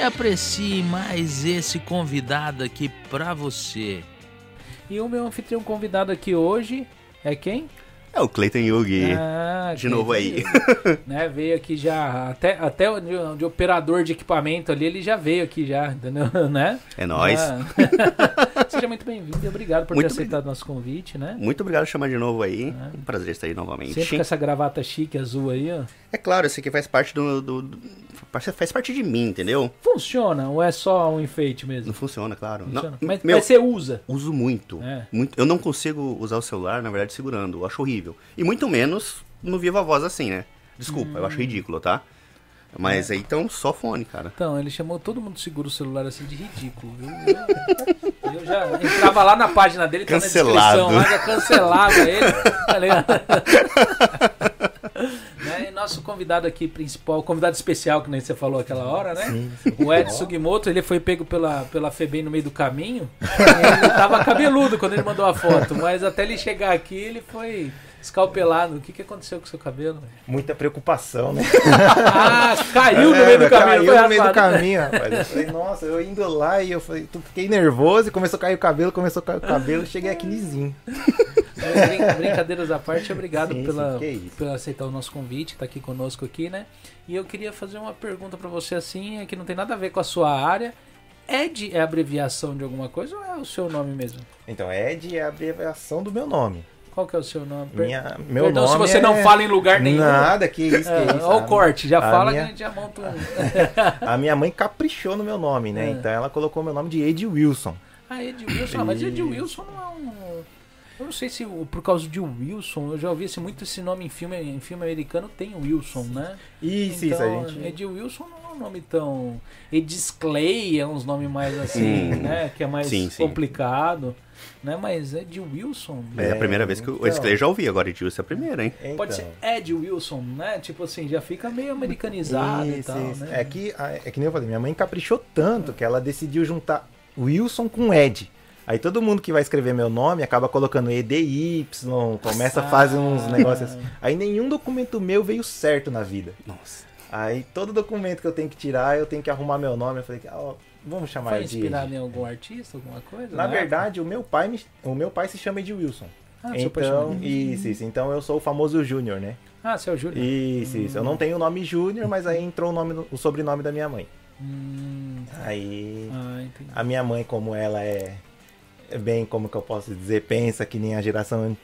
e aprecie mais esse convidado aqui pra você. E o meu anfitrião convidado aqui hoje é quem? É o Clayton Yugi. Ah, de novo aí. né, veio aqui já, até, até o de, de operador de equipamento ali, ele já veio aqui já, entendeu? né? É nóis. Ah. Seja muito bem-vindo e obrigado por Muito ter aceitado nosso convite, né? Muito obrigado por chamar de novo aí. Um prazer estar aí novamente. Sempre com essa gravata chique azul aí, ó. É claro, esse aqui faz parte do, do, do- Faz parte de mim, entendeu? Funciona ou é só um enfeite mesmo? Não funciona, claro. Funciona. Não, Mas, meu, mas você usa. uso muito, É. muito. Eu não consigo usar o celular, na verdade, segurando. Eu acho horrível. E muito menos no Viva Voz assim, né? Desculpa, eu acho Hum. ridículo, tá? Mas aí então só fone, cara. Então, ele chamou todo mundo segura o celular assim de ridículo, viu? Eu, já entrava lá na página dele, tá Cancelado. na descrição, lá já cancelava ele, tá ligado? Né, E nosso convidado aqui principal, convidado especial, que nem você falou aquela hora, né? O Ed Sugimoto, ele foi pego pela, pela FEBEM no meio do caminho. Ele tava cabeludo quando ele mandou a foto, mas até ele chegar aqui, ele foi escalpelado. O que, que aconteceu com o seu cabelo? Muita preocupação, né? Ah, caiu no É, meio do caminho. Caiu no meio do caminho, rapaz. Eu falei, nossa, eu indo lá e eu falei, tu fiquei nervoso e começou a cair o cabelo, começou a cair o cabelo, cheguei aqui lisinho. Brincadeiras à parte, obrigado Sim, pela, sim, por aceitar o nosso convite, estar aqui conosco aqui, né? E eu queria fazer uma pergunta pra você assim, é que não tem nada a ver com a sua área. Ed é abreviação de alguma coisa ou é o seu nome mesmo? Então, Ed é a abreviação do meu nome. Qual que é o seu nome? Minha, meu Perdão nome se você é... não fala em lugar nenhum. Nada, que isso, que É, isso. Olha o corte, já a fala minha- que a gente já monta um. A minha mãe caprichou no meu nome, né? É. Então ela colocou meu nome de Ed Wilson. Ah, Ed Wilson, ah, mas Ed Wilson não é um. Eu não sei se por causa de Wilson, eu já ouvi esse, muito esse nome em filme, em filme americano, tem Wilson, né? Isso, então, isso, a gente... Ed Wilson não é um nome tão. Edis Clay é uns nomes mais assim, né? Que é mais Sim, sim. Né? Mas Ed Wilson. É, a primeira vez que eu, então. esse já ouvi, agora Edilson é a primeira, hein? Pode ser Ed Wilson, né? Tipo assim, já fica meio americanizado e Isso, tal, isso. né? É que, a- é que nem eu falei, minha mãe caprichou tanto que ela decidiu juntar Wilson com Ed. Aí todo mundo que vai escrever meu nome acaba colocando EDY, começa a fazer uns Ah. negócios assim. Aí nenhum documento meu veio certo na vida. Nossa. Aí todo documento que eu tenho que tirar, eu tenho que arrumar meu nome. Eu falei, ah, ó, vamos chamar Foi de inspirado Ed. em algum artista, alguma coisa? Na verdade, o meu pai, me- o meu pai se chama de Wilson. Ah, seu pai chama Então, de- isso, isso. Então eu sou o famoso Júnior, né? Ah, seu Júlio. Isso, isso. Eu não tenho o nome Júnior, mas aí entrou o, nome o sobrenome da minha mãe. Hum, Aí ah, entendi. a minha mãe, como ela é é bem, como que eu posso dizer, pensa que nem a geração an-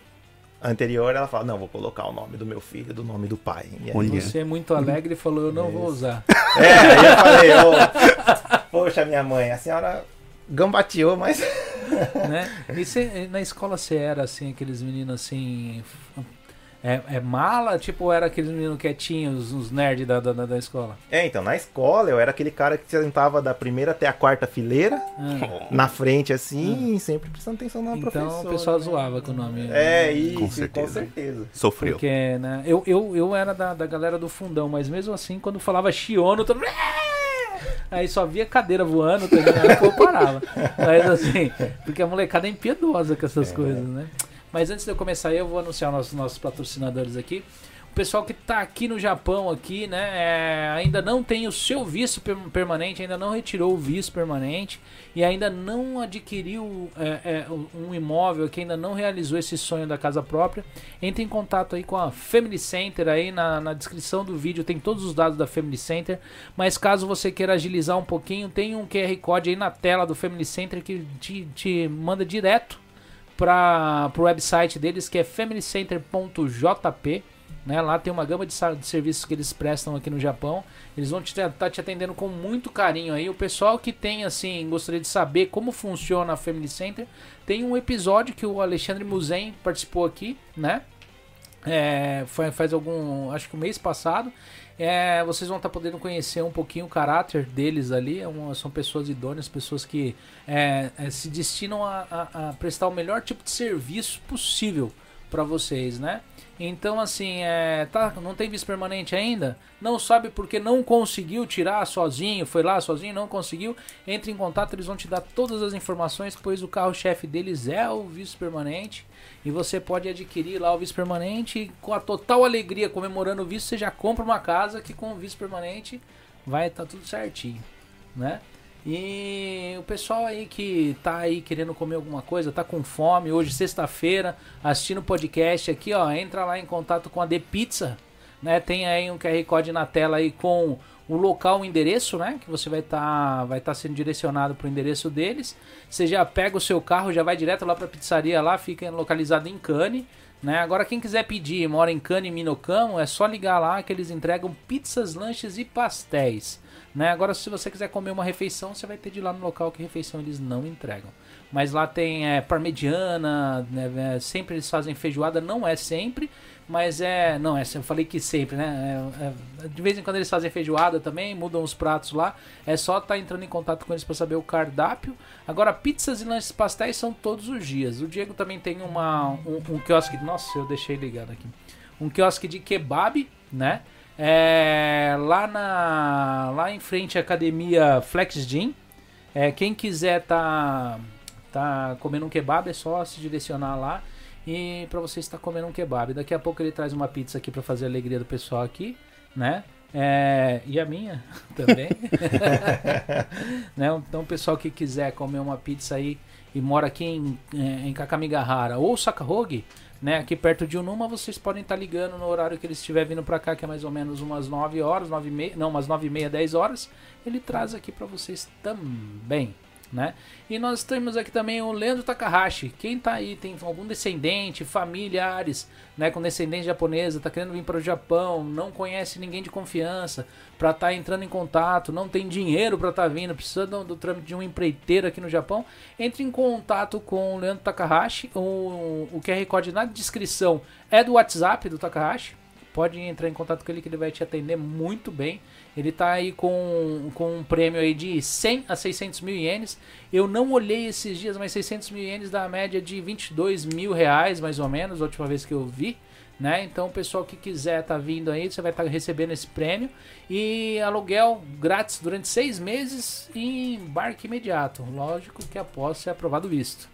anterior, ela fala, não, vou colocar o nome do meu filho, do nome do pai. E aí- Olha. Você é muito alegre e falou, eu não vou usar. É, aí eu falei, ô, poxa, minha mãe, a senhora gambateou, mas... né? E cê- na escola você era assim, aqueles meninos assim. É, é mala? Tipo, era aqueles meninos quietinhos, os nerds da, da, da- escola? É, então, na escola eu era aquele cara que sentava da primeira até a quarta fileira, Ah, na frente assim, sempre prestando atenção na então professora. o pessoal né? zoava com o nome. É, isso, Com com certeza. certeza. Sofreu. Porque, né? Eu, eu, eu era da, da galera do fundão, mas mesmo assim, quando falava Chiono, todo mundo. Aí só via cadeira voando, tá ligado? Povo parava. Mas assim, porque a molecada é impiedosa com essas coisas, né? Mas antes de eu começar aí, eu vou anunciar nossos, nossos patrocinadores aqui. Pessoal que tá aqui no Japão, aqui, né, é, ainda não tem o seu visto per- permanente, ainda não retirou o visto permanente e ainda não adquiriu é, é, um imóvel, que ainda não realizou esse sonho da casa própria, entre em contato aí com a Family Center aí na, na descrição do vídeo tem todos os dados da Family Center, mas caso você queira agilizar um pouquinho, tem um QR Code aí na tela do Family Center que te, te manda direto para o website deles que é familycenter.jp. Né? Lá tem uma gama de, de serviços que eles prestam aqui no Japão. Eles vão estar tá te atendendo com muito carinho aí. O pessoal que tem assim, gostaria de saber como funciona a Family Center, tem um episódio que o Alexandre Muzen participou aqui, né? É, foi, faz algum, acho que o mês passado. É, vocês vão estar podendo conhecer um pouquinho o caráter deles ali. É uma- são pessoas idôneas, pessoas que é, é, se destinam a, a- a prestar o melhor tipo de serviço possível para vocês, né? Então, assim, é, tá, não tem vice permanente ainda? Não sabe porque não conseguiu tirar sozinho, foi lá sozinho, não conseguiu? Entre em contato, eles vão te dar todas as informações, pois o carro-chefe deles é o vice permanente. E você pode adquirir lá o vice permanente e com a total alegria, comemorando o vice, você já compra uma casa que com o vice permanente vai estar tudo certinho, né? E o pessoal aí que tá aí querendo comer alguma coisa, tá com fome, hoje sexta-feira, assistindo o podcast aqui, ó, entra lá em contato com a The Pizza, né? Tem aí um QR Code na tela aí com o local, o endereço, né? Que você vai estar vai tá sendo direcionado para o endereço deles. Você já pega o seu carro, já vai direto lá para a pizzaria lá, fica localizado em Cane. Né? Agora quem quiser pedir, mora em Cane, Minocamo, é só ligar lá que eles entregam pizzas, lanches e pastéis. Né? Agora se você quiser comer uma refeição, você vai ter de ir lá no local que refeição eles não entregam. Mas lá tem é, parmegiana, né? é, sempre eles fazem feijoada, não é sempre, mas é. Não, é, eu falei que sempre, né? É, é, de vez em quando eles fazem feijoada também, mudam os pratos lá. É só estar entrando em contato com eles para saber o cardápio. Agora, pizzas e lanches pastéis são todos os dias. O Diego também tem uma, um, um quiosque. Nossa, eu deixei ligado aqui. Um quiosque de kebab, né? É, lá, na, lá em frente à academia Flex Gym. É, quem quiser tá, tá comendo um kebab é só se direcionar lá e para você estar comendo um kebab. Daqui a pouco ele traz uma pizza aqui para fazer a alegria do pessoal aqui, né? É, e a minha também. né? Então, o pessoal que quiser comer uma pizza aí e mora aqui em, em Kakamigahara ou Sakahogi, né? Aqui perto de Unuma, vocês podem estar ligando no horário que ele estiver vindo para cá, que é mais ou menos umas 9 horas, 9 e meia, não, umas 9 e meia, 10 horas. Ele traz aqui para vocês também. Né? E nós temos aqui também o Leandro Takahashi. Quem tá aí, tem algum descendente, familiares, né, com descendente japonesa, tá querendo vir para o Japão, não conhece ninguém de confiança, para estar entrando em contato, não tem dinheiro para estar tá vindo, precisa do, do trâmite de um empreiteiro aqui no Japão, entre em contato com o Leandro Takahashi. O, o QR Code na descrição é do WhatsApp do Takahashi. Pode entrar em contato com ele que ele vai te atender muito bem. Ele tá aí com, com um prêmio aí de 100 a 600 mil ienes. Eu não olhei esses dias, mas 600 mil ienes dá a média de 22 mil reais, mais ou menos, a última vez que eu vi. Né? Então, o pessoal que quiser tá vindo aí, você vai estar tá recebendo esse prêmio. E aluguel grátis durante seis meses e embarque imediato. Lógico que após ser aprovado o visto.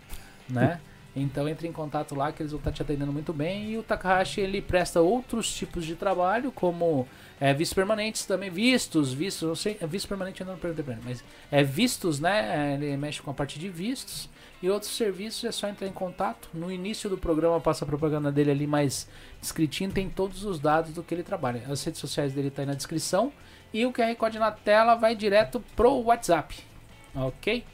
Né? Então entre em contato lá que eles vão estar te atendendo muito bem. E o Takahashi ele presta outros tipos de trabalho, como é, vistos permanentes também, vistos, vistos, não sei, visto permanente eu não perguntei pra ele, mas é vistos, né? Ele mexe com a parte de vistos. E outros serviços é só entrar em contato. No início do programa passa a propaganda dele ali mais escritinho, tem todos os dados do que ele trabalha. As redes sociais dele tá aí na descrição. E o QR Code na tela vai direto pro WhatsApp. Ok?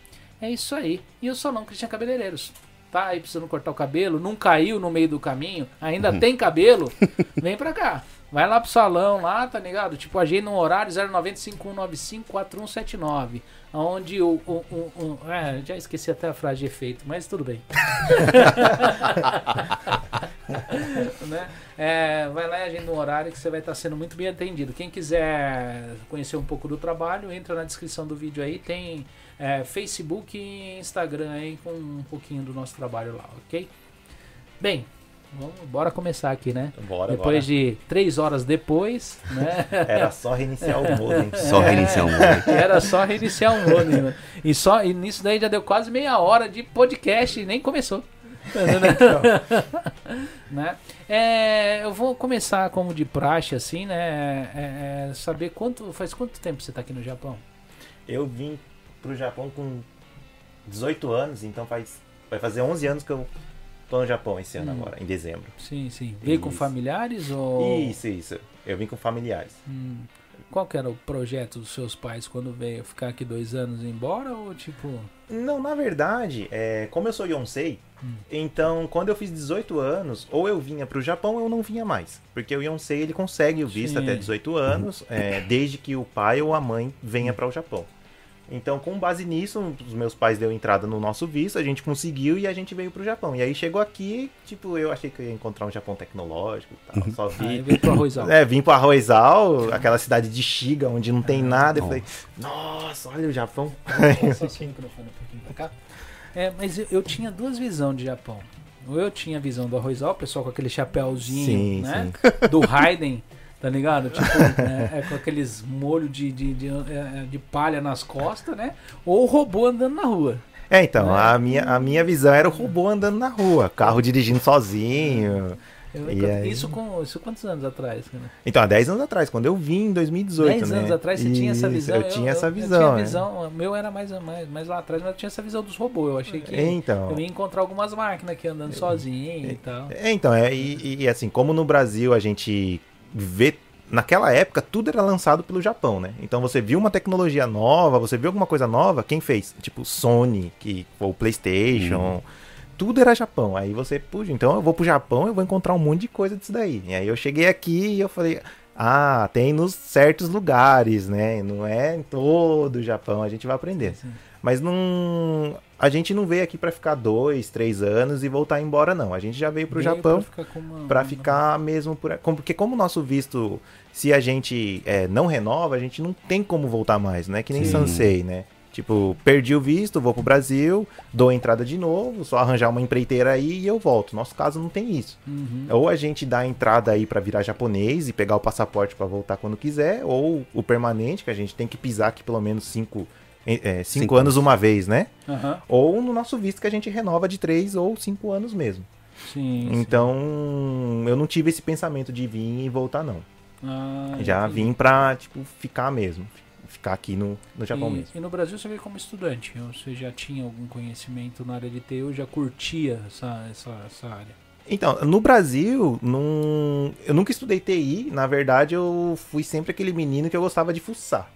É isso aí. E o Salão Cristian Cabeleireiros tá aí precisando cortar o cabelo, não caiu no meio do caminho, ainda tem cabelo, vem pra cá. Vai lá pro salão lá, tá ligado? Tipo, agenda um horário 09051954179. Onde o, o, o, o. É, já esqueci até a frase de efeito, mas tudo bem. né? É, vai lá e agenda um horário que você vai estar sendo muito bem atendido. Quem quiser conhecer um pouco do trabalho, entra na descrição do vídeo aí, tem é, Facebook e Instagram aí com um pouquinho do nosso trabalho lá, ok? Bem, vamos, bora começar aqui, né? Bora, Depois bora. de três horas depois, né? Era só reiniciar o modem. Só reiniciar o modem. Era só reiniciar o modem? E, só, e nisso daí já deu quase meia hora de podcast e nem começou. né? É, eu vou começar como de praxe, assim, né? É, é, saber quanto. Faz quanto tempo você tá aqui no Japão? Eu vim pro Japão com 18 anos, então faz vai fazer 11 anos que eu tô no Japão esse ano Hum. agora, em dezembro. Sim, sim. Veio com familiares ou. Isso, isso. Eu vim com familiares. Hum, qual que era o projeto dos seus pais quando veio? Ficar aqui dois anos e ir embora ou tipo. Não, na verdade, é, como eu sou Yonsei, então quando eu fiz 18 anos, ou eu vinha pro Japão ou eu não vinha mais. Porque o Yonsei ele consegue o visto Sim. até 18 anos, é, desde que o pai ou a mãe venha para o Japão. Então, com base nisso, os meus pais deu entrada no nosso visto, a gente conseguiu e a gente veio pro Japão. E aí chegou aqui, tipo, eu achei que eu ia encontrar um Japão tecnológico e tal. Só Aí vi. veio pro arrozal. É, vim pro Arrozal, aquela cidade de Shiga, onde não tem nada. Eu falei, nossa, olha o Japão. Só esse microfone um pouquinho pra cá. É, mas eu, eu tinha duas visões de Japão. Ou eu tinha a visão do arrozal, o pessoal com aquele chapéuzinho, Sim, né? Do Raiden, tá ligado? Tipo, né, é, com aqueles molhos de, de, de, é, de palha nas costas, né? Ou o robô andando na rua. É, então, É. a minha, a minha visão era o robô andando na rua, carro dirigindo sozinho. Eu- aí? Isso com isso quantos anos atrás? cara? Então, há 10 anos atrás, quando eu vim em 2018, 10 né? anos atrás você tinha essa Isso, visão? Eu, tinha essa Eu visão. tinha né? visão, o meu era mais, mais, mais lá atrás, mas eu tinha essa visão dos robôs. Eu achei que Então. eu ia encontrar algumas máquinas aqui andando sozinho e tal. É, então, é, e, e, assim, como no Brasil a gente vê. Naquela época, tudo era lançado pelo Japão, né? Então você viu uma tecnologia nova, você viu alguma coisa nova, quem fez? Tipo, Sony, que foi o PlayStation. Tudo era Japão. Aí você, puxa, então eu vou pro Japão, eu vou encontrar um monte de coisa disso daí. E aí eu cheguei aqui e eu falei, ah, tem nos certos lugares, né? Não é em todo o Japão, a gente vai aprender. Sim. Mas não. A gente não veio aqui pra ficar dois, três anos e voltar embora, não. A gente já veio pro Veio Japão pra ficar uma- ficar mesmo por. Porque como o nosso visto, se a gente é, não renova, a gente não tem como voltar mais, né? Que nem Sim. Sansei, né? Tipo, perdi o visto, vou pro Brasil, dou a entrada de novo, só arranjar uma empreiteira aí e eu volto. Nosso caso não tem isso. Uhum. Ou a gente dá a entrada aí pra virar japonês e pegar o passaporte pra voltar quando quiser, ou o permanente, que a gente tem que pisar aqui pelo menos cinco, é, cinco, Cinco anos uma vez, né? Aham. Ou no nosso visto que a gente renova de três ou cinco anos mesmo. Sim. sim. Então, eu não tive esse pensamento de vir e voltar, não. Ah, Já entendi. vim pra, tipo, ficar mesmo. Ficar aqui no, no Japão e, mesmo. e no Brasil você veio como estudante? Ou Você já tinha algum conhecimento na área de TI ou já curtia essa, essa, essa área? Então, no Brasil, não... eu nunca estudei TI. Na verdade, eu fui sempre aquele menino que eu gostava de fuçar.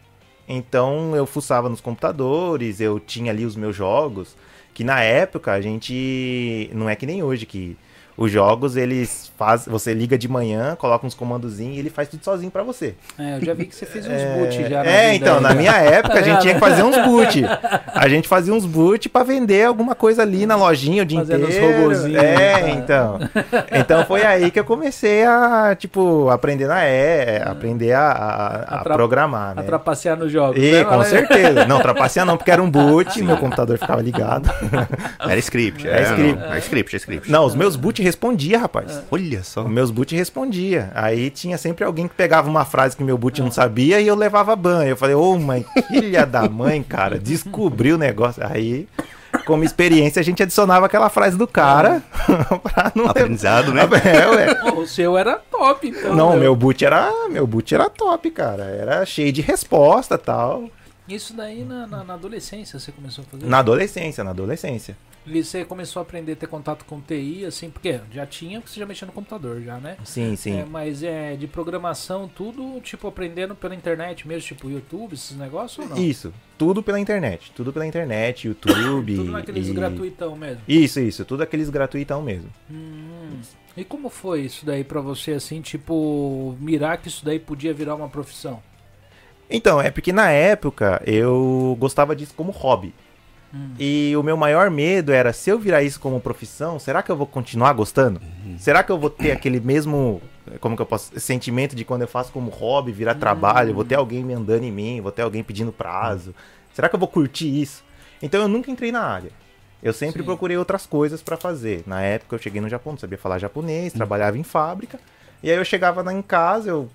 Então, eu fuçava nos computadores, eu tinha ali os meus jogos. Que na época a gente. Não é que nem hoje, que os jogos eles faz, você liga de manhã, coloca uns comandozinhos e ele faz tudo sozinho pra você. É, eu já vi que você fez uns É, boot já. na é, então, aí, na né? minha época a gente tinha que fazer uns boot. A gente fazia uns boot pra vender alguma coisa ali na lojinha o dia Fazendo uns inteiro. robozinhos, É, tá. então. Então foi aí que eu comecei a, tipo, aprender na E, aprender a, a, a programar, A né? trapacear nos jogos. E, né? com certeza. Não, trapacear não, porque era um boot, meu computador ficava ligado. Era script. É É, script. não, É script, é script. Não, os meus boot respondia, rapaz. Olha só. Os meus boot respondia. Aí tinha sempre alguém que pegava uma frase que meu boot não sabia e eu levava ban. Eu falei, ô mãe, filha da mãe, cara, descobriu o negócio. Aí, como experiência, a gente adicionava aquela frase do cara pra não Aprendizado, né? É, ué. O seu era top, então. Não, né? meu boot era. Meu boot era top, cara. Era cheio de resposta tal. Isso daí na, na, na adolescência você começou a fazer? Na adolescência, na adolescência. E você começou a aprender a ter contato com TI, assim, porque já tinha, porque você já mexia no computador já, né? Sim, sim. É, mas é de programação, tudo, tipo, aprendendo pela internet mesmo, tipo YouTube, esses negócios ou não? Isso. Tudo pela internet. Tudo pela internet, YouTube. Tudo naqueles e- gratuitão mesmo. Isso, isso. Tudo aqueles gratuitão mesmo. Hum. E como foi isso daí pra você, assim, tipo, mirar que isso daí podia virar uma profissão? Então, é porque na época eu gostava disso como hobby. Hum. E o meu maior medo era, se eu virar isso como profissão, será que eu vou continuar gostando? Será que eu vou ter aquele mesmo, como que eu posso, sentimento de quando eu faço como hobby, virar trabalho, eu vou ter alguém me andando em mim, vou ter alguém pedindo prazo. Será que eu vou curtir isso? Então eu nunca entrei na área. Eu sempre Sim. procurei outras coisas pra fazer. Na época eu cheguei no Japão, não sabia falar japonês, trabalhava em fábrica. E aí eu chegava lá em casa, eu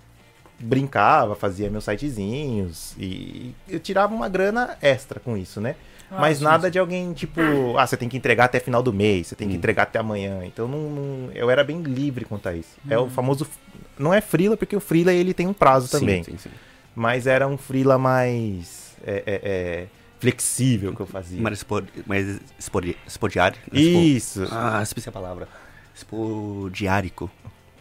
brincava, fazia meus sitezinhos e eu tirava uma grana extra com isso, né? Ah, Mas nada de alguém tipo, ah, você tem que entregar até final do mês, você tem que entregar até amanhã. Então não, não- eu era bem livre quanto a isso. É o famoso não é freela porque o freela ele tem um prazo também, Sim, sim, sim. mas era um freela mais é, é, é, flexível que eu fazia. Mais, mais expodiário. Isso. Ah, esqueci a palavra. Expodiárico.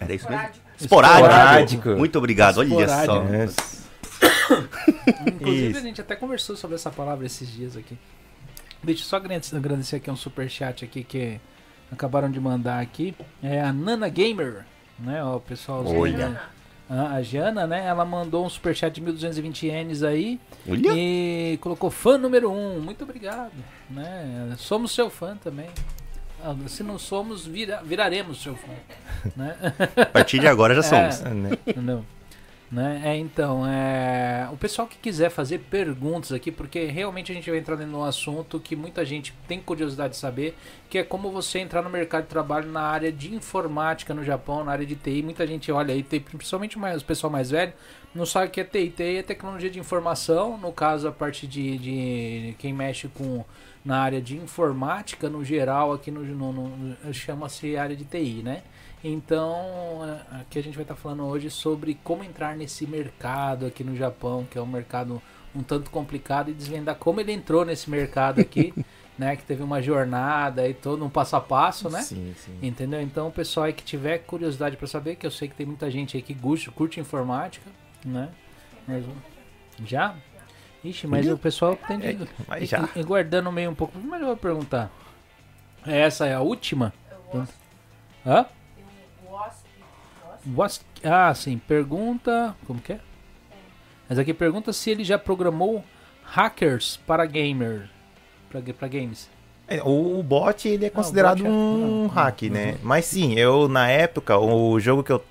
Era isso mesmo? Esporádico. Esporádico. Muito obrigado, olha Esporádico. só. É. Inclusive, Isso. a gente até conversou sobre essa palavra esses dias aqui. Deixa eu só agradecer agradecer aqui um superchat aqui que acabaram de mandar aqui. É a Nana Gamer, né? O pessoal Olha. a a Jana, né? Ela mandou um superchat de 1.220 ienes aí Olha. e colocou fã número 1. Um. Muito obrigado. Né? Somos seu fã também. Ah, Se não somos, vira- viraremos seu fã. né? A partir de agora já somos. É. Né? Entendeu? Né? É, então, é... o pessoal que quiser fazer perguntas aqui, porque realmente a gente vai entrar num assunto que muita gente tem curiosidade de saber, que é como você entrar no mercado de trabalho na área de informática no Japão, na área de TI. Muita gente olha aí, principalmente mais, o pessoal mais velho, não sabe o que é TI. TI é tecnologia de informação, no caso a parte de, de quem mexe com na área de informática no geral aqui no, no- no- chama-se área de TI, né? Então, é, aqui a gente vai estar falando hoje sobre como entrar nesse mercado aqui no Japão, que é um mercado um tanto complicado, e desvendar como ele entrou nesse mercado aqui, né? Que teve uma jornada e todo um passo a passo, né? Sim, sim. Entendeu? Então, o pessoal aí que tiver curiosidade para saber, que eu sei que tem muita gente aí que curte, curte informática, né? Mas, já? Ixi, mas o pessoal tem de... É, mas já. E, e guardando meio um pouco, mas eu vou perguntar. Essa é a última? Hã? Ah, sim. Pergunta. Como que é? Essa aqui pergunta se ele já programou hackers para gamer. Pra games. É, O, o bot ele é o considerado bot é- um hack, né? Mas sim, eu na época o jogo que eu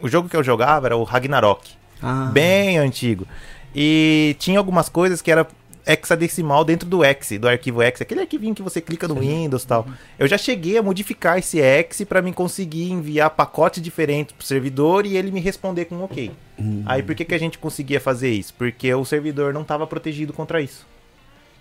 o jogo que eu jogava era o Ragnarok, Ah, bem antigo. E tinha algumas coisas que era hexadecimal dentro do exe, do arquivo exe, aquele arquivinho que você clica no Windows e tal. Eu já cheguei a modificar esse exe para mim conseguir enviar pacotes diferentes pro servidor e ele me responder com OK. Aí por que, que a gente conseguia fazer isso? Porque o servidor não estava protegido contra isso.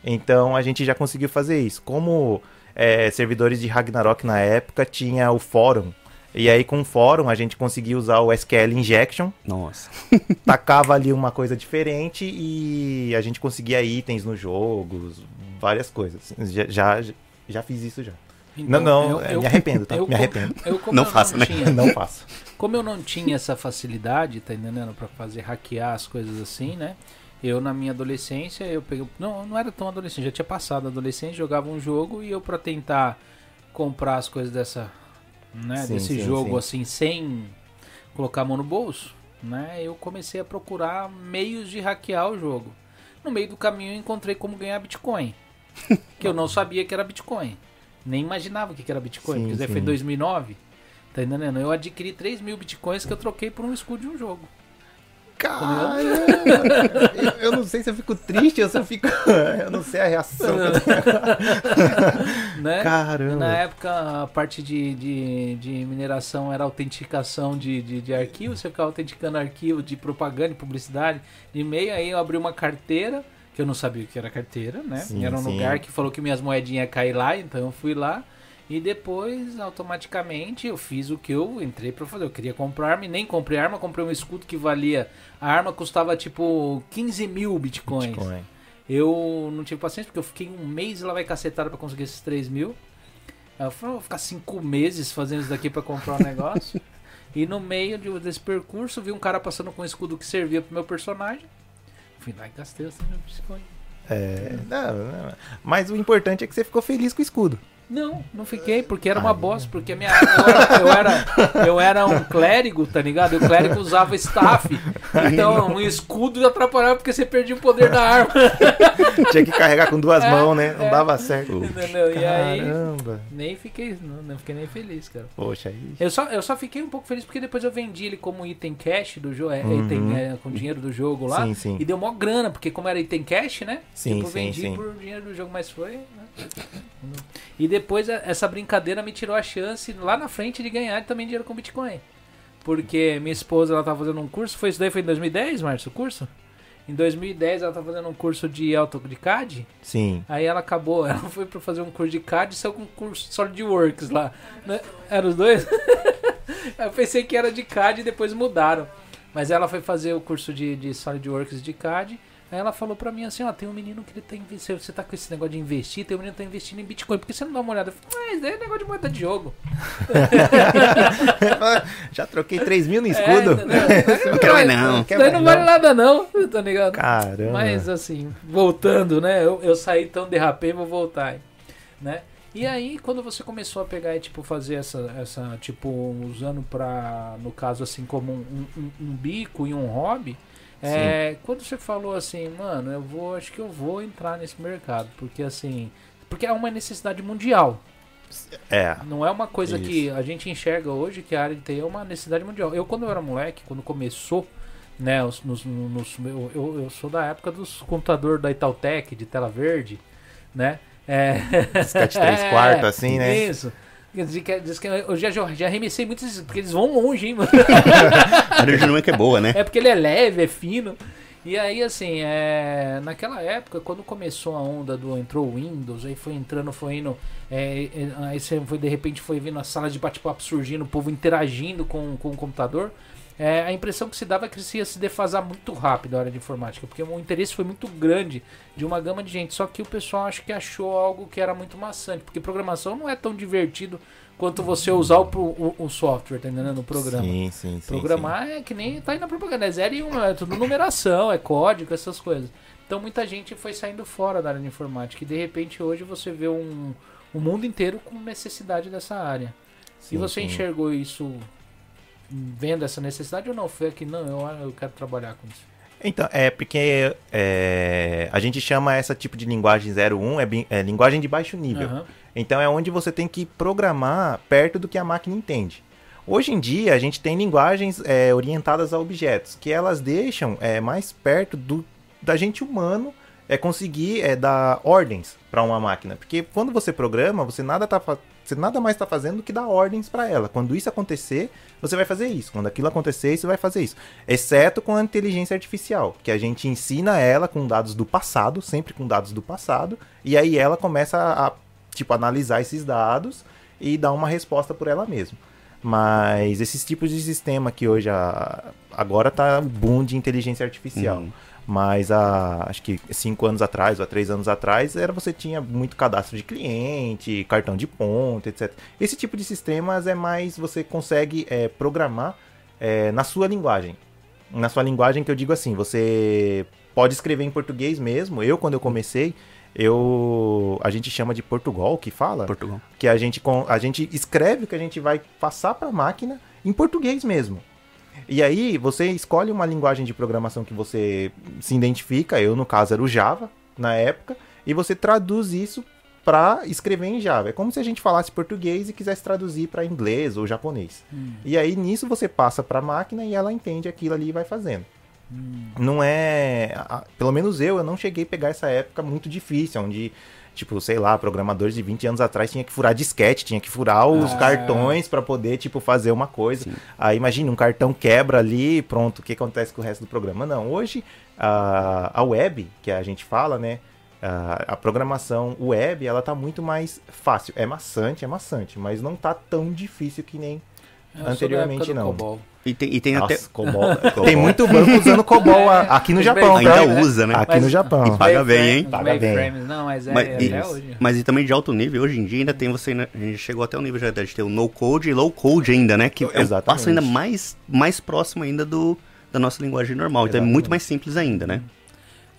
Então a gente já conseguiu fazer isso. Como é, servidores de Ragnarok na época tinha o fórum. E aí com o fórum a gente conseguia usar o SQL Injection, Nossa. tacava ali uma coisa diferente e a gente conseguia itens nos jogos, várias coisas. Já, já, já fiz isso já. Então, não, não, eu- eu- me arrependo, tá? eu me como- arrependo. Eu, como Não eu faça, né? tinha, Não faço. Como eu não tinha essa facilidade, tá entendendo? Pra fazer hackear as coisas assim, né? Eu, na minha adolescência, eu peguei. Não, não era tão adolescente, já tinha passado a adolescência, jogava um jogo e eu, pra tentar comprar as coisas dessa. Né, Sim, desse sim, jogo sim. assim, sem colocar a mão no bolso, né? Eu comecei a procurar meios de hackear o jogo. No meio do caminho eu encontrei como ganhar Bitcoin. que eu não sabia que era Bitcoin. Nem imaginava o que era Bitcoin. Porque isso foi em 2009. Tá entendendo? Eu adquiri 3 mil bitcoins que eu troquei por um escudo de um jogo. Caramba! eu, não sei se eu fico triste ou se eu fico. Eu não sei a reação. Né? Caramba! Na época, a parte de, de, de mineração era autenticação de, de, de arquivo. Você ficava autenticando arquivo de propaganda e publicidade de e-mail. Aí eu abri uma carteira, que eu não sabia o que era carteira, né? Sim, era um sim. lugar que falou que minhas moedinhas iam cair lá, então eu fui lá. E depois, automaticamente, eu fiz o que eu entrei pra fazer. Eu queria comprar arma e nem comprei arma, comprei um escudo que valia. A arma custava tipo 15 mil bitcoins. Bitcoin. Eu não tive paciência porque eu fiquei um mês lá vai cacetada pra conseguir esses 3 mil. Eu falei, "Eu vou ficar cinco meses fazendo isso daqui pra comprar um negócio. e no meio de- desse percurso, vi um cara passando com um escudo que servia pro meu personagem. Fui lá e gastei os 3 mil bitcoins. É, não, não, mas o importante é que você ficou feliz com o escudo. Não, não fiquei, porque era uma Ah, bosta, porque a minha eu era, eu era eu era um clérigo, tá ligado? E o clérigo usava staff. Então, um escudo atrapalhava porque você perdia o poder da arma. Tinha que carregar com duas É, mãos, né? Não é. dava certo. Entendeu? E aí, Caramba! nem fiquei, não, não fiquei nem feliz, cara. Poxa, aí. Eu só, eu só fiquei um pouco feliz porque depois eu vendi ele como item cash do jogo, é, Uhum. item é, com dinheiro do jogo lá. Sim, sim. E deu mó grana, porque como era item cash, né? Sim, tipo, sim, vendi sim. por dinheiro do jogo, mas foi. né? E depois essa brincadeira me tirou a chance lá na frente de ganhar também dinheiro com Bitcoin. Porque minha esposa ela tava fazendo um curso, foi isso daí foi em 2010, Márcio, o curso? Em 2010 ela tava fazendo um curso de auto de CAD. Sim. Aí ela acabou, ela foi pra fazer um curso de CAD e saiu com um curso de SolidWorks lá. Né? Eram os dois? Eu pensei que era de CAD e depois mudaram. Mas ela foi fazer o curso de, de SolidWorks de CAD. Aí ela falou pra mim assim, ó, tem um menino que ele tá investindo. Você tá com esse negócio de investir, tem um menino que tá investindo em Bitcoin. Por que você não dá uma olhada? Eu falei, mas daí é negócio de moeda de jogo. Já troquei 3 mil no É, escudo. entendeu? Não quero mais não. Isso daí não vale nada não, tá ligado? Caramba. Mas assim, voltando, né? Eu, eu saí tão derrapei, vou voltar, né? E aí, quando você começou a pegar e, tipo, fazer essa, essa tipo, usando pra, no caso, assim, como um, um, um bico e um hobby, é, quando você falou assim, mano, eu vou, acho que eu vou entrar nesse mercado, porque assim, porque é uma necessidade mundial, É. não é uma coisa Isso. que a gente enxerga hoje que a área de TI é uma necessidade mundial. Eu, quando eu era moleque, quando começou, né, os, nos, nos- eu, eu, sou da época dos computadores da Itautec, de tela verde, né? É, Disquete três quartos, assim, né? Isso. Dizer que- diz que eu já, já arremessei muitos, porque eles vão longe, hein, mano? A aerodinâmica é boa, né? É porque ele é leve, é fino. E aí, assim, é... naquela época, quando começou a onda do entrou o Windows, aí foi entrando, foi indo. é, é, aí você foi, de repente, foi vindo as salas de bate-papo surgindo, o povo interagindo com, com o computador. É, a impressão que se dava é que isso ia se defasar muito rápido a área de informática, porque o interesse foi muito grande de uma gama de gente. Só que o pessoal acho que achou algo que era muito maçante, porque programação não é tão divertido quanto você usar o, o, o software, tá entendendo? O programa. Sim, sim, sim. Programar é que nem tá aí na propaganda, é zero e um, é tudo numeração, é código, essas coisas. Então muita gente foi saindo fora da área de informática e de repente hoje você vê um, um mundo inteiro com necessidade dessa área. sim, e você enxergou isso vendo essa necessidade ou não? Foi que não, eu, eu quero trabalhar com isso. Então, é porque é, a gente chama essa tipo de linguagem 01 é, é linguagem de baixo nível. Aham. Então é onde você tem que programar perto do que a máquina entende. Hoje em dia a gente tem linguagens é, orientadas a objetos, que elas deixam é, mais perto do, da gente humano é, conseguir é, dar ordens para uma máquina. Porque quando você programa, você nada, tá, fa- você nada mais está fazendo do que dar ordens para ela. Quando isso acontecer, você vai fazer isso. Quando aquilo acontecer, você vai fazer isso. Exceto com a inteligência artificial, que a gente ensina ela com dados do passado, sempre com dados do passado, e aí ela começa a, tipo, analisar esses dados e dar uma resposta por ela mesma. Mas esses tipos de sistema que hoje a- agora tá o boom de inteligência artificial. Uhum. Mas há, acho que cinco anos atrás, ou há três anos atrás, era você tinha muito cadastro de cliente, cartão de ponto, etc. Esse tipo de sistemas é mais você consegue é, programar é, na sua linguagem. Na sua linguagem que eu digo assim, você pode escrever em português mesmo. Eu, quando eu comecei, eu a gente chama de Portugal, que fala Portugal. que a gente, a gente escreve o que a gente vai passar para a máquina em português mesmo. E aí você escolhe uma linguagem de programação que você se identifica, eu no caso era o Java na época, e você traduz isso para escrever em Java. É como se a gente falasse português e quisesse traduzir para inglês ou japonês. E aí nisso você passa para a máquina e ela entende aquilo ali e vai fazendo. Não é, pelo menos eu, eu não cheguei a pegar essa época muito difícil, onde tipo, sei lá, programadores de 20 anos atrás tinha que furar disquete, tinha que furar os Ah. cartões para poder, tipo, fazer uma coisa. Sim. Aí imagina, um cartão quebra ali, pronto, o que acontece com o resto do programa? Não, hoje a, a web, que a gente fala, né, a, a programação web, ela tá muito mais fácil. É maçante, é maçante, mas não tá tão difícil que nem Eu Anteriormente, não. COBOL. E tem, e tem até. Nossa, COBOL. Tem muito banco usando COBOL a- aqui no Japão, Ainda tá? né? usa, né? Aqui no Japão. E paga bem, hein? Paga bem. Não, mas é Mas, até e, hoje. mas e também de alto nível, hoje em dia ainda tem você, né, a gente chegou até o nível já de ter o no code e low code ainda, né? Que é um Exatamente. passo ainda mais, mais próximo ainda do, da nossa linguagem normal. Então é Exatamente. muito mais simples ainda, né?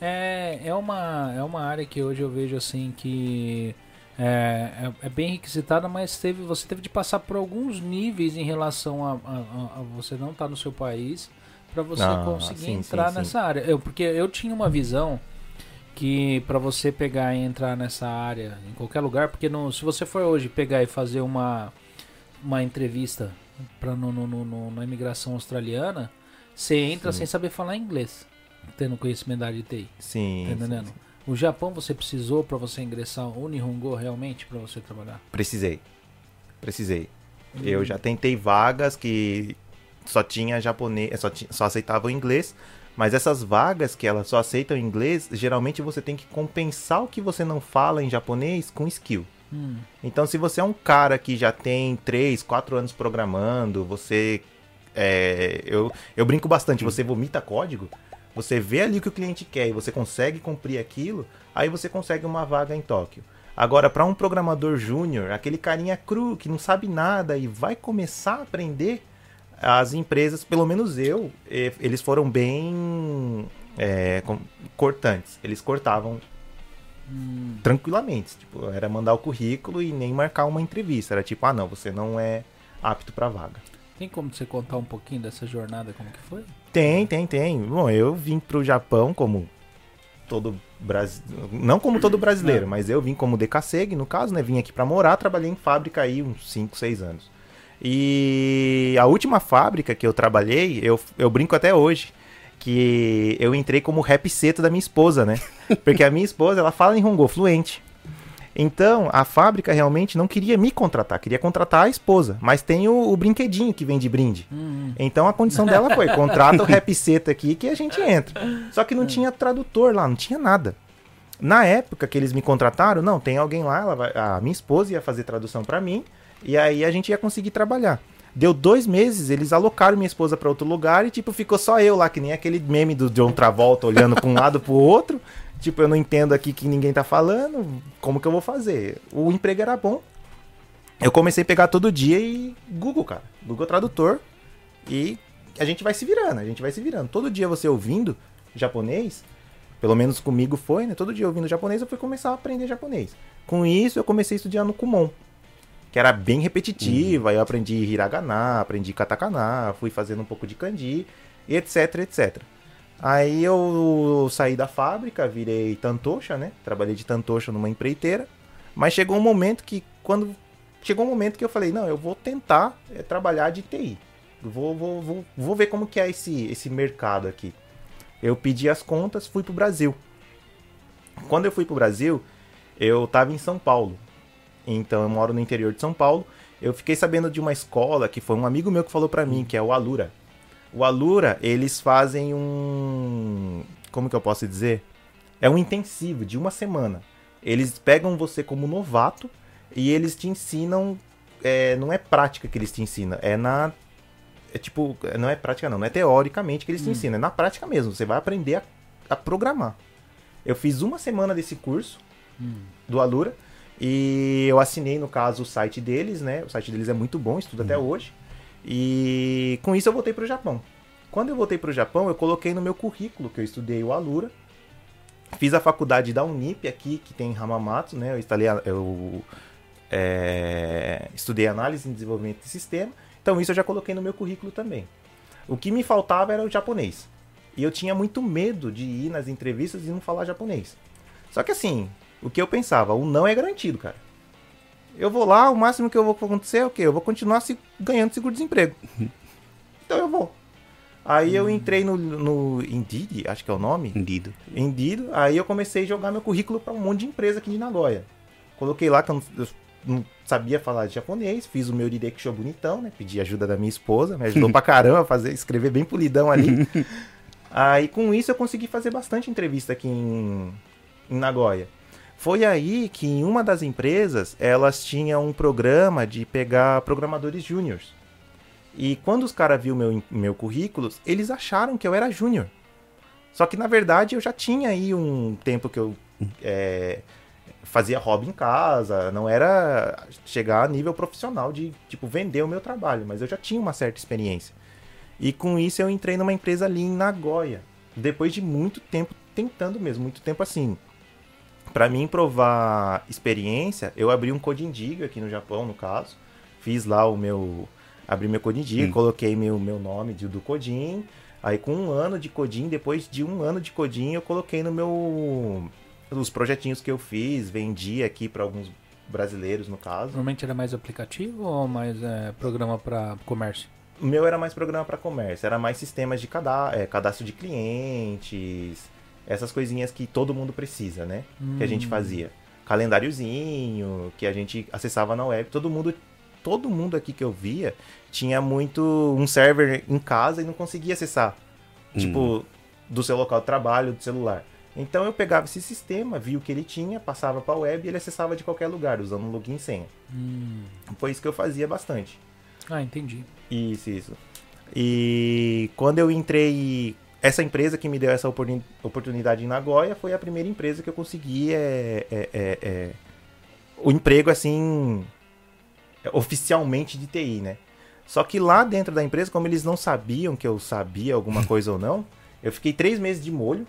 É, é, uma, é uma área que hoje eu vejo assim que é, é, é bem requisitada, mas teve, você teve de passar por alguns níveis em relação a, a- a- você não estar no seu país para você Ah, conseguir sim, entrar sim, sim. nessa área. Eu, porque eu tinha uma visão que para você pegar e entrar nessa área em qualquer lugar, porque no, se você for hoje pegar e fazer uma, uma entrevista pra, no, no, no- na imigração australiana, você entra Sim. sem saber falar inglês, tendo conhecimento da área de TI. Sim, Tá entendendo? O Japão você precisou pra você ingressar o Nihongo realmente pra você trabalhar? Precisei. Precisei. Hum. Eu já tentei vagas que só tinha japonês, só, só aceitavam inglês, mas essas vagas que elas só aceitam inglês, geralmente você tem que compensar o que você não fala em japonês com skill. Hum, Então, se você é um cara que já tem 3, 4 anos programando, você. é, eu, eu brinco bastante, você vomita código, você vê ali o que o cliente quer e você consegue cumprir aquilo, aí você consegue uma vaga em Tóquio. Agora, para um programador júnior, aquele carinha cru que não sabe nada e vai começar a aprender, as empresas, pelo menos eu, eh, eles foram bem é, cortantes. Eles cortavam Hum, tranquilamente. Tipo, era mandar o currículo e nem marcar uma entrevista. Era tipo, ah, não, você não é apto pra vaga. tem como você contar um pouquinho dessa jornada, como que foi? Tem, tem, tem. Bom, eu vim pro Japão como todo brasileiro. Não como todo brasileiro, Não. mas eu vim como DKSEG, no caso, né? Vim aqui pra morar, trabalhei em fábrica aí uns 5, 6 anos. E a última fábrica que eu trabalhei, eu, eu brinco até hoje, que eu entrei como rap seto da minha esposa, né? Porque a minha esposa, ela fala em Hongo fluente. Então, a fábrica realmente não queria me contratar, queria contratar a esposa. Mas tem o, o brinquedinho que vem de brinde. Hum, Então a condição dela foi: contrata o rap seta aqui que a gente entra. Só que não tinha tradutor lá, não tinha nada. Na época que eles me contrataram, não, tem alguém lá, vai- a minha esposa ia fazer tradução pra mim, e aí a gente ia conseguir trabalhar. Deu dois meses, eles alocaram minha esposa pra outro lugar e, tipo, ficou só eu lá, que nem aquele meme do John Travolta olhando pra um lado pro outro. Tipo, eu não entendo aqui que ninguém tá falando, como que eu vou fazer? O emprego era bom. Eu comecei a pegar todo dia e Google, cara. Google Tradutor. E a gente vai se virando, a gente vai se virando. Todo dia você ouvindo japonês, pelo menos comigo foi, né? Todo dia ouvindo japonês, eu fui começar a aprender japonês. Com isso, eu comecei a estudar no Kumon, que era bem repetitiva. Aí eu aprendi hiragana, aprendi katakana, fui fazendo um pouco de kanji, etc, etc. Aí eu saí da fábrica, virei tantosha, né? Trabalhei de tantosha numa empreiteira. Mas chegou um momento que, quando. Chegou um momento que eu falei, não, eu vou tentar eh, trabalhar de TI. Vou, vou, vou, vou ver como que é esse, esse mercado aqui. Eu pedi as contas, fui pro Brasil. Quando eu fui pro Brasil, eu tava em São Paulo. Então eu moro no interior de São Paulo. Eu fiquei sabendo de uma escola que foi um amigo meu que falou pra mim, que é o Alura. O Alura, eles fazem um. Como que eu posso dizer? É um intensivo de uma semana. Eles pegam você como novato e eles te ensinam. é, não é prática que eles te ensinam, é na. É tipo, não é prática não, não é teoricamente que eles te ensinam, é na prática mesmo. Você vai aprender a, a programar. Eu fiz uma semana desse curso do Alura e eu assinei, no caso, o site deles, né? O site deles é muito bom, estudo até hoje. E com isso eu voltei pro Japão. Quando eu voltei pro Japão, eu coloquei no meu currículo que eu estudei o Alura. Fiz a faculdade da Unip aqui, que tem em Hamamatsu, né? Eu, instalei eu é, estudei análise e desenvolvimento de sistema. Então isso eu já coloquei no meu currículo também. O que me faltava era o japonês. E eu tinha muito medo de ir nas entrevistas e não falar japonês. Só que assim, o que eu pensava, o não é garantido, cara. Eu vou lá, o máximo que eu vou acontecer é o quê? Eu vou continuar se- ganhando seguro-desemprego. então eu vou. Aí eu entrei no, no Indeed, acho que é o nome. Entendido. Indeed, aí eu comecei a jogar meu currículo para um monte de empresa aqui de Nagoya. Coloquei lá que eu não, eu não sabia falar de japonês, fiz o meu Direkisho bonitão, né? Pedi ajuda da minha esposa, me ajudou pra caramba a fazer, escrever bem polidão ali. aí com isso eu consegui fazer bastante entrevista aqui em, em Nagoya. Foi aí que em uma das empresas elas tinham um programa de pegar programadores júniors. E quando os caras viram meu, meu currículo, eles acharam que eu era júnior. Só que na verdade eu já tinha aí um tempo que eu é, fazia hobby em casa, não era chegar a nível profissional de tipo vender o meu trabalho, mas eu já tinha uma certa experiência. E com isso eu entrei numa empresa ali em Nagoya, depois de muito tempo tentando mesmo, muito tempo assim. Pra mim provar experiência, eu abri um Codindigo aqui no Japão, no caso. Fiz lá o meu abri meu Codindigo, Hum. coloquei meu, meu nome de, do Codin. Aí com um ano de Codin, depois de um ano de Codin, eu coloquei no meu os projetinhos que eu fiz, vendi aqui pra alguns brasileiros no caso. Normalmente era mais aplicativo ou mais é, programa para comércio? O meu era mais programa para comércio, era mais sistemas de cada, é, cadastro de clientes, essas coisinhas que todo mundo precisa, né? Que a gente fazia. Calendáriozinho, que a gente acessava na web. Todo mundo, todo mundo aqui que eu via tinha muito um server em casa e não conseguia acessar. Tipo, do seu local de trabalho, do celular. Então eu pegava esse sistema, via o que ele tinha, passava para a web e ele acessava de qualquer lugar, usando um login e senha. Hum. Foi isso que eu fazia bastante. Ah, entendi. Isso, isso. E quando eu entrei. Essa empresa que me deu essa oportun- oportunidade em Nagoya foi a primeira empresa que eu consegui é, é, é, é, o emprego assim. oficialmente de TI, né? Só que lá dentro da empresa, como eles não sabiam que eu sabia alguma coisa ou não, eu fiquei três meses de molho,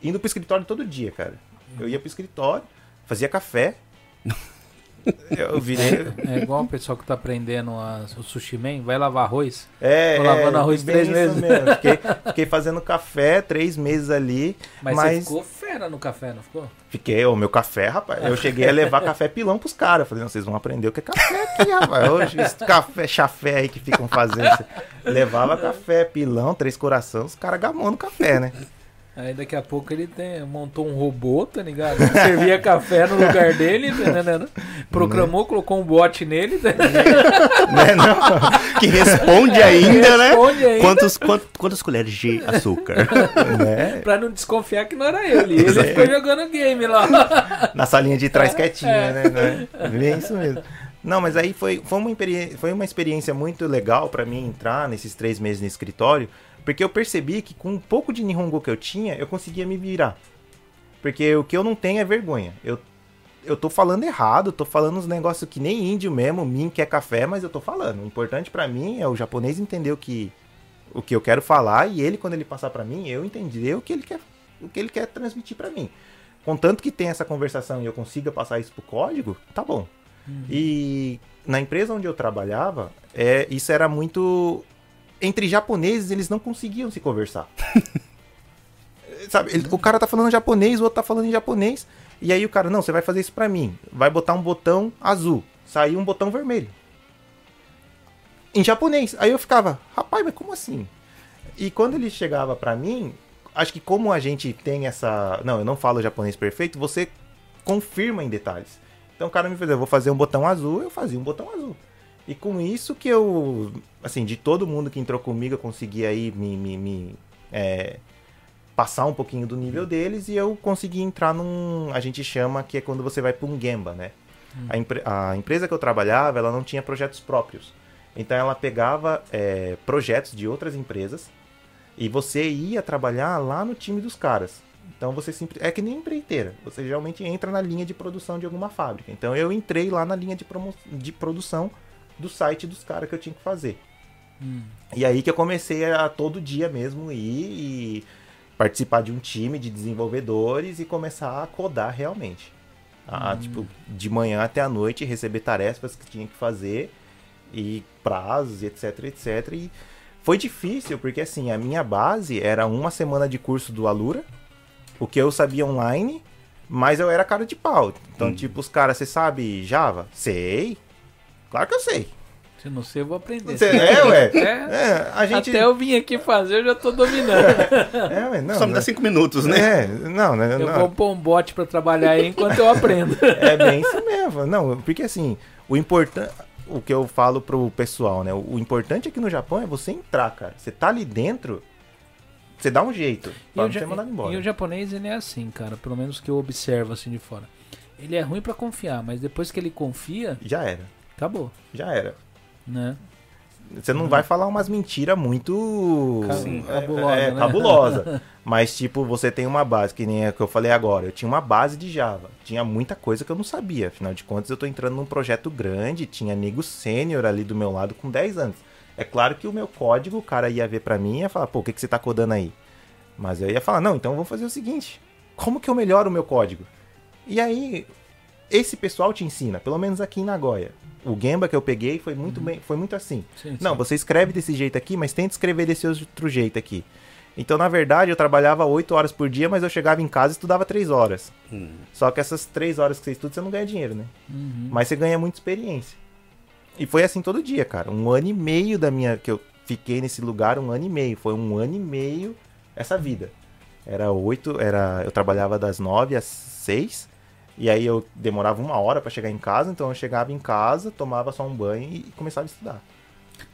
indo pro escritório todo dia, cara. Eu ia pro escritório, fazia café. Eu virei. É igual o pessoal que tá aprendendo a, o sushi man, vai lavar arroz. É, Tô lavando é, arroz três meses. mesmo. Fiquei, fiquei fazendo café três meses ali. Mas, Mas- você ficou fera no café, não ficou? Fiquei, o meu café, rapaz. Eu cheguei a levar café pilão pros caras. Falei, não, vocês vão aprender o que é café aqui, rapaz. Hoje, esse café, chafé aí que ficam fazendo. Levava café, pilão, três corações, os caras gamando no café, né? Aí daqui a pouco ele tem, montou um robô, tá ligado? Servia café no lugar dele, tá entendendo? Programou, colocou um bot nele, tá né? Não, Que responde ainda, né? Responde ainda. Quantos, quant- quantas colheres de açúcar? né? Pra não desconfiar que não era ele. Ele ficou jogando game lá. Na salinha de trás É, quietinha, é. né? né? Bem isso mesmo. Não, mas aí foi, foi, uma, experiência, foi uma experiência muito legal pra mim entrar nesses três meses no escritório, porque eu percebi que com um pouco de Nihongo que eu tinha, eu conseguia me virar. Porque o que eu não tenho é vergonha. Eu, eu tô falando errado, tô falando uns negócios que nem índio mesmo, mim quer café, mas eu tô falando. O importante pra mim é o japonês entender o que, o que eu quero falar e ele, quando ele passar pra mim, eu entender o que ele quer, o que ele quer transmitir pra mim. Contanto que tem essa conversação e eu consiga passar isso pro código, tá bom. E na empresa onde eu trabalhava, é, isso era muito. Entre japoneses, eles não conseguiam se conversar. Sabe, ele- o cara tá falando japonês, o outro tá falando em japonês. E aí o cara, não, você vai fazer isso pra mim. Vai botar um botão azul. Saiu um botão vermelho. Em japonês. Aí eu ficava, rapaz, mas como assim? E quando ele chegava pra mim, acho que como a gente tem essa. Não, eu não falo japonês perfeito, você confirma em detalhes. Então o cara me fazia, eu vou fazer um botão azul, eu fazia um botão azul. E com isso que eu, assim, de todo mundo que entrou comigo, eu consegui aí me, me, me, é, passar um pouquinho do nível deles e eu consegui entrar num, a gente chama que é quando você vai para um Gemba, né? A, empre- a empresa que eu trabalhava, ela não tinha projetos próprios. Então ela pegava é, projetos de outras empresas e você ia trabalhar lá no time dos caras. Então você sempre. É que nem empreiteira. Você geralmente entra na linha de produção de alguma fábrica. Então eu entrei lá na linha de, promo... de produção do site dos caras que eu tinha que fazer. E aí que eu comecei a todo dia mesmo ir e participar de um time de desenvolvedores e começar a codar realmente. A, Tipo, de manhã até a noite, receber tarefas que tinha que fazer e prazos, etc, etc. E foi difícil, porque assim, a minha base era uma semana de curso do Alura, o que eu sabia online, mas eu era cara de pau. Então, tipo, os caras, você sabe Java? Sei. Claro que eu sei. Se não sei, eu vou aprender. Você, é, ué. É. É, a gente. Até eu vim aqui fazer, eu já tô dominando. É, ué, não, Só me dá né? cinco minutos, né? É, não, né? Eu não. vou pôr um bot pra trabalhar aí enquanto eu aprendo. É bem isso mesmo. Não, porque assim, o importante. O que eu falo pro pessoal, né? O importante aqui no Japão é você entrar, cara. Você tá ali dentro, você dá um jeito. E Pra ja- ser mandado embora. e o japonês, ele é assim, cara. Pelo menos que eu observo assim de fora. Ele é ruim pra confiar, mas depois que ele confia, Já era. Acabou, Já era. né? Você não vai falar umas mentiras muito. Sim, é, cabulosa, é, né? cabulosa. Mas, tipo, você tem uma base, que nem a que eu falei agora. Eu tinha uma base de Java. Tinha muita coisa que eu não sabia. Afinal de contas, eu tô entrando num projeto grande. Tinha nego sênior ali do meu lado com 10 anos. É claro que o meu código, o cara ia ver pra mim e ia falar, pô, o que, que você tá codando aí? Mas eu ia falar, não, então vamos fazer o seguinte. Como que eu melhoro o meu código? E aí, esse pessoal te ensina, pelo menos aqui em Nagoya. O Gemba que eu peguei foi muito bem, foi muito assim. Sim, Não, sim. você escreve desse jeito aqui, mas tenta escrever desse outro jeito aqui. Então, na verdade, eu trabalhava 8 horas por dia, mas eu chegava em casa e estudava 3 horas. Hum. Só que essas 3 horas que você estuda, você não ganha dinheiro, né? Uhum. Mas você ganha muita experiência. E foi assim todo dia, cara. Um ano e meio da minha. que eu fiquei nesse lugar, um ano e meio. Foi um ano e meio essa vida. Era oito, era. Eu trabalhava das nove às seis. E aí eu demorava uma hora pra chegar em casa, então eu chegava em casa, tomava só um banho e começava a estudar.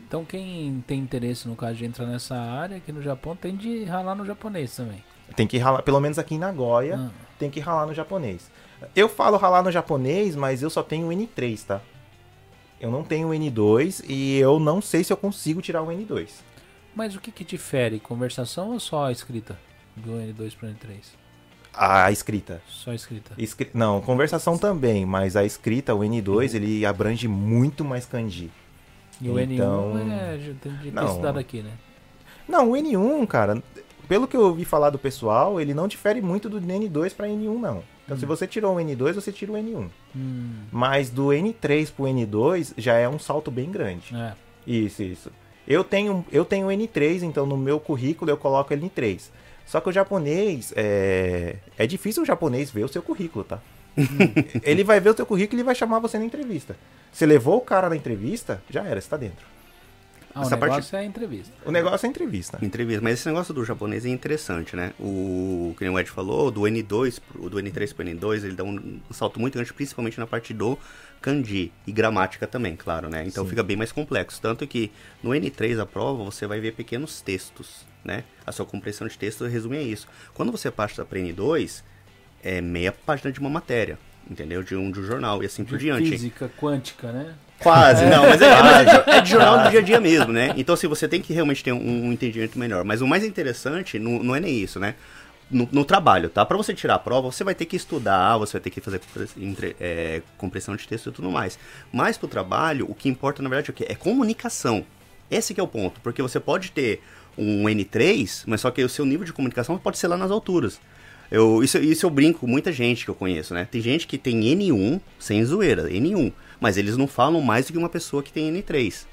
Então quem tem interesse no caso de entrar nessa área aqui no Japão tem de ralar no japonês também. Tem que ralar, pelo menos aqui em Nagoya, Ah. tem que ralar no japonês. Eu falo ralar no japonês, mas eu só tenho o N3, tá? Eu não tenho o N2 e eu não sei se eu consigo tirar o N2. Mas o que que difere? Conversação ou só a escrita? Do N2 pro N3? A escrita. Só a escrita. Escri- Não, conversação também, mas a escrita, o N2, ele abrange muito mais kanji. E o Então- N1 é, já tem de ter Não. estudado aqui, né? Não, o N1, cara, pelo que eu ouvi falar do pessoal, ele não difere muito do N2 para N1, não. Então, se você tirou o N2, você tira o N1. Hum, Mas do N3 pro N2 já é um salto bem grande. é. Isso, isso. Eu tenho, eu tenho N3, então no meu currículo eu coloco N3. Só que o japonês, é, é difícil o japonês ver o seu currículo, tá? ele vai ver o seu currículo e ele vai chamar você na entrevista. Você levou o cara na entrevista, já era, você tá dentro. Ah, o Essa parte- negócio é a entrevista. O negócio é a entrevista. Entrevista. Mas esse negócio do japonês é interessante, né? O que nem o Ed falou, do N2, pro- do N3 pro N2, ele dá um, um salto muito grande, principalmente na parte do kanji e gramática também, claro, né? Então Sim. fica bem mais complexo. Tanto que no N3 a prova você vai ver pequenos textos, né? A sua compreensão de texto resume a isso. Quando você passa para N2, é meia página de uma matéria, entendeu? De um, de um jornal e assim por De diante. Física quântica, né? Quase, não, mas é, mas é de- é de jornal do dia a dia mesmo, né? Então, assim, você tem que realmente ter um, um entendimento melhor. Mas o mais interessante não, não é nem isso, né? No, no trabalho, tá? Pra você tirar a prova, você vai ter que estudar, você vai ter que fazer é, compressão de texto e tudo mais. Mas pro trabalho, o que importa, na verdade, é o quê? É comunicação. Esse que é o ponto, porque você pode ter um N3, mas só que o seu nível de comunicação pode ser lá nas alturas. Eu, isso, isso eu brinco com muita gente que eu conheço, né? Tem gente que tem N1, sem zoeira, N1, mas eles não falam mais do que uma pessoa que tem N3.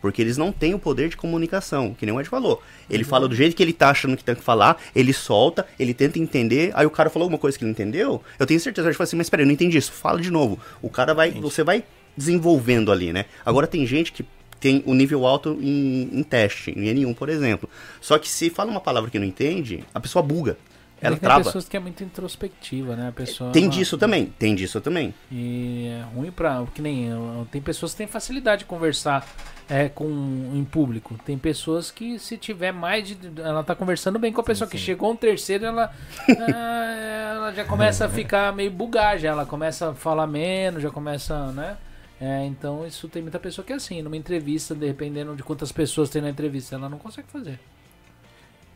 Porque eles não têm o poder de comunicação, que nem o Ed falou. Ele fala do jeito que ele tá achando que tem que falar, ele solta, ele tenta entender, aí o cara falou alguma coisa que ele não entendeu, eu tenho certeza, ele fala assim, mas peraí, eu não entendi isso, fala de novo. O cara vai, você vai desenvolvendo ali, né? Agora tem gente que tem o nível alto em, em teste, em N1, por exemplo. Só que se fala uma palavra que não entende, a pessoa buga. Ela tem trava. pessoas que é muito introspectiva, né? A pessoa Tem disso também, tem disso também. E é ruim pra. Que nem. eu- Tem pessoas que têm facilidade de conversar é, com, em público. Tem pessoas que, se tiver mais de. Ela tá conversando bem com a pessoa que sim. chegou um terceiro, ela. ah, ela já começa a ficar meio bugar, já. Ela começa a falar menos, já começa, né? É, então isso tem muita pessoa que é assim, numa entrevista, dependendo de quantas pessoas tem na entrevista, ela não consegue fazer.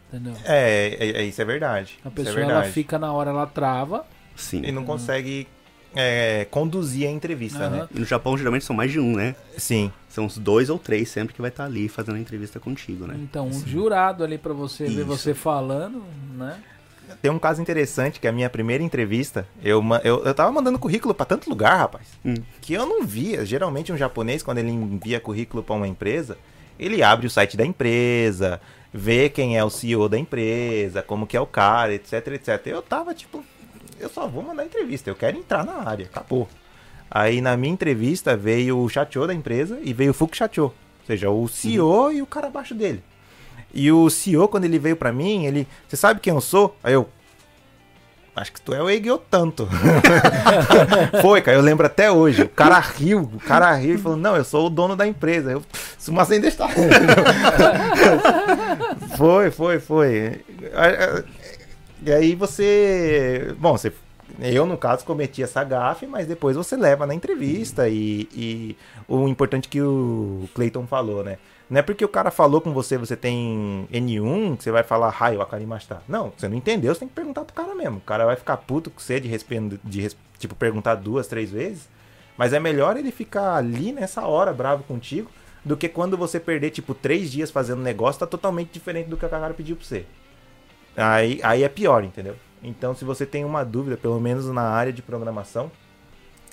Entendeu? É, é, é- isso é verdade. A isso pessoa é ela verdade. fica na hora, ela trava. Sim. E não consegue é, conduzir a entrevista, Aham. né? E no Japão geralmente são mais de um, né? Sim. São uns dois ou três sempre que vai estar ali fazendo a entrevista contigo, né? Então, um jurado ali pra você ver Isso. você falando, né? Tem um caso interessante que a minha primeira entrevista, eu, eu, eu tava mandando currículo pra tanto lugar, rapaz, Hum. que eu não via. Geralmente um japonês, quando ele envia currículo pra uma empresa, ele abre o site da empresa, vê quem é o CEO da empresa, como que é o cara, etc, etc. Eu tava tipo, eu só vou mandar entrevista, eu quero entrar na área, acabou. Aí na minha entrevista veio o chateau da empresa e veio o Fuku chateau, ou seja, o CEO e o cara abaixo dele. E o CEO, quando ele veio pra mim, ele, você sabe quem eu sou? Aí eu, acho que tu é o Egyo tanto. Foi, cara, eu lembro até hoje. O cara riu, o cara riu e falou, não, eu sou o dono da empresa. Eu, mas ainda está. foi, foi, foi. E aí você, bom, você eu, no caso, cometi essa gafe, mas depois você leva na entrevista e, e o importante que o Clayton falou, né? Não é porque o cara falou com você, você tem N1, que você vai falar raio, akarimashita. Não, você não entendeu, você tem que perguntar pro cara mesmo. O cara vai ficar puto com você de, respen- de tipo, perguntar duas, três vezes. Mas é melhor ele ficar ali nessa hora bravo contigo do que quando você perder, tipo, três dias fazendo negócio, tá totalmente diferente do que o cara pediu pra você. Aí, aí é pior, entendeu? Então, se você tem uma dúvida, pelo menos na área de programação,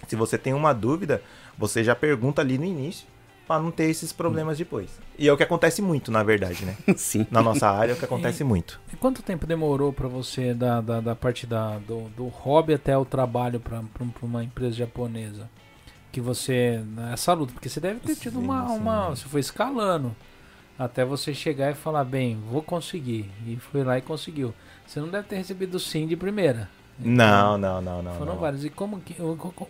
se você tem uma dúvida, você já pergunta ali no início para não ter esses problemas depois. E é o que acontece muito, na verdade, né? Sim. Na nossa área é o que acontece muito. E quanto tempo demorou pra você, da, da, da parte da, do, do hobby até o trabalho pra uma empresa japonesa? Que você. Essa luta, porque você deve ter tido Sim, uma, sim. uma. Você foi escalando. Até você chegar e falar, bem, vou conseguir. E foi lá e conseguiu. Você não deve ter recebido sim de primeira. Não, não, não, não. Foram não. vários. E como,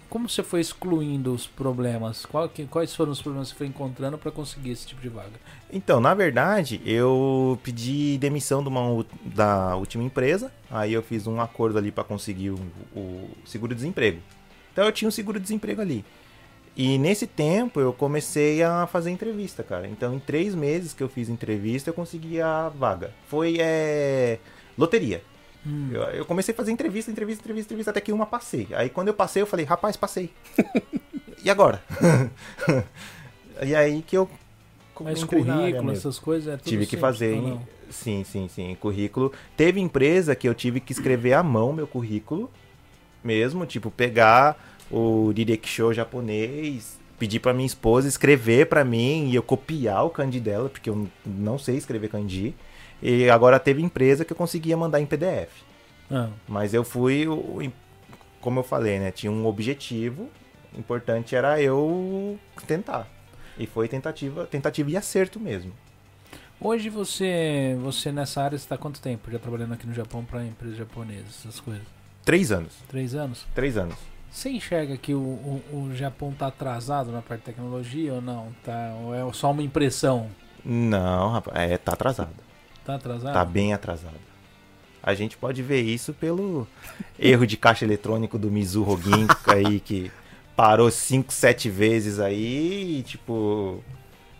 como você foi excluindo os problemas? Quais foram os problemas que você foi encontrando pra conseguir esse tipo de vaga? Então, na verdade, eu pedi demissão de uma, da última empresa. Aí eu fiz um acordo ali para conseguir o, o seguro-desemprego. Então eu tinha um seguro-desemprego ali. E nesse tempo eu comecei a fazer entrevista, cara. Então em três meses que eu fiz entrevista eu consegui a vaga. Foi é, loteria. Hum. Eu, eu comecei a fazer entrevista, entrevista, entrevista, entrevista, até que uma passei. Aí quando eu passei, eu falei, rapaz, passei. e agora? e aí que eu Mas currículo, essas coisas, é tudo Tive que fazer. hein? Sim, sim, sim. Currículo. Teve empresa que eu tive que escrever à mão meu currículo mesmo, tipo, pegar o Show japonês, pedir pra minha esposa escrever pra mim e eu copiar o kanji dela, porque eu não sei escrever kanji. E agora teve empresa que eu conseguia mandar em PDF. Ah, Mas eu fui, como eu falei, né? Tinha um objetivo, o importante era eu tentar. E foi tentativa, tentativa e acerto mesmo. Hoje você, você nessa área está quanto tempo já trabalhando aqui no Japão para empresas japonesas, essas coisas? Três anos. Três anos? Três anos. Você enxerga que o, o, o Japão tá atrasado na parte de tecnologia ou não? Tá, ou é só uma impressão? Não, rapaz, é, tá atrasado. Tá atrasado? Tá bem atrasado. A gente pode ver isso pelo erro de caixa eletrônico do Mizu Rogin aí que parou 5, 7 vezes aí e tipo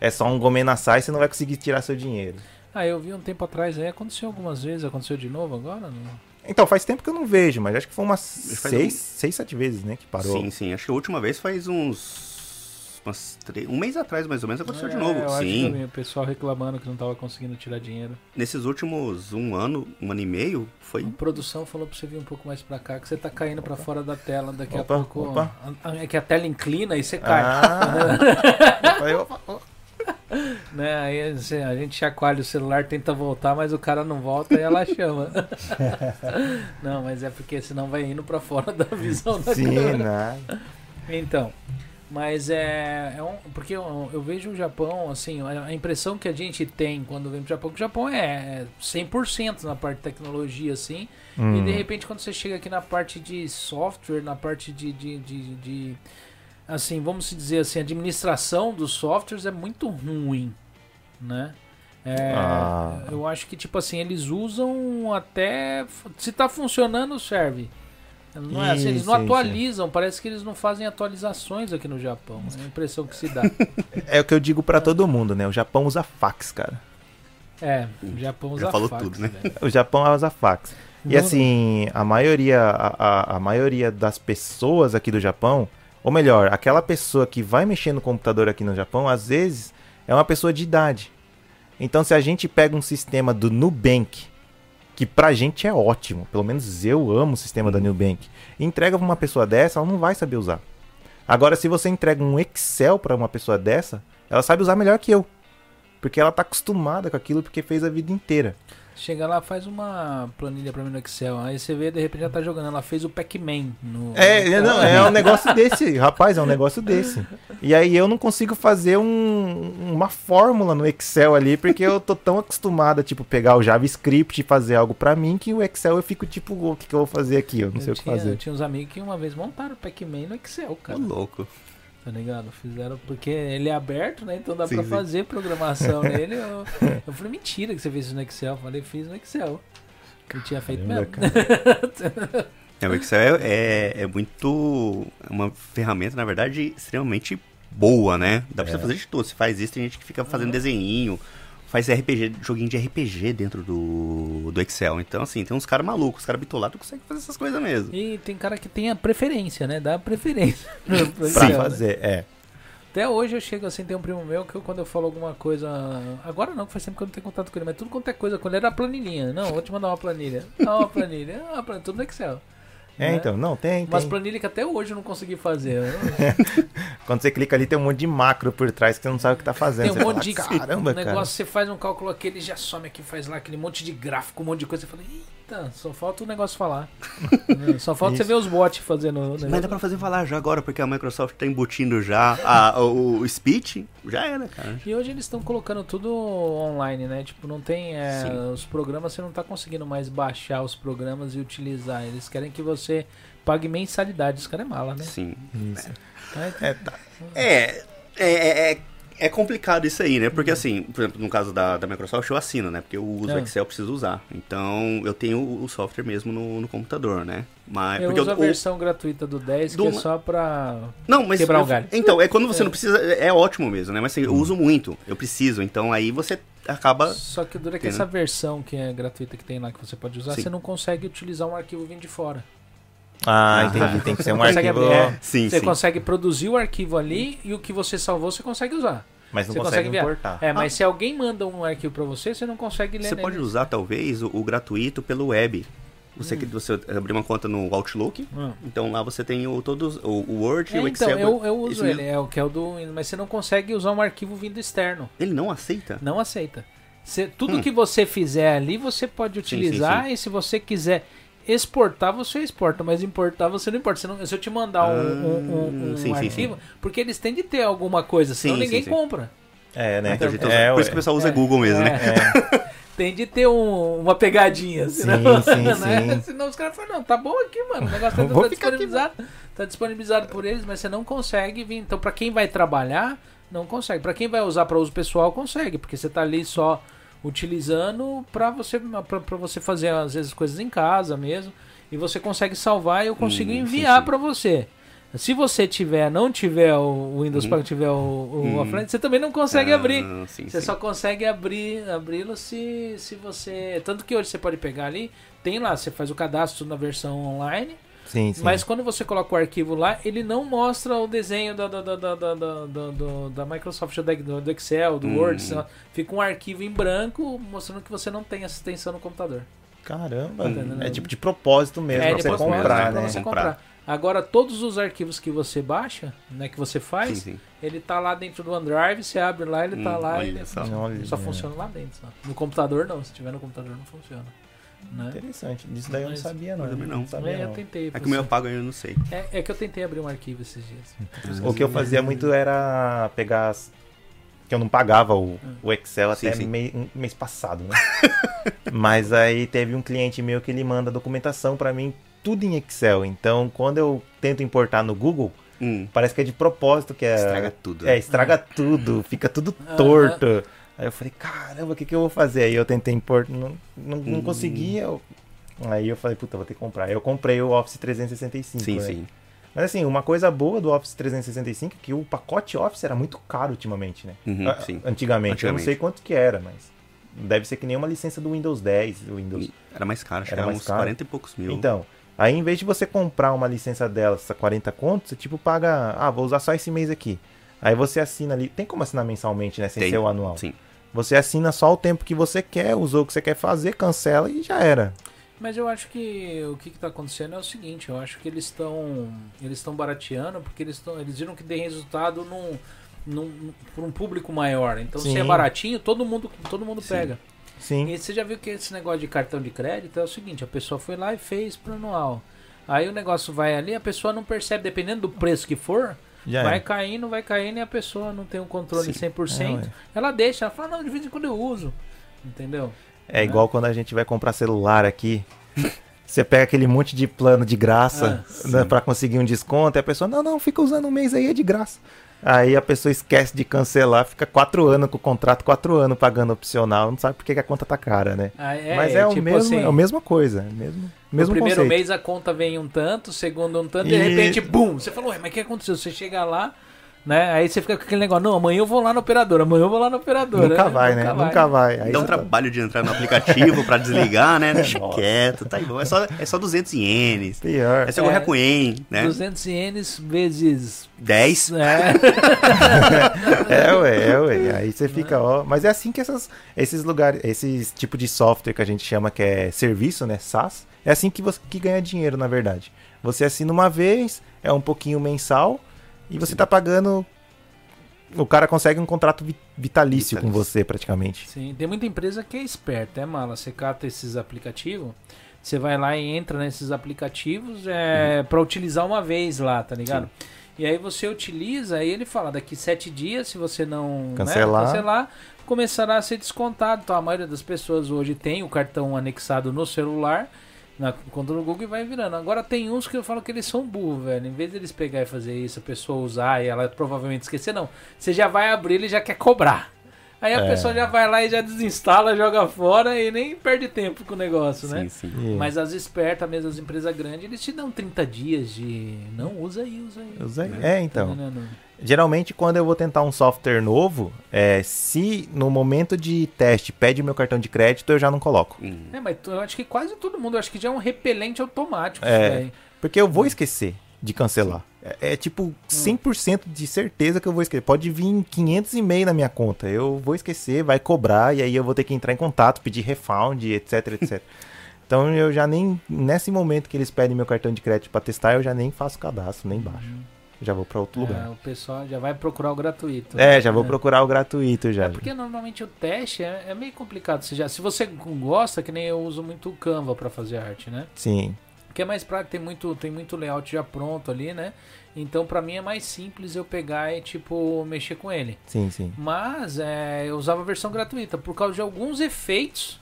é só um Gomenasai, você não vai conseguir tirar seu dinheiro. Ah, eu vi um tempo atrás aí, aconteceu algumas vezes, aconteceu de novo agora? Não? Então, faz tempo que eu não vejo, mas acho que foi umas Faz 6, um- 6, 7 vezes, né, que parou. Sim, sim. Acho que a última vez faz uns. Umas três- um mês atrás, mais ou menos, aconteceu de É, novo. eu acho Sim. também, o pessoal reclamando que não tava conseguindo tirar dinheiro. Nesses últimos um ano, um ano e meio, foi. A produção falou pra você vir um pouco mais pra cá, que você tá caindo pra fora da tela. Daqui Opa, a pouco. opa. a- a- É que a tela inclina e você cai. Ah, opa, opa. Né? Aí você- a gente chacoalha o celular, tenta voltar, mas o cara não volta e ela chama. não, mas é porque senão vai indo pra fora da visão da Sim, câmera. nada. Então, mas é, é um, porque eu, eu vejo o Japão, assim, a impressão que a gente tem quando vem pro Japão, que o Japão é 100% na parte de tecnologia, assim, e Hum. de repente quando você chega aqui na parte de software, na parte de, de, de, de, assim, vamos dizer assim, administração dos softwares é muito ruim, né? É, Ah. Eu acho que, tipo assim, eles usam até. Se tá funcionando, serve. Não é assim, eles não Sim, sim, sim. atualizam, parece que eles não fazem atualizações aqui no Japão. É a impressão que se dá. É o que eu digo pra todo mundo, né? O Japão usa fax, cara. É, o Japão usa Já falou fax, tudo, né? velho. O Japão usa fax. E Não- assim, a maioria, a, a- a maioria das pessoas aqui do Japão, ou melhor, aquela pessoa que vai mexer no computador aqui no Japão, às vezes é uma pessoa de idade. Então, se a gente pega um sistema do Nubank, que pra gente é ótimo, pelo menos eu amo o sistema da Nubank, entrega pra uma pessoa dessa, ela não vai saber usar. Agora, se você entrega um Excel pra uma pessoa dessa, ela sabe usar melhor que eu. Porque ela tá acostumada com aquilo porque fez a vida inteira. Chega lá, faz uma planilha pra mim no Excel. Aí você vê, de repente já tá jogando. Ela fez o Pac-Man no. É, é, não, é um negócio desse, rapaz, é um negócio desse. E aí eu não consigo fazer um- uma fórmula no Excel ali, porque eu tô tão acostumado a, tipo, pegar o JavaScript e fazer algo pra mim, que o Excel eu fico, tipo, o que, que eu vou fazer aqui? Eu não sei eu o que tinha, fazer. eu tinha uns amigos que uma vez montaram o Pac-Man no Excel, Ô, cara. louco. Tá ligado? Fizeram porque ele é aberto, né? Então dá Sim, pra sim. fazer programação nele. Eu, eu falei, mentira que você fez isso no Excel. Eu falei, fiz no Excel. Eu tinha feito Caramba, mesmo. É, o Excel é, é, é muito. É uma ferramenta, na verdade, extremamente boa, né? Dá pra É. você fazer de tudo. Você faz isso, tem gente que fica fazendo desenhinho, faz RPG, joguinho de RPG dentro do, do Excel. Então, assim, tem uns caras malucos, os caras bitolados conseguem fazer essas coisas mesmo. E tem cara que tem a preferência, né? Dá a preferência. pro Pra Excel, né? fazer, é. Até hoje eu chego assim, tem um primo meu que eu, quando eu falo alguma coisa. Agora não, que faz tempo que eu não tenho contato com ele, mas tudo quanto é coisa com ele era planilhinha. Não, vou te mandar uma planilha. Ah, uma planilha. Ah, uma planilha. Tudo no Excel. É, né? então, não, tem, Umas tem. planilhas que até hoje eu não consegui fazer. Quando você clica ali, tem um monte de macro por trás que você não sabe o que tá fazendo. Tem um Você monte de fala, Caramba, um cara. negócio, você faz um cálculo aqui, ele já some aqui, faz lá aquele monte de gráfico, um monte de coisa. Você fala, eita, só falta o negócio falar. só falta você Isso. ver os bots fazendo. o Mas dá pra fazer falar já agora, porque a Microsoft tá embutindo já a- o, o speech. Já era, cara. E hoje eles estão colocando tudo online, né? Tipo, não tem. é, os programas, você não tá conseguindo mais baixar os programas e utilizar. Eles querem que você pague mensalidade. Os caras é mala, né? Sim. Isso. Aí, É, tá. É, é, é, é- é complicado isso aí, né? Porque assim, por exemplo, no caso da, da Microsoft, eu assino, né? Porque eu uso o É. Excel, eu preciso usar. Então, eu tenho o software mesmo no, no computador, né? Mas, eu uso a o- versão gratuita do 10, do- que é só pra. Não, mas. quebrar eu- um galho. Então, é quando você É. não precisa. É ótimo mesmo, né? Mas assim, eu uso muito, eu preciso. Então aí você acaba. Só que dura que Tem, né? essa versão que é gratuita que tem lá que você pode usar, Sim. você não consegue utilizar um arquivo vindo de fora. Ah, Ah. entendi. Tem que ser um Você consegue arquivo. abrir, é. Sim, Você sim. consegue produzir o arquivo ali e o que você salvou você consegue usar. Mas não Você consegue, consegue importar. É, mas se alguém manda um arquivo pra você, você não consegue ler Você nele. pode usar, talvez, o, o gratuito pelo web. Você, Hum. você abrir uma conta no Outlook, Ah. então lá você tem o, todos, o, o Word e É, o então, Excel. eu, eu Isso uso ele, mesmo. é o que é o do. Mas você não consegue usar um arquivo vindo externo. Ele não aceita? Não aceita. Você- tudo Hum. que você fizer ali, você pode sim, utilizar. E se você quiser exportar, você exporta. Mas importar, você não importa. Se, não- se eu te mandar um, um- um- um Ah, sim, sim, arquivo, porque eles têm de ter alguma coisa, senão Sim, ninguém sim, sim. compra. É, né? Então, gente é, por isso que o pessoal usa É. Google mesmo, né? É. Tem de ter um- uma pegadinha. Sim, Senão, sim, né? sim. senão os caras falam, não, tá bom aqui, mano. O negócio tá, tá ficar aqui, disponibilizado. tá disponibilizado por eles, mas você não consegue vir. Então, pra quem vai trabalhar, não consegue. Pra quem vai usar pra uso pessoal, consegue. Porque você tá ali só utilizando pra você, pra você fazer, às vezes, coisas em casa mesmo. E você consegue salvar e eu consigo Hum, enviar pra você. Se você tiver, não tiver o Windows Uhum. para tiver o, o Hum. offline, você também não consegue Ah, abrir. sim, Você sim. só consegue abrir abri-lo se, se você. Tanto que hoje você pode pegar ali, tem lá, você faz o cadastro na versão online, Sim, sim. mas quando você coloca o arquivo lá, ele não mostra o desenho da, da, da, da, da, da, da- Microsoft, do, do Excel, do Hum. Word. lá. Fica um arquivo em branco mostrando que você não tem essa extensão no computador. Caramba, Hum. é tipo de propósito mesmo é, pra você depois comprar, mostra pra né? você Comprar. Agora, todos os arquivos que você baixa, né, que você faz, Sim, sim. ele tá lá dentro do OneDrive, você abre lá, ele tá Hum, lá e ele só. Só funciona lá dentro. Só. No computador não, se tiver no computador não funciona. Né? Interessante. Disso daí eu não Mas- sabia, não. Eu também não. sabia, É, eu não. tentei. É que o meu apago eu não sei. é, é que eu tentei abrir um arquivo esses dias. O que eu fazia muito era pegar. as- Que eu não pagava o, o Excel Sim, até sim. mei- um mês passado, né? Mas aí teve um cliente meu que ele manda documentação pra mim, tudo em Excel. Então, quando eu tento importar no Google, Hum, parece que é de propósito que é. estraga tudo. É, né? estraga tudo, fica tudo torto. Aí eu falei, caramba, o que, que eu vou fazer? Aí eu tentei importar, não, não, não Hum. conseguia. Aí eu falei, puta, vou ter que comprar. Aí eu comprei o Office 365. Sim, né? sim. Mas assim, uma coisa boa do Office 365 é que o pacote Office era muito caro ultimamente, né? Uhum, Ah, sim. Antigamente. Eu não Antigamente. sei quanto que era, mas deve ser que nem uma licença do Windows 10, do Windows. Era mais caro, acho Era que era uns caro? 40 e poucos mil. Então, aí em vez de você comprar uma licença dela, essa 40 contos, você tipo paga, ah, vou usar só esse mês aqui. Aí você assina ali, tem como assinar mensalmente, né, sem Tem, ser o anual. Sim. Você assina só o tempo que você quer, usou o que você quer fazer, cancela e já era. Mas eu acho que o que está acontecendo é o seguinte, eu acho que eles estão eles estão barateando porque eles estão eles viram que tem resultado num, num, por um público maior. Então se Sim. é baratinho, todo mundo todo mundo Sim. pega. Sim. E você já viu que esse negócio de cartão de crédito é o seguinte, a pessoa foi lá e fez pro anual. Aí o negócio vai ali, a pessoa não percebe, dependendo do preço que for, Já vai é. caindo, vai caindo e a pessoa não tem um controle Sim. 100%. É, ela deixa, ela fala, não, de vez em quando eu uso. Entendeu? É igual quando a gente vai comprar celular aqui. Você pega aquele monte de plano de graça Ah, né, pra conseguir um desconto e a pessoa, não, não, fica usando um mês aí, é de graça. Aí a pessoa esquece de cancelar, fica quatro anos com o contrato, quatro anos pagando opcional, não sabe por que a conta tá cara, né? Ah, é, Mas é, o tipo mesmo, assim, é a mesma coisa, é mesmo, mesmo no primeiro conceito. mês a conta vem um tanto, segundo um tanto, de E- repente, bum! Você falou, ué, mas o que aconteceu? Você chega lá, né? Aí você fica com aquele negócio, não, amanhã eu vou lá na operadora, amanhã eu vou lá na operadora. Nunca vai, né? Nunca vai. Aí Dá um tá- trabalho de entrar no aplicativo pra desligar, né? Deixa Nossa. quieto, tá bom. É só, é só 200 ienes. Pior. É se eu É. correr com ien, né? 200 ienes vezes... 10. É, É, ué, é, ué. Aí você fica, ó. Mas é assim que essas, esses lugares, esses tipo de software que a gente chama que é serviço, né? SaaS, é assim que você que ganha dinheiro, na verdade. Você assina uma vez, é um pouquinho mensal, e você tá pagando. O cara consegue um contrato vi- vitalício, com Vitalício. você, praticamente. sim, tem muita empresa que é esperta, é mala. Você cata esses aplicativos, você vai lá e entra nesses aplicativos é, pra utilizar uma vez lá, tá ligado? E aí você utiliza, aí ele fala, daqui sete dias, se você não né, Cancelar. cancelar começará a ser descontado. Então a maioria das pessoas hoje tem o cartão anexado no celular, na conta do Google e vai virando. Agora tem uns que eu falo que eles são burros, velho. Em vez deles pegar e fazer isso, a pessoa usar e ela provavelmente esquecer, não. Você já vai abrir, ele já quer cobrar. Aí a É. pessoa já vai lá e já desinstala, joga fora e nem perde tempo com o negócio, né? Sim, sim. E- Mas as espertas, mesmo as empresas grandes, eles te dão 30 dias de. Não, usa aí, usa aí. Usa aí. É, então. Não, não, não. Geralmente, quando eu vou tentar um software novo, é, se no momento de teste pede meu cartão de crédito, eu já não coloco. Hum. É, mas eu acho que quase todo mundo, eu acho que já é um repelente automático É. Porque eu vou esquecer. de cancelar. É, é tipo 100% de certeza que eu vou esquecer. Pode vir 500 e-mail na minha conta. Eu vou esquecer, vai cobrar e aí eu vou ter que entrar em contato, pedir refund, etc, etc. então eu já nem nesse momento que eles pedem meu cartão de crédito para testar, eu já nem faço cadastro, nem baixo. Já vou para outro É, lugar. o pessoal já vai procurar o gratuito. É, já vou É. procurar o gratuito já. É porque normalmente o teste é, é meio complicado. Se, já, se você gosta, que nem eu uso muito o Canva pra fazer arte, né? Sim. Que é mais prático, tem muito, tem muito layout já pronto ali, né? Então pra mim é mais simples eu pegar e tipo mexer com ele. Sim, sim. Mas é, eu usava a versão gratuita por causa de alguns efeitos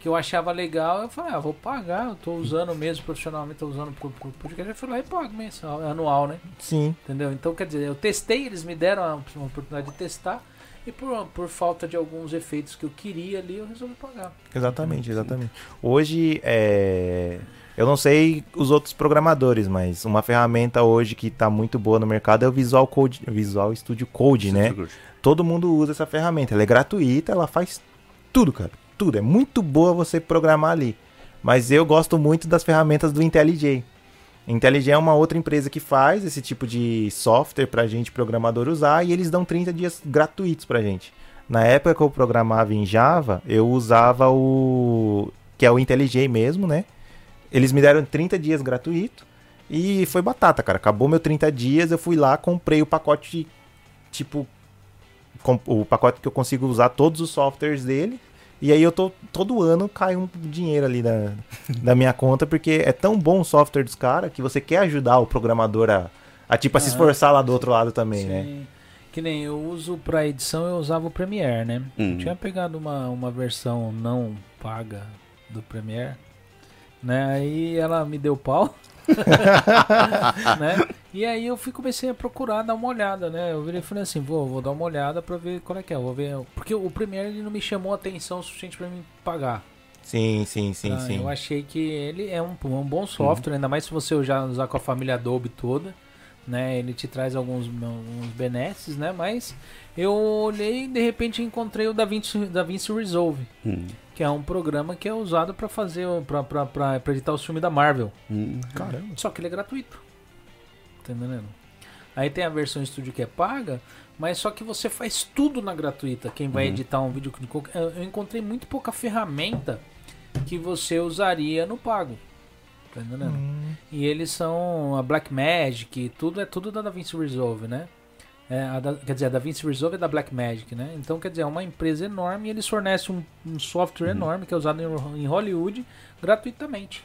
que eu achava legal. Eu falei, ah, vou pagar, eu tô usando mesmo profissionalmente, tô usando pro podcast. Eu fui lá e pago mensal, anual, né? Sim. Entendeu? Então, quer dizer, eu testei, eles me deram a- uma oportunidade de testar. E por, por falta de alguns efeitos que eu queria ali, eu resolvi pagar. Exatamente, exatamente. Hoje, é... eu não sei os outros programadores, mas uma ferramenta hoje que está muito boa no mercado é o Visual Code, Visual Studio Code, né? Todo mundo usa essa ferramenta. Ela é gratuita, ela faz tudo, cara. Tudo. É muito boa você programar ali. Mas eu gosto muito das ferramentas do IntelliJ. IntelliJ é uma outra empresa que faz esse tipo de software pra gente programador usar e eles dão 30 dias gratuitos pra gente. Na época que eu programava em Java, eu usava o que é o IntelliJ mesmo, né? Eles me deram 30 dias gratuito e foi batata, cara. Acabou meu 30 dias, eu fui lá, comprei o pacote tipo o pacote que eu consigo usar todos os softwares dele. E aí eu tô todo ano cai um dinheiro ali da, da minha conta, porque é tão bom o software dos caras que você quer ajudar o programador a, a tipo a se Aham. esforçar lá do outro lado também, né? Sim. Que nem eu uso pra edição, eu usava o Premiere, né? Uhum. Eu tinha pegado uma, uma versão não paga do Premiere, né? Aí ela me deu pau. né? E aí eu fui comecei a procurar dar uma olhada, né? Eu virei e falei assim, vou, vou dar uma olhada pra ver qual é que é, vou ver, porque o Premiere ele não me chamou a atenção o suficiente pra mim pagar. Sim, sim, sim, tá? sim. Eu achei que ele é um, um bom software, ainda mais se você já usar com a família Adobe toda, né? Ele te traz alguns, alguns benesses, né? Mas eu olhei e de repente encontrei o DaVinci, DaVinci Resolve, Hum. que é um programa que é usado pra fazer, pra editar os filmes da Marvel. Hum. Caramba. Só que ele é gratuito. Tá entendendo? Aí tem a versão estúdio que é paga, mas só que você faz tudo na gratuita. Quem vai Uhum. editar um vídeo de qualquer- eu eu encontrei muito pouca ferramenta que você usaria no pago. Tá entendendo? Hum, E eles são a Blackmagic, tudo é tudo da DaVinci Resolve, né? É, da- quer dizer, a DaVinci Resolve é da Blackmagic, né? Então, quer dizer, é uma empresa enorme e eles fornecem um, um software enorme que é usado em, em Hollywood gratuitamente.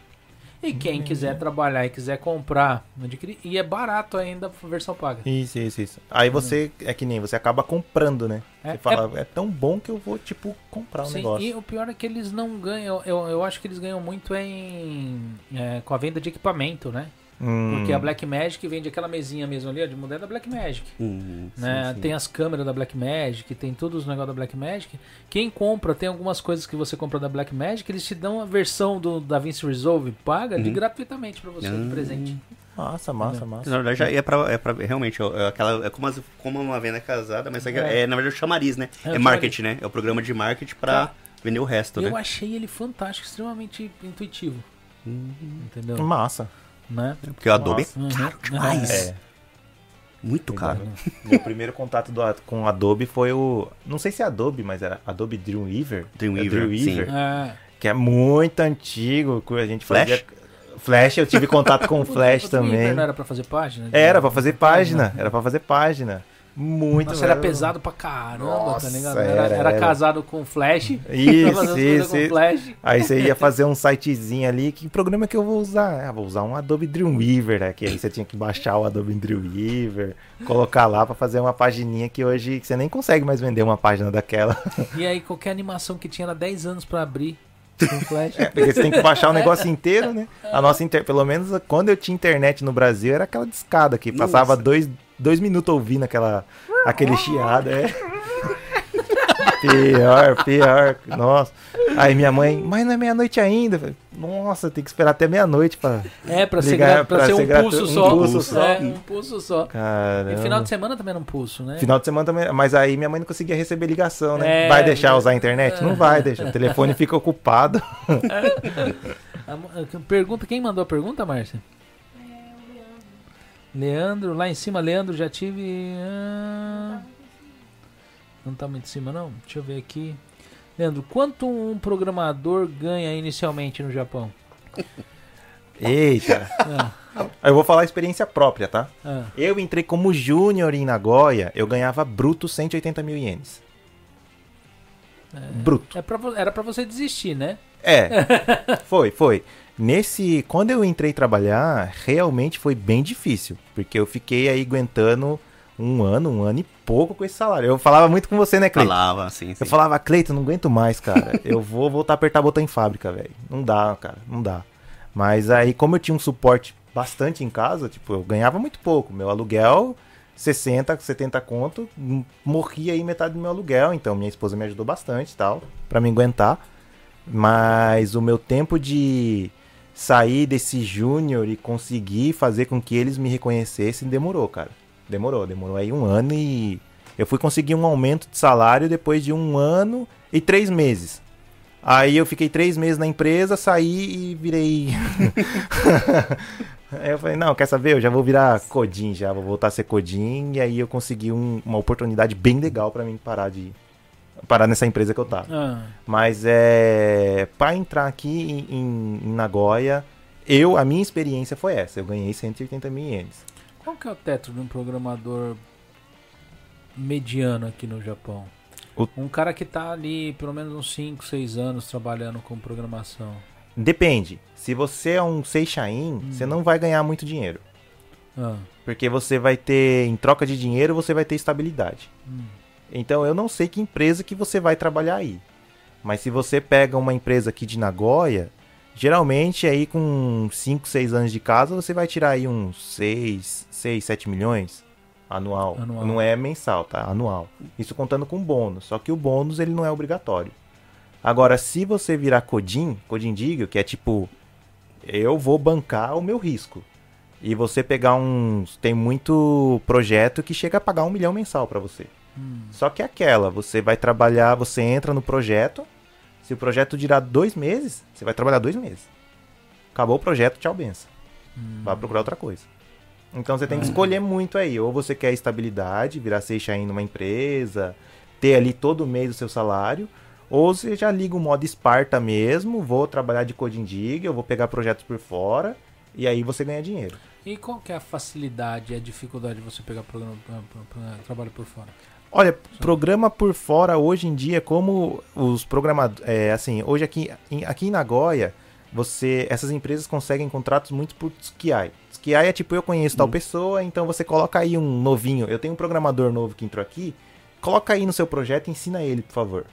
E quem quiser trabalhar e quiser comprar, adquirir, e é barato ainda a versão paga. Isso, isso, isso. Aí você, é que nem, você acaba comprando, né? É, Você fala, é, tão bom que eu vou, tipo, comprar um Sim, negócio. e o pior é que eles não ganham, eu, eu acho que eles ganham muito em é, com a venda de equipamento, né? Hum, Porque a Blackmagic vende aquela mesinha mesmo ali, ó, de mulher da Blackmagic. Hum. né? sim. Tem as câmeras da Blackmagic, tem todos os negócios da Blackmagic. Quem compra, tem algumas coisas que você compra da Blackmagic, eles te dão a versão do DaVinci Resolve paga de Uhum. gratuitamente pra você, de Ah. presente. Massa, massa, massa. Na verdade, já é pra, é pra realmente, é, aquela, é como, as- como uma venda casada, mas é, É. é, na verdade o chamariz, né? É, É, marketing, né? É o programa de marketing pra Tá. vender o resto, Eu né? achei ele fantástico, extremamente intuitivo. Hum. Entendeu? Massa. Né? Porque o Adobe Nossa. Uhum. é caro demais. É. Muito caro. Meu primeiro contato do, com o Adobe foi o. Não sei se é Adobe, mas era Adobe Dreamweaver. Dreamweaver, É Dreamweaver, É. Que é muito antigo. Que a gente Flash? fazia. Flash, eu tive contato com o Flash O Dreamweaver também. Não era pra fazer página? Era pra fazer página. Era pra fazer página. Muito. Nossa, era pesado pra caramba, Nossa, tá ligado? era, Era, era casado com Flash. Isso, isso. Flash. Aí você ia fazer um sitezinho ali, que programa que eu vou usar? Ah, vou usar um Adobe Dreamweaver, né? Que aí você tinha que baixar o Adobe Dreamweaver, colocar lá pra fazer uma pagininha que hoje você nem consegue mais vender uma página daquela. E aí qualquer animação que tinha era 10 anos pra abrir Flash. Porque você tem que baixar o negócio inteiro, né? A nossa inter... Pelo menos quando eu tinha internet no Brasil, era aquela discada que passava Nossa. dois, dois minutos ouvindo aquela, aquele chiado, é. Pior, pior. Nossa. Aí minha mãe, mas não é meia-noite ainda. Falei, Nossa, tem que esperar até meia-noite pra. É, pra ser, Ligar- gra- pra pra ser ser um pulso um só. pulso só. É, um pulso só. Caramba. E final de semana também era um pulso, né? Final de semana também. Mas aí minha mãe não conseguia receber ligação, né? É, vai deixar é. usar a internet? Não vai deixar. O telefone fica ocupado. Pergunta, quem mandou a pergunta, Márcia? Leandro, lá em cima, Leandro, já tive. ah, Não tá muito em cima, não? Deixa eu ver aqui. Leandro, quanto um programador ganha inicialmente no Japão? Eita. Ah, Eu vou falar a experiência própria, tá? ah, Eu entrei como júnior em Nagoya, eu ganhava bruto 180 mil ienes. Bruto. é pra, era pra você desistir, né? É, foi, foi. Nesse, quando eu entrei trabalhar, realmente foi bem difícil, porque eu fiquei aí aguentando um ano, um ano e pouco com esse salário. Eu falava muito com você, né, Cleiton? Falava, assim, sim. Eu falava, Cleiton, não aguento mais, cara. Eu vou voltar a apertar botão em fábrica, velho. Não dá, cara, não dá. Mas aí, como eu tinha um suporte bastante em casa, tipo, eu ganhava muito pouco. Meu aluguel, 60, 70 conto, morria aí metade do meu aluguel. Então, minha esposa me ajudou bastante e tal, pra me aguentar. Mas o meu tempo de sair desse júnior e conseguir fazer com que eles me reconhecessem demorou, cara. Demorou, demorou aí um ano e eu fui conseguir um aumento de salário depois de um ano e três meses. Aí eu fiquei três meses na empresa, saí e virei. aí eu falei, não, quer saber? Eu já vou virar Codin, já vou voltar a ser Codin. E aí eu consegui um- uma oportunidade bem legal pra mim parar de. Parar nessa empresa que eu tava. Ah, Mas é. Pra entrar aqui em, em- Nagoya, eu, a minha experiência foi essa. Eu ganhei 180 mil ienes. qual que é o teto de um programador mediano aqui no Japão? O- Um cara que tá ali pelo menos uns 5, 6 anos trabalhando com programação. Depende. Se você é um Seishain, você não vai ganhar muito dinheiro. Ah, Porque você vai ter, em troca de dinheiro, você vai ter estabilidade. hum. Então eu não sei que empresa que você vai trabalhar aí. Mas se você pega uma empresa aqui de Nagoya, geralmente aí com 5, 6 anos de casa, você vai tirar aí uns 6, 6, 7 milhões anual. Anual. Não é mensal, tá? Anual. Isso contando com bônus. Só que o bônus ele não é obrigatório. Agora, se você virar Codin, Codin Diggle, que é tipo, eu vou bancar o meu risco. E você pegar uns. Tem muito projeto que chega a pagar um milhão mensal pra você. Só que é aquela, você vai trabalhar, você entra no projeto. Se o projeto durar dois meses, você vai trabalhar dois meses. Acabou o projeto, tchau, benção. Vai procurar outra coisa. Então você tem que escolher muito aí. Ou você quer estabilidade, virar Seixain numa empresa, ter ali todo mês o seu salário. Ou você já liga o modo Esparta mesmo, vou trabalhar de coding dig, eu vou pegar projetos por fora, e aí você ganha dinheiro. E qual que é a facilidade e a dificuldade de você pegar programa, pra- pra- trabalho por fora? Olha, programa por fora hoje em dia, como os programadores. É, assim, hoje aqui, em, aqui em Nagoya, você, essas empresas conseguem contratos muito por Tsukiai. Tsukiai é tipo, eu conheço tal pessoa, então você coloca aí um novinho. Eu tenho um programador novo que entrou aqui, coloca aí no seu projeto e ensina ele, por favor.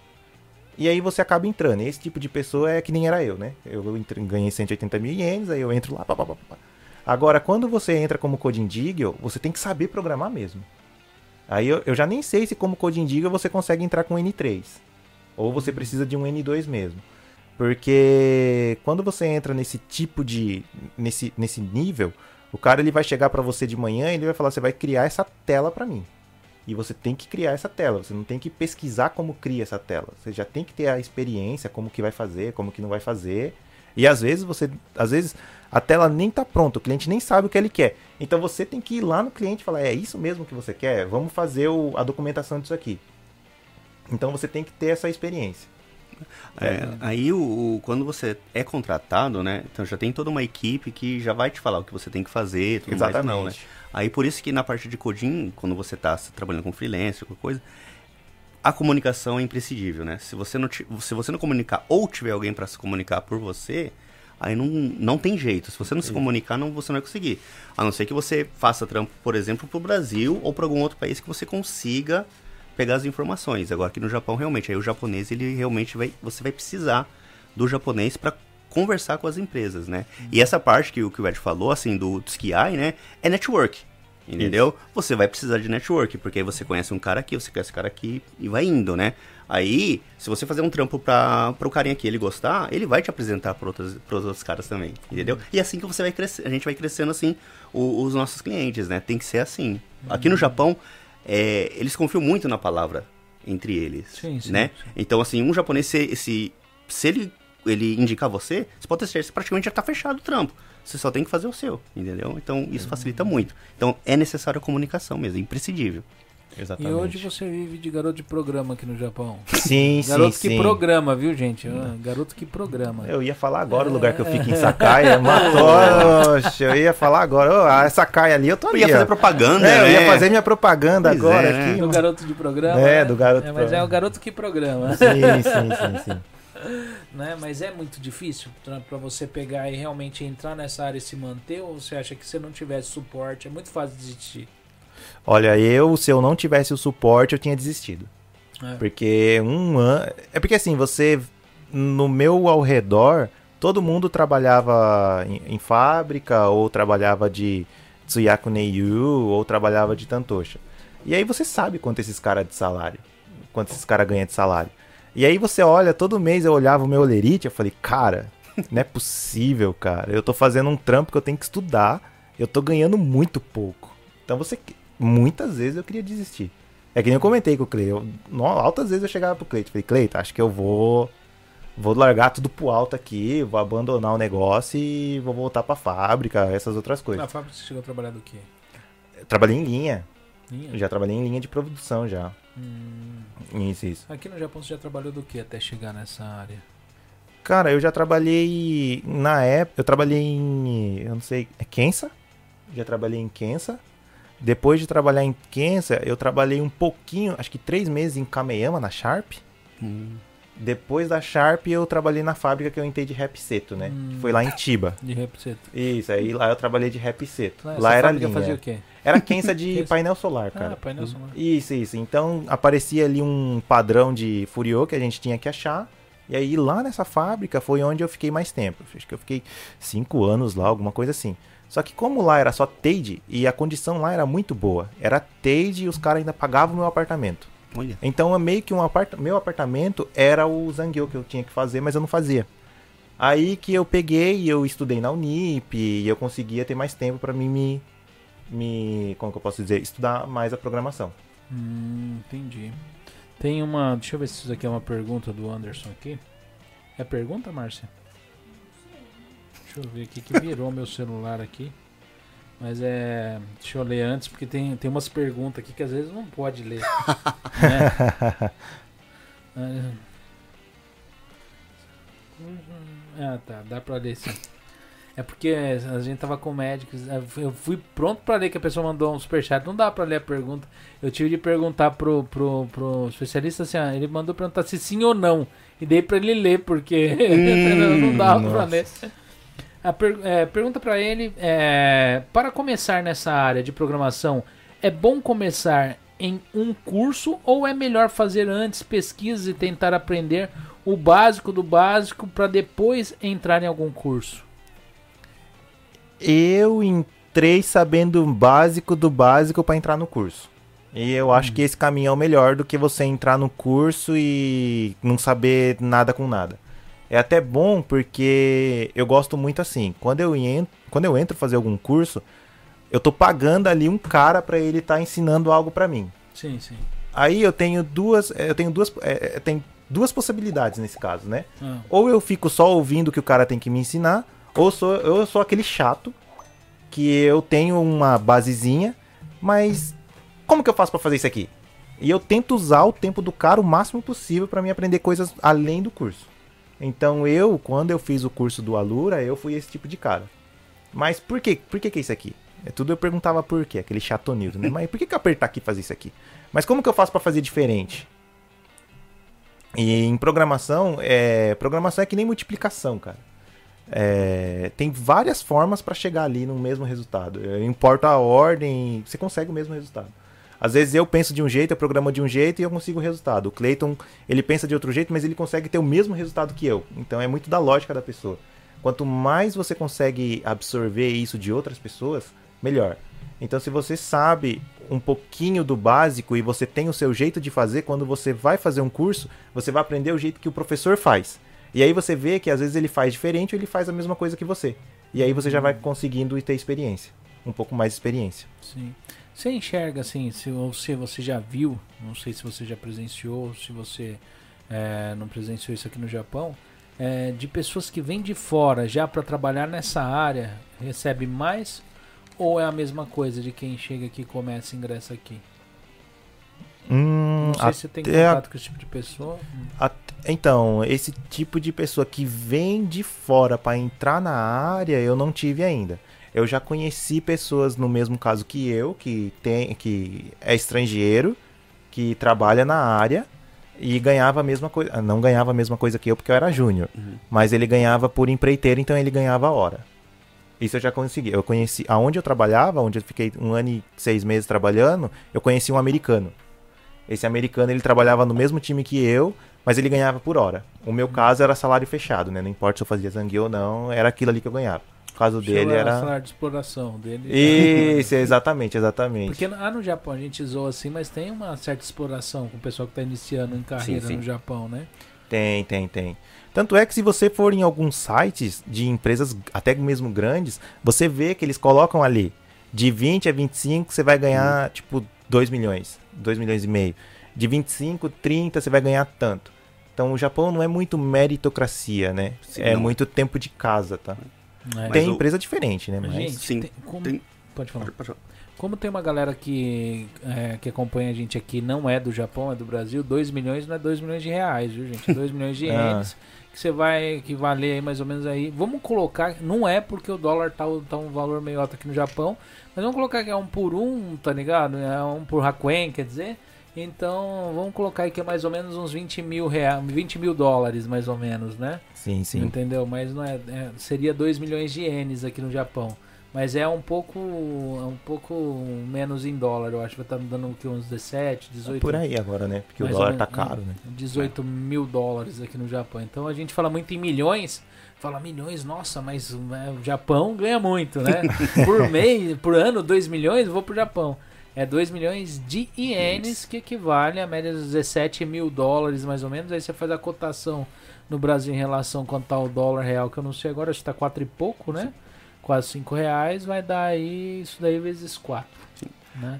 E aí você acaba entrando. E esse tipo de pessoa é que nem era eu, né? Eu entre- ganhei 180 mil ienes, aí eu entro lá, pá, pá, pá, pá. Agora, quando você entra como Coding Diggle, você tem que saber programar mesmo. Aí eu, eu já nem sei se como Coding Diggle você consegue entrar com N3. Ou você precisa de um N2 mesmo. Porque quando você entra nesse tipo de. nesse, nesse nível, o cara ele vai chegar pra você de manhã e ele vai falar: você vai criar essa tela pra mim. E você tem que criar essa tela, você não tem que pesquisar como cria essa tela. Você já tem que ter a experiência, como que vai fazer, como que não vai fazer. E às vezes você, às vezes a tela nem tá pronta, o cliente nem sabe o que ele quer. Então você tem que ir lá no cliente e falar: "É isso mesmo que você quer? Vamos fazer o- a documentação disso aqui". Então você tem que ter essa experiência. É, aí o, o- quando você é contratado, né? Então já tem toda uma equipe que já vai te falar o que você tem que fazer, tudo mais ou não, né? Aí por isso que na parte de coding, quando você está trabalhando com freelance, qualquer coisa, a comunicação é imprescindível, né? Se você não, ti- se você não comunicar ou tiver alguém para se comunicar por você, aí não, não tem jeito. Se você não se comunicar, não, você não vai conseguir. A não ser que você faça trampo, por exemplo, para o Brasil ou para algum outro país que você consiga pegar as informações. Agora aqui no Japão, realmente, aí o japonês, ele realmente vai, você vai precisar do japonês para conversar com as empresas, né? E essa parte que, o- que o Ed falou, assim, do Tsukiai, né? É network. Entendeu? Você vai precisar de network, porque aí você conhece um cara aqui, você conhece um cara aqui e vai indo, né? Aí, se você fazer um trampo pra, pro carinha aqui ele gostar, ele vai te apresentar para outros, pros outros caras também, entendeu? E assim que você vai crescer, a gente vai crescendo assim, o- os nossos clientes, né? Tem que ser assim. Aqui no Japão, é, eles confiam muito na palavra entre eles, Sim, sim, né? sim. Então, assim, um japonês, se, se, se ele ele indicar você, você pode ter certeza que praticamente já está fechado o trampo. Você só tem que fazer o seu, entendeu? Então isso facilita muito. Então é necessário a comunicação mesmo, é imprescindível. Exatamente. E hoje você vive de garoto de programa aqui no Japão. Sim, sim, Garoto que sim. programa, viu, gente? Ah, Garoto que programa. Eu ia falar agora o lugar que eu fico em Sacaia. Matou, Oxe, eu ia falar agora. Ô, ah, Sacaia ali, eu tô Eu ali. ia fazer propaganda, É, eu né? ia fazer minha propaganda Pois agora é, né? aqui. Do mano. garoto de programa. É, né? do garoto É, mas é o garoto que programa. Sim, sim, sim, sim. né? Mas é muito difícil pra você pegar e realmente entrar nessa área e se manter? Ou você acha que se não tivesse suporte é muito fácil desistir? Olha, eu, se eu não tivesse o suporte, eu tinha desistido. É. Porque um ano. É porque assim, você. No meu ao redor, todo mundo trabalhava em, em fábrica, ou trabalhava de Tsuyaku Neiyu, ou trabalhava de Tantosha. E aí você sabe quanto esses caras de salário. Quanto esses caras ganham de salário. E aí você olha, todo mês eu olhava o meu olerite, eu falei, cara, não é possível, cara. Eu tô fazendo um trampo que eu tenho que estudar, eu tô ganhando muito pouco. Então você. Muitas vezes eu queria desistir. É que nem eu comentei com o Cleiton. Altas vezes eu chegava pro Cleiton. Falei, Cleiton, acho que eu vou. Vou largar tudo pro alto aqui, vou abandonar o negócio e vou voltar pra fábrica, essas outras coisas. Na fábrica você chegou a trabalhar do quê? Eu trabalhei em linha. Linha? Já trabalhei em linha de produção já. Hum, Isso, isso. aqui no Japão você já trabalhou do que até chegar nessa área? Cara, eu já trabalhei. Na época, eu trabalhei em. Eu não sei. É Kensa? Já trabalhei em Kensa. Depois de trabalhar em Kensa, eu trabalhei um pouquinho, acho que três meses em Kameyama, na Sharp. Hum. Depois da Sharp, eu trabalhei na fábrica que eu entrei de rap seto, né? Hum. Foi lá em Tiba. De repseta. Isso, aí lá eu trabalhei de rap seto. Lá, Lá era linha. fazia o quê? Era Kensa de painel solar, cara. Ah, painel solar. Isso, isso. Então aparecia ali um padrão de Furio que a gente tinha que achar. E aí lá nessa fábrica foi onde eu fiquei mais tempo. Acho que eu fiquei cinco anos lá, alguma coisa assim. Só que como lá era só Tade e a condição lá era muito boa. Era Tade e os caras ainda pagavam o meu apartamento. Olha. Então é meio que um aparta meu apartamento era o Zangyo que eu tinha que fazer, mas eu não fazia. Aí que eu peguei e eu estudei na Unip e eu conseguia ter mais tempo pra mim me, me. Como que eu posso dizer? Estudar mais a programação. Hum, entendi. Tem uma. Deixa eu ver se isso aqui é uma pergunta do Anderson aqui. É pergunta, Márcia? Deixa eu ver aqui que virou meu celular aqui. Mas é. Deixa eu ler antes, porque tem, tem umas perguntas aqui que às vezes não pode ler. né? Ah, tá. Dá pra ler sim. É porque a gente tava com médicos. Eu fui pronto pra ler que a pessoa mandou um superchat. Não dá pra ler a pergunta. Eu tive de perguntar pro, pro, pro especialista assim, ah, ele mandou perguntar se sim ou não. E dei pra ele ler, porque não dava pra nossa. ler. A per- é, pergunta pra ele: é, para começar nessa área de programação, é bom começar em um curso ou é melhor fazer antes pesquisas e tentar aprender o básico do básico para depois entrar em algum curso? Eu entrei sabendo o básico do básico pra entrar no curso. E eu acho que esse caminho é o melhor do que você entrar no curso e não saber nada com nada. É até bom porque eu gosto muito assim. Quando eu entro, quando eu entro fazer algum curso, eu tô pagando ali um cara pra ele estar ensinando algo pra mim. Sim, sim. Aí eu tenho duas, eu tenho duas, é, é, tem duas possibilidades nesse caso, né? Ah, Ou eu fico só ouvindo o que o cara tem que me ensinar, ou sou, eu sou aquele chato que eu tenho uma basezinha, mas como que eu faço pra fazer isso aqui? E eu tento usar o tempo do cara o máximo possível pra me aprender coisas além do curso. Então eu, quando eu fiz o curso do Alura, eu fui esse tipo de cara. Mas por quê? Por que que é isso aqui? É tudo eu perguntava por quê, aquele chatonildo, né? Mas por que que eu apertar aqui e fazer isso aqui? Mas como que eu faço pra fazer diferente? E em programação, é, programação é que nem multiplicação, cara. É, tem várias formas para chegar ali no mesmo resultado. Importa a ordem, você consegue o mesmo resultado. Às vezes eu penso de um jeito, eu programo de um jeito e eu consigo o resultado. O Clayton, ele pensa de outro jeito, mas ele consegue ter o mesmo resultado que eu. Então é muito da lógica da pessoa. Quanto mais você consegue absorver isso de outras pessoas, melhor. Então se você sabe um pouquinho do básico e você tem o seu jeito de fazer, quando você vai fazer um curso, você vai aprender o jeito que o professor faz. E aí você vê que às vezes ele faz diferente ou ele faz a mesma coisa que você. E aí você já vai conseguindo ter experiência. Um pouco mais de experiência. sim. Você enxerga assim, se, ou se você já viu, não sei se você já presenciou, ou se você é, não presenciou isso aqui no Japão, é, de pessoas que vêm de fora já para trabalhar nessa área, recebe mais ou é a mesma coisa de quem chega aqui, começa e ingressa aqui? Hum, Não sei se você tem até a- contato com esse tipo de pessoa. Então, esse tipo de pessoa que vem de fora para entrar na área, eu não tive ainda. Eu já conheci pessoas no mesmo caso que eu, que tem que é estrangeiro, que trabalha na área e ganhava a mesma coisa, não ganhava a mesma coisa que eu porque eu era júnior, Uhum. mas ele ganhava por empreiteiro, então ele ganhava a hora. Isso eu já consegui. Eu conheci aonde eu trabalhava, onde eu fiquei um ano e seis meses trabalhando, eu conheci um americano. Esse americano ele trabalhava no mesmo time que eu, mas ele ganhava por hora. O meu caso era salário fechado, né? Não importa se eu fazia zangue ou não, era aquilo ali que eu ganhava. O caso dele era. salário de exploração dele. Isso, exatamente, exatamente. Porque lá no Japão a gente zoa assim, mas tem uma certa exploração com o pessoal que está iniciando em carreira Sim, sim. no Japão, né? Tem, tem, tem. Tanto é que se você for em alguns sites de empresas, até mesmo grandes, você vê que eles colocam ali de 20 a 25 você vai ganhar tipo 2 milhões, 2 milhões e meio. De 25, 30 você vai ganhar tanto. Então o Japão não é muito meritocracia, né? Sim, é não. muito tempo de casa, tá? É. tem o- empresa diferente, né? Mas, gente, sim, tem- como- tem- pode falar. Pode- pode falar. Como tem uma galera que, é, que acompanha a gente aqui, não é do Japão, é do Brasil, 2 milhões não é 2 milhões de reais, viu, gente? 2 milhões de Ah. ienes, que você vai equivaler aí mais ou menos aí. Vamos colocar, não é porque o dólar tá, tá um valor meio alto aqui no Japão, mas vamos colocar que é um por um, tá ligado? É um por Hakuen, quer dizer. Então, vamos colocar aí que é mais ou menos uns 20 mil, reais, 20 mil dólares, mais ou menos, né? sim, sim. Entendeu? Mas não é, é- seria 2 milhões de ienes aqui no Japão. Mas é um pouco é um pouco menos em dólar, eu acho. Vai estar dando o que, uns 17, 18, Por aí agora, né? Porque o dólar tá menos, caro, né? 18 mil dólares aqui no Japão. Então a gente fala muito em milhões. Fala milhões, nossa, mas né, o Japão ganha muito, né? por mês, por ano, 2 milhões, vou pro Japão. É 2 milhões de ienes, que equivale a média dos 17 mil dólares, mais ou menos. Aí você faz a cotação no Brasil em relação quanto tá o dólar real, que eu não sei agora, acho que tá 4 e pouco, né? Quase 5 reais, vai dar aí isso daí vezes 4. Sim. Né?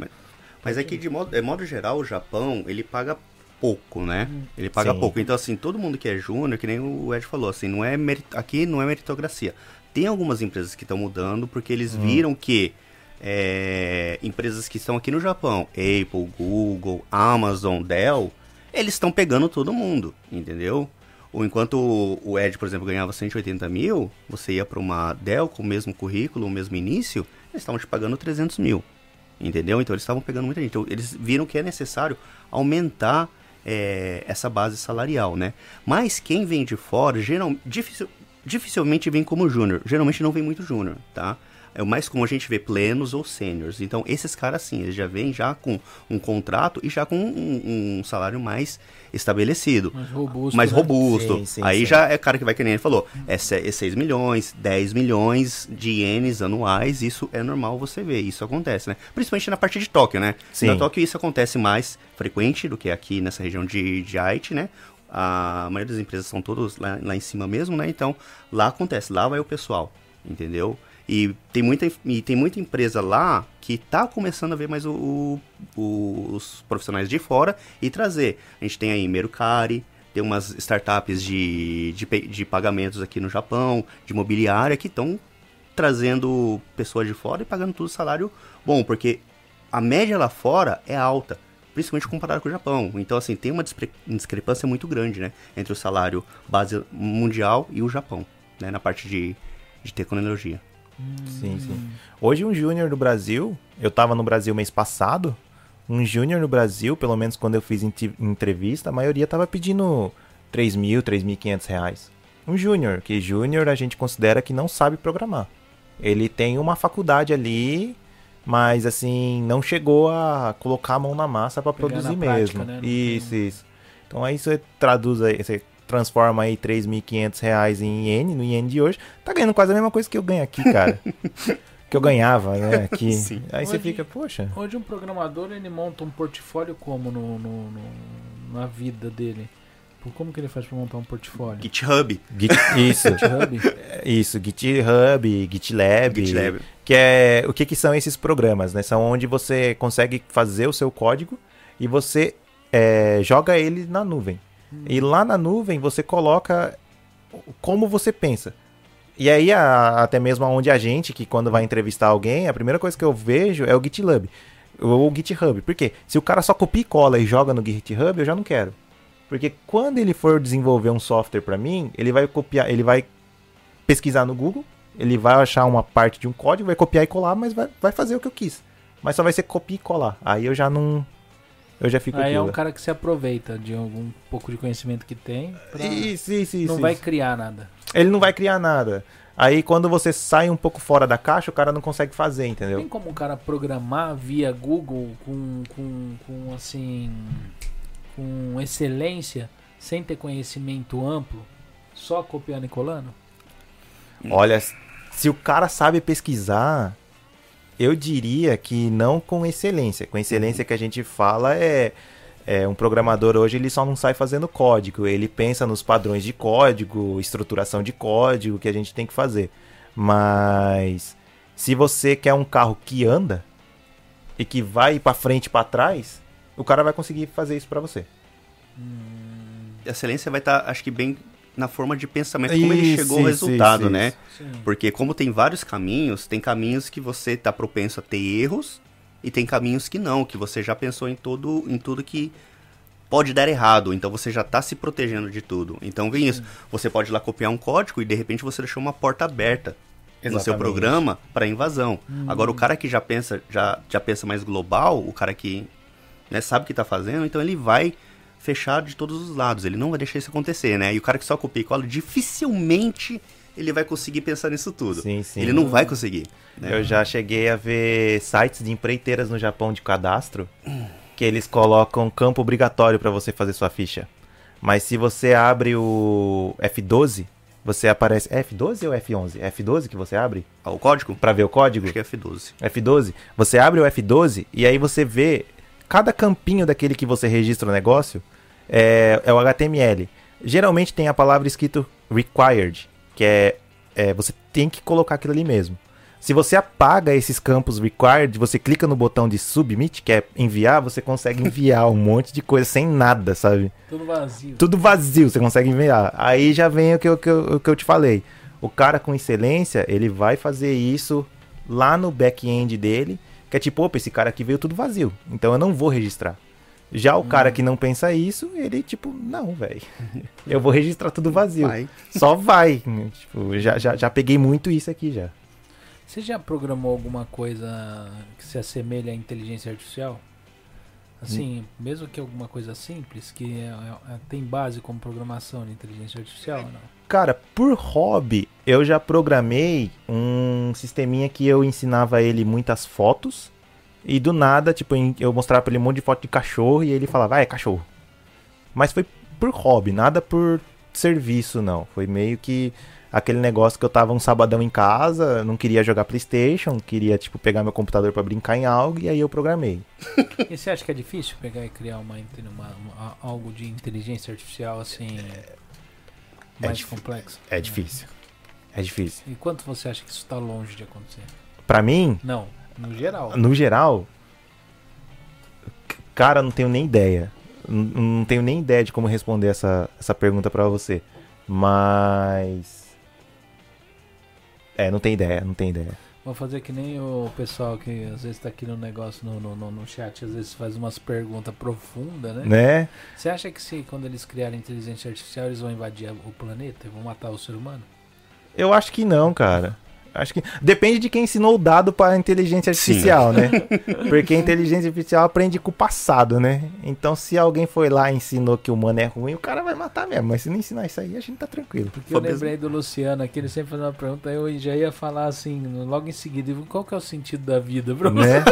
Mas é que de modo, de modo geral o Japão, ele paga pouco, né? Ele paga Sim. pouco. Então assim, todo mundo que é júnior, que nem o Ed falou, assim, não é meri- aqui não é meritocracia. Tem algumas empresas que estão mudando porque eles viram que é, empresas que estão aqui no Japão, Apple, Google, Amazon, Dell, eles estão pegando todo mundo, entendeu? Ou enquanto o- Ed, por exemplo, ganhava 180 mil, você ia para uma Dell com o mesmo currículo, o mesmo início, eles estavam te pagando 300 mil. Entendeu? Então eles estavam pegando muita gente. Então, eles viram que é necessário aumentar é, essa base salarial, né? Mas quem vem de fora, geral, dificil- dificilmente vem como júnior. Geralmente não vem muito júnior, tá? É o mais comum a gente ver plenos ou sêniors. Então, esses caras, sim, eles já vêm já com um contrato e já com um, um salário mais estabelecido Mais robusto. mais né? robusto. Sim, sim, Aí sim. já é cara que vai que nem ele falou. É 6 milhões, 10 milhões de ienes anuais. Isso é normal você ver. Isso acontece, né? Principalmente na parte de Tóquio, né? Sim. Na Tóquio isso acontece mais frequente do que aqui nessa região de, de Aichi, né? A maioria das empresas são todas lá, lá em cima mesmo, né? Então lá acontece, lá vai o pessoal, entendeu? E tem muita, e tem muita empresa lá que tá começando a ver mais o, o- os profissionais de fora e trazer. A gente tem aí Mercari, tem umas startups de, de, de pagamentos aqui no Japão, de imobiliária, que estão trazendo pessoas de fora e pagando tudo salário bom, porque a média lá fora é alta, principalmente comparado com o Japão. Então, assim, tem uma discrepância muito grande, né, entre o salário base mundial e o Japão, né, na parte de, de tecnologia. Sim, sim. Hoje um júnior no Brasil, eu tava no Brasil mês passado, um júnior no Brasil, pelo menos quando eu fiz entrevista, a maioria tava pedindo 3 mil, 3.500 reais. Um júnior, que júnior a gente considera que não sabe programar. Ele tem uma faculdade ali, mas assim, não chegou a colocar a mão na massa para produzir prática, mesmo. né? Isso, isso. Então aí você traduz aí, você transforma aí 3.500 reais em iene, no iene de hoje, tá ganhando quase a mesma coisa que eu ganho aqui, cara. que eu ganhava, né, aqui. Sim. Aí você Hoje- fica, poxa, Hoje um programador ele monta um portfólio como no, no- no- na vida dele? Como que ele faz pra montar um portfólio? GitHub, Git, isso, GitHub? isso, GitHub, GitLab, GitLab. que é o que, que são esses programas, né? São onde você consegue fazer o seu código e você é, joga ele na nuvem. E lá na nuvem você coloca como você pensa. E aí, a- até mesmo onde a gente, que quando vai entrevistar alguém, a primeira coisa que eu vejo é o GitLab. Ou o GitHub. Por quê? Se o cara só copia e cola e joga no GitHub, eu já não quero. Porque quando ele for desenvolver um software pra mim, ele vai copiar, ele vai pesquisar no Google, ele vai achar uma parte de um código, vai copiar e colar, mas vai, vai fazer o que eu quis. Mas só vai ser copiar e colar. Aí eu já não. Eu já fico Aí é um cara que se aproveita de algum pouco de conhecimento que tem. pra- Isso, isso, isso. não vai isso. criar nada. Ele não vai criar nada. Aí quando você sai um pouco fora da caixa, o cara não consegue fazer, Tem entendeu? como um cara programar via Google com, com, com assim. com excelência, sem ter conhecimento amplo, só copiando e colando? Olha, se o cara sabe pesquisar, eu diria que não com excelência. Com excelência que a gente fala é, é um programador hoje ele só não sai fazendo código, ele pensa nos padrões de código, estruturação de código que a gente tem que fazer. Mas se você quer um carro que anda e que vai para frente e para trás, o cara vai conseguir fazer isso para você. A excelência vai estar, acho que, bem na forma de pensamento, como ele Isso, chegou ao resultado, isso, né? isso. Porque como tem vários caminhos, tem caminhos que você tá propenso a ter erros e tem caminhos que não, que você já pensou em todo em tudo que pode dar errado, então você já tá se protegendo de tudo. Então vem isso, você pode ir lá copiar um código e de repente você deixou uma porta aberta no seu Exatamente. programa para invasão. Agora o cara que já pensa já já pensa mais global, o cara que né, sabe o que tá fazendo, então ele vai fechar de todos os lados, ele não vai deixar isso acontecer, né? E o cara que só copia e cola, dificilmente ele vai conseguir pensar nisso tudo. Sim, sim. Ele não vai conseguir. né? Eu já cheguei a ver sites de empreiteiras no Japão de cadastro que eles colocam campo obrigatório para você fazer sua ficha. Mas se você abre o F12, você aparece é F12 ou F11? É F12 que você abre Ah, o código? para ver o código? Acho que é F12. F12, você abre o F12 e aí você vê cada campinho daquele que você registra o negócio é, é o HTML. Geralmente tem a palavra escrito required, que é, é você tem que colocar aquilo ali mesmo. Se você apaga esses campos required, você clica no botão de submit, que é enviar, você consegue enviar um monte de coisa sem nada, sabe? Tudo vazio. Tudo vazio, você consegue enviar. Aí já vem o que, eu- que eu- que eu te falei. O cara com excelência, ele vai fazer isso lá no back-end dele, que é tipo, opa, esse cara aqui veio tudo vazio, então eu não vou registrar. Já o cara que não pensa isso, ele tipo, não, velho. Eu vou registrar tudo vazio. Vai. Só vai. Tipo, já, já, já peguei muito isso aqui já. Você já programou alguma coisa que se assemelha à inteligência artificial? Assim, mesmo que alguma coisa simples, que é- é- tem base como programação de inteligência artificial ou não? Cara, por hobby, eu já programei um sisteminha que eu ensinava ele muitas fotos. E do nada, tipo, eu mostrava pra ele um monte de foto de cachorro e ele falava, ah, é cachorro. Mas foi por hobby, nada por serviço, não. Foi meio que aquele negócio que eu tava um sabadão em casa, não queria jogar Playstation, queria, tipo, pegar meu computador pra brincar em algo e aí eu programei. E você acha que é difícil pegar e criar uma, uma- uma- algo de inteligência artificial assim mais difí- complexo? É difícil. É difícil. E quanto você acha que isso está longe de acontecer? Pra mim, Não, no geral. no geral, cara, não tenho nem ideia. Não tenho nem ideia de como responder essa, essa pergunta pra você. Mas. É, não tem ideia, não tem ideia. Vou fazer que nem o pessoal que às vezes tá aqui no negócio, no, no, no, chat, às vezes faz umas perguntas profundas, né? Né? Você acha que se quando eles criarem inteligência artificial eles vão invadir o planeta e vão matar o ser humano? Eu acho que não, cara. Acho que. Depende de quem ensinou o dado pra inteligência artificial, né? Porque a inteligência artificial aprende com o passado, né? Então, se alguém foi lá e ensinou que o humano é ruim, o cara vai matar mesmo. Mas se não ensinar isso aí, a gente tá tranquilo. Porque eu lembrei do Luciano aqui, ele sempre faz uma pergunta, eu já ia falar assim, logo em seguida, qual que é o sentido da vida, bro? Né?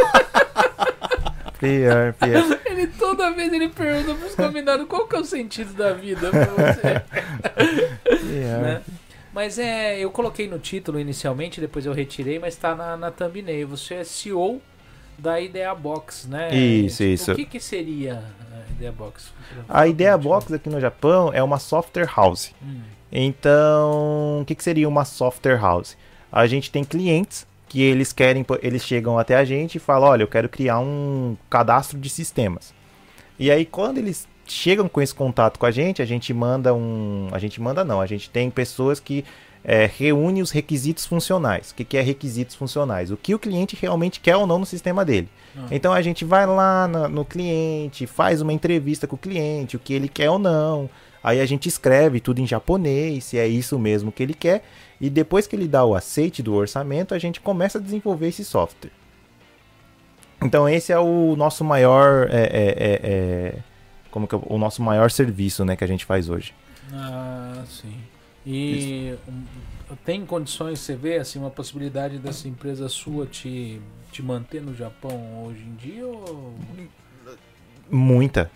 pior, pior. Ele toda vez ele pergunta pros convidados qual que é o sentido da vida pra você. pior. né? Mas é, eu coloquei no título inicialmente, depois eu retirei, mas tá na, na thumbnail. Você é CEO da Idea Box, né? Isso, isso. O que, que seria a Idea Box? A Idea Box aqui no Japão é uma software house. Hum, Então, o que, que seria uma software house? A gente tem clientes que eles querem, eles chegam até a gente e falam, olha, eu quero criar um cadastro de sistemas. E aí, quando eles chegam com esse contato com a gente, a gente manda um. A gente manda não, a gente tem pessoas que é, reúne os requisitos funcionais. O que, que é requisitos funcionais? O que o cliente realmente quer ou não no sistema dele. Ah. Então a gente vai lá no, no cliente, faz uma entrevista com o cliente, o que ele quer ou não. Aí a gente escreve tudo em japonês, se é isso mesmo que ele quer. E depois que ele dá o aceite do orçamento, a gente começa a desenvolver esse software. Então esse é o nosso maior, é, é, é, é como que é, o nosso maior serviço, né, que a gente faz hoje. Ah, sim. E um, tem condições, você vê assim uma possibilidade dessa empresa sua te, te manter no Japão hoje em dia ou muita,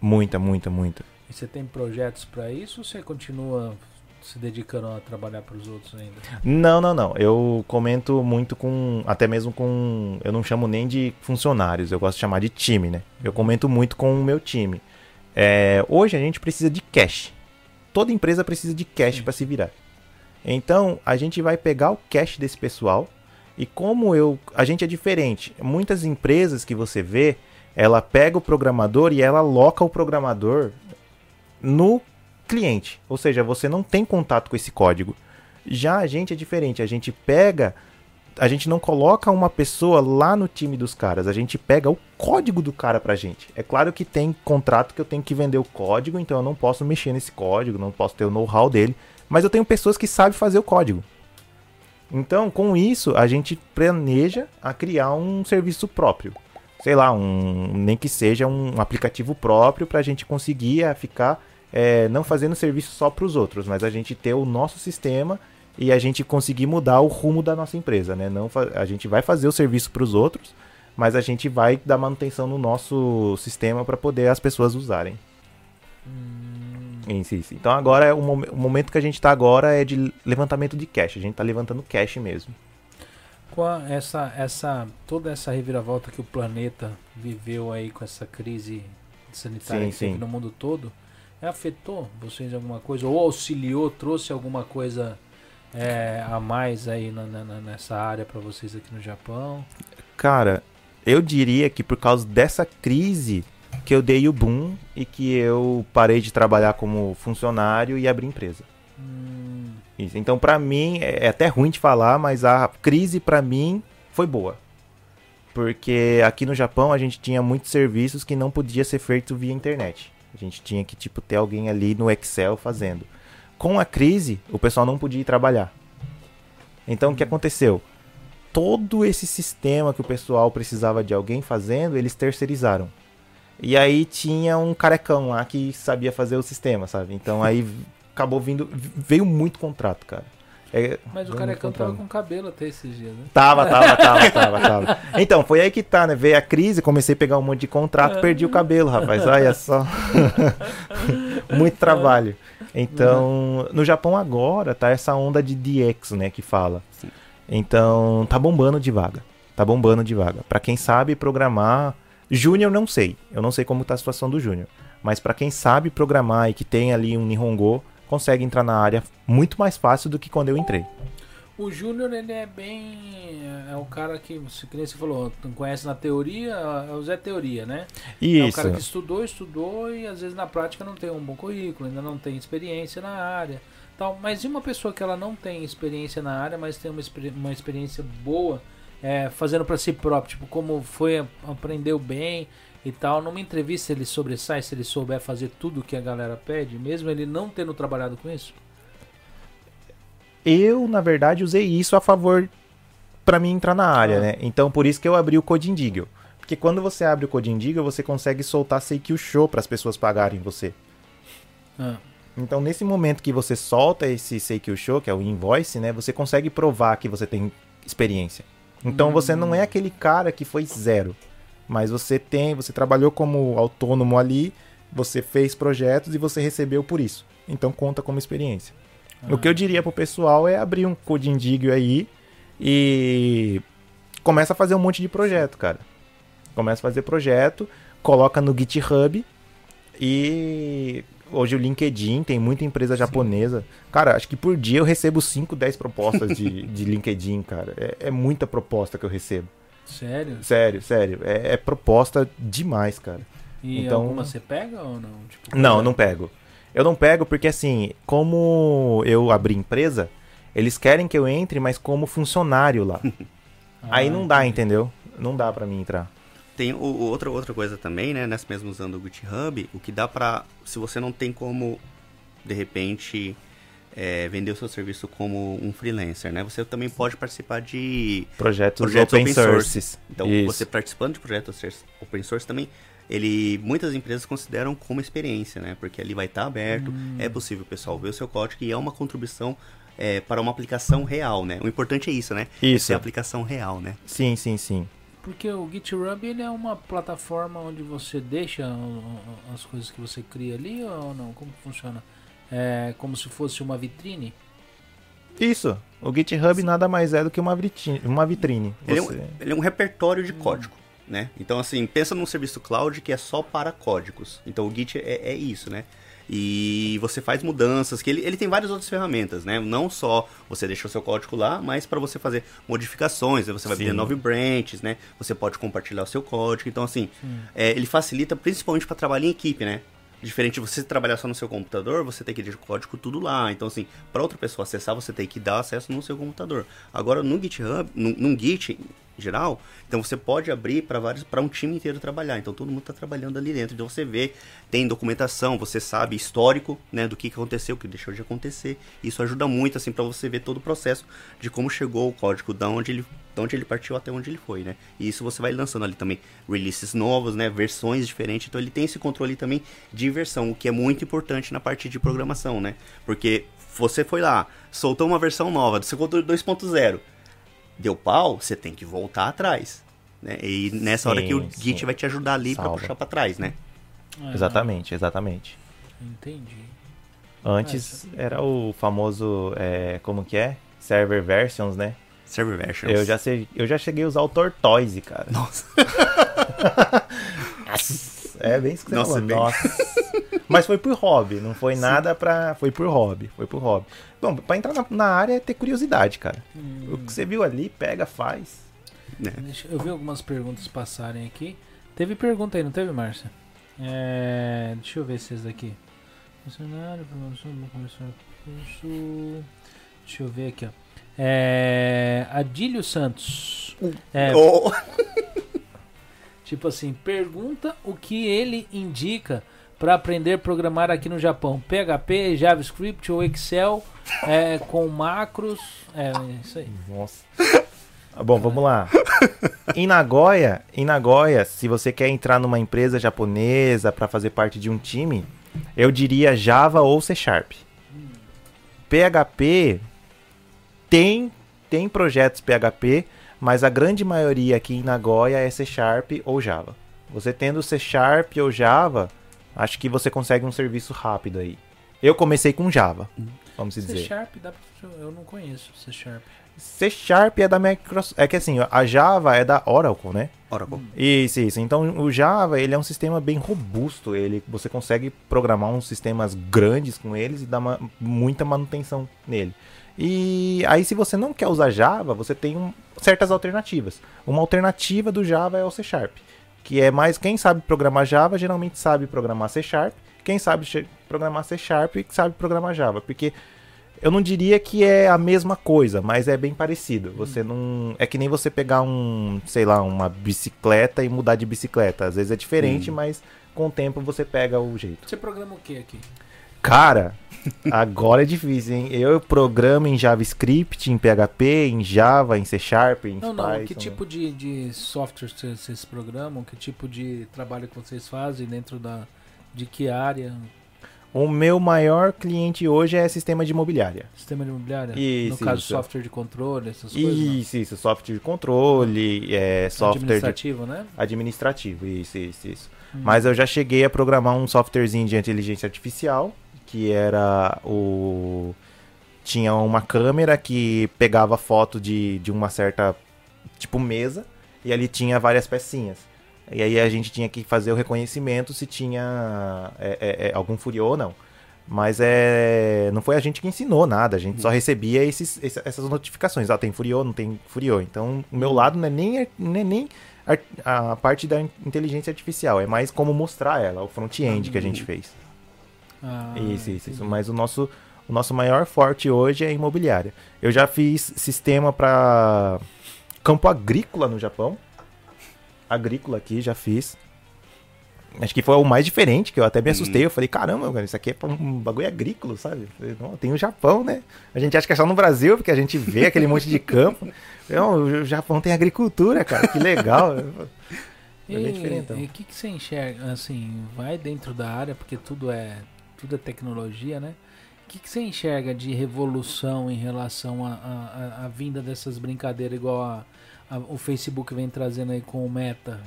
muita, muita, muita. E você tem projetos para isso ou você continua se dedicando a trabalhar para os outros ainda? Não, não, não. Eu comento muito com, até mesmo com, eu não chamo nem de funcionários, eu gosto de chamar de time, né? Eu uhum. comento muito com o meu time. É, hoje a gente precisa de cash. Toda empresa precisa de cash para se virar. Então a gente vai pegar o cash desse pessoal e como eu, a gente é diferente. Muitas empresas que você vê, ela pega o programador e ela aloca o programador no cliente. Ou seja, você não tem contato com esse código. Já a gente é diferente, a gente pega, a gente não coloca uma pessoa lá no time dos caras, a gente pega o código do cara pra gente. É claro que tem contrato que eu tenho que vender o código, então eu não posso mexer nesse código, não posso ter o know-how dele, mas eu tenho pessoas que sabem fazer o código. Então, com isso, a gente planeja a criar um serviço próprio. Sei lá, um nem que seja um aplicativo próprio para a gente conseguir ficar é, não fazendo serviço só para os outros, mas a gente ter o nosso sistema e a gente conseguir mudar o rumo da nossa empresa, né? Não a gente vai fazer o serviço para os outros, mas a gente vai dar manutenção no nosso sistema para poder as pessoas usarem. Hum. Sim, sim. Então agora é o, mom o, momento que a gente está agora é de levantamento de cash. A gente está levantando cash mesmo. Com a, essa, essa toda essa reviravolta que o planeta viveu aí com essa crise sanitária sim, sim. no mundo todo, afetou vocês alguma coisa? Ou auxiliou, trouxe alguma coisa é, a mais aí na, na, nessa área para vocês aqui no Japão? Cara, eu diria que por causa dessa crise que eu dei o boom e que eu parei de trabalhar como funcionário e abri empresa. Hum. Isso. Então, para mim, é, é até ruim de falar, mas a crise para mim foi boa. Porque aqui no Japão a gente tinha muitos serviços que não podia ser feito via internet. A gente tinha que tipo ter alguém ali no Excel fazendo. Com a crise, o pessoal não podia ir trabalhar. Então o que aconteceu? Todo esse sistema que o pessoal precisava de alguém fazendo, eles terceirizaram. E aí tinha um carecão lá que sabia fazer o sistema, sabe? Então aí acabou vindo. Veio muito contrato, cara. É, Mas o carecão tava com cabelo até esses dias, né? Tava, tava, tava, tava, tava. Então, foi aí que tá, né? Veio a crise, comecei a pegar um monte de contrato, perdi o cabelo, rapaz. Olha só. Muito trabalho. Então, no Japão agora tá essa onda de DX, né, que fala. Então, tá bombando de vaga. Tá bombando de vaga. Para quem sabe programar, Júnior não sei. Eu não sei como tá a situação do Júnior. Mas para quem sabe programar e que tem ali um Nihongo, consegue entrar na área muito mais fácil do que quando eu entrei. O Júnior, ele é bem. É o cara que, que você falou, conhece na teoria, é o Zé Teoria, né? Isso. É o cara que estudou, estudou e às vezes na prática não tem um bom currículo, ainda não tem experiência na área. Tal. Mas e uma pessoa que ela não tem experiência na área, mas tem uma, uma experiência boa é, fazendo para si próprio, tipo, como foi, aprendeu bem, e tal. Numa entrevista ele sobressai se ele souber fazer tudo que a galera pede, mesmo ele não tendo trabalhado com isso? Eu, na verdade, usei isso a favor para mim entrar na área, ah. né? Então por isso que eu abri o Coding Diggle. Porque quando você abre o Coding Diggle, você consegue soltar Seikyu Show para as pessoas pagarem você. Ah. Então, nesse momento que você solta esse Seikyu Show, que é o invoice, né, você consegue provar que você tem experiência. Então, hum. você não é aquele cara que foi zero. Mas você tem, você trabalhou como autônomo ali, você fez projetos e você recebeu por isso. Então conta como experiência. Ah. O que eu diria pro pessoal é abrir um Codindigio aí e começa a fazer um monte de projeto, cara. Começa a fazer projeto, coloca no GitHub e hoje o LinkedIn tem muita empresa japonesa. Sim. Cara, acho que por dia eu recebo 5, 10 propostas de, de LinkedIn, cara. É, é muita proposta que eu recebo. Sério? Sério, sério. É, é proposta demais, cara. E Então- alguma você pega ou não? Tipo, Não, não pego. Eu não pego porque assim, como eu abri empresa, eles querem que eu entre, mas como funcionário lá. Aí Ah, não dá, entendi. entendeu? Não dá pra mim entrar. Tem o, o- outra, outra coisa também, né? Nessa mesmo usando o GitHub, o que dá pra. Se você não tem como, de repente, é, vender o seu serviço como um freelancer, né? Você também pode participar de Projetos, Projetos open, open source. sources. Então, Isso. você participando de projetos open source também, ele muitas empresas consideram como experiência, né? Porque ali vai estar aberto, Hum. é possível o pessoal ver o seu código e é uma contribuição é, para uma aplicação real, né? O importante é isso, né? Isso. É a aplicação real, né? Sim, sim, sim. Porque o GitHub ele é uma plataforma onde você deixa as coisas que você cria ali ou não? Como funciona? É como se fosse uma vitrine? Isso. O GitHub nada mais é do que uma vitrine. Uma vitrine. Ele é, um, ele é um repertório de código, né? Então, assim, pensa num serviço cloud que é só para códigos. Então, o Git é, é isso, né? E você faz mudanças, que ele, ele tem várias outras ferramentas, né? Não só você deixa o seu código lá, mas para você fazer modificações, né? você vai Sim. ter nove branches, né? Você pode compartilhar o seu código. Então, assim, é, ele facilita principalmente para trabalhar em equipe, né? Diferente de você trabalhar só no seu computador, você tem que deixar o código tudo lá. Então, assim, para outra pessoa acessar, você tem que dar acesso no seu computador. Agora, no GitHub, no, num Git geral, então você pode abrir para vários, para um time inteiro trabalhar. Então, todo mundo está trabalhando ali dentro. Então, você vê, tem documentação, você sabe histórico, né, do que que aconteceu, o que deixou de acontecer. Isso ajuda muito, assim, para você ver todo o processo de como chegou o código, da onde ele de onde ele partiu até onde ele foi, né? E isso você vai lançando ali também releases novos, né? Versões diferentes. Então ele tem esse controle também de versão, o que é muito importante na parte de programação, né? Porque você foi lá, soltou uma versão nova do seu controle 2.0, deu pau, você tem que voltar atrás. Né? E nessa hora Sim, que o Git sim. vai te ajudar ali para puxar para trás, né? Ah, Exatamente, exatamente. Entendi. Antes era o famoso. é, como que é? Server versions, né? Server versions. Eu já, sei, eu já cheguei a usar o Tortoise, cara. Nossa. É bem isso que você Nossa, falou. bem- Nossa. Mas foi por hobby, não foi nada pra. Foi por hobby, foi por hobby. Bom, pra entrar na, na área é ter curiosidade, cara. O que você viu ali, pega, faz. Né? Deixa- eu vi algumas perguntas passarem aqui. Teve pergunta aí, não teve, Márcia? É, deixa eu ver se esse daqui. Funcionário, promoção, começar o curso. Deixa eu ver aqui, ó. É, Adílio Santos. É, Oh, Tipo assim, pergunta o que ele indica para aprender a programar aqui no Japão. PHP, JavaScript ou Excel é, com macros. É isso aí. Nossa. Ah, Bom, vamos lá. Em Nagoya, em Nagoya, se você quer entrar numa empresa japonesa para fazer parte de um time, eu diria Java ou C Sharp. PHP tem tem projetos PHP, mas a grande maioria aqui em Nagoya é C Sharp ou Java. Você tendo C Sharp ou Java, acho que você consegue um serviço rápido aí. Eu comecei com Java, vamos C dizer. Sharp, dá pra, eu não conheço C Sharp. C Sharp é da Microsoft. É que assim, a Java é da Oracle, né? Oracle. Isso, isso. Então o Java ele é um sistema bem robusto. Ele, você consegue programar uns sistemas grandes com eles e dar ma- muita manutenção nele. E aí, se você não quer usar Java, você tem um- certas alternativas. Uma alternativa do Java é o C Sharp. Que é mais quem sabe programar Java, geralmente sabe programar C Sharp. Quem sabe programar C Sharp sabe programar Java. Porque eu não diria que é a mesma coisa, mas é bem parecido. Você não. É que nem você pegar um, sei lá, uma bicicleta e mudar de bicicleta. Às vezes é diferente, mas com o tempo você pega o jeito. Você programa o que aqui? Cara, agora é difícil, hein? Eu programo em JavaScript, em PHP, em Java, em C Sharp, em Não, não. Python. Que tipo de, de software vocês, programam? Que tipo de trabalho que vocês fazem dentro da. De que área? O meu maior cliente hoje é sistema de imobiliária. Sistema de imobiliária? Isso, no caso, isso. software de controle, essas coisas? não? Isso, isso. Software de controle, é, software de Administrativo, né? administrativo, isso, isso, isso. Hum. Mas eu já cheguei a programar um softwarezinho de inteligência artificial, que era o... Tinha uma câmera que pegava foto de, de uma certa, tipo, mesa, e ali tinha várias pecinhas. E aí a gente tinha que fazer o reconhecimento se tinha é, é, é, algum furiô ou não. Mas é, não foi a gente que ensinou nada, a gente só recebia esses, esse- essas notificações. Ah, tem furiô, não tem furiô. Então, o meu lado não é nem, não é nem a parte da in- inteligência artificial, é mais como mostrar ela, o front-end que a gente fez. Ah, Isso, isso, isso. Mas o nosso, o nosso maior forte hoje é imobiliária. Eu já fiz sistema para campo agrícola no Japão. Agrícola aqui, já fiz. Acho que foi o mais diferente, que eu até me assustei. Eu falei, caramba, cara, isso aqui é pra um bagulho agrícola, sabe? Falei, não, tem o Japão, né? A gente acha que é só no Brasil, porque a gente vê aquele monte de campo. Não, o Japão tem agricultura, cara, que legal. É. E o que, que você enxerga, assim, vai dentro da área, porque tudo é, tudo é tecnologia, né? O que, que você enxerga de revolução em relação à vinda dessas brincadeiras, igual a, a- o Facebook vem trazendo aí com o Meta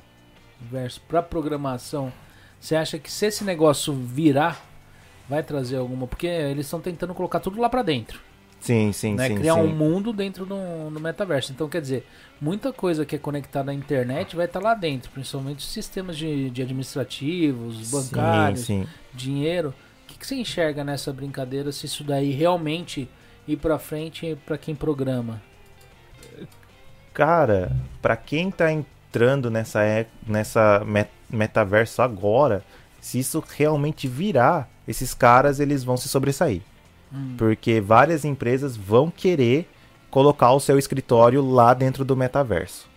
versus para programação? Você acha que se esse negócio virar, vai trazer alguma? Porque eles estão tentando colocar tudo lá pra dentro Sim, sim, né? sim. Criar sim. um mundo dentro do, do metaverso. Então, quer dizer, muita coisa que é conectada à internet vai estar lá dentro, principalmente os sistemas de, de administrativos, bancários, Sim, sim. dinheiro. O que, que você enxerga nessa brincadeira se isso daí realmente ir pra frente para quem programa? Cara, pra quem tá entrando nessa, é- nessa met- metaverso agora, se isso realmente virar, esses caras eles vão se sobressair. Hum. Porque várias empresas vão querer colocar o seu escritório lá dentro do metaverso.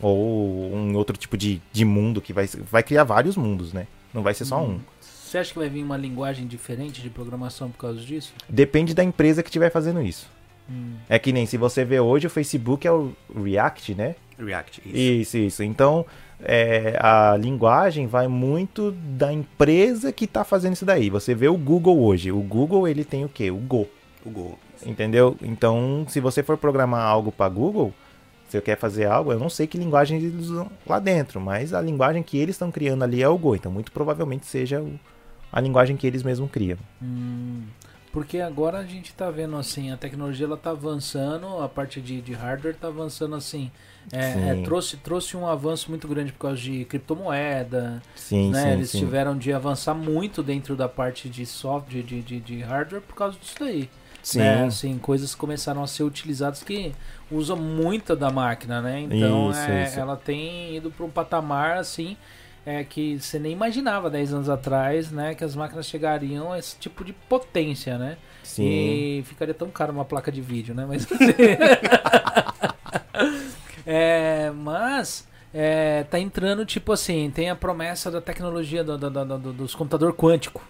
Ou um outro tipo de, de mundo que vai, vai criar vários mundos, né? Não vai ser só um. Você acha que vai vir uma linguagem diferente de programação por causa disso? Depende da empresa que estiver fazendo isso. Hum. É que nem se você vê hoje o Facebook é o React, né? React, isso. Isso, isso. Então, é, a linguagem vai muito da empresa que está fazendo isso daí. Você vê o Google hoje. O Google, ele tem o quê? O Go. O Go. Entendeu? Então, se você for programar algo para Google, se você quer fazer algo, eu não sei que linguagem eles usam lá dentro, mas a linguagem que eles estão criando ali é o Go. Então, muito provavelmente seja o- a linguagem que eles mesmos criam. Hum, porque agora a gente tá vendo assim, a tecnologia ela tá avançando, a parte de, de hardware tá avançando assim. É, é, trouxe, trouxe um avanço muito grande por causa de criptomoeda. Sim, né? sim, Eles sim. tiveram de avançar muito dentro da parte de software, de, de, de hardware por causa disso daí. Sim. né? Assim, coisas começaram a ser utilizadas que usam muito da máquina, né? Então Isso, é, isso. ela tem ido para um patamar assim é, que você nem imaginava 10 anos atrás, né? Que as máquinas chegariam a esse tipo de potência, né? Sim. E ficaria tão caro uma placa de vídeo, né? Mas, é, mas é, tá entrando, tipo assim, tem a promessa da tecnologia do, do, do, do- dos computador quântico,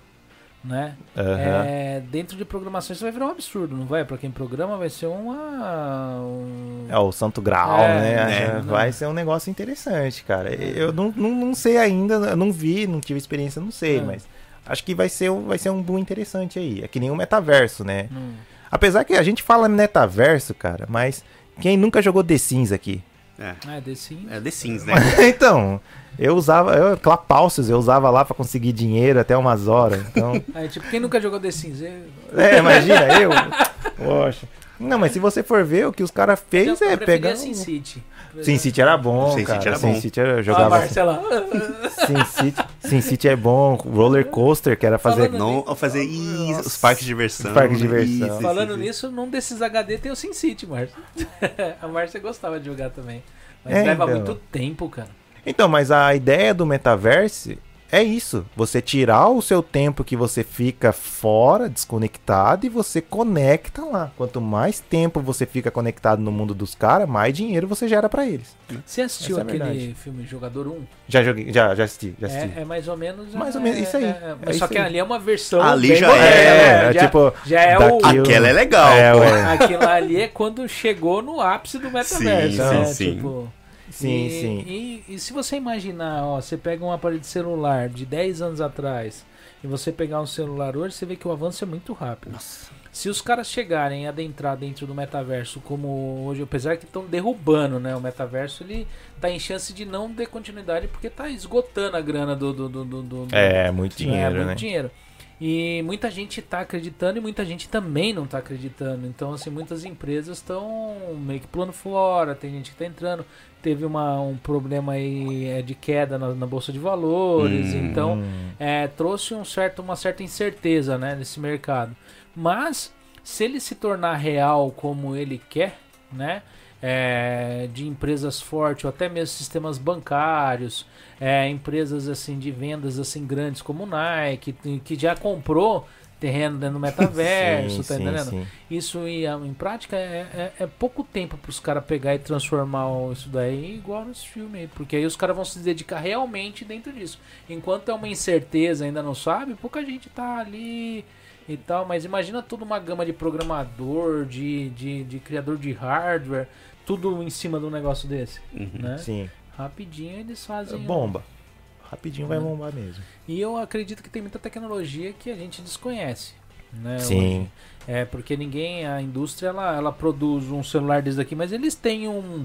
né? Aham. É, dentro de programação isso vai virar um absurdo, não vai? Pra quem programa vai ser uma... um- É o Santo Graal, É, né? É, Vai ser um negócio interessante, cara. Eu não, não, não sei ainda, não vi, não tive experiência, não sei, É. mas acho que vai ser, um- vai ser um boom interessante aí. É que nem o metaverso, né? Hum. Apesar que a gente fala metaverso, cara, mas quem nunca jogou The Sims aqui? É. Ah, The Sims. É The Sims, né? então, eu usava, eu, Clapalcios, eu usava lá pra conseguir dinheiro até umas horas. Então, Aí, tipo, quem nunca jogou The Sims? Eu- é, imagina, eu. Poxa. Não, mas se você for ver, o que os caras fez eu é pegar. Sin City era bom, Sin cara. City era Sin bom. City eu Ah, jogava. Marcela. Sin City, Sin City é bom. Roller Coaster, que era fazer. Falando- Não ao fazer isso, os parques de diversão. Os parques de diversão. Isso, Falando isso, nisso, num desses HD tem o SimCity, Márcia. a Márcia gostava de jogar também. Mas É, leva então. muito tempo, cara. Então, mas a ideia do metaverso é isso. Você tirar o seu tempo que você fica fora, desconectado, e você conecta lá. Quanto mais tempo você fica conectado no mundo dos caras, mais dinheiro você gera pra eles. Você assistiu Essa é aquele verdade. filme Jogador 1? Já joguei, já, já assisti, já assisti. É, é mais ou menos. Mais é, ou menos, isso aí. é, É mas só isso que aí. ali é uma versão. Ali já é, né? é, já, tipo, já é o. Aquela é legal. É. Aquilo ali é quando chegou no ápice do metaverso. Sim, né? sim, sim. Tipo, Sim, e, sim. E, e se você imaginar, ó, você pega um aparelho de celular de 10 anos atrás e você pegar um celular hoje, você vê que o avanço é muito rápido. Nossa. Se os caras chegarem a adentrar dentro do metaverso, como hoje, apesar que estão derrubando, né? O metaverso ele tá em chance de não ter continuidade porque tá esgotando a grana do. do, do, do- do- É, muito é, dinheiro, muito né? dinheiro. E muita gente tá acreditando e muita gente também não tá acreditando. Então, assim, muitas empresas estão meio que pulando fora, tem gente que tá entrando. Teve uma, um problema aí é, de queda na, na Bolsa de Valores, Hum. então é, trouxe um certo, uma certa incerteza né, nesse mercado. Mas, se ele se tornar real como ele quer, né? é, de empresas fortes, ou até mesmo sistemas bancários, é, empresas assim de vendas assim grandes como Nike, que já comprou terreno dentro do metaverso, Sim, tá sim, entendendo? sim. Isso em, em prática é, é, é pouco tempo para os caras pegar e transformar isso daí igual nesse filme aí, porque aí os caras vão se dedicar realmente dentro disso. Enquanto é uma incerteza, ainda não sabe, pouca gente tá ali e tal, mas imagina toda uma gama de programador, de, de, de criador de hardware, tudo em cima de um negócio desse, Uhum. né? Sim. Rapidinho eles fazem... um- Bomba. Rapidinho vai Né? bombar mesmo. E eu acredito que tem muita tecnologia que a gente desconhece. Né, Sim. hoje. É, porque ninguém, a indústria, ela, ela produz um celular desse daqui, mas eles têm um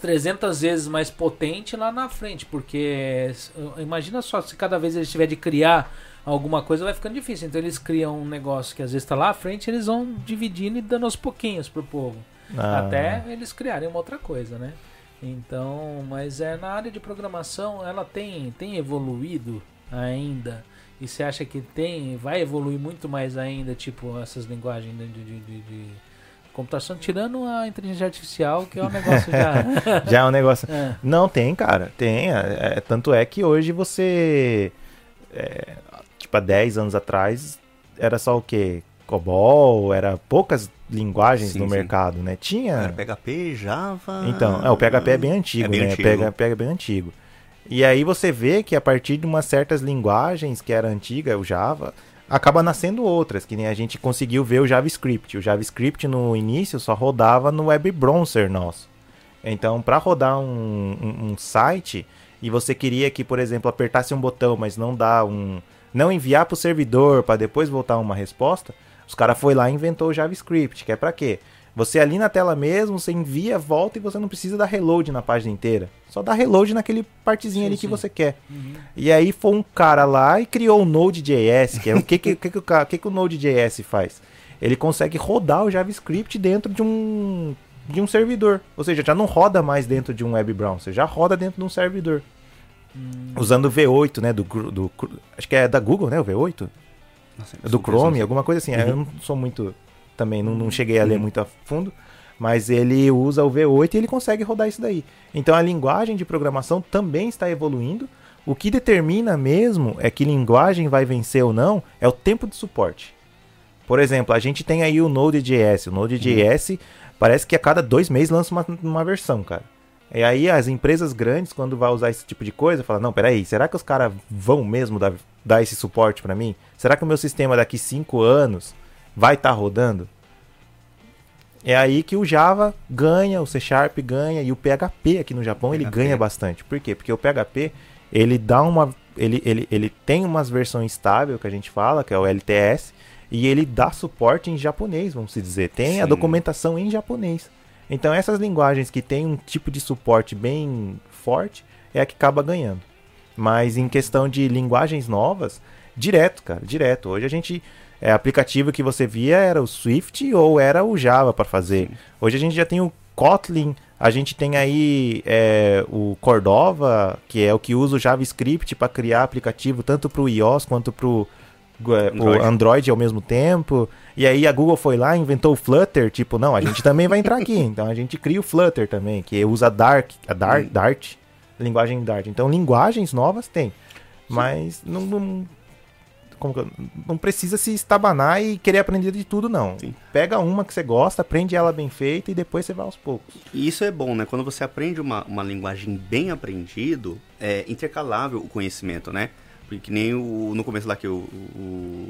300 vezes mais potente lá na frente, porque s- imagina só, se cada vez eles tiver de criar alguma coisa, vai ficando difícil. Então eles criam um negócio que às vezes está lá à frente, eles vão dividindo e dando aos pouquinhos pro povo. Ah, Até eles criarem uma outra coisa, né? Então, mas é na área de programação, ela tem, tem evoluído ainda. E você acha que tem, vai evoluir muito mais ainda, tipo, essas linguagens de, de, de- de computação, tirando a inteligência artificial, que é um negócio já. Já é um negócio. É. Não, tem, cara. Tem. É, é- tanto é que hoje você. é, tipo, há 10 anos atrás era só o quê? COBOL, era poucas linguagens Sim, no sim. mercado, né? Tinha. Era PHP, Java. Então, é, o PHP é bem antigo, É bem né? antigo. PHP é bem antigo. E aí você vê que a partir de umas certas linguagens que era antiga, o Java, acaba nascendo outras, que nem a gente conseguiu ver o JavaScript. O JavaScript no início só rodava no web browser nosso. Então, para rodar um, um- um site e você queria que, por exemplo, apertasse um botão, mas não dá um, não enviar para o servidor para depois voltar uma resposta, os caras foi lá e inventou o JavaScript, que é para quê? Você ali na tela mesmo, você envia, volta e você não precisa dar reload na página inteira. Só dá reload naquele partezinho Sim, ali que sim. você quer. Uhum. E aí foi um cara lá e criou o Node.js, que é o que que, que, que, o que, que o Node.js faz? Ele consegue rodar o JavaScript dentro de um de um servidor. Ou seja, já não roda mais dentro de um web browser, já roda dentro de um servidor. Usando o V8, né, do, do acho que é da Google, né, o V8? Nossa, do Chrome, eu alguma coisa assim. Uhum. Eu não sou muito. Também não, não cheguei a ler muito a fundo. Mas ele usa o V8 e ele consegue rodar isso daí. Então a linguagem de programação também está evoluindo. O que determina mesmo é que linguagem vai vencer ou não é o tempo de suporte. Por exemplo, a gente tem aí o Node.js. O Node.js parece que a cada dois meses lança uma, uma versão, cara. E aí as empresas grandes, quando vai usar esse tipo de coisa, falam, não, peraí, será que os caras vão mesmo dar, dar esse suporte para mim? Será que o meu sistema daqui cinco anos vai estar rodando? É aí que o Java ganha, o C Sharp ganha e o PHP aqui no Japão ele PHP. ganha bastante. Por quê? Porque o PHP ele dá uma ele, ele, ele tem umas versões estáveis que a gente fala, que é o LTS, e ele dá suporte em japonês, vamos se dizer. Tem a Sim. documentação em japonês. Então essas linguagens que tem um tipo de suporte bem forte é a que acaba ganhando. Mas em questão de linguagens novas, direto, cara, direto. Hoje a gente é aplicativo que você via era o Swift ou era o Java para fazer. Hoje a gente já tem o Kotlin, a gente tem aí é, o Cordova, que é o que usa o JavaScript para criar aplicativo tanto para o iOS quanto para o Android. Android ao mesmo tempo. E aí a Google foi lá e inventou o Flutter, tipo, não, a gente também vai entrar aqui. Então a gente cria o Flutter também, que usa Dark, a Dart. Dart, linguagem Dart. Então linguagens novas tem, mas não, não, eu- não precisa se estabanar e querer aprender de tudo, não. Sim. Pega uma que você gosta, aprende ela bem feita e depois você vai aos poucos. E isso é bom, né? Quando você aprende uma, uma linguagem bem aprendido, é intercalável o conhecimento, né? Porque nem o, no começo lá que o, o,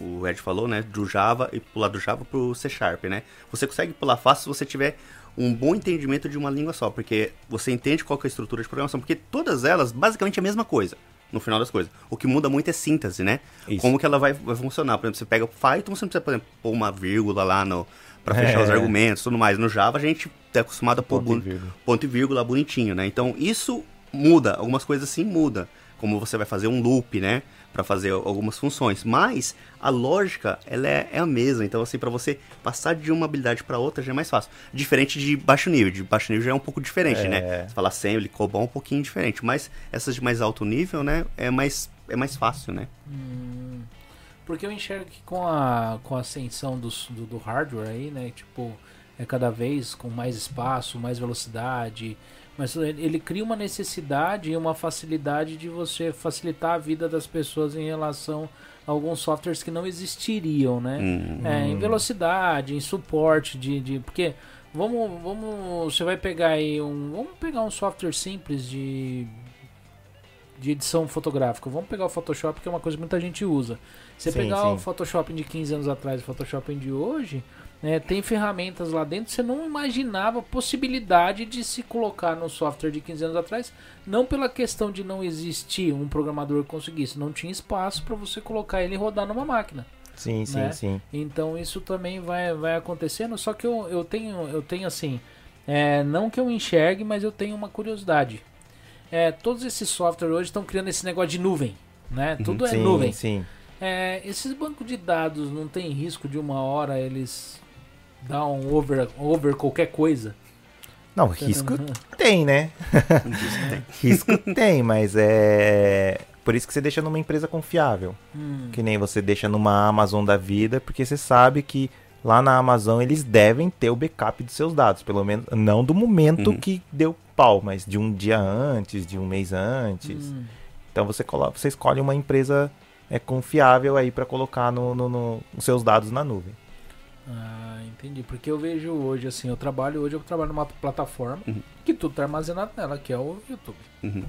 o Ed falou, né? Do Java e pular do Java pro C Sharp, né? Você consegue pular fácil se você tiver um bom entendimento de uma língua só, porque você entende qual que é a estrutura de programação, porque todas elas basicamente é a mesma coisa, no final das coisas. O que muda muito é síntese, né? Isso. Como que ela vai, vai funcionar. Por exemplo, você pega o Python, você não precisa, por exemplo, pôr uma vírgula lá no para fechar É. os argumentos e tudo mais. No Java a gente é acostumado a pôr Ponto e ponto e vírgula bonitinho, né? Então isso muda, algumas coisas sim muda, como você vai fazer um loop, né, Pra fazer algumas funções, mas a lógica ela é, é a mesma, então assim para você passar de uma habilidade para outra já é mais fácil. Diferente de baixo nível, de baixo nível já é um pouco diferente, É. né? Você falar assembly, COBOL é um pouquinho diferente, mas essas de mais alto nível, né, é mais é mais fácil, né? Hum, porque eu enxergo que com a, com a ascensão dos- do, do hardware aí, né? Tipo, é cada vez com mais espaço, mais velocidade. Mas ele cria uma necessidade e uma facilidade de você facilitar a vida das pessoas em relação a alguns softwares que não existiriam, né? Hum. É, em velocidade, em suporte de, de porque vamos, vamos, você vai pegar aí um, vamos pegar um software simples de de edição fotográfica. Vamos pegar o Photoshop, que é uma coisa que muita gente usa. Você Sim, pegar sim. o Photoshop de 15 anos atrás e o Photoshop de hoje, né, tem ferramentas lá dentro você não imaginava a possibilidade de se colocar no software de 15 anos atrás, não pela questão de não existir um programador que conseguisse, não tinha espaço para você colocar ele e rodar numa máquina. Sim, sim, né? sim. Então isso também vai, vai acontecendo, só que eu, eu tenho eu tenho assim, é, não que eu enxergue, mas eu tenho uma curiosidade. É, todos esses softwares hoje estão criando esse negócio de nuvem, né? Tudo é sim, nuvem. sim. É, esses bancos de dados não tem risco de uma hora eles dar um over, over qualquer coisa? Não, risco tem, né? risco tem, mas é. Por isso que você deixa numa empresa confiável. Hum, Que nem você deixa numa Amazon da vida, porque você sabe que lá na Amazon eles devem ter o backup dos seus dados. Pelo menos, não do momento Uhum. que deu pau, mas de um dia antes, de um mês antes. hum. Então você, coloca, você escolhe uma empresa é, confiável aí para colocar no, no- no- os seus dados na nuvem. Ah, entendi. Porque eu vejo hoje, assim, eu trabalho hoje, eu trabalho numa plataforma Uhum. que tudo tá armazenado nela, que é o YouTube. Uhum.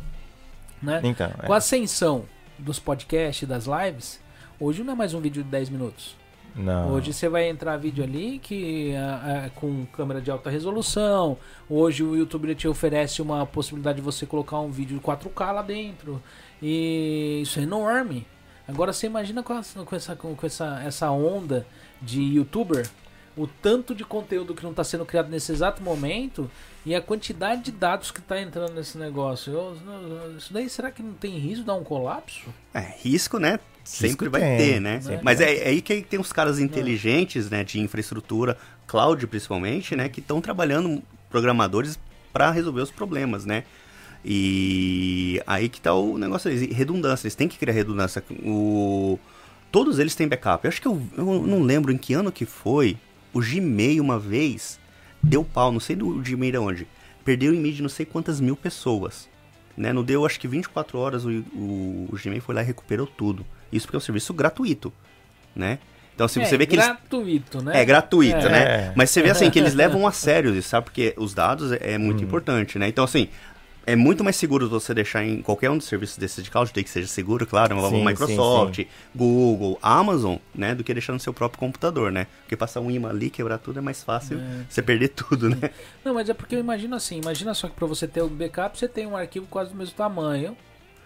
Né? Então, é. Com a ascensão dos podcasts, das lives, hoje não é mais um vídeo de 10 minutos. não. Hoje você vai entrar vídeo ali que ah, com câmera de alta resolução. Hoje o YouTube te oferece uma possibilidade de você colocar um vídeo 4K lá dentro. E isso é enorme. Agora você imagina com, essa, com, essa, com essa, essa onda de youtuber, o tanto de conteúdo que não está sendo criado nesse exato momento e a quantidade de dados que está entrando nesse negócio. Eu- eu- isso daí será que não tem risco de dar um colapso? É, risco, né? Sempre Risco vai tem. ter, né? Né? Mas é, é aí que tem uns caras inteligentes, né, de infraestrutura, cloud principalmente, né, que estão trabalhando programadores para resolver os problemas, né? E aí que tá o negócio deles, redundância, eles têm que criar redundância. O... Todos eles têm backup. Eu acho que eu, eu não lembro em que ano que foi, o Gmail uma vez deu pau, não sei do Gmail de onde, perdeu em mídia não sei quantas mil pessoas. Né? Não deu, acho que 24 horas, o, o, o Gmail foi lá e recuperou tudo. Isso porque é um serviço gratuito, né? Então, se é, você vê que eles... gratuito, né? É gratuito, É. né? Mas você vê assim que eles levam a sério isso, sabe? Porque os dados é, é muito importante, né? Então, assim, é muito mais seguro você deixar em qualquer um dos serviços desses de cloud, tem que seja seguro, claro, Sim, Microsoft, sim, Google, Amazon, né? Do que deixar no seu próprio computador, né? Porque passar um imã ali, quebrar tudo é mais fácil É. você perder tudo, né? Não, mas é porque eu imagino assim, imagina só que para você ter o backup, você tem um arquivo quase do mesmo tamanho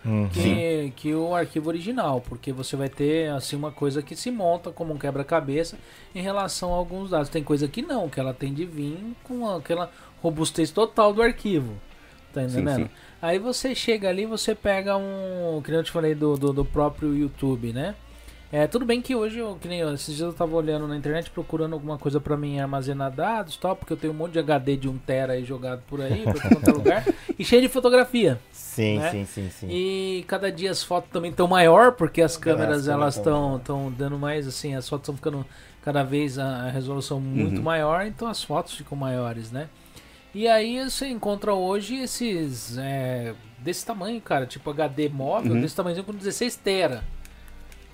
Uhum. que, que o arquivo original, porque você vai ter assim uma coisa que se monta como um quebra-cabeça em relação a alguns dados. Tem coisa que não, que ela tem de vir com aquela robustez total do arquivo. Tá Sim, entendendo? sim. Aí você chega ali, você pega um, que nem eu te falei do, do, do próprio YouTube, né? É, tudo bem que hoje, eu, que nem eu, esses dias eu tava olhando na internet procurando alguma coisa pra mim armazenar dados tal, porque eu tenho um monte de HD de 1 tera aí jogado por aí, pra quanto é lugar, e cheio de fotografia. Sim, né? sim, sim, sim. E cada dia as fotos também estão maior, porque as câmeras elas tão- estão estão dando mais assim, as fotos estão ficando cada vez a, a resolução muito Uhum. maior, então as fotos ficam maiores, né? E aí você encontra hoje esses é, desse tamanho, cara, tipo HD móvel, Uhum. desse tamanho com 16 tera.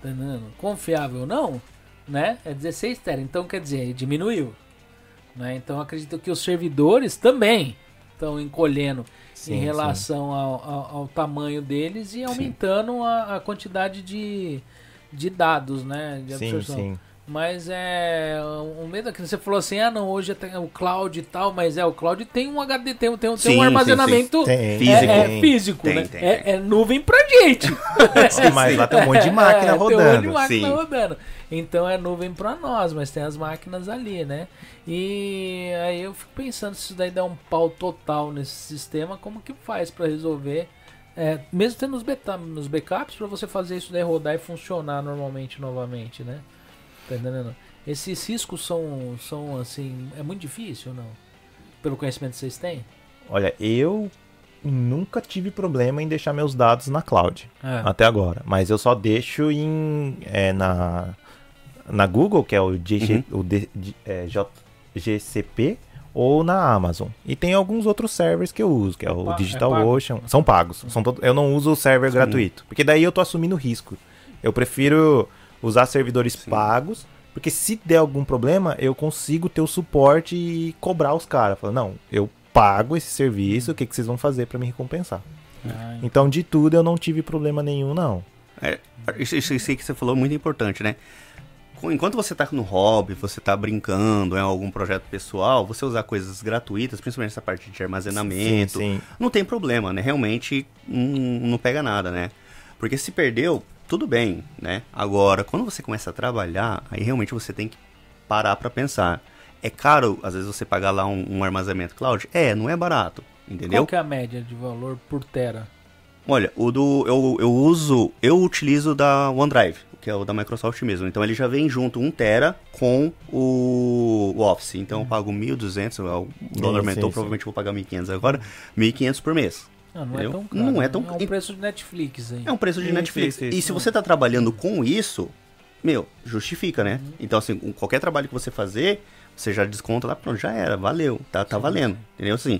Tá entendendo? Confiável ou não, né? É 16 tera, então quer dizer, diminuiu. Né? Então acredito que os servidores também estão encolhendo Sim, em sim. relação ao, ao- ao tamanho deles e aumentando a, a quantidade de, de dados, né? De Sim, absorção. sim. Mas é. O medo é que você falou assim: ah, não, hoje é o cloud e tal, mas é, o cloud tem um HD, tem, um- tem, um- tem Sim, um sim, armazenamento Tem. é- Físico. é, físico, Tem, né? é, é nuvem pra gente. Sim, mas lá tem um monte de máquina É, Tem um monte de rodando. máquina Sim. rodando. Então é nuvem pra nós, mas tem as máquinas ali, né? E aí eu fico pensando se isso daí dá um pau total nesse sistema, como que faz pra resolver? É, mesmo tendo os, beta, nos backups, pra você fazer isso daí rodar e funcionar normalmente novamente, né? Tá entendendo? Esses riscos são, são assim, é muito difícil ou não? Pelo conhecimento que vocês têm? Olha, eu nunca tive problema em deixar meus dados na cloud. É. Até agora. Mas eu só deixo em. é, na, na Google, que é o, G, Uhum. o D, D- é, J, GCP ou na Amazon. E tem alguns outros servers que eu uso, que é o pa- é DigitalOcean. São pagos. São todo- eu não uso o server gratuito, porque daí eu tô assumindo risco. Eu prefiro usar servidores pagos, porque se der algum problema, eu consigo ter o suporte e cobrar os caras. Falar, não, eu pago esse serviço, o que, que vocês vão fazer pra me recompensar? Ah, Então, de tudo, eu não tive problema nenhum, não. É, isso, isso, isso que você falou é muito importante, né? Enquanto você tá no hobby, você tá brincando, em algum projeto pessoal, você usar coisas gratuitas, principalmente essa parte de armazenamento, Sim, sim. não tem problema, né? Realmente não, não pega nada, né? Porque se perdeu, tudo bem, né? Agora, quando você começa a trabalhar, aí realmente você tem que parar pra pensar. É caro, às vezes, você pagar lá um, um armazenamento cloud? É, não é barato, entendeu? Qual que é a média de valor por tera? Olha, o do. Eu, eu uso. Eu utilizo da OneDrive, que é o da Microsoft mesmo. Então ele já vem junto 1 tera com o, o Office. Então eu pago 1.200, o dólar Sim, aumentou, sim, provavelmente vou pagar 1.500 agora. 1.500 por mês. Ah, não é tão caro. não é né? tão- É um preço de Netflix aí. É um preço de Isso, Netflix. isso, isso. E se você tá trabalhando com isso, meu, justifica, né? Então, assim, com qualquer trabalho que você fazer, você já desconta lá, pronto, já era, valeu, tá, tá valendo. Entendeu? Assim,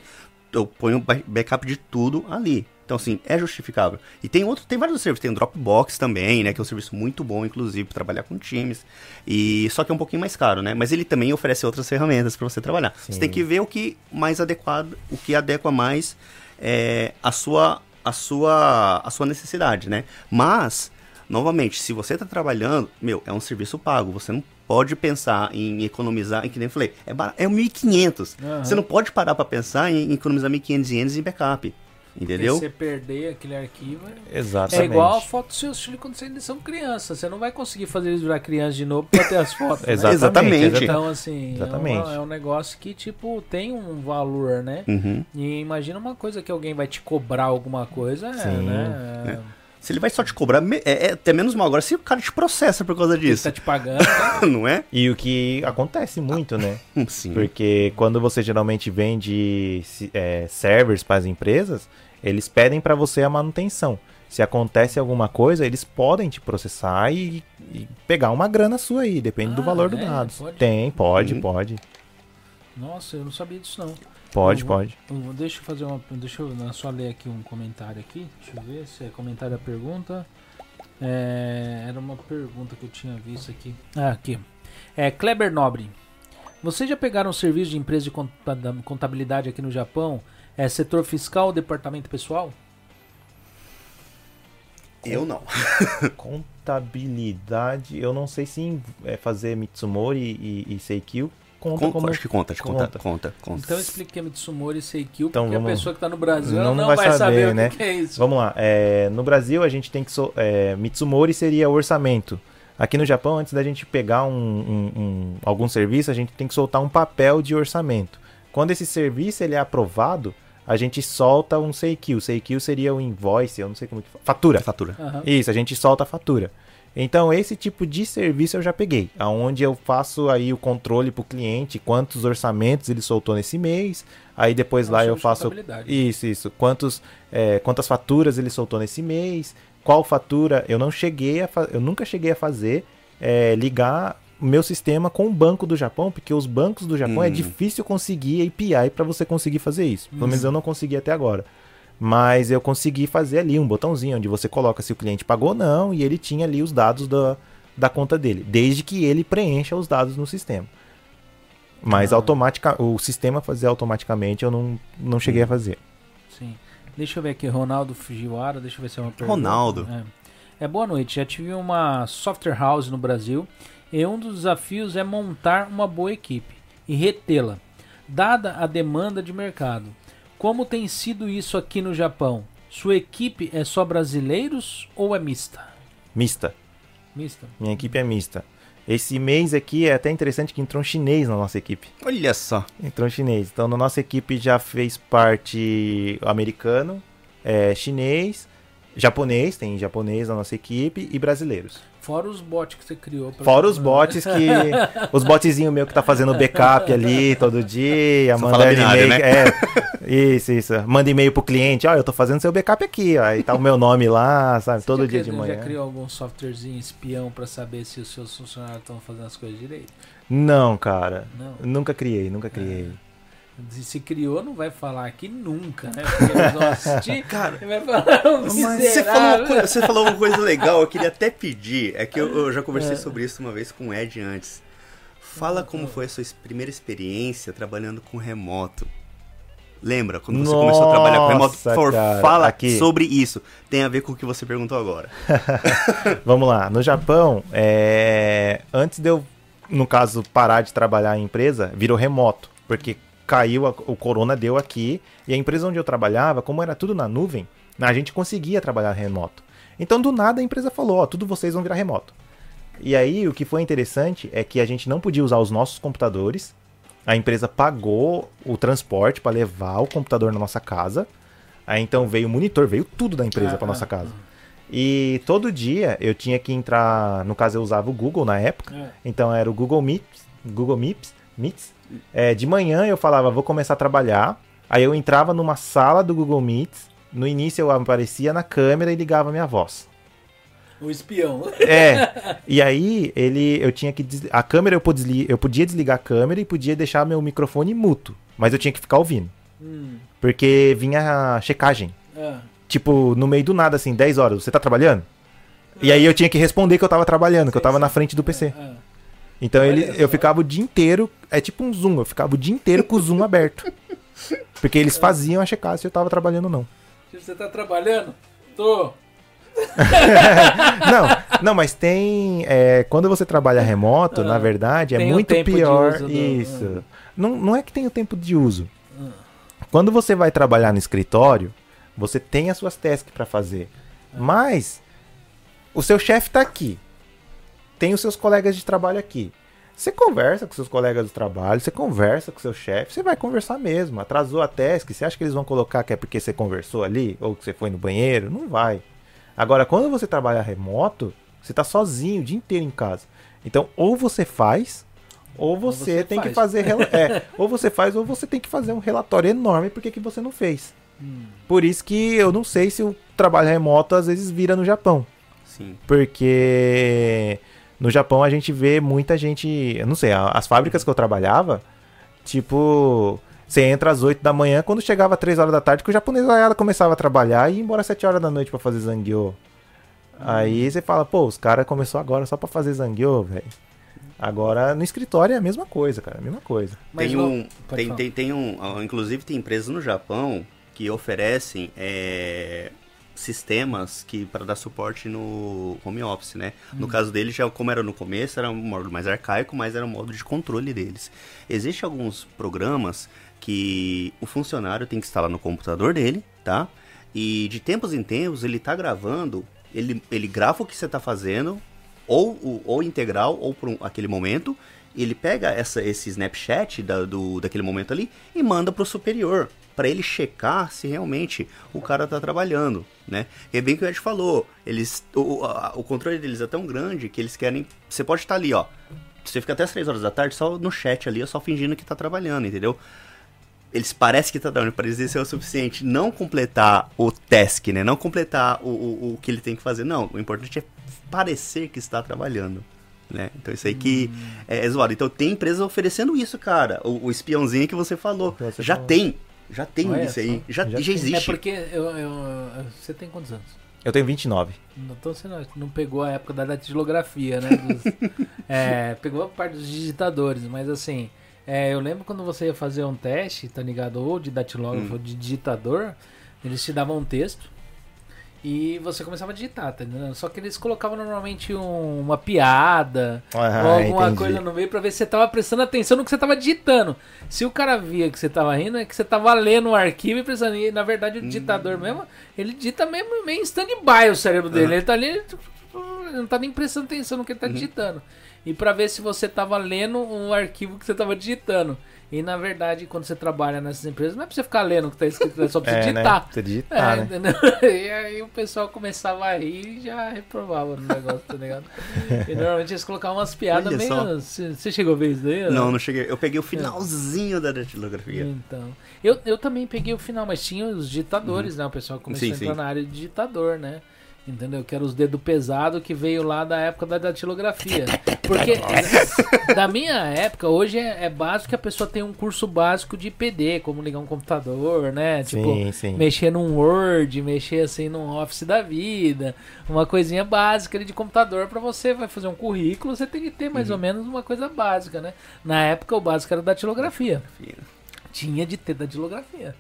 eu ponho ba- backup de tudo ali. Então, assim, é justificável. E tem outro, tem vários serviços, tem o Dropbox também, né? Que é um serviço muito bom, inclusive, para trabalhar com times. E só que é um pouquinho mais caro, né? Mas ele também oferece outras ferramentas para você trabalhar. Você Sim. tem que ver o que mais adequado, o que adequa mais é, a sua a sua a sua necessidade, né? Mas novamente, se você está trabalhando, meu, é um serviço pago, você não pode pensar em economizar, em que nem eu falei, é bar- é 1.500. Aham. Você não pode parar para pensar em economizar 1.500 ienes em backup. Entendeu? Se você perder aquele arquivo, é- Exatamente. é igual a foto dos seus filhos quando vocês são crianças. Você não vai conseguir fazer eles virar criança de novo pra ter as fotos. né? Exatamente. Exatamente. exata- Então, assim, é, Exatamente. uma- é um negócio que, tipo, tem um valor, né? Uhum. E imagina uma coisa que alguém vai te cobrar alguma coisa, é, Sim. né? Se ele vai só te cobrar, é, é até menos mal. Agora, se o cara te processa por causa Ele disso, tá te pagando. né? não é? E o que acontece muito, né? Sim. Porque quando você geralmente vende é, servers para as empresas, eles pedem para você a manutenção. Se acontece alguma coisa, eles podem te processar e, e pegar uma grana sua aí, depende do Ah, valor do é? dados. Pode? Tem, pode, Uhum. pode. Nossa, eu não sabia disso não. Pode, Uhum. pode. Eu- Deixa eu fazer uma. Deixa eu né, só ler aqui um comentário aqui. Deixa eu ver se é comentário da pergunta. É, era uma pergunta que eu tinha visto aqui. Ah, aqui. É, Kleber Nobre. Vocês já pegaram serviço de empresa de conta- contabilidade aqui no Japão? É setor fiscal, departamento pessoal? Eu não. Contabilidade, eu não sei se é fazer Mitsumori e, e Seikyu conta Conta, como... Acho que conta, acho que conta, conta. conta, conta. Então explique que é Mitsumori e Seikyu, Então, porque a vamos- pessoa que está no Brasil não- ela não vai vai, saber, saber, o né? que, que é isso. Vamos lá, é, no Brasil a gente tem que. so- é, Mitsumori seria orçamento. Aqui no Japão, antes da gente pegar um, um- um- algum serviço, a gente tem que soltar um papel de orçamento. Quando esse serviço ele é aprovado, a gente solta um Seikyu. Seikyu seria o invoice, eu não sei como que fala. Fatura. Fatura. Aham. Isso, a gente solta a fatura. Então, esse tipo de serviço eu já peguei, aonde eu faço aí o controle para o cliente, quantos orçamentos ele soltou nesse mês, aí depois É lá eu faço isso, isso, quantos, é, quantas faturas ele soltou nesse mês, qual fatura eu não cheguei a, fa- eu nunca cheguei a fazer é, ligar o meu sistema com o banco do Japão, porque os bancos do Japão é Hum. difícil conseguir API para você conseguir fazer isso. Pelo Hum. menos eu não consegui até agora. Mas eu consegui fazer ali um botãozinho onde você coloca se o cliente pagou ou não e ele tinha ali os dados da, da conta dele, desde que ele preencha os dados no sistema. Mas Ah. automática, o sistema fazer automaticamente eu não, não cheguei Hum. a fazer. Sim. Deixa eu ver aqui, Ronaldo Fujiwara, deixa eu ver se é uma pergunta. Ronaldo. É. É, boa noite. Já tive uma software house no Brasil e um dos desafios é montar uma boa equipe e retê-la, dada a demanda de mercado. Como tem sido isso aqui no Japão? Sua equipe é só brasileiros ou é mista? Mista. Mista. Minha equipe é mista. Esse mês aqui é até interessante que entrou um chinês na nossa equipe. Olha só. Entrou um chinês. Então, na nossa equipe já fez parte americano, é, chinês, japonês, tem japonês na nossa equipe e brasileiros. Fora os bots que você criou. pra- Fora os bots que. Os botzinhos meu que tá fazendo backup ali todo dia, Só binário, e-mail. né? É, isso, isso. Manda e-mail pro cliente, ó, eu tô fazendo seu backup aqui, ó. Aí tá o meu nome lá, sabe? Você todo dia de criou- manhã. Já criou algum softwarezinho espião pra saber se os seus funcionários estão fazendo as coisas direito? Não, cara. Não. Nunca criei, nunca criei. Se se criou, não vai falar aqui nunca, né? Porque assistir Cara, vai falar um Você falou, uma coisa, você falou uma coisa legal, eu queria até pedir. É que eu, eu já conversei É. sobre isso uma vez com o Ed antes. Fala como foi a sua primeira experiência trabalhando com remoto. Lembra? Quando você começou a trabalhar com remoto? Por Nossa, favor, cara, fala aqui. sobre isso. Tem a ver com o que você perguntou agora. Vamos lá. No Japão, é, antes de eu, no caso, parar de trabalhar em empresa, virou remoto. Porque caiu, a- o corona deu aqui. E a empresa onde eu trabalhava, como era tudo na nuvem, a gente conseguia trabalhar remoto. Então, do nada, a empresa falou: Ó, tudo vocês vão virar remoto. E aí, o que foi interessante é que a gente não podia usar os nossos computadores. A empresa pagou o transporte para levar o computador na nossa casa. Aí então veio o monitor, veio tudo da empresa Ah, para nossa casa. E todo dia eu tinha que entrar, no caso eu usava o Google na época, É. então era o Google Meets, Google Meets, Meets. É, de manhã eu falava, vou começar a trabalhar. Aí eu entrava numa sala do Google Meets, no início eu aparecia na câmera e ligava minha voz. O espião. É. E aí ele eu tinha que des- a câmera eu podia, eu podia desligar a câmera e podia deixar meu microfone muto, mas eu tinha que ficar ouvindo, Hum, porque vinha a checagem. ah. Tipo, no meio do nada assim, 10 horas, você tá trabalhando? E aí eu tinha que responder que eu tava trabalhando, que eu tava na frente do PC. Ah. Então Olha ele, só. eu ficava o dia inteiro, é tipo um zoom, eu ficava o dia inteiro com o zoom aberto. Porque eles faziam a checar se eu tava trabalhando ou não. Você tá trabalhando? Tô. Não, não, mas tem. é, quando você trabalha remoto, Ah, na verdade, é muito pior uso do- isso. Não, não é que tem o tempo de uso. Quando você vai trabalhar no escritório, você tem as suas tasks para fazer. Mas o seu chefe tá aqui. Tem os seus colegas de trabalho aqui. Você conversa com seus colegas de trabalho, você conversa com seu chefe, você vai conversar mesmo. Atrasou a task, você acha que eles vão colocar que é porque você conversou ali ou que você foi no banheiro? Não vai. Agora, quando você trabalha remoto, você tá sozinho o dia inteiro em casa. Então, ou você faz, ou você, você tem que faz. fazer. rela- É, ou você faz, ou você tem que fazer um relatório enorme porque que você não fez. Hum. Por isso que eu não sei se o trabalho remoto às vezes vira no Japão. Sim. Porque no Japão a gente vê muita gente. Eu não sei, as fábricas que eu trabalhava, tipo. Você entra às 8 da manhã, quando chegava 3 horas da tarde, que o japonês ela começava a trabalhar e ia embora às 7 horas da noite pra fazer zangyo. Aí você fala, pô, os caras começou agora só pra fazer zangyo, velho. Agora no escritório é a mesma coisa, cara, a mesma coisa. Mas tem não- um, tem, tem, tem um, inclusive tem empresas no Japão que oferecem é, sistemas que para dar suporte no home office, né? No caso deles, já como era no começo, era um modo mais arcaico, mas era um modo de controle deles. Existem alguns programas que o funcionário tem que instalar no computador dele, tá? E de tempos em tempos ele tá gravando, ele, ele grava o que você tá fazendo, ou, ou integral, ou por um- aquele momento, ele pega essa, esse Snapchat da, do, daquele momento ali e manda pro superior, para ele checar se realmente o cara tá trabalhando, né? E é bem que o Ed falou, eles, o, a- o controle deles é tão grande que eles querem, você pode estar ali, ó, você fica até as 3 horas da tarde só no chat ali, só fingindo que tá trabalhando, entendeu? eles parecem que tá dando, para eles isso é o suficiente. Não completar o task, né? Não completar o, o, o que ele tem que fazer. Não, o importante é parecer que está trabalhando. Né? Então isso aí que é, é zoado. Então tem empresas oferecendo isso, cara. O, o espiãozinho que você falou. Você já falou. tem. Já tem Olha isso aí. só. Já, Já já, tem. É existe. porque eu, eu- você tem quantos anos? Eu tenho 29. Então você não, não pegou a época da datilografia, né? Dos- é, pegou a parte dos digitadores, mas assim, é, eu lembro quando você ia fazer um teste, tá ligado? Ou de datilógrafo ou de digitador, eles te davam um texto e você começava a digitar, tá entendendo? Só que eles colocavam normalmente um- uma piada Ah, ou alguma entendi. coisa no meio pra ver se você tava prestando atenção no que você tava digitando. Se o cara via que você tava rindo, é que você tava lendo o arquivo e prestando. E na verdade o digitador mesmo, ele digita mesmo meio em stand-by o cérebro dele. Ele tá ali, ele não tá nem prestando atenção no que ele tá digitando. E pra ver se você tava lendo um arquivo que você tava digitando. E na verdade, quando você trabalha nessas empresas, não é pra você ficar lendo o que tá escrito, é só pra você É, né? digitar. Você digitar, É, né? E aí o pessoal começava a rir e já reprovava no negócio, tá ligado? E normalmente eles colocavam umas piadas Olha meio. Você você chegou a ver isso daí? ou Não, não cheguei. Eu peguei o finalzinho da datilografia. Então. Eu, eu também peguei o final, mas tinha os ditadores, né? O pessoal começou Sim, a entrar sim. na área de ditador, né? Entendeu? Que era os dedos pesados que veio lá da época da datilografia. Porque da minha época, hoje é, é básico que a pessoa tem um curso básico de PD, como ligar um computador, né? Tipo, Sim, sim. mexer num Word, mexer assim num Office da vida, uma coisinha básica ali de computador pra você vai fazer um currículo, você tem que ter Uhum. mais ou menos uma coisa básica, né? Na época o básico era datilografia. Tinha de ter datilografia.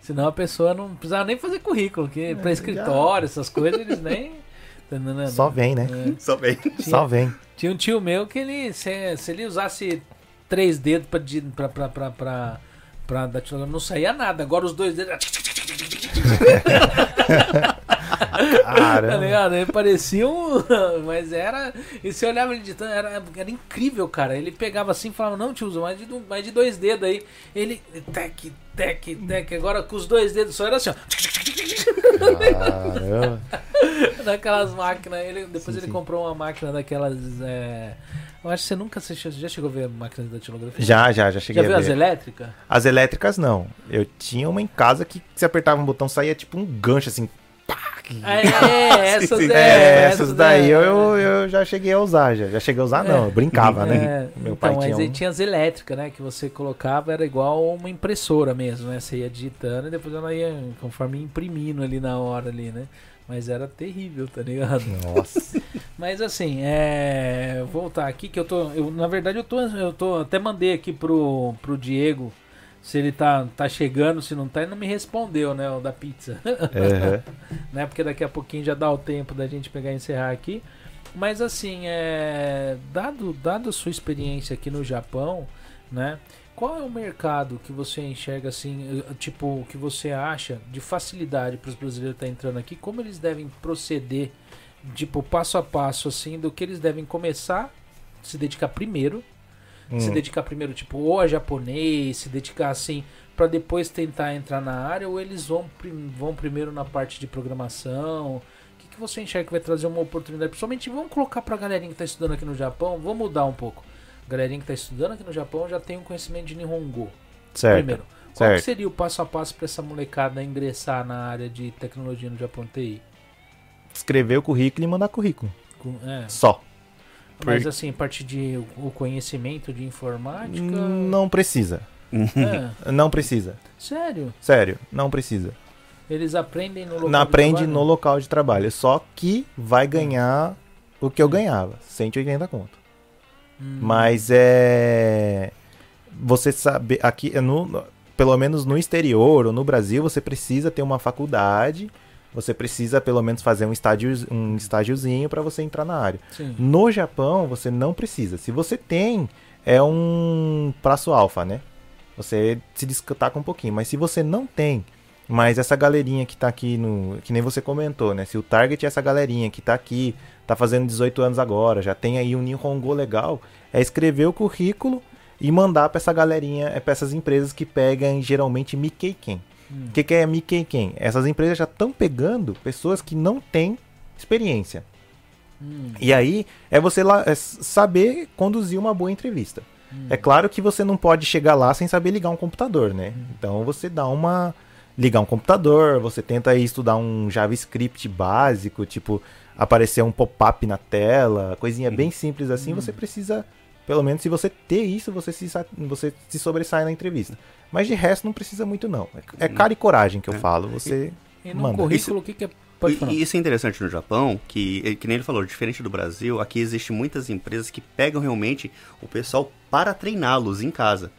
Senão a pessoa não precisava nem fazer currículo, que pra escritório, essas coisas, eles nem. Tá? Só vem, né? É. Só bem. Só vem. Tinha um tio meu que ele, se, se ele usasse três dedos pra, pra, pra, pra, pra, pra datilografia, não saía nada. Agora os dois dedos. Tá Caramba. ligado? Ele parecia um. Mas era. E você olhava ele digitando, era, era incrível, cara. Ele pegava assim e falava: Não, tio, usa mais de, mais de dois dedos aí. Ele. Tec, tec, tec. Agora com os dois dedos só era assim, ó. Caramba. Daquelas máquinas. Ele, depois Sim, ele sim. comprou uma máquina daquelas. é, Eu acho que você nunca assistiu. Já chegou a ver máquinas da datilografia? Já, já, já cheguei Já a viu ver. as elétricas? As elétricas não. Eu tinha uma em casa que se apertava um botão saía tipo um gancho assim. É, essas sim. é. É, essas daí é. eu, eu, já cheguei a usar. Já, já cheguei a usar, não. Eu brincava, né? É, Meu então, pai mas tinha aí um. tinha as elétricas, né? Que você colocava, era igual uma impressora mesmo, né? Você ia digitando e depois ela ia conforme imprimindo ali na hora ali, né? Mas era terrível, tá ligado? Nossa. Mas assim, é. Voltar aqui que eu tô. Eu, na verdade, eu tô. Eu tô. Até mandei aqui pro, pro Diego se ele tá, tá chegando, se não tá, ele não me respondeu, né? O da pizza. Aham. né? Porque daqui a pouquinho já dá o tempo da gente pegar e encerrar aqui. Mas assim, é, dado, dado a sua experiência aqui no Japão, né? Qual é o mercado que você enxerga assim, eh, tipo, que você acha de facilidade para os brasileiros estar entrando aqui? Como eles devem proceder, tipo, passo a passo, assim, do que eles devem começar, se dedicar primeiro, se Hum. dedicar primeiro, tipo, ou a japonês, se dedicar assim, para depois tentar entrar na área, ou eles vão, vão primeiro na parte de programação? O que, que você enxerga que vai trazer uma oportunidade? Principalmente, vamos colocar pra galerinha que tá estudando aqui no Japão, vamos mudar um pouco. Galerinha que tá estudando aqui no Japão já tem um conhecimento de Nihongo. Certo. Primeiro, qual que certo. seria o passo a passo para essa molecada ingressar na área de tecnologia no Japão TI? Escrever o currículo e mandar currículo. É, Só. Mas Por- assim, a partir de o conhecimento de informática. Não precisa. É, Não precisa. sério? Sério, não precisa. Eles aprendem no local Não de aprende trabalho? no local de trabalho. Só que vai ganhar o que eu ganhava. 180 conto. Hum, Mas é. Você sabe. Aqui, no, pelo menos no exterior ou no Brasil, você precisa ter uma faculdade. Você precisa pelo menos fazer um, estágio, um estágiozinho para você entrar na área. Sim. No Japão, você não precisa. Se você tem, é um prazo alfa, né? Você se destaca um pouquinho. Mas se você não tem, mas essa galerinha que tá aqui no. Que nem você comentou, né? Se o target é essa galerinha que tá aqui, tá fazendo 18 anos agora, já tem aí um Nihongo legal, é escrever o currículo e mandar pra essa galerinha, é pra essas empresas que pegam geralmente Mikkeiken. Hum. O que, que é Mikkeiken? Essas empresas já estão pegando pessoas que não têm experiência. Hum, E aí é você lá, é saber conduzir uma boa entrevista. hum. É claro que você não pode chegar lá sem saber ligar um computador, né? Então você dá uma. Ligar um computador, você tenta estudar um JavaScript básico, tipo, aparecer um pop-up na tela, coisinha bem simples assim, você precisa. Pelo menos se você ter isso, você se, você se sobressai na entrevista. Mas de resto não precisa muito, não. É, é cara e coragem que eu É. falo. Você. E no manda. currículo, o que, que é. Pode falar. E, e isso é interessante no Japão, que, que nem ele falou, diferente do Brasil, aqui existe muitas empresas que pegam realmente o pessoal para treiná-los em casa.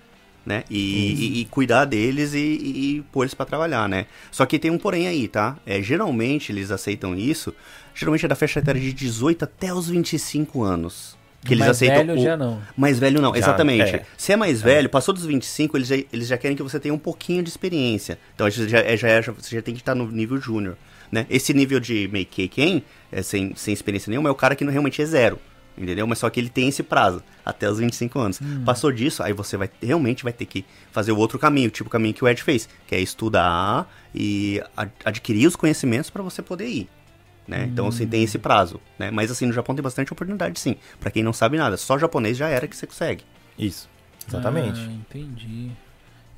Né? E, e- e cuidar deles e, e, e pôr eles para trabalhar, né? Só que tem um porém aí, tá? É, geralmente eles aceitam isso, geralmente é da faixa etária de 18 até os 25 anos. Que eles Mais aceitam velho o- já não. mais velho não, Já, exatamente. é. Se é mais velho, passou dos 25, eles já, eles já querem que você tenha um pouquinho de experiência. Então já, é- já, é- já- você já tem que estar no nível júnior. Né? Esse nível de make quem, é, sem, sem experiência nenhuma, é o cara que não, realmente é zero. entendeu? Mas só que ele tem esse prazo, até os 25 anos. Passou disso, aí você vai realmente vai ter que fazer o outro caminho, tipo o caminho que o Ed fez, que é estudar e ad- adquirir os conhecimentos para você poder ir. Né? Então você tem esse prazo, né? Mas assim, no Japão tem bastante oportunidade, sim. Pra quem não sabe nada, só japonês já era que você consegue. Isso. Exatamente. Ah, entendi.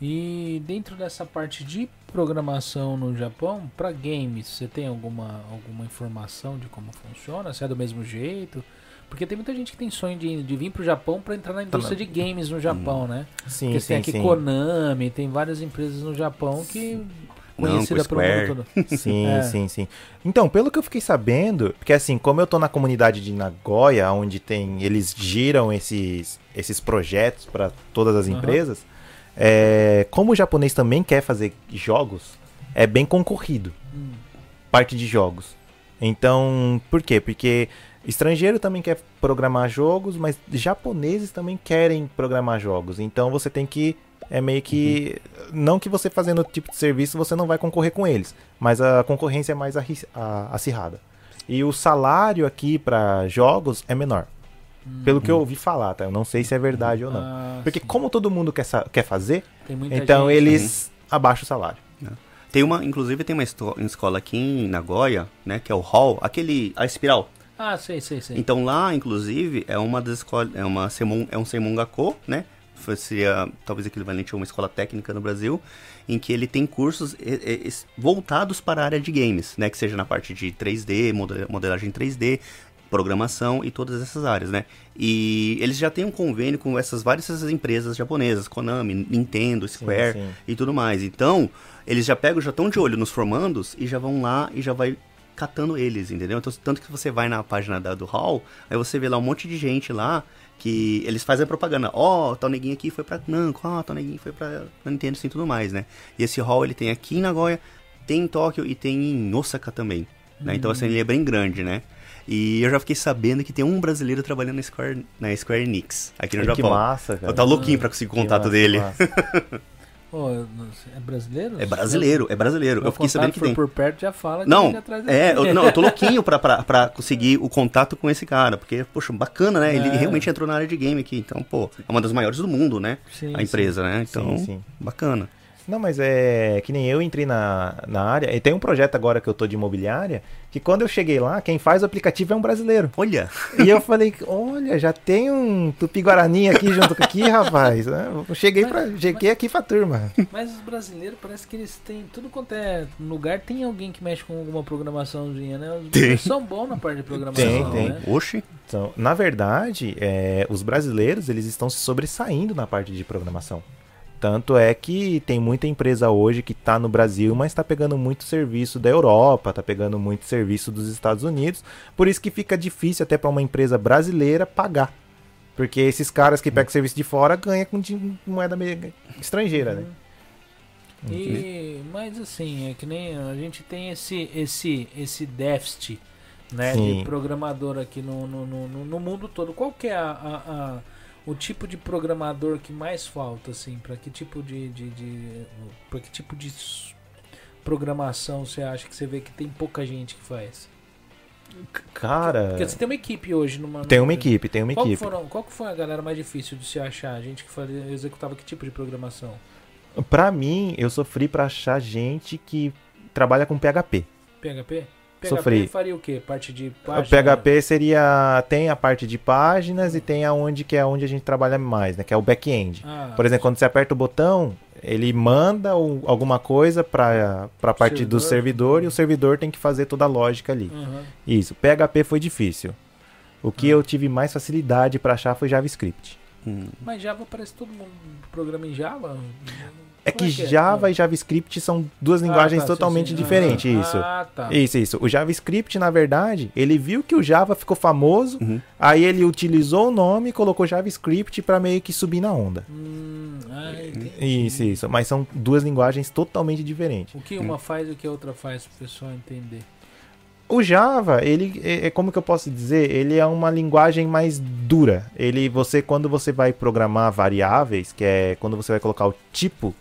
E dentro dessa parte de programação no Japão, para games, você tem alguma, alguma informação de como funciona? Se é do mesmo jeito? Porque tem muita gente que tem sonho de, de vir pro Japão para entrar na indústria de games no Japão, né? Sim, Porque sim, tem aqui sim. Konami, tem várias empresas no Japão que conhecida com pelo mundo todo. Sim, É. sim, sim. Então, pelo que eu fiquei sabendo, porque assim, como eu tô na comunidade de Nagoya, onde tem, eles giram esses, esses projetos para todas as Aham. empresas, é, como o japonês também quer fazer jogos, é bem concorrido. Hum. Parte de jogos. Então, por quê? Porque estrangeiro também quer programar jogos, mas japoneses também querem programar jogos. Então você tem que é meio que não que você fazendo outro tipo de serviço você não vai concorrer com eles, mas a concorrência é mais acirrada. E o salário aqui para jogos é menor. Pelo que eu ouvi falar, tá? Eu não sei se é verdade ou não. Ah, Porque sim. como todo mundo quer, quer fazer, então gente- eles abaixam o salário. Tem uma, inclusive tem uma escola aqui em Nagoya, né, que é o Hall, aquele a espiral. Ah, sei, sei, sei. Então lá, inclusive, é uma das escolas, é uma semon, é um seimongako, né? Seria talvez equivalente a uma escola técnica no Brasil, em que ele tem cursos voltados para a área de games, né? Que seja na parte de 3D, model- modelagem 3D, programação e todas essas áreas, né? E eles já têm um convênio com essas várias essas empresas japonesas, Konami, Nintendo, Square sim. e tudo mais. Então, eles já pegam, já estão de olho nos formandos e já vão lá e já vai catando eles, entendeu? Então, tanto que você vai na página da, do Hall, aí você vê lá um monte de gente lá que eles fazem propaganda. Ó, tal neguinho aqui foi pra Namco, ó, tal neguinho foi pra Nintendo assim, tudo mais, né? E esse Hall ele tem aqui em Nagoya, tem em Tóquio e tem em Osaka também, né? Então, assim, ele é bem grande, né? E eu já fiquei sabendo que tem um brasileiro trabalhando na Square, na Square Enix, aqui no que Japão. massa, cara. Eu tava louquinho pra conseguir o Que contato massa, dele. sei, é brasileiro? É brasileiro, é brasileiro. Meu Eu fiquei sabendo que tem. por perto já fala que Não, ele é, gente. eu, não, eu tô louquinho pra, pra, pra conseguir o contato com esse cara, porque, poxa, bacana, né? Ele É. realmente entrou na área de game aqui, então, pô, é uma das maiores do mundo, né? Sim, a empresa, né? Então, Sim, sim. bacana. Não, mas é que nem eu entrei na, na área. E tem um projeto agora que eu tô de imobiliária. Que quando eu cheguei lá, quem faz o aplicativo é um brasileiro. Olha, E eu falei, olha, já tem um tupi-guarani aqui junto com aqui, rapaz. né? Eu cheguei, pra, cheguei aqui pra turma. Mas os brasileiros parece que eles têm tudo quanto é lugar tem alguém que mexe com alguma programaçãozinha, né? Os brasileiros são bons na parte de programação, Tem, tem. né? oxe, Então, na verdade, é, os brasileiros eles estão se sobressaindo na parte de programação. Tanto é que tem muita empresa hoje que está no Brasil, mas está pegando muito serviço da Europa, está pegando muito serviço dos Estados Unidos. Por isso que fica difícil até para uma empresa brasileira pagar. Porque esses caras que pegam serviço de fora ganham com moeda meio estrangeira, né? E, mas assim, é que nem a gente tem esse esse esse déficit, né, Sim. de programador aqui no, no, no, no- no mundo todo. Qual que é a, a- a- o tipo de programador que mais falta, assim, para que tipo de, de, de para que tipo de programação você acha que você vê que tem pouca gente que faz? Cara, Porque você tem uma equipe hoje numa tem uma equipe, tem uma Qual equipe. foram, qual foi a galera mais difícil de se achar? A gente que fazia, executava que tipo de programação? Pra mim, eu sofri pra achar gente que trabalha com PHP. PHP? PHP Sofri. faria o quê? Parte de O página? PHP seria tem a parte de páginas e tem aonde que é onde a gente trabalha mais, né, que é o back-end. Ah, Por exemplo, quando você aperta o botão, ele manda o- alguma coisa para a parte do Servidor. servidor e o servidor tem que fazer toda a lógica ali. aham. Isso. PHP foi difícil. O que Ah. eu tive mais facilidade para achar foi JavaScript. hum, Mas Java parece todo mundo programa em Java. É Como que Java e JavaScript são duas Ah, linguagens tá, totalmente sim. diferentes, Ah, isso. Ah, tá. Isso, isso. O JavaScript, na verdade, ele viu que o Java ficou famoso, Uhum. aí ele utilizou o nome e colocou JavaScript para meio que subir na onda. Hum, ah, entendi. Isso, isso. Mas são duas linguagens totalmente diferentes. O que uma faz e o que a outra faz pro pessoal entender. O Java, ele é é como que eu posso dizer? Ele é uma linguagem mais dura. Ele, você, quando você vai programar variáveis, que é quando você vai colocar o tipo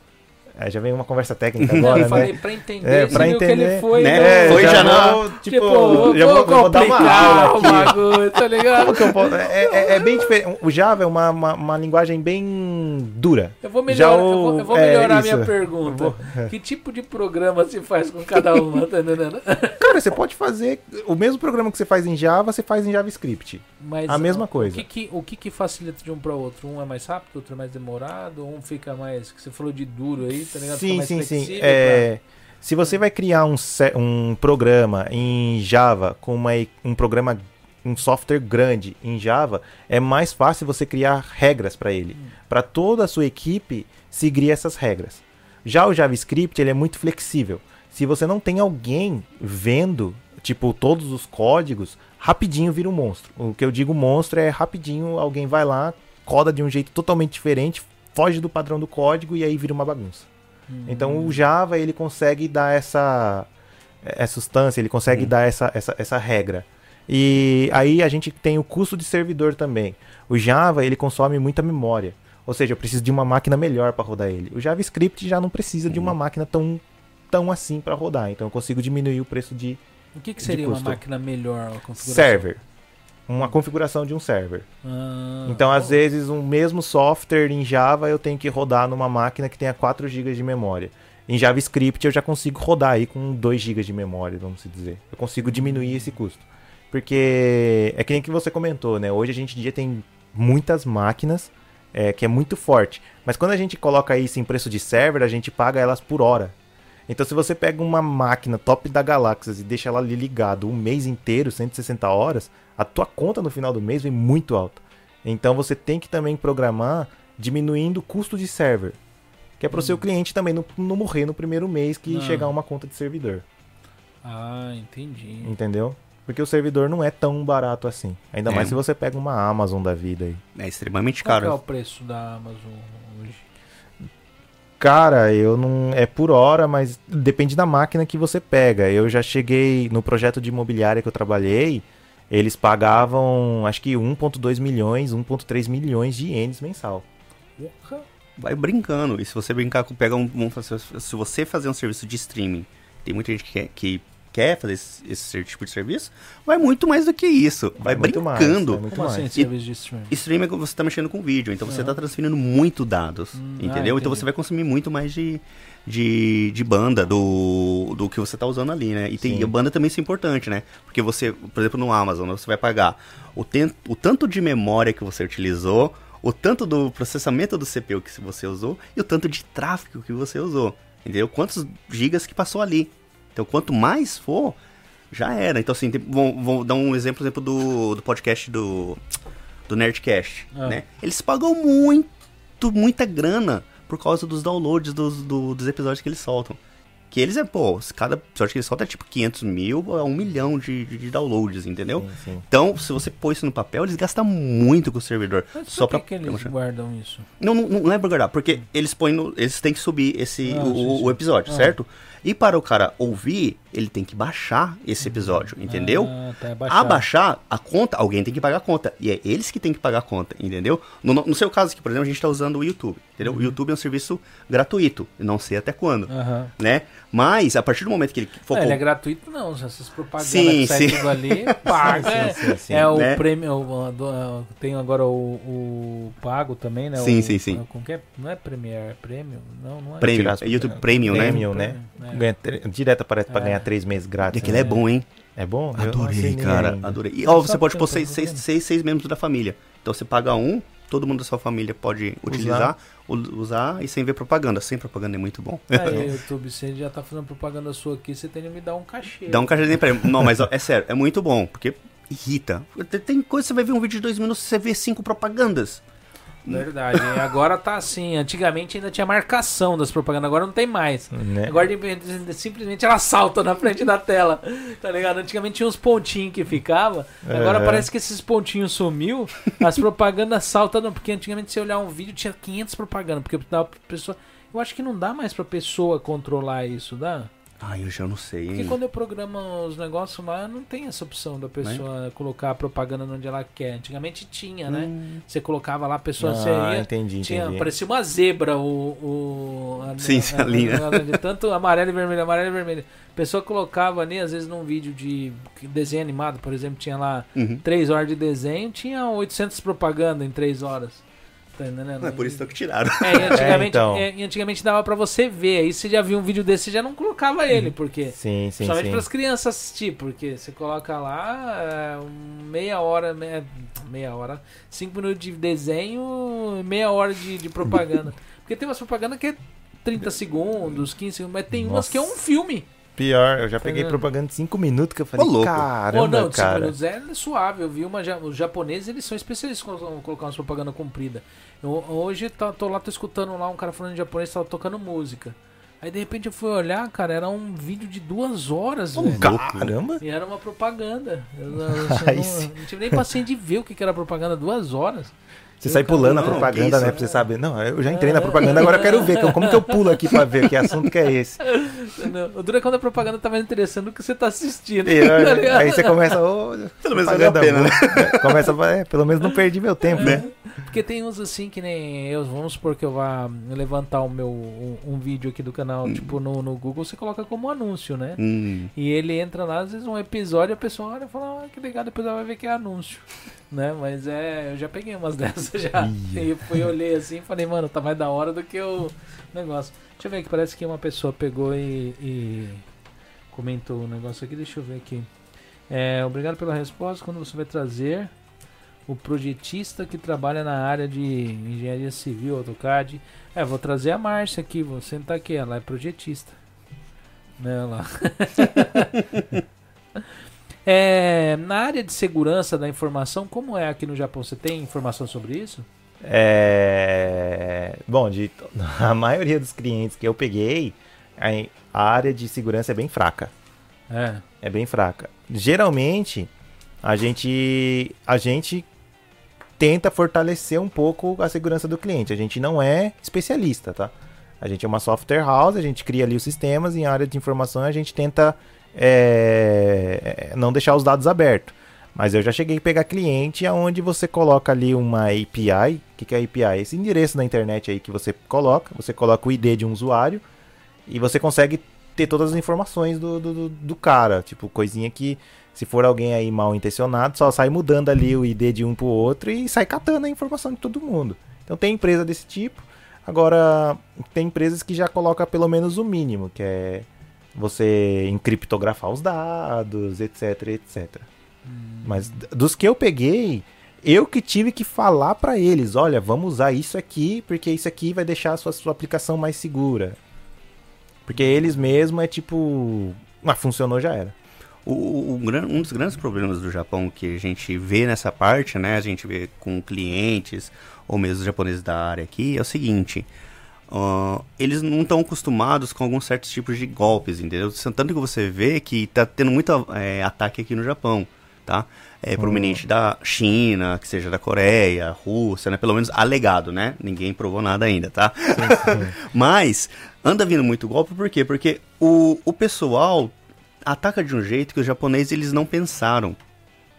Aí já vem uma conversa técnica Não, agora, eu falei né? pra entender, É, você pra viu que ele entender, foi... né? É, Foi já não. vou, tipo, Tipo, já vou, vou dar uma complicar aula o aqui. bagulho, tá ligado? Como que eu posso- É, é- é bem diferente. O Java é uma, uma, uma linguagem bem dura. Eu vou Já melhorar, o- eu vou, eu vou é, melhorar a minha pergunta. Que tipo de programa se faz com cada uma, tá entendendo? Cara, você pode fazer o mesmo programa que você faz em Java, você faz em JavaScript. Mas A mesma coisa. O que que, o que que facilita de um para outro? Um é mais rápido, outro é mais demorado, um fica mais. que você falou de duro aí, tá ligado? Sim, sim, sim. flexível É, Se você vai criar um, um programa em Java com uma um programa, um software grande em Java, é mais fácil você criar regras para ele, para toda a sua equipe seguir essas regras. Já o JavaScript ele é muito flexível. Se você não tem alguém vendo, tipo, todos os códigos, rapidinho vira um monstro. O que eu digo monstro é rapidinho, alguém vai lá, coda de um jeito totalmente diferente, foge do padrão do código e aí vira uma bagunça. Então o Java ele consegue dar essa, essa substância, ele consegue dar essa, essa, essa regra. E aí a gente tem o custo de servidor também. O Java ele consome muita memória. Ou seja, eu preciso de uma máquina melhor para rodar ele. O JavaScript já não precisa de uma máquina tão, tão assim para rodar. Então eu consigo diminuir o preço de O que, que seria uma máquina melhor? Server. Uma configuração de um server. Ah, Então, às oh, vezes, um mesmo software em Java eu tenho que rodar numa máquina que tenha 4 GB de memória. Em JavaScript eu já consigo rodar aí com 2 GB de memória, vamos dizer. Eu consigo diminuir esse custo. Porque é que nem que você comentou, né? Hoje a gente em dia tem muitas máquinas é, que é muito forte. Mas quando a gente coloca isso em preço de server, a gente paga elas por hora. Então se você pega uma máquina top da Galáxias e deixa ela ali ligado um mês inteiro, 160 horas, a tua conta no final do mês vem muito alta. Então você tem que também programar diminuindo o custo de server. Que é para o seu cliente também não, não morrer no primeiro mês que Não. chegar uma conta de servidor. Ah, entendi. Entendeu? Porque o servidor não é tão barato assim. Ainda É. mais se você pega uma Amazon da vida aí. É extremamente Qual que é caro. o preço da Amazon? Cara, eu não. É por hora, mas depende da máquina que você pega. Eu já cheguei no projeto de imobiliária que eu trabalhei. Eles pagavam, acho que 1,2 milhões, 1,3 milhões de ienes mensal. Vai brincando. E se você brincar com pega um, fazer- se você fazer um serviço de streaming, tem muita gente que quer, que quer fazer esse, esse tipo de serviço, vai muito mais do que isso. Vai, muito mais, brincando. vai muito Como assim, mais. serviço de streaming? Streaming é você está mexendo com vídeo, então você está transferindo muito dados, Hum, ah, entendeu? então entendi. você vai consumir muito mais de, de, de banda do, do que você está usando ali, né? E, tem, e a banda também isso é importante, né? Porque você, por exemplo, no Amazon, você vai pagar o, ten, o tanto de memória que você utilizou, o tanto do processamento do CPU que você usou e o tanto de tráfego que você usou, entendeu? Quantos gigas que passou ali. Então, quanto mais for, já era. Então, assim, tem- vou, vou dar um exemplo, exemplo do, do podcast do, do Nerdcast, Ah. né? Eles pagam muito, muita grana por causa dos downloads dos, do- dos episódios que eles soltam. Que eles é, pô, cada episódio que eles soltam é tipo 500 mil a 1 milhão de, de, de downloads, entendeu? Sim, sim. Então, se você pôr isso no papel, eles gastam muito com o servidor. Mas só por pra. que, que eles guardam isso? Não, não, não lembro guardar, porque eles põem no, eles têm que subir esse Ah, o, o episódio, Ah. certo? E para o cara ouvir, ele tem que baixar esse episódio, entendeu? Ah, tá, é A baixar. baixar a conta, alguém tem que pagar a conta. E é eles que têm que pagar a conta, entendeu? No, no- seu caso aqui, por exemplo, a gente está usando o YouTube, entendeu? Uhum. O YouTube é um serviço gratuito, não sei até quando, Aham. né? Mas, a partir do momento que ele for... Não, ele é gratuito não, se essas propagandas Sim, que sim. tudo ali, paga. é, sim, sim, é o né? prêmio, o- do- tem agora o, o pago também, né? Sim, o, sim, sim. Como que é? Não é Premier, é prêmio? Não, não é. Premium, é YouTube Premium, né? Premium, né? É. Ganha aparece pra É. ganhar três meses grátis. Aquele é né? bom, hein? É bom? Adorei, cara. Adorei. E ó, você pode pôr seis, seis, seis, seis membros da família. Então você paga um, todo mundo da sua família pode utilizar, u- usar e sem ver propaganda. Sem propaganda é muito bom. Aí, YouTube, você já tá fazendo propaganda sua aqui, você tem que me dar um cachê. Dá um cachê pra ele. Não, mas ó, é sério, é muito bom, porque irrita. Tem- Tem coisa, você vai ver um vídeo de dois minutos, você vê cinco propagandas. Verdade. agora tá assim. Antigamente ainda tinha marcação das propagandas, agora não tem mais. Né? Agora simplesmente ela salta na frente da tela. Tá ligado? Antigamente tinha uns pontinhos que ficava. Agora Aham. parece que esses pontinhos sumiu. As propagandas saltam. não, Porque antigamente você olhar um vídeo tinha 500 propagandas. Porque dava pra pessoa. Eu acho que não dá mais pra pessoa controlar isso, dá? Ah, eu já não sei, Porque hein? quando eu programo os negócios lá, não tem essa opção da pessoa colocar a propaganda onde ela quer. Antigamente tinha, né? Hum. Você colocava lá, a pessoa Ah, ia, entendi, tinha, entendi. parecia uma zebra o, o a, Sim, a linha. de tanto amarelo e vermelho, amarelo e vermelho. A pessoa colocava ali, às vezes num vídeo de desenho animado, por exemplo, tinha lá Uhum. 3 horas de desenho, tinha 800 propaganda em 3 horas. Entendendo? Não é por isso que tiraram. É, e antigamente, É, então. é, e antigamente dava pra você ver. Aí você já viu um vídeo desse, você já não colocava ele, porque Sim, sim, Somente sim. para as crianças assistir, porque você coloca lá é, meia hora, meia, meia hora, cinco minutos de desenho, meia hora de, de propaganda. porque tem umas propagandas que é 30 segundos, 15 segundos, mas tem umas que é um filme. Pior, eu já peguei Entendendo? propaganda de 5 minutos que eu falei, Ô, louco. caramba, Ou não, cara. minutos é suave. Eu vi uma. Os japoneses eles são especialistas em colocar umas propaganda comprida. Eu, hoje tá, tô lá, tô escutando lá um cara falando em japonês, tava tocando música. Aí de repente eu fui olhar, cara, era um vídeo de duas horas, velho. Caramba. E era uma propaganda. Eu, não- eu Aí não, não tive nem paciência de ver o que que era propaganda duas horas. Você sai pulando a Não, propaganda, que isso, né? Pra você saber. Não, eu já entrei na propaganda, agora eu quero ver. Como que eu pulo aqui pra ver que assunto que é esse? Não, O duro é quando a propaganda tá mais interessante do que você tá assistindo. Pior, tá né? Aí você começa, ô, Pelo menos valeu a propaganda pena, né? boa. É, Começa, é, pelo menos não perdi meu tempo, né? Porque tem uns assim que nem eu, vamos supor que eu vá levantar o meu um, um vídeo aqui do canal, tipo no, no Google, você coloca como anúncio, né? Hum. E ele entra lá, às vezes um episódio, a pessoa olha e fala, ah, que legal, depois ela vai ver que é anúncio. Né? Mas é, eu já peguei umas dessas já. E fui, olhei assim e falei, mano, tá mais da hora do que o negócio. Deixa eu ver aqui, parece que uma pessoa pegou e, e comentou o negócio aqui, deixa eu ver aqui. É, obrigado pela resposta. Quando você vai trazer o projetista que trabalha na área de engenharia civil, AutoCAD. É, vou trazer a Márcia aqui, vou sentar aqui, ela é projetista. Né, lá. É, na área de segurança da informação, como é aqui no Japão? Você tem informação sobre isso? É... Bom, de a maioria dos clientes que eu peguei, a área de segurança é bem fraca. É. É bem fraca. Geralmente, a gente a gente tenta fortalecer um pouco a segurança do cliente. A gente não é especialista, tá? A gente é uma software house, a gente cria ali os sistemas e em área de informação a gente tenta é, é, não deixar os dados abertos. Mas eu já cheguei a pegar cliente onde você coloca ali uma API. O que, que é API? Esse endereço na internet aí que você coloca. Você coloca o ID de um usuário e você consegue ter todas as informações do, do, do- cara. Tipo, coisinha que, se for alguém aí mal intencionado, só sai mudando ali o ID de um pro outro e sai catando a informação de todo mundo. Então tem empresa desse tipo. Agora, tem empresas que já colocam pelo menos o mínimo, que é você encriptografar os dados, etc, etc. Mas d- dos que eu peguei, eu que tive que falar pra eles, olha, vamos usar isso aqui, porque isso aqui vai deixar a sua, sua aplicação mais segura. Porque eles mesmo é tipo, ah, funcionou já era. O, o- um dos grandes problemas do Japão que a gente vê nessa parte, né? A gente vê com clientes ou mesmo os japoneses da área aqui, é o seguinte. Ah, eles não estão acostumados com alguns certos tipos de golpes, entendeu? Tanto que você vê que tá tendo muito é, ataque aqui no Japão, tá? É proveniente da China, que seja da Coreia, Rússia, né? Pelo menos alegado, né? Ninguém provou nada ainda, tá? Mas anda vindo muito golpe, por quê? Porque o, o pessoal ataca de um jeito que os japoneses eles não pensaram,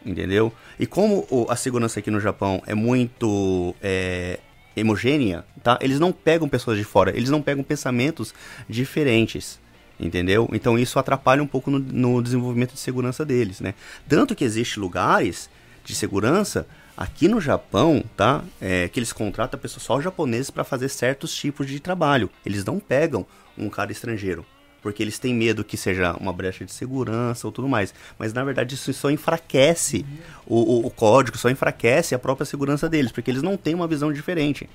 entendeu? E como o- a segurança aqui no Japão é muito é, homogênea, tá? Eles não pegam pessoas de fora, eles não pegam pensamentos diferentes, entendeu? Então isso atrapalha um pouco no, no desenvolvimento de segurança deles, né? Tanto que existe lugares de segurança aqui no Japão, tá? É, que eles contratam pessoas só japoneses para fazer certos tipos de trabalho. Eles não pegam um cara estrangeiro. Porque eles têm medo que seja uma brecha de segurança ou tudo mais. Mas na verdade isso só enfraquece o, o- o código, só enfraquece a própria segurança deles, porque eles não têm uma visão diferente.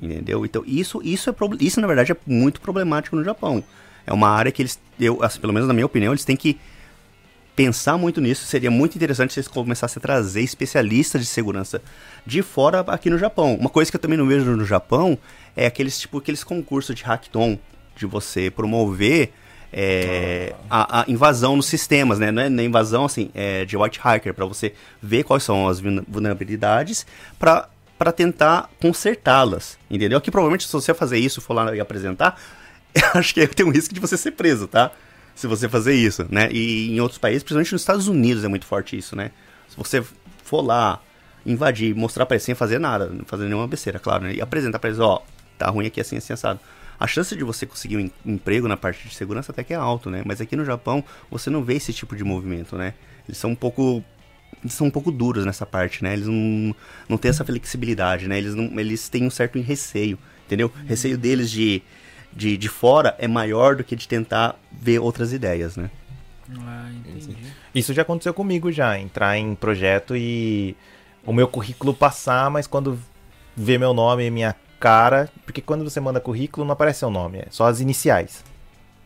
Entendeu? Então isso, isso, é, isso na verdade é muito problemático no Japão. É uma área que eles, eu, assim, pelo menos na minha opinião, eles têm que pensar muito nisso. Seria muito interessante se eles começassem a trazer especialistas de segurança de fora aqui no Japão. Uma coisa que eu também não vejo no Japão é aqueles tipo aqueles concursos de hackathon de você promover é, a, a invasão nos sistemas, né? Não é nem invasão assim, é de white hacker para você ver quais são as vulner- vulnerabilidades para para tentar consertá-las, entendeu? Que provavelmente se você fazer isso, for lá e apresentar, acho que tem um risco de você ser preso, tá? se você fazer isso, né? E em outros países, principalmente nos Estados Unidos, é muito forte isso, né? Se você for lá, invadir, mostrar pra eles sem fazer nada, não fazer nenhuma besteira, claro, né? E apresentar pra eles, ó, tá ruim aqui assim, assim, assado. A chance de você conseguir um em- emprego na parte de segurança até que é alto, né? Mas aqui no Japão, você não vê esse tipo de movimento, né? Eles são um pouco eles são um pouco duros nessa parte, né? Eles não, não têm essa flexibilidade, né? Eles, não, eles têm um certo receio, entendeu? Receio deles de, de, de fora é maior do que de tentar ver outras ideias, né? Ah, entendi. Isso já aconteceu comigo já, entrar em projeto e o meu currículo passar, mas quando vê meu nome e minha cara, porque quando você manda currículo não aparece seu nome, é só as iniciais.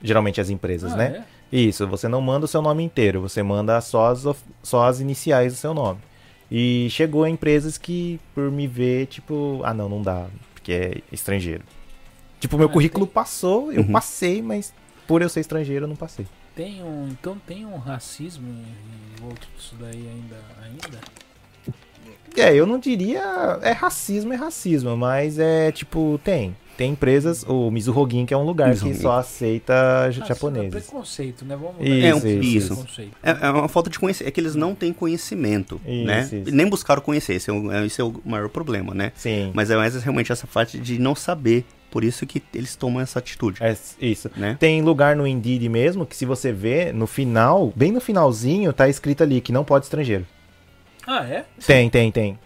Geralmente as empresas, Ah, né? é? Isso, você não manda o seu nome inteiro, você manda só as, só as iniciais do seu nome. E chegou a empresas que, por me ver, tipo, ah não, não dá, porque é estrangeiro. Tipo, meu Ah, currículo passou, eu Uhum. passei, mas por eu ser estrangeiro eu não passei. Tem um, então tem um racismo em volta disso daí ainda, ainda? É, eu não diria. É racismo, é racismo, mas é tipo, tem. Tem empresas, o Mizuhogin, que é um lugar que Mizuhogin. só aceita Ah, É japoneses. preconceito, né? Vamos Isso, É um- isso. preconceito. É, é uma falta de conhecimento, é que eles não têm conhecimento, Isso, né? isso. Nem buscaram conhecer, esse é, o, é- esse é o maior problema, né? Sim. Mas é mais realmente essa parte de não saber, por isso que eles tomam essa atitude, É isso. né? Tem lugar no Indeed mesmo que se você vê, no final, bem no finalzinho, tá escrito ali que não pode estrangeiro. Ah, é? Tem, tem, tem.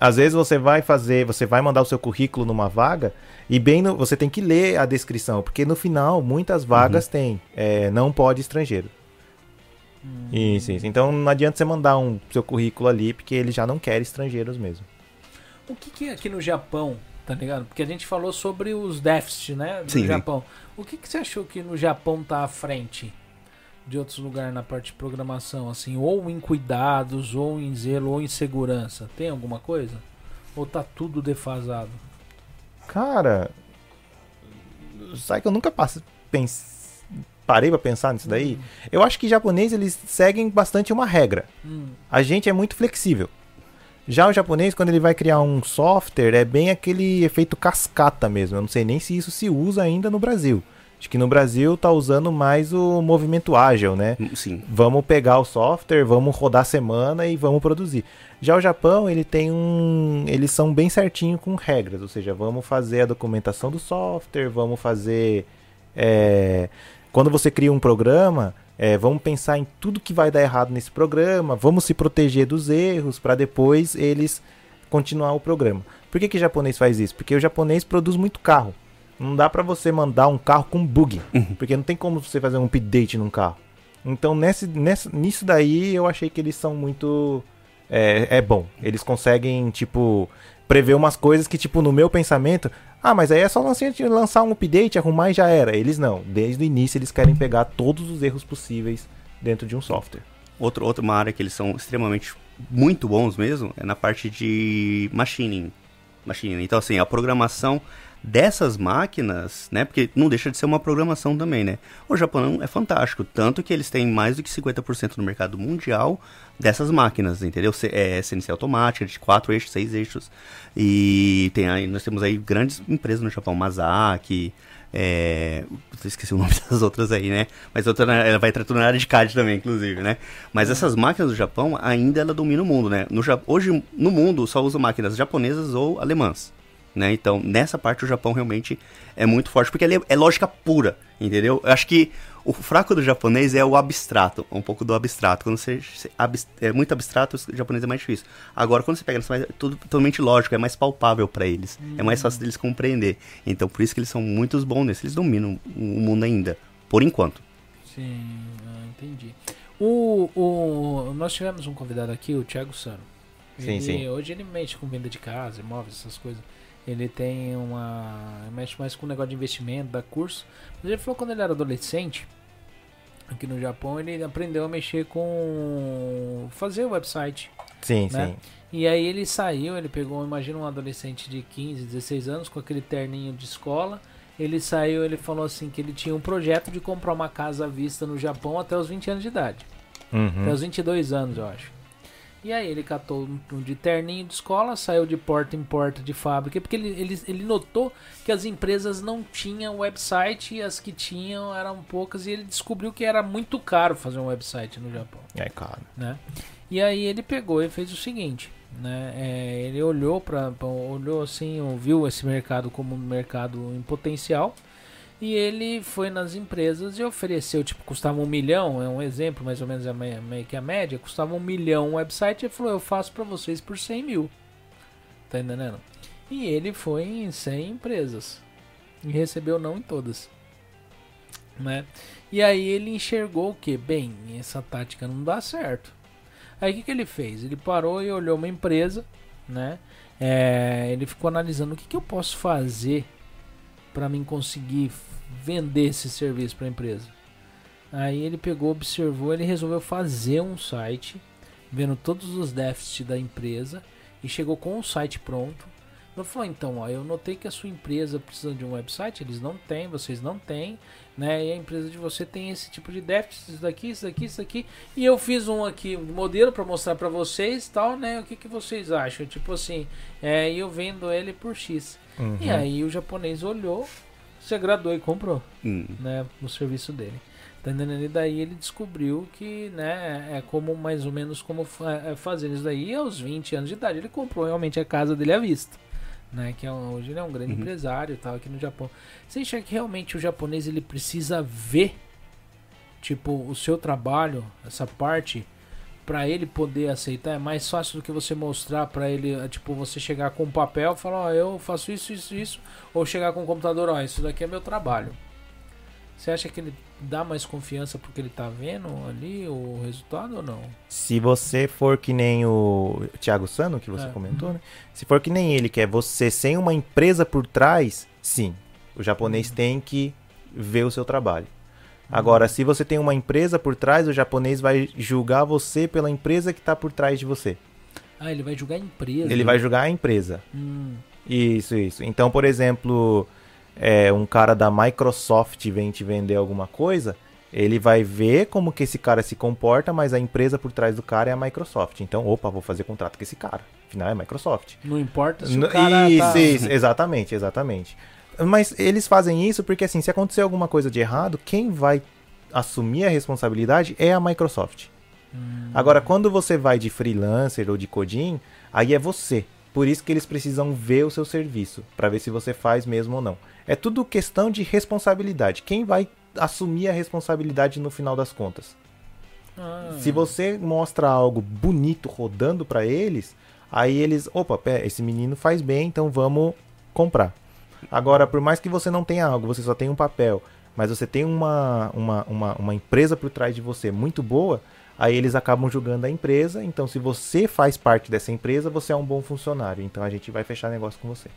Às vezes você vai fazer, você vai mandar o seu currículo numa vaga e bem no, você tem que ler a descrição, porque no final muitas vagas tem, é, não pode estrangeiro. Isso, isso. Então não adianta você mandar um seu currículo ali, porque ele já não quer estrangeiros mesmo. O que, que é aqui no Japão, tá ligado? Porque a gente falou sobre os déficits, né? Do sim. Japão. O que, que você achou que no Japão tá à frente de outros lugares na parte de programação, assim? Ou em cuidados, ou em zelo, ou em segurança? Tem alguma coisa? Ou tá tudo defasado? Cara, sabe que eu nunca passe, pens- parei pra pensar nisso daí? Eu acho que japonês eles seguem bastante uma regra. Hum, A gente é muito flexível. Já o japonês, quando ele vai criar um software, é bem aquele efeito cascata mesmo. Eu não sei nem se isso se usa ainda no Brasil. Acho que no Brasil tá usando mais o movimento ágil, né? Sim. Vamos pegar o software, vamos rodar a semana e vamos produzir. Já o Japão, ele tem um. Eles são bem certinho com regras, ou seja, vamos fazer a documentação do software, vamos fazer. é, quando você cria um programa, é, vamos pensar em tudo que vai dar errado nesse programa, vamos se proteger dos erros para depois eles continuar o programa. Por que, que o japonês faz isso? Porque o japonês produz muito carro. Não dá pra você mandar um carro com bug, porque não tem como você fazer um update num carro. Então nesse, nessa, nisso daí eu achei que eles são muito é, é bom. Eles conseguem tipo prever umas coisas que tipo no meu pensamento, ah, mas aí é só lançar, lançar um update, arrumar e já era. Eles não. Desde o início eles querem pegar todos os erros possíveis dentro de um software. Outro, outra uma área que eles são extremamente muito bons mesmo é na parte de machining. machining. Então, assim, a programação dessas máquinas, né? Porque não deixa de ser uma programação também, né? O Japão é fantástico, tanto que eles têm mais do que 50% no mercado mundial dessas máquinas, entendeu? C é, CNC automática, de 4 eixos, 6 eixos. E tem aí, nós temos aí grandes empresas no Japão, Mazaki, é, esqueci o nome das outras aí, né? Mas outra, ela vai tudo na área de CAD também, inclusive, né? Mas essas máquinas do Japão ainda ela domina o mundo, né? No, hoje no mundo só usa máquinas japonesas ou alemãs. Né? Então, nessa parte o Japão realmente é muito forte, porque é, é lógica pura, entendeu? Eu acho que o fraco do japonês é o abstrato, um pouco do abstrato. Quando você é muito abstrato, o japonês é mais difícil. Agora, quando você pega, é tudo totalmente lógico, é mais palpável para eles, é mais fácil deles compreender. Então, por isso que eles são muito bons nisso. Eles dominam o mundo ainda, por enquanto. sim, ah, entendi. O, o, nós tivemos um convidado aqui, o Thiago Sano. Sim, sim. Hoje ele mexe com venda de casa, imóveis, essas coisas. Ele tem uma. mexe mais com negócio de investimento, dá curso. Mas ele falou que quando ele era adolescente, aqui no Japão, ele aprendeu a mexer com. fazer website. Sim, Né? sim. E aí ele saiu, ele pegou, imagina um adolescente de 15, 16 anos com aquele terninho de escola. Ele saiu, ele falou assim que ele tinha um projeto de comprar uma casa à vista no Japão até os 20 anos de idade. Até Uhum. os 22 anos, eu acho. E aí ele catou um de terninho de escola, saiu de porta em porta de fábrica, porque ele, ele, ele notou que as empresas não tinham website e as que tinham eram poucas, e ele descobriu que era muito caro fazer um website no Japão É, cara. né? E aí ele pegou e fez o seguinte, né? É, ele olhou para olhou assim, viu esse mercado como um mercado em potencial e ele foi nas empresas e ofereceu, tipo, custava um milhão, é um exemplo, mais ou menos é me- meio que a média, custava um milhão um website e falou, eu faço para vocês por 100 mil, tá entendendo? E ele foi em 100 empresas e recebeu não em todas, né? E aí ele enxergou que, bem, essa tática não dá certo. Aí o que, que ele fez? Ele parou e olhou uma empresa, né? É, ele ficou analisando o que, que eu posso fazer para mim conseguir vender esse serviço para a empresa. Aí ele pegou, observou, ele resolveu fazer um site, vendo todos os déficits da empresa e chegou com o site pronto. Ele falou, então, ó, eu notei que a sua empresa precisa de um website, eles não têm, vocês não têm, né? E a empresa de você tem esse tipo de déficit, isso daqui, isso daqui, isso daqui. E eu fiz um aqui, um modelo para mostrar para vocês, tal, né? O que, que vocês acham? Tipo assim, é, eu vendo ele por X. Uhum. E aí o japonês olhou, se agradou e comprou, Hum. né? O serviço dele. Tá? E daí ele descobriu que, né, é como mais ou menos como é fazer isso daí. E aos 20 anos de idade ele comprou realmente a casa dele à vista. Né, que é um- hoje ele é um grande Uhum. empresário e tal aqui no Japão. Você acha que realmente o japonês ele precisa ver tipo o seu trabalho, essa parte pra ele poder aceitar é mais fácil do que você mostrar pra ele, eh, tipo, você chegar com um papel e falar, ó, eu faço isso, isso, isso, ou chegar com o computador, ó, isso daqui é meu trabalho. Você acha que ele dá mais confiança porque ele tá vendo ali o resultado ou não? Se você for que nem o Thiago Sano, que você É. comentou, né? Se for que nem ele, que é você sem uma empresa por trás, sim. O japonês tem que ver o seu trabalho. Agora, se você tem uma empresa por trás, o japonês vai julgar você pela empresa que está por trás de você. Ah, ele vai julgar a empresa. Ele vai julgar a empresa. Hum, Isso, isso. Então, por exemplo, é, um cara da Microsoft vem te vender alguma coisa, ele vai ver como que esse cara se comporta, mas a empresa por trás do cara é a Microsoft. Então, opa, vou fazer contrato com esse cara. Afinal, é Microsoft. não importa se o cara isso, tá... isso, exatamente, exatamente. Mas eles fazem isso porque, assim, se acontecer alguma coisa de errado, quem vai assumir a responsabilidade é a Microsoft. Hum, Agora, quando você vai de freelancer ou de Codin, aí é você. Por isso que eles precisam ver o seu serviço, para ver se você faz mesmo ou não. É tudo questão de responsabilidade. Quem vai assumir a responsabilidade no final das contas? ah, Se você mostra algo bonito rodando para eles, aí eles, opa, pé, esse menino faz bem, então vamos comprar. Agora, por mais que você não tenha algo, você só tem um papel, mas você tem uma, uma, uma, uma empresa por trás de você muito boa, aí eles acabam julgando a empresa. Então, se você faz parte dessa empresa, você é um bom funcionário. Então, a gente vai fechar negócio com você.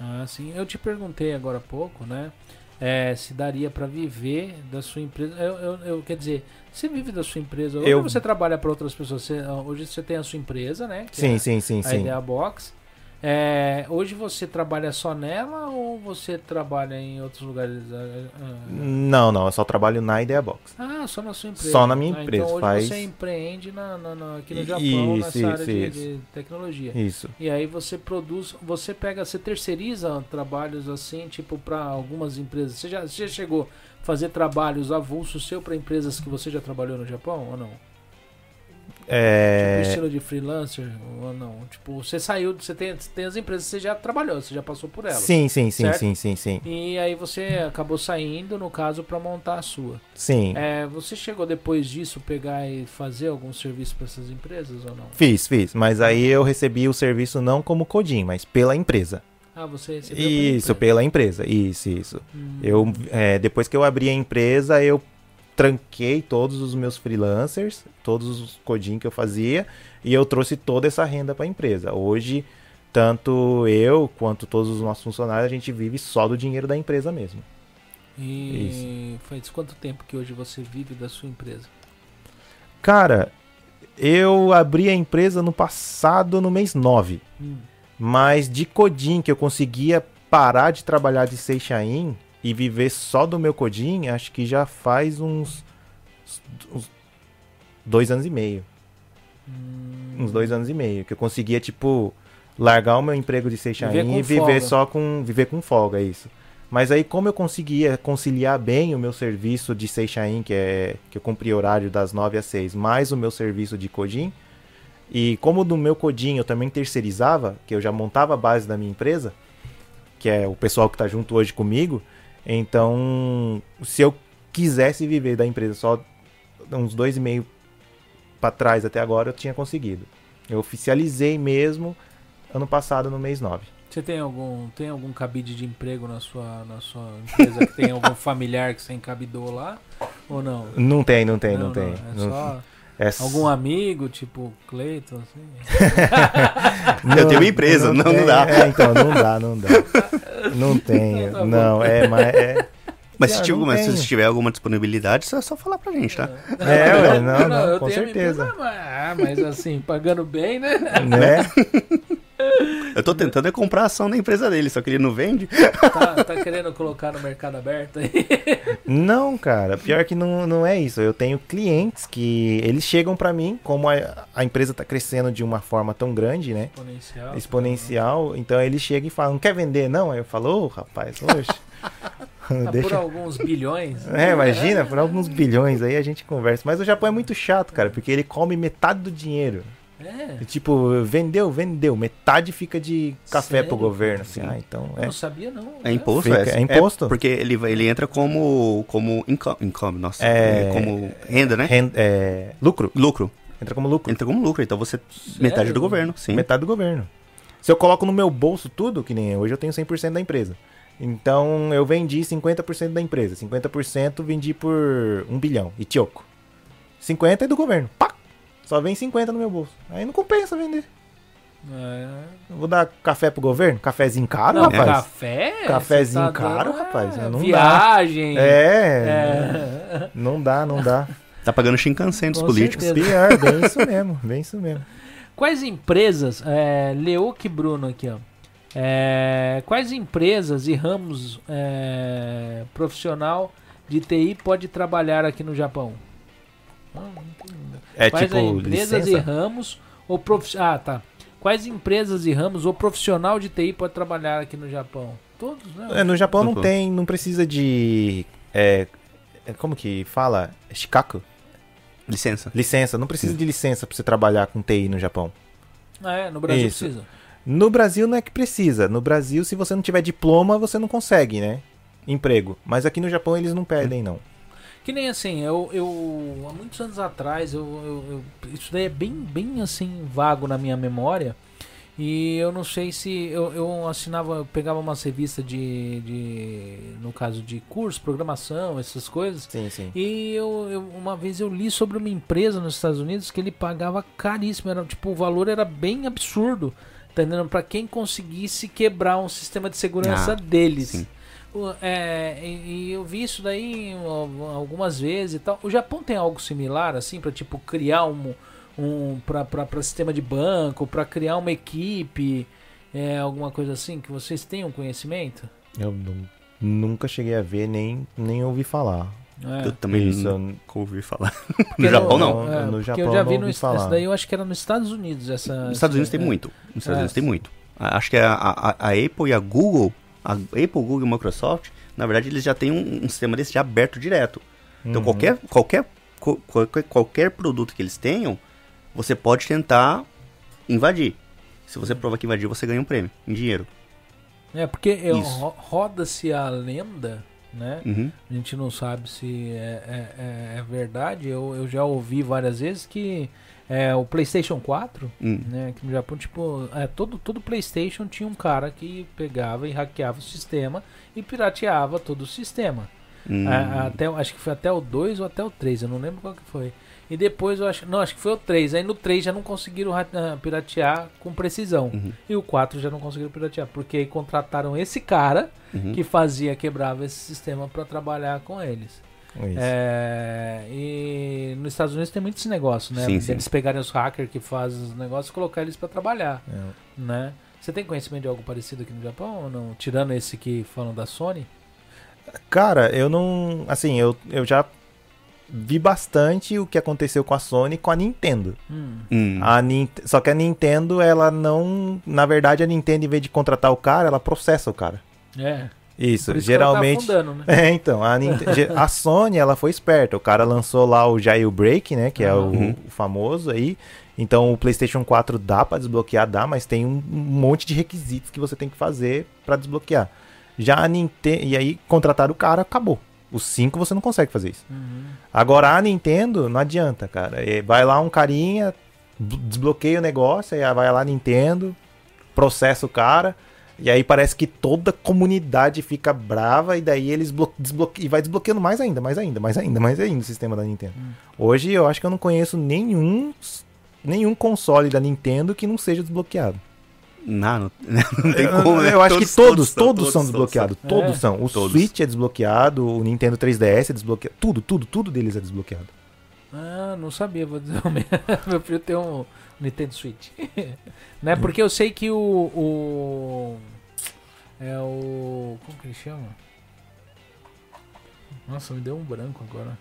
Ah, sim. Eu te perguntei agora há pouco, né? é, se daria pra viver da sua empresa. Eu, eu, eu- quer dizer, você vive da sua empresa. Hoje Eu- você trabalha para outras pessoas. Você- hoje você tem a sua empresa, né? que Sim, é sim, sim, a sim. Idea Box. É, hoje você trabalha só nela ou você trabalha em outros lugares? Ah, ah, Não, não, eu só trabalho na Idea Box. Ah, só na sua empresa. Só na minha Ah, empresa, Então hoje faz- você empreende na, na- na- aqui no Japão isso, nessa área isso, de, isso. de tecnologia. Isso. E aí você produz, você pega, você terceiriza trabalhos assim, tipo para algumas empresas. Você já, você já chegou a fazer trabalhos avulsos seu para empresas que você já trabalhou no Japão ou não? Tipo É... estilo de freelancer ou não? Tipo, você saiu, você tem, tem as empresas que você já trabalhou, você já passou por elas. Sim, sim, sim, certo? sim, sim, sim. E aí você acabou saindo, no caso, para montar a sua. Sim. É, você chegou depois disso pegar e fazer algum serviço para essas empresas ou não? Fiz, fiz. Mas aí eu recebi o serviço não como Codin, mas pela empresa. Ah, você recebeu pela Isso, empresa. pela empresa. Isso, isso. Hum. Eu, é, depois que eu abri a empresa, eu tranquei todos os meus freelancers, todos os Codin que eu fazia, e eu trouxe toda essa renda para a empresa. Hoje, tanto eu quanto todos os nossos funcionários, a gente vive só do dinheiro da empresa mesmo. E faz quanto tempo que hoje você vive da sua empresa? Cara, eu abri a empresa no passado, no mês 9. Hum. Mas de Codin, que eu conseguia parar de trabalhar de Seixain e viver só do meu Codin, acho que já faz uns, uns dois anos e meio. Hum, Uns dois anos e meio. Que eu conseguia, tipo, largar o meu emprego de Seixain e viver folga. só com. Viver com folga, é isso. Mas aí, como eu conseguia conciliar bem o meu serviço de Seixain, que é que eu cumpria horário das 9 às 6, mais o meu serviço de Codin, e como no meu Codin eu também terceirizava, que eu já montava a base da minha empresa, que é o pessoal que está junto hoje comigo, então, se eu quisesse viver da empresa só uns dois e meio para trás até agora, eu tinha conseguido. Eu oficializei mesmo ano passado, no mês 9. Você tem algum, tem algum cabide de emprego na sua, na sua empresa que tem algum familiar que você encabidou lá? Ou não? Não tem, não tem, não, tem. É Não- só é algum amigo, tipo Cleiton, assim? Eu tenho uma empresa, não- não tem, dá. É, então, não dá, não dá. Não tem, Tá não, é, mas é... Mas se, tiver, não mas se tiver alguma disponibilidade, só é só falar pra gente, tá? É, ué, não, não, eu com tenho certeza. empresa, mas, ah, mas assim, pagando bem, né? Né? Eu tô tentando é comprar a ação da empresa dele, só que ele não vende. Tá, tá querendo colocar no mercado aberto aí? Não, cara, pior que não, não é isso. Eu tenho clientes que eles chegam pra mim, como a, a empresa tá crescendo de uma forma tão grande, né? Exponencial. Exponencial, então eles chegam e falam, não quer vender não? Aí eu falo, ô rapaz, hoje. Tá por Deixa... alguns bilhões. É, imagina, por alguns bilhões aí a gente conversa. Mas o Japão é muito chato, cara, porque ele come metade do dinheiro. É. E, Tipo, vendeu, vendeu. Metade fica de café Sério? pro governo. Assim, Sim. ah, então Eu é. não sabia, não. É imposto, Fica- é. é imposto. porque ele, ele entra como, como income, income nossa, É- é, como renda, né? Ren- é, lucro. Lucro. Entra como lucro. Entra como lucro, então você... Metade do Sério? governo, sim. Metade do governo. Se eu coloco no meu bolso tudo, que nem hoje eu tenho 100% da empresa. Então eu vendi 50% da empresa. 50% vendi por 1 bilhão. E tioco. 50% é do governo. Pá! Só vem 50 no meu bolso. Aí não compensa vender. É. Eu vou dar café pro governo? Cafezinho caro, Não, rapaz. café? Cafezinho Você tá caro, dando, rapaz, é, não dá. Viagem. É, É. Não dá, não dá. Tá pagando Shinkansen dos Com políticos. certeza. Pior, bem isso mesmo, bem isso mesmo. Quais empresas, é, Leuc Bruno aqui, ó. É, quais empresas e ramos é, profissional de TI pode trabalhar aqui no Japão? Ah, não entendi. É Quais tipo, empresas e licença? ramos ou profi- Ah, tá. Quais empresas e ramos ou profissional de TI pode trabalhar aqui no Japão? Todos, né? É, no Japão não Uhum. tem, não precisa de. É, é, como que fala? Shikaku? Licença. Licença. Não precisa de licença pra você trabalhar com TI no Japão. Ah, é, no Brasil Isso. precisa. No Brasil não é que precisa. No Brasil, se você não tiver diploma, você não consegue, né? Emprego. Mas aqui no Japão eles não pedem, não. Que nem assim, eu, eu há muitos anos atrás, eu, eu- eu- isso daí é bem, bem assim, vago na minha memória. E eu não sei se eu, eu assinava, eu pegava uma revista de, de, no caso de curso, programação, essas coisas. Sim, sim. E eu, eu- uma vez eu li sobre uma empresa nos Estados Unidos que ele pagava caríssimo, era tipo o valor era bem absurdo, tá entendendo? Para quem conseguisse quebrar um sistema de segurança Ah, deles. sim. É, e, e eu vi isso daí al- algumas vezes e tal. O Japão tem algo similar assim para tipo criar um um para sistema de banco, para criar uma equipe, é, alguma coisa assim que vocês tenham conhecimento? Eu nu- nunca cheguei a ver, nem, nem ouvi falar. É. Eu também Isso, nunca ouvi falar. No Japão, não. É, No Japão eu já vi não no falar. Unidos, daí eu acho que era nos Estados Unidos essa. Nos Estados Unidos tem é. muito. Nos Estados É. Unidos tem muito. Acho que a, a, a Apple e a Google, a Apple, Google e Microsoft, na verdade, eles já têm um, um sistema desse já aberto direto. Então, Uhum. qualquer, qualquer, qualquer, qualquer produto que eles tenham, você pode tentar invadir. Se você prova que invadiu, você ganha um prêmio em dinheiro. É, porque é, ro- roda-se a lenda, né? Uhum. A gente não sabe se é, é- é- é verdade. Eu, eu já ouvi várias vezes que é, o PlayStation 4, Hum. né? Aqui no Japão, tipo, é, todo, todo PlayStation tinha um cara que pegava e hackeava o sistema e pirateava todo o sistema. Hum. A- até, acho que foi até o 2 ou até o 3, eu não lembro qual que foi. E depois eu acho. Não, acho que foi o 3. Aí no 3 já não conseguiram ra- ah, piratear com precisão. Uhum. E o 4 já não conseguiram piratear. Porque aí contrataram esse cara Uhum. que fazia, quebrava esse sistema para trabalhar com eles. É, e nos Estados Unidos tem muito esse negócio, né? Sim, sim. Eles pegarem os hackers que fazem os negócios e colocar eles para trabalhar, É. né? Você tem conhecimento de algo parecido aqui no Japão ou não? Tirando esse que falam da Sony? Cara, eu não. Assim, eu, eu já vi bastante o que aconteceu com a Sony e com a Nintendo. Hum. Hum. A Só que a Nintendo, ela não. Na verdade, a Nintendo, em vez de contratar o cara, ela processa o cara. É. Isso, isso geralmente. Que ela tá né? É, então, a, a Sony, ela foi esperta. O cara lançou lá o Jailbreak, né? Que é o, Uhum. o famoso aí. Então, o PlayStation 4 dá pra desbloquear, dá, mas tem um, monte de requisitos que você tem que fazer pra desbloquear. Já a Nintendo. E aí, contratar o cara, acabou. O 5 você não consegue fazer isso. Uhum. Agora, a Nintendo, não adianta, cara. É, Vai lá um carinha, desbloqueia o negócio, aí vai lá a Nintendo, processa o cara. E aí parece que toda a comunidade fica brava e daí eles blo- desbloque... e vai desbloqueando mais ainda, mais ainda, mais ainda, mais ainda o sistema da Nintendo. Hoje eu acho que eu não conheço nenhum nenhum console da Nintendo que não seja desbloqueado. Não, não, não tem eu, como, né? eu acho que todos, todos, são todos desbloqueados, são. todos É. são. O Todos. Switch é desbloqueado, o Nintendo 3DS é desbloqueado, tudo, tudo, tudo deles é desbloqueado. Ah, não sabia, vou dizer o meu. Meu filho tem um Nintendo Switch. né? Porque eu sei que o, o. É o. Como que ele chama? Nossa, me deu um branco agora.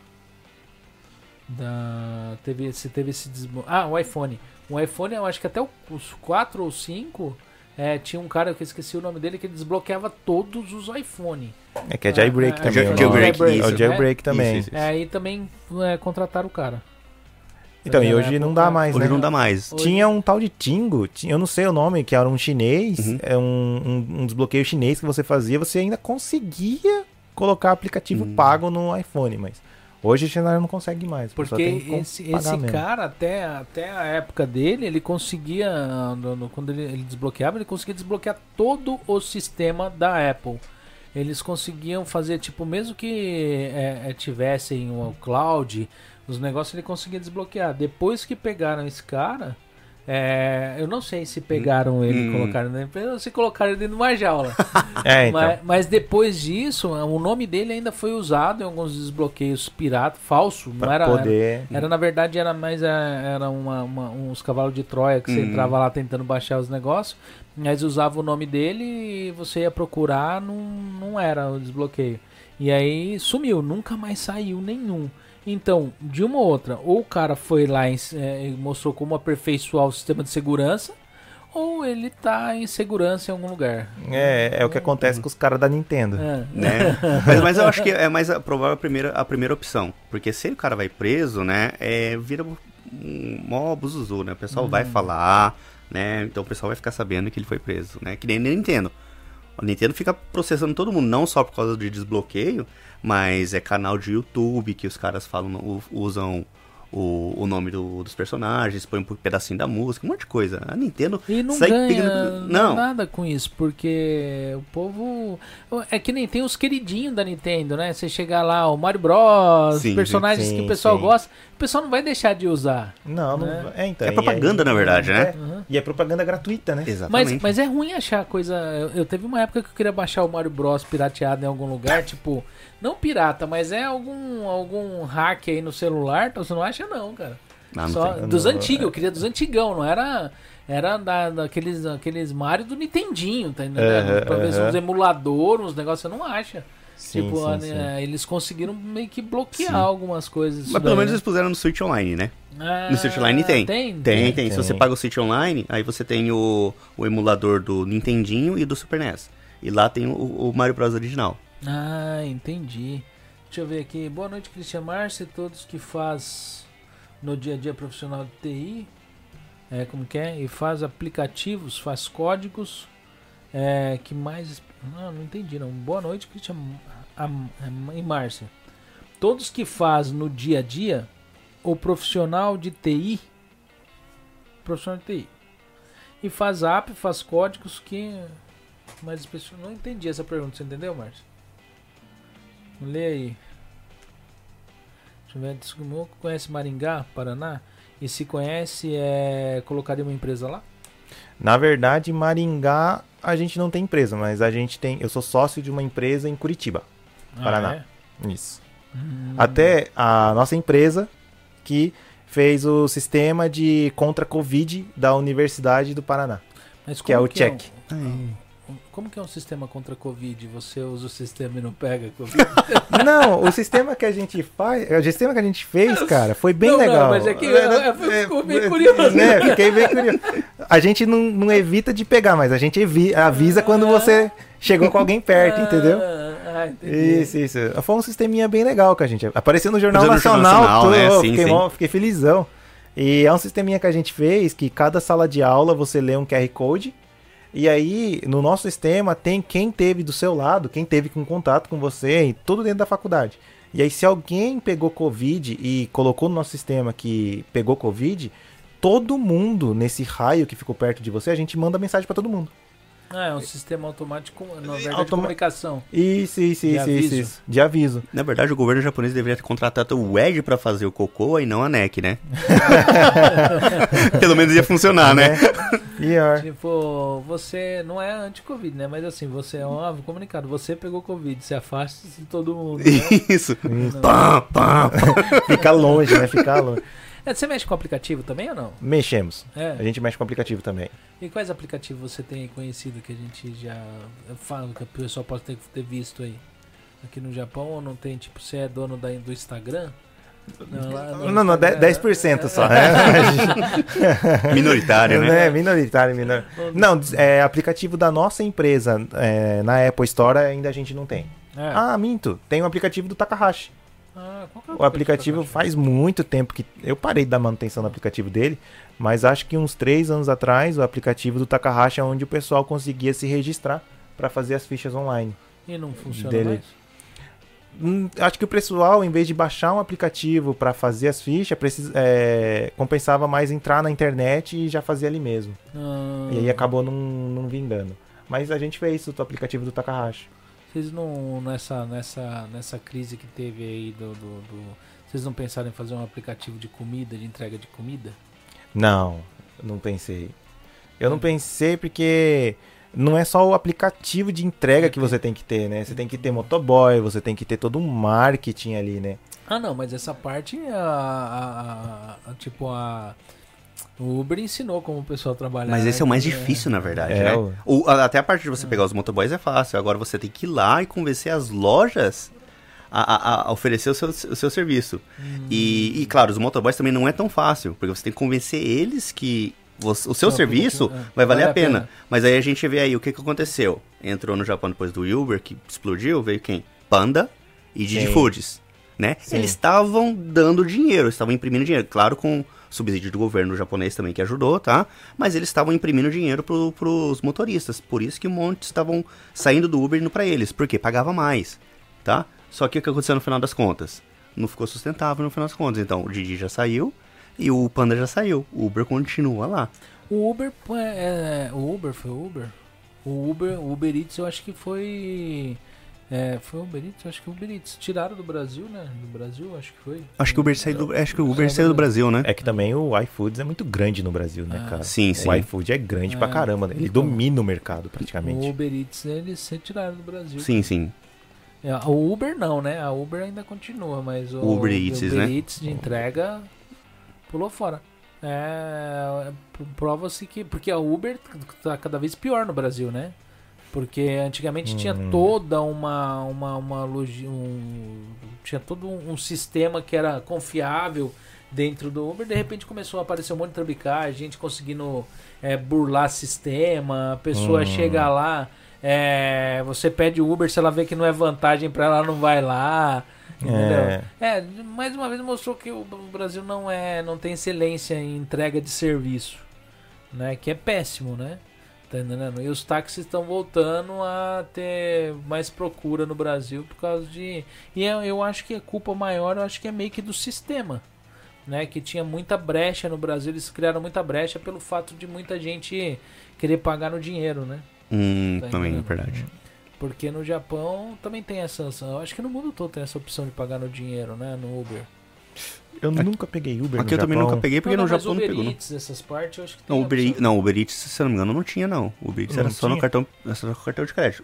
Da. Teve, se teve esse desblo... Ah, o iPhone. O iPhone, eu acho que até os 4 ou 5. É, tinha um cara que eu esqueci o nome dele que desbloqueava todos os iPhone. É que é jailbreak É, também. é o jailbreak, nome. isso, É o né? jailbreak também. Isso, isso. É, aí também é, contrataram o cara. Então, e Na hoje não época- dá mais, Hoje né? não dá mais. Hoje- Tinha um tal de Tingo, ti- eu não sei o nome, que era um chinês, Uhum. é um, um- um desbloqueio chinês que você fazia, você ainda conseguia colocar aplicativo Hum. pago no iPhone, mas hoje você não consegue mais. Porque esse, esse cara, até, até a época dele, ele conseguia, no- no- quando ele, ele desbloqueava, ele conseguia desbloquear todo o sistema da Apple. Eles conseguiam fazer, tipo, mesmo que é, é, tivessem o cloud, os negócios ele conseguia desbloquear. Depois que pegaram esse cara, é, eu não sei se pegaram ele e Hum. colocaram na empresa ou se colocaram ele dentro de uma jaula. É, então. Mas, mas depois disso, o nome dele ainda foi usado em alguns desbloqueios pirata, falso. Não pra era, poder... era, na verdade, era mais é, era uma, uma- uns cavalos de Troia que você Uhum. entrava lá tentando baixar os negócios. Mas usava o nome dele e você ia procurar, não, não era o desbloqueio. E aí sumiu, nunca mais saiu nenhum. Então, de uma ou outra, ou o cara foi lá e é, mostrou como aperfeiçoar o sistema de segurança, ou ele tá em segurança em algum lugar. É, é o que acontece com os caras da Nintendo. É. né? mas, mas eu acho que é mais a, provável a primeira, a primeira opção. Porque se o cara vai preso, né, é, vira um mó abuso, né? O pessoal vai falar, né? Então o pessoal vai ficar sabendo que ele foi preso, né? Que nem a Nintendo. A Nintendo fica processando todo mundo, não só por causa de desbloqueio, mas é canal de YouTube que os caras falam, usam o, o nome do- dos personagens, põem um pedacinho da música, um monte de coisa. A Nintendo E não sai ganha pegando- Não. nada com isso, porque o povo. É que nem tem os queridinhos da Nintendo, né? Você chegar lá, o Mario Bros, Sim, personagens sim, que o pessoal sim. gosta, o pessoal não vai deixar de usar. Não, não. Né? É, então, É propaganda, na verdade, né? É, E é propaganda gratuita, né? Exatamente. Mas, mas é ruim achar coisa. Eu, eu teve uma época que eu queria baixar o Mario Bros pirateado em algum lugar, tipo, não pirata, mas é algum algum hack aí no celular, então você não acha não, cara. Ah, não Só tem. dos Não, antigos, eu queria dos antigão, não era era da, daqueles aqueles Mario do Nintendinho, tá entendendo? Ver se aham. uns emuladores, uns negócios você não acha. Sim, tipo, sim, a- sim. é, eles conseguiram meio que bloquear Sim. algumas coisas. Mas pelo daí, menos né? eles puseram no Switch Online, né? Ah, No Switch Online tem. Tem? Tem, tem. tem. Se você paga o Switch Online, aí você tem o, o emulador do Nintendinho e do Super NES. E lá tem o, o Mario Bros original. Ah, entendi. Deixa eu ver aqui. Boa noite, Cristian Márcia, todos que faz no dia a dia profissional de TI. É, como que é? E faz aplicativos, faz códigos. É, que mais. Não, não entendi não. Boa noite, Cristian e Márcia. Todos que faz no dia a dia, o profissional de TI. Profissional de TI. E faz app, faz códigos que. Mas especi- não entendi essa pergunta, você entendeu, Márcio? Lê aí. Deixa eu ver, desculpa, conhece Maringá, Paraná? E se conhece, é, colocaria uma empresa lá? Na verdade, Maringá a gente não tem empresa, mas a gente tem. Eu sou sócio de uma empresa em Curitiba. Paraná. Ah, é? Isso. Hum. Até a nossa empresa que fez o sistema de contra Covid da Universidade do Paraná. Mas que é o check. o- como que é um sistema contra a Covid? Você usa o sistema e não pega a Covid? Não, o sistema que a gente faz, o sistema que a gente fez, cara, foi bem Não, não, legal. mas é que eu- eu fico bem curioso. Né, fiquei bem curioso. A gente não, não evita de pegar, mas a gente evi- avisa quando você chegou com alguém perto, entendeu? Ah, ah, entendi. Isso, isso. Foi um sisteminha bem legal que a gente. Apareceu no Jornal Nacional, Nacional, tô- né? Sim, fiquei, sim. mó- fiquei felizão. E é um sisteminha que a gente fez que cada sala de aula você lê um QR Code. E aí, no nosso sistema, tem quem teve do seu lado, quem teve com contato com você, tudo dentro da faculdade. E aí, se alguém pegou Covid e colocou no nosso sistema que pegou Covid, todo mundo nesse raio que ficou perto de você, a gente manda mensagem pra todo mundo. Ah, é um sistema automático, na verdade, de Automa- comunicação. Isso, isso, De isso, isso, aviso. isso. De aviso. Na verdade, o governo japonês deveria ter contratado o Ed pra fazer o cocô e não a NEC, né? Pelo menos ia funcionar, né? Pior. Tipo, você não é anti-Covid, né? Mas assim, você é um ave comunicado. Você pegou Covid, se afasta de todo mundo. Né? Isso. Pam, pam, pam. Fica longe, né? Fica longe. É, você mexe com aplicativo também ou não? Mexemos. É. A gente mexe com o aplicativo também. E quais aplicativos você tem conhecido que a gente já fala, que o pessoal pode ter, ter visto aí? Aqui no Japão ou não tem? Tipo, você é dono da, do Instagram? Não, lá Não, não, Instagram- 10% só. né? Minoritário, né? É, minoritário, minor... Não, é aplicativo da nossa empresa é, na Apple Store ainda a gente não tem. É. Ah, minto. Tem o aplicativo do Takahashi. Ah, é O aplicativo faz muito tempo que. Eu parei da manutenção do aplicativo dele, mas acho que uns três anos atrás o aplicativo do Takahashi é onde o pessoal conseguia se registrar para fazer as fichas online. E não funciona dele. mais? Hum, acho que o pessoal, em vez de baixar um aplicativo para fazer as fichas, precis- é, compensava mais entrar na internet e já fazer ali mesmo. Ah, E aí acabou não, não vingando. Mas a gente fez o aplicativo do Takahashi. Vocês não, nessa, nessa, nessa crise que teve aí do, do, do- Vocês não pensaram em fazer um aplicativo de comida, de entrega de comida? Não, não pensei. Eu não pensei porque não é só o aplicativo de entrega que você tem que ter, né? Você tem que ter motoboy, você tem que ter todo um marketing ali, né? Ah não, mas essa parte a, a- a- a- tipo a. O Uber ensinou como o pessoal trabalha. Mas esse é o mais né? difícil, na verdade, É, né? o- até a parte de você pegar os motoboys é fácil. Agora você tem que ir lá e convencer as lojas a, a- a oferecer o seu, o seu serviço. E, e, claro, os motoboys também não é tão fácil, porque você tem que convencer eles que você- o seu Não, serviço porque- é, vai valer vale a a pena. pena. Mas aí a gente vê aí o que, que aconteceu. Entrou no Japão depois do Uber, que explodiu, veio quem? Panda e Didi Sim. Foods, né? Sim. Eles estavam dando dinheiro, estavam imprimindo dinheiro. Claro, com subsídio do governo japonês também que ajudou, tá? Mas eles estavam imprimindo dinheiro pro, pros motoristas. Por isso que um monte estavam saindo do Uber indo pra eles. Porque pagava mais, tá? Só que o que aconteceu no final das contas? Não ficou sustentável no final das contas. Então, o Didi já saiu e o Panda já saiu. O Uber continua lá. O Uber, é, é, o Uber foi o Uber? O Uber, o Uber Eats eu acho que foi. É, foi o Uber Eats? Acho que o Uber Eats. Tiraram do Brasil, né? Do Brasil, acho que foi. Acho que o Uber saiu do, acho que o Uber Saiu do Brasil, né? É que também o iFoods é muito grande no Brasil, né, Ah. cara? Sim, sim. O iFood é grande pra É. caramba, né? Ele Então, domina o mercado O praticamente. Uber Eats eles retiraram do Brasil. Sim, sim. É, o Uber não, né? A Uber ainda continua, mas o O Uber Eats, Uber né? Eats de entrega pulou fora. É, prova-se que porque a Uber tá cada vez pior no Brasil, né? Porque antigamente tinha Hum. toda uma uma, uma um, tinha todo um, sistema que era confiável dentro do Uber, de repente começou a aparecer um monte de trambicagem, gente conseguindo é, burlar sistema, a pessoa Hum. chega lá, é, você pede o Uber, se ela vê que não é vantagem pra ela, não vai lá. Entendeu? É. É, mais uma vez mostrou que o o Brasil não é, não tem excelência em entrega de serviço, né? Que é péssimo, né? Tá entendendo? E os táxis estão voltando a ter mais procura no Brasil por causa de. E eu, eu acho que a culpa maior, eu acho que é meio que do sistema, né? Que tinha muita brecha no Brasil, eles criaram muita brecha pelo fato de muita gente querer pagar no dinheiro, né? Hum, Tá também é verdade. Porque no Japão também tem essa. essa- Eu acho que no mundo todo tem essa opção de pagar no dinheiro, né? No Uber. Eu nunca peguei Uber Aqui no eu também Japão. nunca peguei porque não, no não, mas Japão não Uber pegou. Não, Eats, essas partes, eu acho que tem não, Uber, opção. Não, Uber Eats, se eu não me engano, não tinha, não. O Uber Eats era Não só no cartão, era só no cartão de crédito.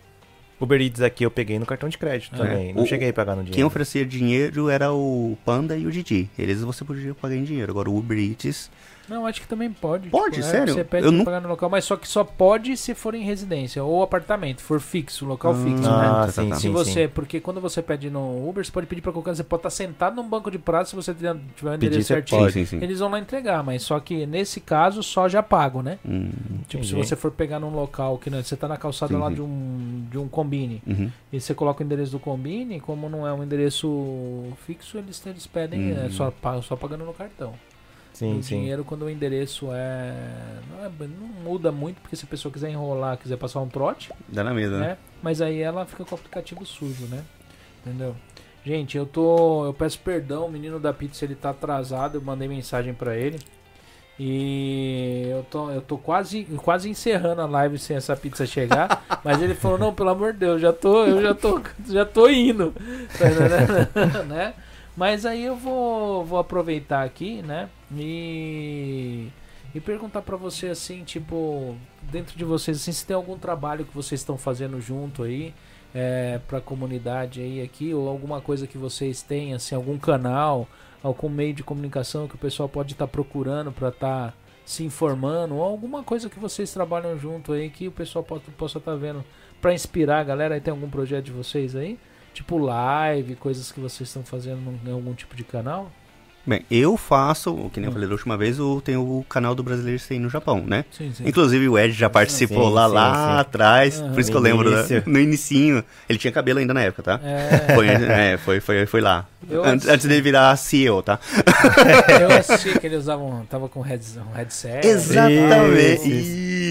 Uber Eats aqui eu peguei no cartão de crédito É. também. Não O- cheguei a pagar no dinheiro. Quem oferecia dinheiro era o Panda e o Didi. Eles você podia pagar em dinheiro. Agora o Uber Eats Não, acho que também pode. Pode? é, Sério? Você pede Eu pra nu- pagar no local, mas só que só pode se for em residência ou apartamento, for fixo, local fixo, né? Ah, tá, sim, tá. Se sim, você, sim. porque quando você pede no Uber, você pode pedir pra qualquer, você pode estar sentado num banco de prato se você tiver tiver um Pedir, endereço certinho. pode. Sim, sim, sim. Eles vão lá entregar, mas só que nesse caso só já pago, né? Hum, Tipo, se Entendi. você for pegar num local que né, você tá na calçada Sim, lá sim. de um de um combine uhum. e você coloca o endereço do combine, como não é um endereço fixo, eles, eles pedem Hum. é, só, só pagando no cartão. Sim, sim. dinheiro quando o endereço é não, é não muda muito, porque se a pessoa quiser enrolar, quiser passar um trote, Dá na mesa, né? né? Mas aí ela fica com o aplicativo sujo, né? Entendeu? Gente, eu tô. Eu peço perdão, o menino da pizza ele tá atrasado, eu mandei mensagem pra ele. E eu tô, eu tô quase, quase encerrando a live sem essa pizza chegar. mas ele falou, não, pelo amor de Deus, já tô, eu já tô, já tô indo. né? Mas aí eu vou, vou aproveitar aqui, né? E, e perguntar pra você assim, tipo, dentro de vocês, assim, se tem algum trabalho que vocês estão fazendo junto aí, é, pra comunidade aí aqui, ou alguma coisa que vocês têm, assim, algum canal, algum meio de comunicação que o pessoal pode estar procurando pra estar se informando, ou alguma coisa que vocês trabalham junto aí que o pessoal pode, possa estar vendo pra inspirar a galera. Aí tem algum projeto de vocês aí? Tipo live, coisas que vocês estão fazendo em algum tipo de canal? Bem, eu faço, que nem eu falei da última vez, eu tenho o canal do Brasileiro Sem no Japão, né? Sim, sim. Inclusive o Ed já participou Sim, lá, sim, lá sim. atrás, Aham. por isso que eu lembro, né? início. no inicinho. Ele tinha cabelo ainda na época, tá? É, Foi, é, foi, foi, foi lá. Antes, antes dele virar CEO, tá? eu assisti que ele usava um, tava com heads, um headset. Exatamente. Que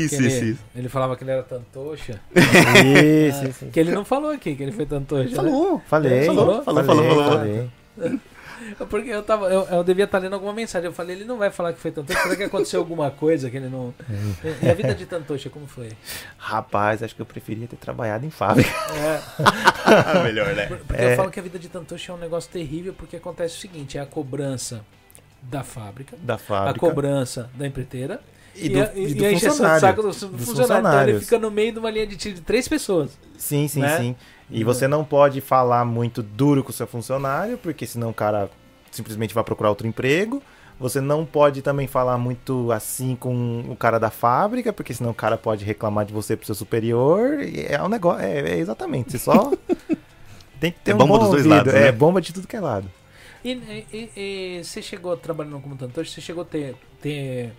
Isso, ele, isso, isso. ele falava que ele era tantoxa. Isso, isso. Que ele não falou aqui que ele foi tantoxa. né? Falou. Falei. Falou, falou, falou, falou. falei. Porque eu tava. Eu, eu devia estar lendo alguma mensagem. Eu falei, ele não vai falar que foi tantoxa. Será que aconteceu alguma coisa que ele não. E a vida de tantoxa, como foi? Rapaz, acho que eu preferia ter trabalhado em fábrica. É, Ah, melhor, né? porque eu falo que a vida de tantoxa é um negócio terrível porque acontece o seguinte: é a cobrança da fábrica, Da a fábrica. cobrança da empreiteira. E do, e e do de funcionário. saco do, funcionário. Então ele fica no meio de uma linha de tiro de três pessoas. Sim, sim, né? sim. E você não pode falar muito duro com o seu funcionário, porque senão o cara simplesmente vai procurar outro emprego. Você não pode também falar muito assim com o cara da fábrica, porque senão o cara pode reclamar de você pro seu superior. E é um negócio. É, é exatamente. Você só tem que ter É um bomba bom dos dois ouvido. lados, É né? bomba de tudo que é lado. E, e- e- e você chegou trabalhando como tantocha, você chegou a ter, ter,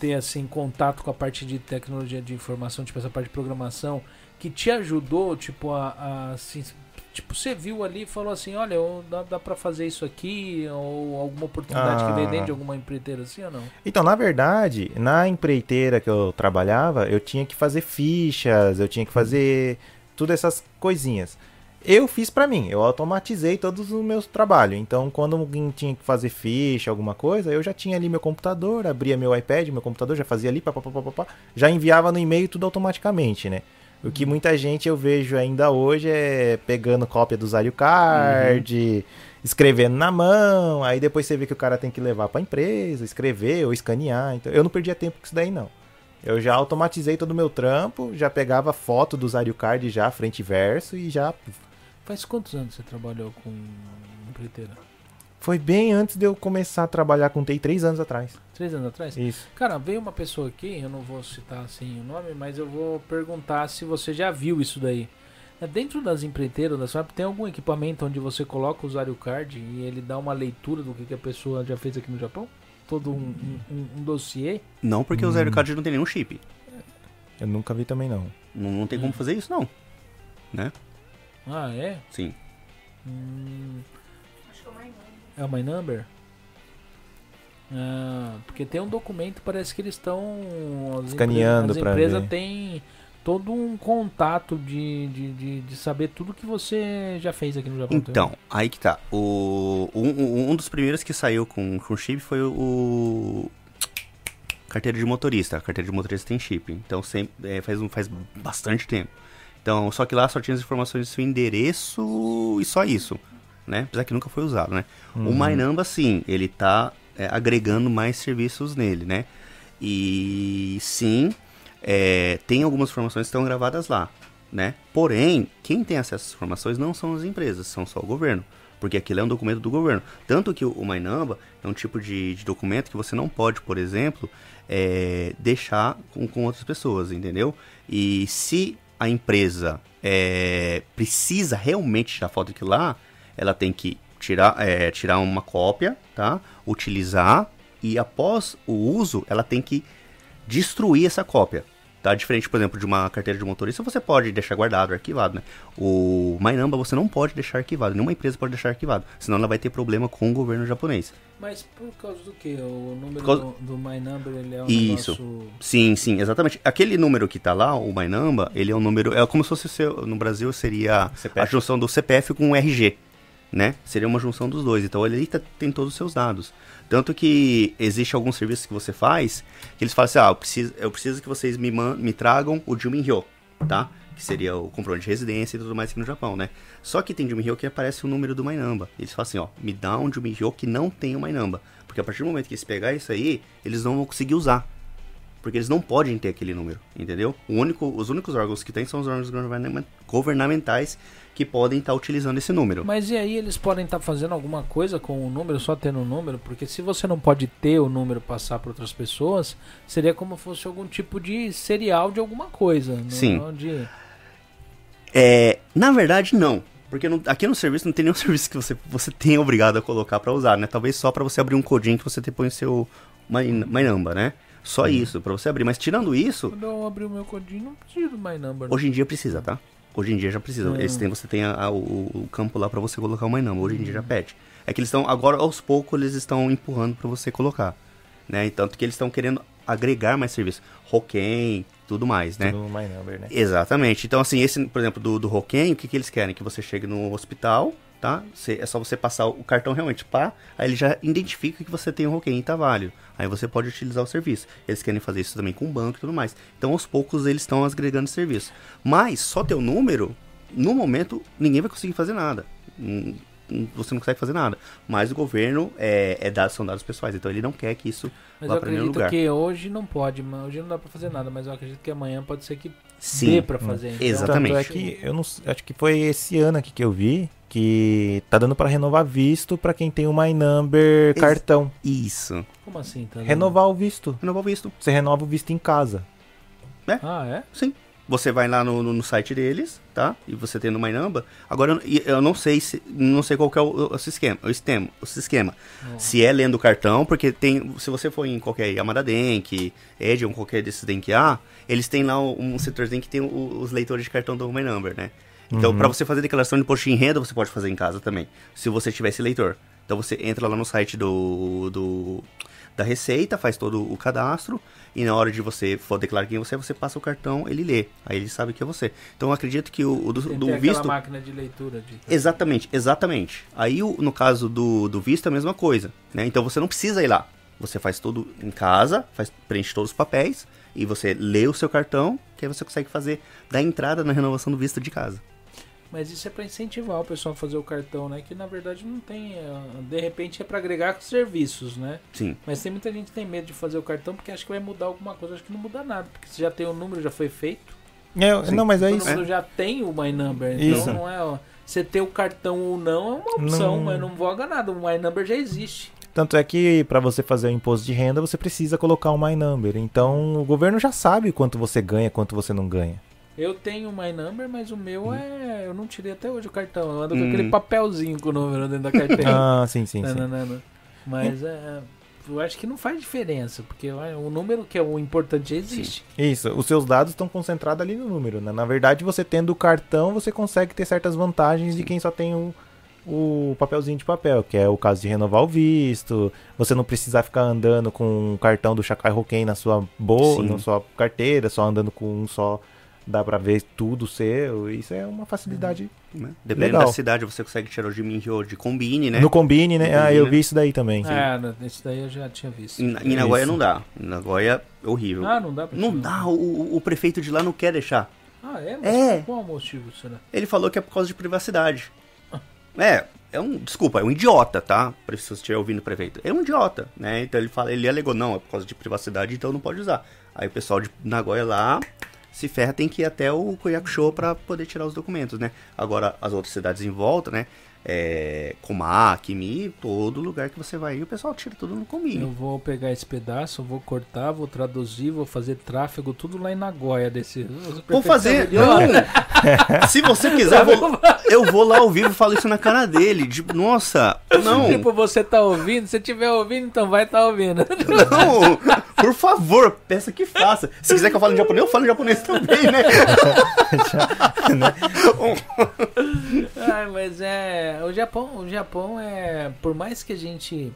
ter assim, contato com a parte de tecnologia de informação, tipo essa parte de programação, que te ajudou, tipo, a, a, assim, tipo, você viu ali e falou assim, olha, dá, dá pra fazer isso aqui, ou alguma oportunidade que veio Ah. dentro de alguma empreiteira assim ou não? Então, na verdade, na empreiteira que eu trabalhava, eu tinha que fazer fichas, eu tinha que fazer todas essas coisinhas. Eu fiz pra mim, eu automatizei todos os meus trabalhos. Então, quando alguém tinha que fazer ficha, alguma coisa, eu já tinha ali meu computador, abria meu iPad, meu computador, já fazia ali, pá, pá, pá, pá, pá, pá, já enviava no e-mail tudo automaticamente, né? O que muita gente eu vejo ainda hoje é pegando cópia do usuário card, escrevendo na mão, aí depois você vê que o cara tem que levar pra empresa, escrever ou escanear. Então, eu não perdia tempo com isso daí, não. Eu já automatizei todo o meu trampo, já pegava foto do usuário card já, frente e verso, e já. Faz quantos anos você trabalhou com empreiteira? Foi bem antes de eu começar a trabalhar com TI, três anos atrás. Três anos atrás? Isso. Cara, veio uma pessoa aqui, eu não vou citar assim o nome, mas eu vou perguntar se você já viu isso daí. É, Dentro das empreiteiras da SWAP, tem algum equipamento onde você coloca o usuário card e ele dá uma leitura do que, que a pessoa já fez aqui no Japão? Todo um, um, um- dossiê? Não porque o Zero Card não tem nenhum chip. Eu nunca vi também, não. Não, não tem como fazer isso, não. Né? Ah, é? Sim. Hum, Acho que é o mais novo. é o My Number? Ah, porque tem um documento, parece que eles estão. as Escaneando empre- As pra empresas têm todo um contato de, de, de, de saber tudo que você já fez aqui no Japão. Então, aí que tá. O, um, um- dos primeiros que saiu com, com chip foi o. Carteira de motorista. A carteira de motorista tem chip. Então sempre, é, faz, um- faz bastante tempo. Então, só que lá só tinha as informações do seu endereço e só isso. Né? Apesar que nunca foi usado, né? O Mainamba, sim, ele tá é, agregando mais serviços nele, né? E sim, é, tem algumas informações que estão gravadas lá. né? Porém, quem tem acesso a essas informações não são as empresas, são só o governo. Porque aquilo é um documento do governo. Tanto que o, o Mainamba é um tipo de, de documento que você não pode, por exemplo, é, deixar com, com outras pessoas, entendeu? E se a empresa é, precisa realmente tirar foto daquilo lá, ela tem que tirar, é, tirar uma cópia, tá? Utilizar e após o uso, ela tem que destruir essa cópia. Tá? Diferente, por exemplo, de uma carteira de motorista, você pode deixar guardado, arquivado, né? O MyNamba você não pode deixar arquivado, nenhuma empresa pode deixar arquivado, senão ela vai ter problema com o governo japonês. Mas por causa do que? O número causa- do, do My Number ele é um Isso. negócio... Sim, sim, exatamente. Aquele número que tá lá, o MyNamba, ele é um número, é como se fosse o seu, no Brasil seria CPF. a junção do CPF com o RG, né? Seria uma junção dos dois. Então ele tá- tem todos os seus dados. Tanto que existe alguns serviços que você faz que eles falam assim: ah, eu preciso, eu preciso que vocês me, me tragam o Jumin-Hyo, tá? Que seria o comprovante de residência e tudo mais aqui no Japão, né? Só que tem Jumin-Hyo que aparece o número do Mainamba. Eles falam assim: ó, me dá um Jumin-Hyo que não tem o Mainamba. Porque a partir do momento que eles pegar isso aí, eles não vão conseguir usar. Porque eles não podem ter aquele número, entendeu? Único, os únicos órgãos que tem são os órgãos governament- governamentais que podem estar utilizando esse número. Mas e aí eles podem estar fazendo alguma coisa com o número, só tendo o número? Porque se você não pode ter o número passar para outras pessoas, seria como se fosse algum tipo de serial de alguma coisa. não- Sim. não de- É, na verdade, não. Porque no- aqui no serviço não tem nenhum serviço que você, você tenha obrigado a colocar pra usar, né? Talvez só pra você abrir um codinho que você põe o seu My- MyNamba, né? Só isso, pra você abrir. Mas tirando isso, Quando eu abrir o meu codinho, não preciso do My Number. hoje em dia precisa, tá? Hoje em dia já precisa. Hum. Eles têm, você tem a- a- o, o campo lá pra você colocar o MyNamba. Hoje em dia já pede. É que eles estão, agora aos poucos, eles estão empurrando pra você colocar. Né? E tanto que eles estão querendo agregar mais serviços. Roquem, tudo mais, né? Tudo My Number, né? Exatamente. Então, assim, esse, por exemplo, do, do Roquem, o que, que eles querem? Que você chegue no hospital, tá? Você- é só você passar o cartão realmente, pá, aí ele já identifica que você tem o Roquem e tá válido. Aí você pode utilizar o serviço. Eles querem fazer isso também com o banco e tudo mais. Então, aos poucos, eles estão agregando serviço. Mas, só ter o número, no momento, ninguém vai conseguir fazer nada. Hum, hum, Você não consegue fazer nada. Mas o governo é, é dados, são dados pessoais. Então ele não quer que isso Mas vá eu para nenhum acredito lugar. que hoje não pode, hoje não dá pra fazer nada, mas eu acredito que amanhã pode ser que Sim. dê pra fazer. então. Exatamente. Tanto é que eu não acho que foi esse ano aqui que eu vi que tá dando pra renovar visto pra quem tem o My Number Ex- cartão. Isso. Como assim? Tá? Renovar o visto. Renovar o visto. Você renova o visto em casa. Ah, é? Sim. Você vai lá no, no, no site deles, tá? E você tem no MyNamba. Agora, eu, eu não sei se não sei qual que é o, o, sistema, o sistema, o sistema. Se é lendo o cartão, porque tem, se você for em qualquer Yamada Denk, Edion, qualquer desses Denk A, eles têm lá um setorzinho que tem o- os leitores de cartão do MyNumber, né? Então, para você fazer declaração de imposto de renda, você pode fazer em casa também, se você tiver esse leitor. Então, você entra lá no site do, do da Receita, faz todo o cadastro, e na hora de você for declarar quem você é, você passa o cartão, ele lê. Aí ele sabe que é você. Então, acredito que o, o do, do visto... máquina de leitura. De... Exatamente, exatamente. Aí, o- no caso do, do visto, é a mesma coisa, né? Então, você não precisa ir lá. Você faz tudo em casa, faz, preenche todos os papéis, e você lê o seu cartão, que aí você consegue fazer, dar entrada na renovação do visto de casa. Mas isso é pra incentivar o pessoal a fazer o cartão, né? Que na verdade não tem. é, De repente é pra agregar serviços, né? Sim. Mas tem muita gente que tem medo de fazer o cartão porque acha que vai mudar alguma coisa. Acho que não muda nada, porque você já tem o número, já foi feito. É, Sim. não, mas é Todo isso. mundo já tem o My Number. Então Isso. não é. Ó, você ter o cartão ou não é uma opção, Não- mas não voga nada. O My Number já existe. Tanto é que pra você fazer o imposto de renda, você precisa colocar o My Number. Então, o governo já sabe quanto você ganha, quanto você não ganha. Eu tenho o My Number, mas o meu é. Eu não tirei até hoje o cartão. Eu ando com Hum. aquele papelzinho com o número dentro da carteira. Ah, sim, sim, Não, sim. não, não. Mas é, eu acho que não faz diferença, porque o número que é o importante existe. Isso, os seus dados estão concentrados ali no número, né? Na verdade, você tendo o cartão, você consegue ter certas vantagens de quem só tem o, o papelzinho de papel, que é o caso de renovar o visto, você não precisar ficar andando com o cartão do Chacai Roquem na sua bolsa, na sua carteira, só andando com um só, dá pra ver tudo seu, isso é uma facilidade. Né? Dependendo Legal. da cidade, você consegue tirar o de Minhyo de combine, né? No Combine, né? No ah, eu vi isso daí também. É, né, esse daí eu já tinha visto. Em, em Nagoya Isso. não dá. Em Nagoya é horrível. Ah, não dá pra não tirar. dá, o, o- prefeito de lá não quer deixar. Ah, é? Mas É. Qual o motivo será? Ele falou que é por causa de privacidade. É, é um. Desculpa, é um idiota, tá? Se você estiver ouvindo o prefeito. É um idiota, né? Então ele fala, ele alegou, não, é por causa de privacidade, então não pode usar. Aí o pessoal de Nagoya lá se ferra, tem que ir até o Koyakusho para poder tirar os documentos, né? Agora, as outras cidades em volta, né? É, Kimi, todo lugar que você vai ir, o pessoal tira tudo no Eu cominho. vou pegar esse pedaço, vou cortar, vou traduzir, vou fazer tráfego, tudo lá em Nagoya desse. Vou fazer. Se você quiser, eu vou, eu vou lá ao vivo e falo isso na cara dele. Tipo, nossa, não. Tipo, você tá ouvindo, se tiver ouvindo, então vai tá ouvindo. Não, por favor, peça que faça. Se quiser que eu fale em japonês, eu falo em japonês também, né? Ai, mas é. O Japão, o Japão é. Por mais que a gente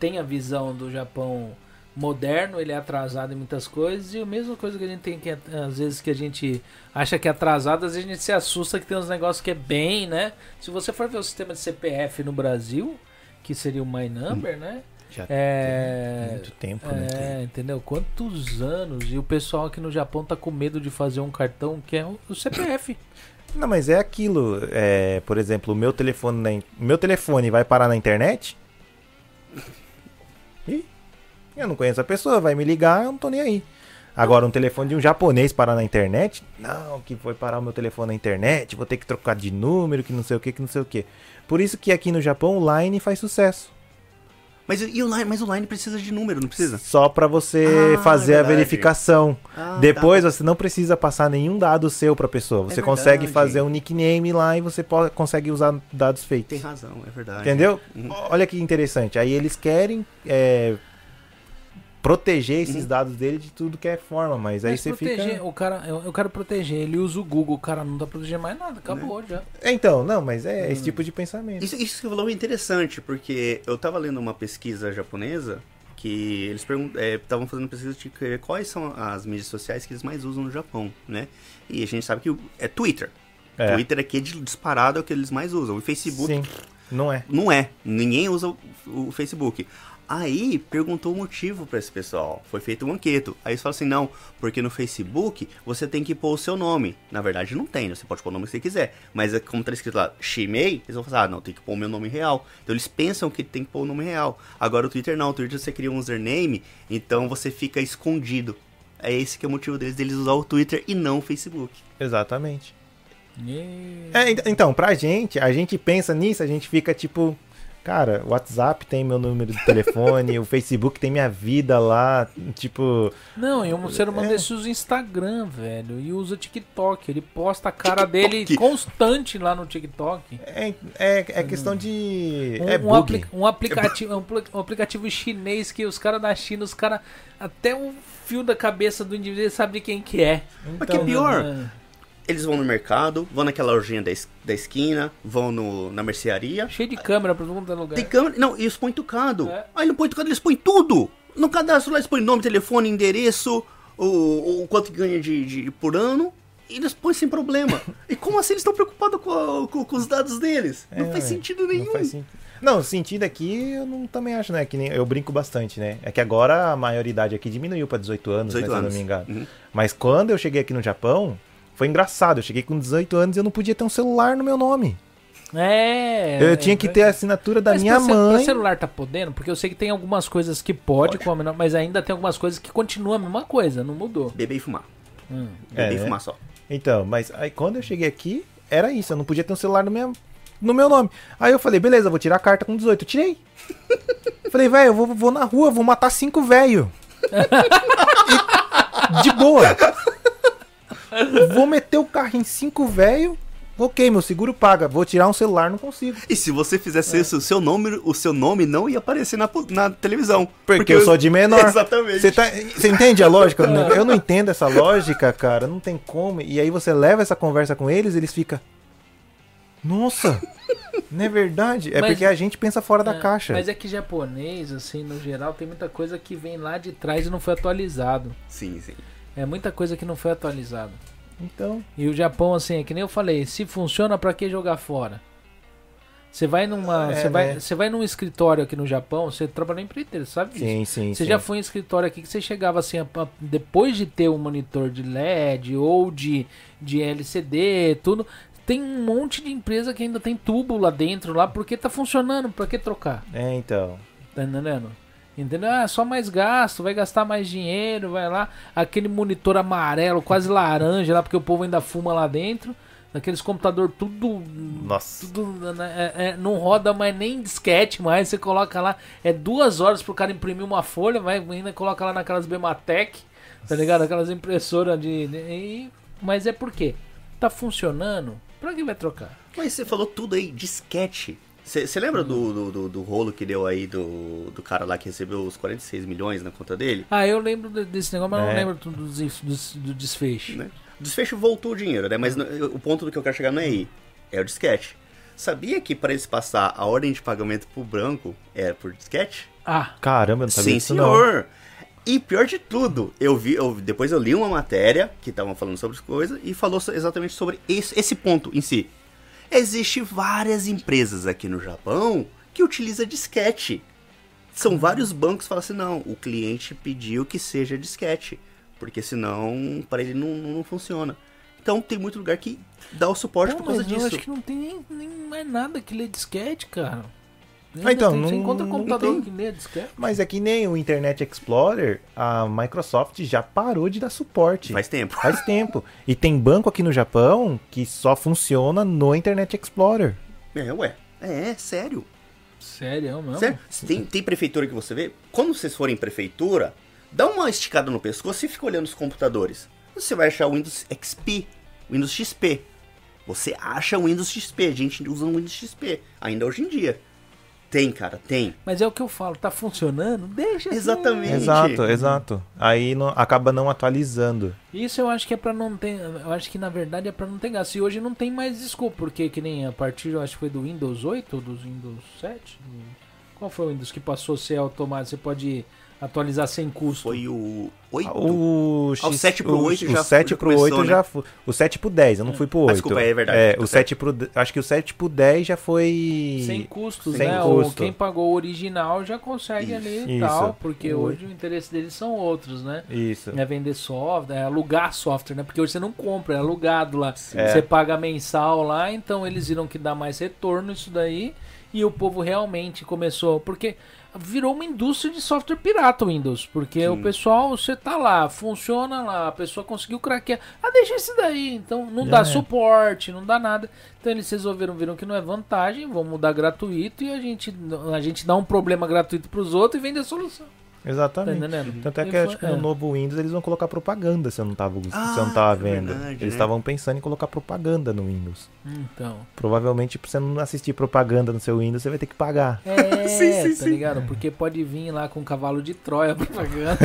tenha a visão do Japão moderno, ele é atrasado em muitas coisas. E a mesma coisa que a gente tem que, às vezes, que a gente acha que é atrasado, às vezes a gente se assusta que tem uns negócios que é bem, né? Se você for ver o sistema de CPF no Brasil, que seria o My Number, né? Já É. tem muito tempo, né? É, entendeu? Quantos anos? E o pessoal aqui no Japão tá com medo de fazer um cartão que é o CPF. Não, mas é aquilo. É, por exemplo, o meu telefone, na in- meu telefone vai parar na internet? Ih, eu não conheço a pessoa, vai me ligar, eu não tô nem aí. Agora, um telefone de um japonês parar na internet? Não, que foi parar o meu telefone na internet, vou ter que trocar de número, que não sei o que, que não sei o que. Por isso que aqui no Japão o Line faz sucesso. Mas, e o line, mas o line precisa de número, não precisa? Só pra você Ah, fazer é a verificação. Ah, Depois tá. você não precisa passar nenhum dado seu pra pessoa. Você É consegue fazer um nickname lá e você po- consegue usar dados feitos. Tem razão, é verdade. Entendeu? Uhum. Olha que interessante. Aí eles querem é, proteger esses Uhum. dados dele de tudo que é forma, mas aí Mas você proteger, fica. o cara, eu, eu quero proteger, ele usa o Google, o cara não tá protegendo mais nada, acabou já. É, Então, não, mas é Hum. esse tipo de pensamento. Isso, isso que você falou é interessante, porque eu tava lendo uma pesquisa japonesa que eles estavam fazendo pesquisa de quais são as mídias sociais que eles mais usam no Japão, né? E a gente sabe que é Twitter. É. Twitter aqui é de- disparado é o que eles mais usam. O Facebook Sim, não é. não é. Ninguém usa o, o Facebook. Aí perguntou o motivo pra esse pessoal. Foi feito um anqueto. Aí eles falaram assim: não, porque no Facebook você tem que pôr o seu nome. Na verdade, não tem, né? Você pode pôr o nome que você quiser. Mas é como tá escrito lá, Shimei, eles vão falar: ah, não, tem que pôr o meu nome real. Então eles pensam que tem que pôr o nome real. Agora o Twitter não. O Twitter você cria um username, então você fica escondido. É esse que é o motivo deles, deles usar o Twitter e não o Facebook. Exatamente. E- É, ent- então, pra gente, a gente pensa nisso, a gente fica tipo. Cara, o WhatsApp tem meu número de telefone, o Facebook tem minha vida lá, tipo. Não, e um ser humano É. desse usa Instagram, velho, e usa TikTok. Ele posta a cara dele TikTok. constante lá no TikTok. É, é, é questão de. Um, é um bug. apli- um aplicativo, um, pl- um aplicativo chinês que os caras da China, os caras até o fio da cabeça do indivíduo sabem quem que é. Mas que é pior, É. Eles vão no mercado, vão naquela lojinha da, es- da esquina, vão no, na mercearia. Cheio de câmera pra todo mundo dar lugar. Tem câmera. Não, e eles põem tucado. É. Aí não põe tucado, eles põem tudo. No cadastro lá eles põem nome, telefone, endereço, o, o quanto ganha de, de- por ano. E eles põem sem problema. e como assim eles estão preocupados com, a- com- com os dados deles? não É, faz ué. sentido nenhum. Não faz sentido. Não, sentido aqui eu não, também acho, né? Que nem, eu brinco bastante, né? É que agora a maioridade aqui diminuiu pra 18 anos, 18 né, se eu anos. não me engano. Uhum. Mas quando eu cheguei aqui no Japão, foi engraçado. Eu cheguei com 18 anos e eu não podia ter um celular no meu nome. É. eu é, tinha que é. ter a assinatura da Mas minha pra mãe. celular tá podendo? Porque eu sei que tem algumas coisas que pode, menor, mas ainda tem algumas coisas que continuam a mesma coisa, não mudou. Beber e fumar. Hum. Beber É, e né? fumar só. Então, mas aí quando eu cheguei aqui, era isso. Eu não podia ter um celular no meu, no meu nome. Aí eu falei, beleza, vou tirar a carta com 18. Eu tirei. falei, velho, eu vou, vou na rua, vou matar cinco velho. De boa. Vou meter o carro em cinco velho. Ok, meu seguro paga. Vou tirar um celular, não consigo. E se você É. fizesse isso, o seu nome, o seu nome não ia aparecer na, na televisão. Porque, eu sou de menor. Exatamente. Você, tá, você entende a lógica? Eu não entendo essa lógica, cara. Não tem como. E aí você leva essa conversa com eles, eles ficam. Nossa! Não é verdade? É Mas- porque a gente pensa fora da É, caixa. Mas é que japonês, assim, no geral, tem muita coisa que vem lá de trás e não foi atualizado. Sim, sim. É muita coisa que não foi atualizado. Então. E o Japão, assim, é que nem eu falei, se funciona, pra que jogar fora? Você vai numa. É, Você vai, né? você vai num escritório aqui no Japão, você trabalha em empreiteiro, sabe disso? Sim, sim. Você sim. já foi em escritório aqui que você chegava assim, a- a- depois de ter um monitor de LED ou de, de LCD, tudo, tem um monte de empresa que ainda tem tubo lá dentro, lá, porque tá funcionando, pra que trocar? É, então. Tá entendendo? Entendeu? Ah, só mais gasto, vai gastar mais dinheiro, vai lá. Aquele monitor amarelo, quase laranja lá, porque o povo ainda fuma lá dentro. Daqueles computador tudo. Nossa. tudo né, é- é- não roda mais nem disquete mais. Você coloca lá. É duas horas pro cara imprimir uma folha, vai ainda coloca lá naquelas Bematec, tá ligado? Aquelas impressoras de. de- e- mas é por quê? Tá funcionando? Pra que vai trocar? Mas você falou tudo aí, disquete. Você lembra do, do, do- do rolo que deu aí do, do cara lá que recebeu os 46 milhões na conta dele? Ah, eu lembro de- desse negócio, mas É. não lembro do, do, do- desfecho. né? O desfecho voltou o dinheiro, né? Mas o ponto do que eu quero chegar não é aí. É o disquete. Sabia que para eles passar a ordem de pagamento pro branco é por disquete? Ah, Caramba, eu não sabia Sim, disso não. senhor. E pior de tudo, eu vi, eu- depois eu li uma matéria que estavam falando sobre as coisas e falou exatamente sobre esse, esse ponto em si. Existem várias empresas aqui no Japão que utilizam disquete. São vários bancos que falam assim, não, o cliente pediu que seja disquete, porque senão para ele não, não funciona. Então tem muito lugar que dá o suporte Pô, por causa mas eu disso. acho que não tem nem, nem mais nada que lê disquete, cara. Ah, então, tem, você não- encontra não computador tem. que lê disquete. Mas é que nem o Internet Explorer, a Microsoft já parou de dar suporte. Faz tempo. Faz tempo. E tem banco aqui no Japão que só funciona no Internet Explorer. É, ué. É, sério. Sério, é mesmo? Sério? Tem, tem prefeitura que você vê? Quando vocês forem em prefeitura, dá uma esticada no pescoço e fica olhando os computadores. Você vai achar o Windows XP, Windows XP. Você acha o Windows XP, a gente usa o Windows XP, ainda hoje em dia. Tem, cara, tem. Mas é o que eu falo, tá funcionando? Deixa assim. Exatamente. Gente. Exato, exato. Aí não- acaba não atualizando. Isso eu acho que é pra não ter. Eu acho que na verdade é pra não ter gasto. E hoje não tem mais desculpa, porque que nem a partir, eu acho que foi do Windows 8 ou do Windows 7? Qual foi o Windows que passou a ser automático? Você pode atualizar sem custo. Foi o 8. O, Ah, o 7 pro 8 o, já- o 7 já pro começou, 8 né? já foi. O 7 pro 10, eu não fui pro 8. desculpa, é verdade, É, o certo. 7 pro de- acho que o 7 pro 10 já foi Sem custos, Sem né? custo. Ou quem pagou o original já consegue Isso. ali e tal, porque hoje o interesse deles são outros, né? Isso. É vender software, é alugar software, né? Porque hoje você não compra, é alugado lá. É. Você paga mensal lá, então eles viram que dá mais retorno isso daí. E o povo realmente começou. Porque virou uma indústria de software pirata o Windows. Porque o pessoal, você tá lá, funciona lá, a pessoa conseguiu craquear. Ah, deixa isso daí. Então não Já dá é. suporte, não dá nada. Então eles resolveram, viram que não é vantagem, vão mudar gratuito e a gente, a gente dá um problema gratuito pros outros e vende a solução. Tá Exatamente. entendendo? Tanto é que acho que é. no novo Windows eles vão colocar propaganda se eu não tava, se Ah, eu não tava é vendo. verdade, eles né? estavam pensando em colocar propaganda no Windows. Então. Provavelmente pra você não assistir propaganda no seu Windows, você vai ter que pagar. É, Sim, sim, tá sim. ligado? Porque pode vir lá com um cavalo de Troia propaganda.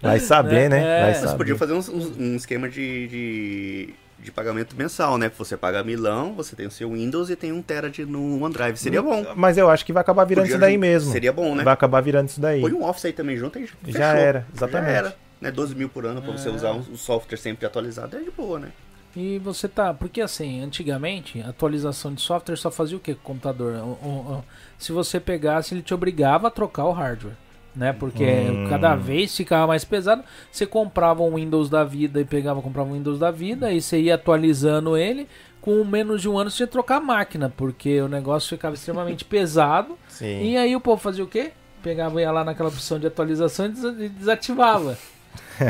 Vai saber, Né? né? É. Vai Mas Mas saber. podia fazer um, um- um esquema de, de, de pagamento mensal, né? Você paga milão, você tem o seu Windows e tem um tera de, no OneDrive. Seria bom. Mas eu acho que vai acabar virando Podia isso daí mesmo. Seria bom, né? Vai acabar virando isso daí. Põe um Office aí também junto e fechou. Já era, exatamente. Já era. Né? 12 mil por ano pra você É. usar um, um software sempre atualizado é de boa, né? E você tá. Porque assim, antigamente, atualização de software só fazia o que com o computador? O- o- o- se você pegasse, ele te obrigava a trocar o hardware. Né? Porque Hum. cada vez ficava mais pesado. Você comprava um Windows da vida e pegava, comprava um Windows da vida, e você ia atualizando ele. Com menos de um ano você ia trocar a máquina, porque o negócio ficava extremamente pesado. Sim. E aí o povo fazia o quê? Pegava ia lá naquela opção de atualização e desa- e desativava.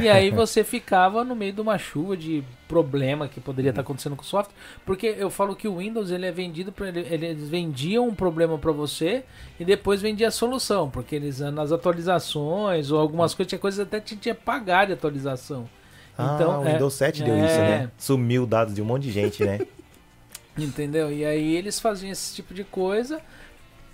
E aí você ficava no meio de uma chuva de problema que poderia estar acontecendo com o software, porque eu falo que o Windows ele é vendido para ele, eles vendiam um problema para você e depois vendia a solução, porque eles nas atualizações ou algumas coisas tinha coisas até que tinha que pagar de atualização. Ah, Então, o é- Windows 7 deu é. isso, né? Sumiu dados de um monte de gente, né? Entendeu? E aí eles faziam esse tipo de coisa.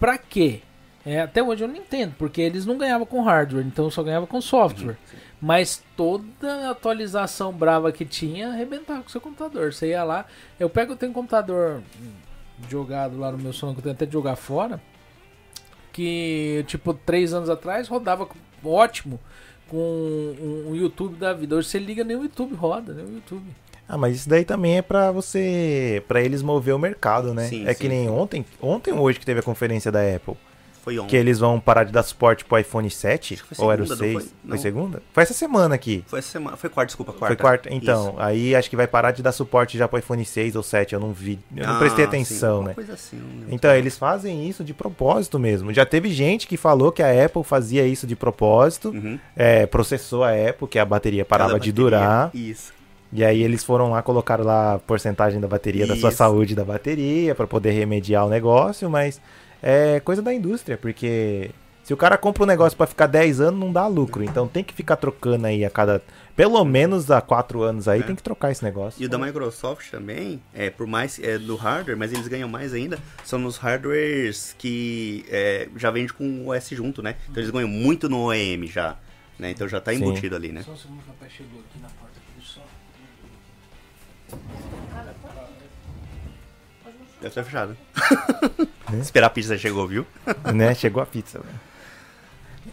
Pra quê? É, até hoje eu não entendo, porque eles não ganhavam com hardware, então só ganhavam com software. Mas toda atualização brava que tinha arrebentava com o seu computador. Você ia lá, eu pego, eu tenho um computador jogado lá no meu sonho, que eu tenho até de jogar fora. Que, tipo, três anos atrás rodava ótimo com um, um YouTube da vida. Hoje você liga, nem o YouTube roda, nem o YouTube. Ah, mas isso daí também é pra você. pra eles mover o mercado, né? Sim, é sim, que nem ontem, ontem ou hoje que teve a conferência da Apple. Foi ontem. Que eles vão parar de dar suporte pro iPhone 7? Acho que foi Ou era o segunda, não 6? foi? Foi, Não. segunda? Foi essa semana aqui. Foi essa semana. Foi quarta, desculpa, quarta. Foi quarta. Então, Isso. aí acho que vai parar de dar suporte já pro iPhone 6 ou 7. Eu não vi. Eu não Ah, prestei sim, atenção, uma né? Coisa assim. Então, eles fazem isso de propósito mesmo. Já teve gente que falou que a Apple fazia isso de propósito, Uhum. é, processou a Apple, que a bateria parava Cada de bateria, durar. Isso. E aí eles foram lá, colocaram lá a porcentagem da bateria, da sua Isso. saúde da bateria, pra poder remediar o negócio, mas é coisa da indústria, porque se o cara compra um negócio pra ficar 10 anos, não dá lucro. Então tem que ficar trocando aí a cada. Pelo menos a 4 anos aí, É. tem que trocar esse negócio. E o da Microsoft também, é por mais é do hardware, mas eles ganham mais ainda, são nos hardwares que é, já vende com o OS junto, né? Então eles ganham muito no OEM já, né? Então já tá Sim. embutido ali, né? Só um segundo que o rapaz chegou aqui na porta do som. Deve estar fechado. Esperar a pizza chegou, viu? né? Chegou a pizza. velho.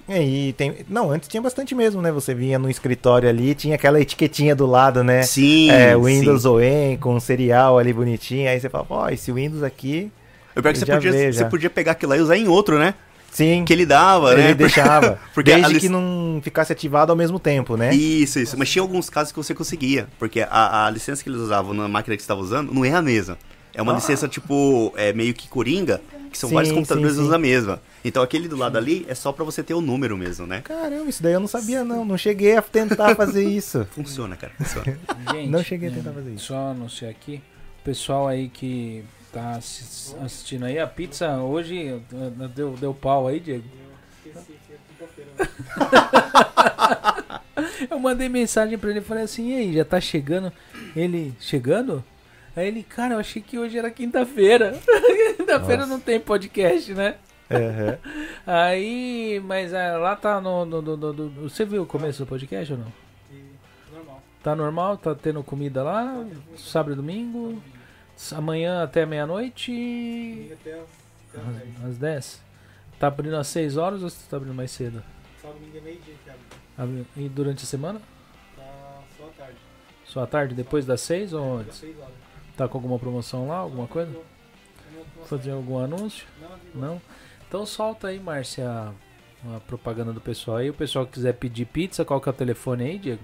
E aí tem. Não, antes tinha bastante mesmo, né? Você vinha no escritório ali, tinha aquela etiquetinha do lado, né? Sim. É, Windows sim. OEM com um serial ali bonitinho. Aí você fala, ó, esse Windows aqui. Eu pior que você podia, vê, você podia pegar aquilo lá e usar em outro, né? Sim. Que ele dava, ele né? deixava. Porque desde que não ficasse ativado ao mesmo tempo, né? Isso, isso. Mas tinha alguns casos que você conseguia. Porque a, a licença que eles usavam na máquina que você estava usando não é a mesma. É uma Ah. licença, tipo, é meio que coringa, que são Sim, vários computadores sim, sim. usam a mesma. Então aquele do lado ali é só pra você ter o número mesmo, né? Caramba, isso daí eu não sabia, não. Não cheguei a tentar fazer isso. Funciona, cara. Funciona. Gente, Não cheguei a tentar fazer isso. Só anunciar aqui. O pessoal aí que tá assis- assistindo aí, a pizza hoje eh, deu, deu pau aí, Diego. Eu mandei mensagem pra ele e falei assim, e aí, já tá chegando? Ele, chegando? Aí ele, cara, eu achei que hoje era quinta-feira. quinta-feira não tem podcast, né? Aham. Aí, mas ah, lá tá no, no- no- no- no- Você viu o começo do podcast ou não? Normal. Tá normal? Tá tendo comida lá? Sábado e domingo? Amanhã até meia-noite? E até Às- Às 10? Tá abrindo às 6 horas ou você tá abrindo mais cedo? sábado, domingo é meio-dia que abre. E durante a semana? Tá só à tarde. Só à tarde, depois das 6 ou Das antes? 6 horas. Tá com alguma promoção lá, alguma coisa? Fazer algum anúncio? Não? Então solta aí, Márcia, a, propaganda do pessoal aí. O pessoal que quiser pedir pizza, qual que é o telefone aí, Diego?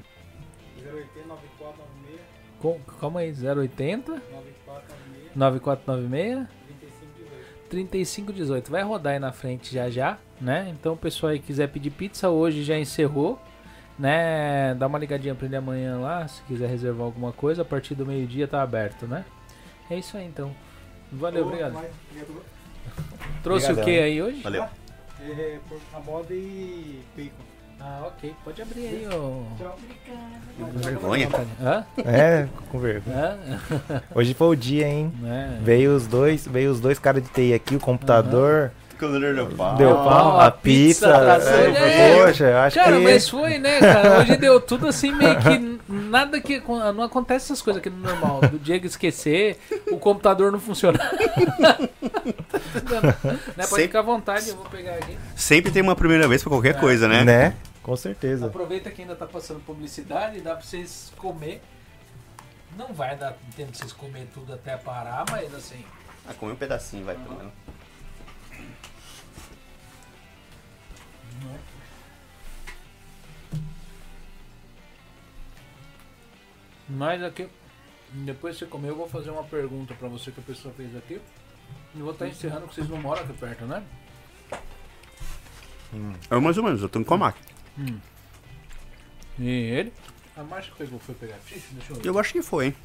080 9496 Com- calma aí, 080 9496 9496 3518. 3518. Vai rodar aí na frente já já, né? Então o pessoal aí que quiser pedir pizza hoje já encerrou, né? Dá uma ligadinha pra ele amanhã lá, se quiser reservar alguma coisa, a partir do meio-dia tá aberto, né? É isso aí então. Valeu, Ô, obrigado. obrigado. Trouxe o que aí hoje? Valeu. É, por a moda e bacon. Ah, ok. Pode abrir aí, ô. Tchau. Com vergonha. Hã? É, com vergonha. Hã? Hoje foi o dia, hein? É. Veio os dois, veio os dois caras de TI aqui, o computador, Deu pau. deu pau, a a pizza pizza. atrasou, é? Poxa, eu acho Cara, que. mas foi, né, cara? Hoje deu tudo assim, meio que nada que. Não acontece essas coisas aqui no normal. Do Diego esquecer, o computador não funcionar. né? Pode Sempre- ficar à vontade, eu vou pegar aqui. Sempre tem uma primeira vez pra qualquer É. coisa, né? Né? Com certeza. Aproveita que ainda tá passando publicidade, dá pra vocês comer. Não vai dar tempo de vocês comer tudo até parar, mas assim. Ah, come um pedacinho, vai, pelo menos. Mas aqui, depois que você comer, eu vou fazer uma pergunta pra você que a pessoa fez aqui. E vou estar encerrando que vocês não moram aqui perto, né? É mais ou menos, eu tô em comac. E ele? A marcha que pegou foi pegar ficha? Deixa eu ver. Eu acho que foi, hein?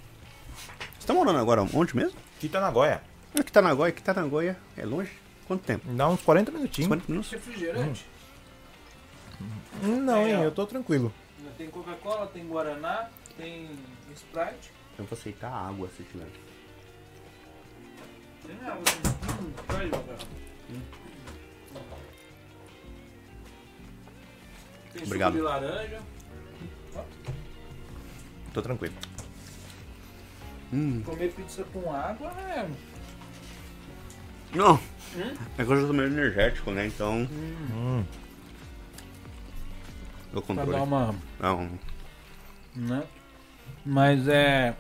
Você tá morando agora onde mesmo? Aqui tá na Goia. Aqui tá na Goia, aqui tá na Goia. É longe? Quanto tempo? Dá uns 40 minutinhos. 50 minutos? Refrigerante. Hum, Não, hein? Eu tô tranquilo. Tem Coca-Cola, tem Guaraná, tem Sprite. Eu vou aceitar água se tiver. Tem água. Hum, traz, Gabriel. Tem Obrigado. suco de laranja. Tô tranquilo. Hum. Comer pizza com água é... Não. É que hoje eu tô meio energético, né? Então. Hum. O Pra controle. dar uma... Não. né? Mas é.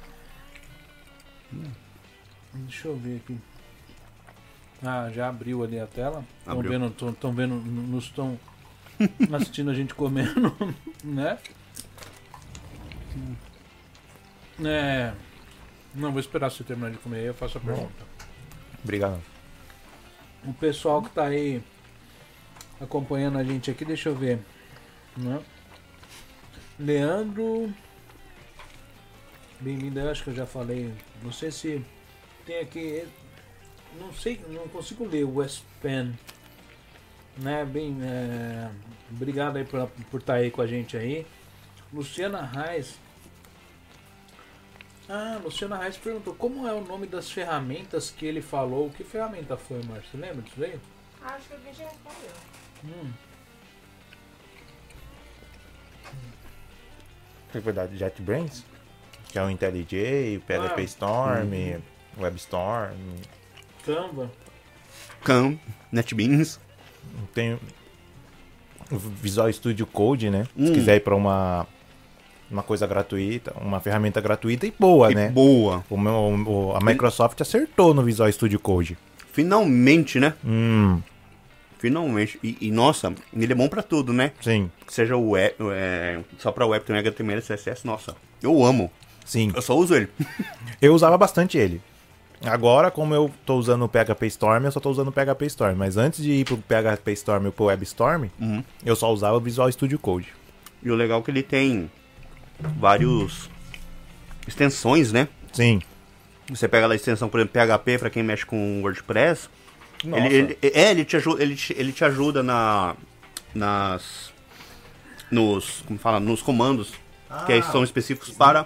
Deixa eu ver aqui. Ah, já abriu ali a tela. Estão vendo, tão, tão vendo, nos estão assistindo a gente comendo, né? É. Não, vou esperar você terminar de comer aí, eu faço a pergunta. Obrigado. O pessoal que tá aí acompanhando a gente aqui, deixa eu ver. Né? Leandro. Bem-vindo, acho que eu já falei. Não sei se tem aqui. Não sei, não consigo ler o West Pen. Né? Bem, é, obrigado aí por por estar aí com a gente aí. Luciana Reis. Ah, Luciana Reis perguntou como é o nome das ferramentas que ele falou. Que ferramenta foi, Márcio? Você lembra disso aí? Acho que alguém já respondeu. Hum. Verdade, JetBrains, que é o IntelliJ, o PHP Ah. Storm, WebStorm. Canva. Cam, NetBeans. Tem o Visual Studio Code, né? Se Hum. quiser ir pra uma, uma coisa gratuita, uma ferramenta gratuita e boa, que né? boa. O meu- o- a Microsoft acertou no Visual Studio Code. Finalmente, né? Hum, Finalmente. E, e, nossa, ele é bom pra tudo, né? sim, Que seja o web, é, só pra web tem HTML CSS, nossa. Eu amo. sim. Eu só uso ele. Eu usava bastante ele. Agora, como eu tô usando o PHP Storm, eu só tô usando o PHP Storm. Mas antes de ir pro PHP Storm ou pro WebStorm, Uhum. eu só usava o Visual Studio Code. E o legal é que ele tem vários extensões, né? Sim. Você pega lá a extensão, por exemplo, PHP pra quem mexe com WordPress. Nossa. Ele, ele- é, ele te ajuda, ele te, ele te ajuda na nas nos, como fala, nos comandos que aí são específicos para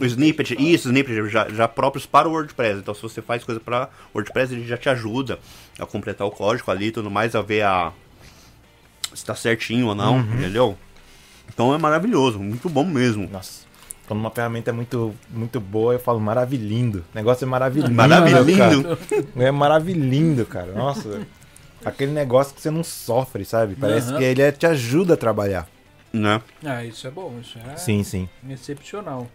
o snippet, isso, snippet já, já próprios para o WordPress. Então se você faz coisa para WordPress, ele já te ajuda a completar o código ali e tudo mais, a ver a se tá certinho ou não, entendeu? Então é maravilhoso, muito bom mesmo. Nossa. Quando uma ferramenta é muito, muito boa, eu falo maravilhindo. O negócio é maravilhindo. Maravilhindo. cara. É maravilhindo, cara. Nossa. Aquele negócio que você não sofre, sabe? Parece Aham. que ele é- te ajuda a trabalhar. Né? Ah, isso é bom, isso é Sim, sim. excepcional.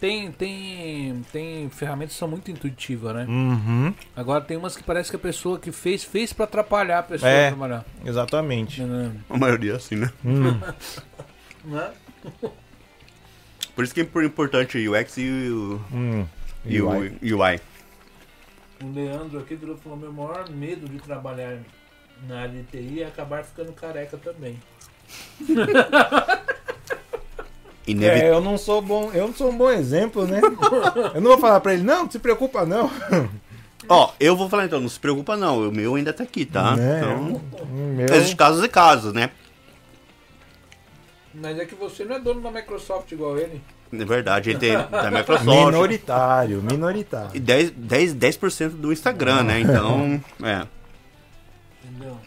Tem, tem, tem ferramentas que são muito intuitivas, né? Uhum. Agora tem umas que parece que a pessoa que fez, fez pra atrapalhar a pessoa É. a trabalhar. Exatamente. Né? A maioria é assim, né? Hum. Né? Por isso que é importante o UX e o, Hum. e o UI. UI. O Leandro aqui virou falou: meu maior medo de trabalhar na área de TI é acabar ficando careca também. Inevi- É, eu não sou bom, eu não sou um bom exemplo, né? Eu não vou falar pra ele, não, não se preocupa não. Ó, eu vou falar então, não se preocupa não, o meu ainda tá aqui, tá? Né? Então, Meu... existem casos e casos, né? Mas é que você não é dono da Microsoft igual ele. É verdade, ele tem da Microsoft. Minoritário, minoritário. E 10%, 10, 10 do Instagram, né? Então, é. Entendeu?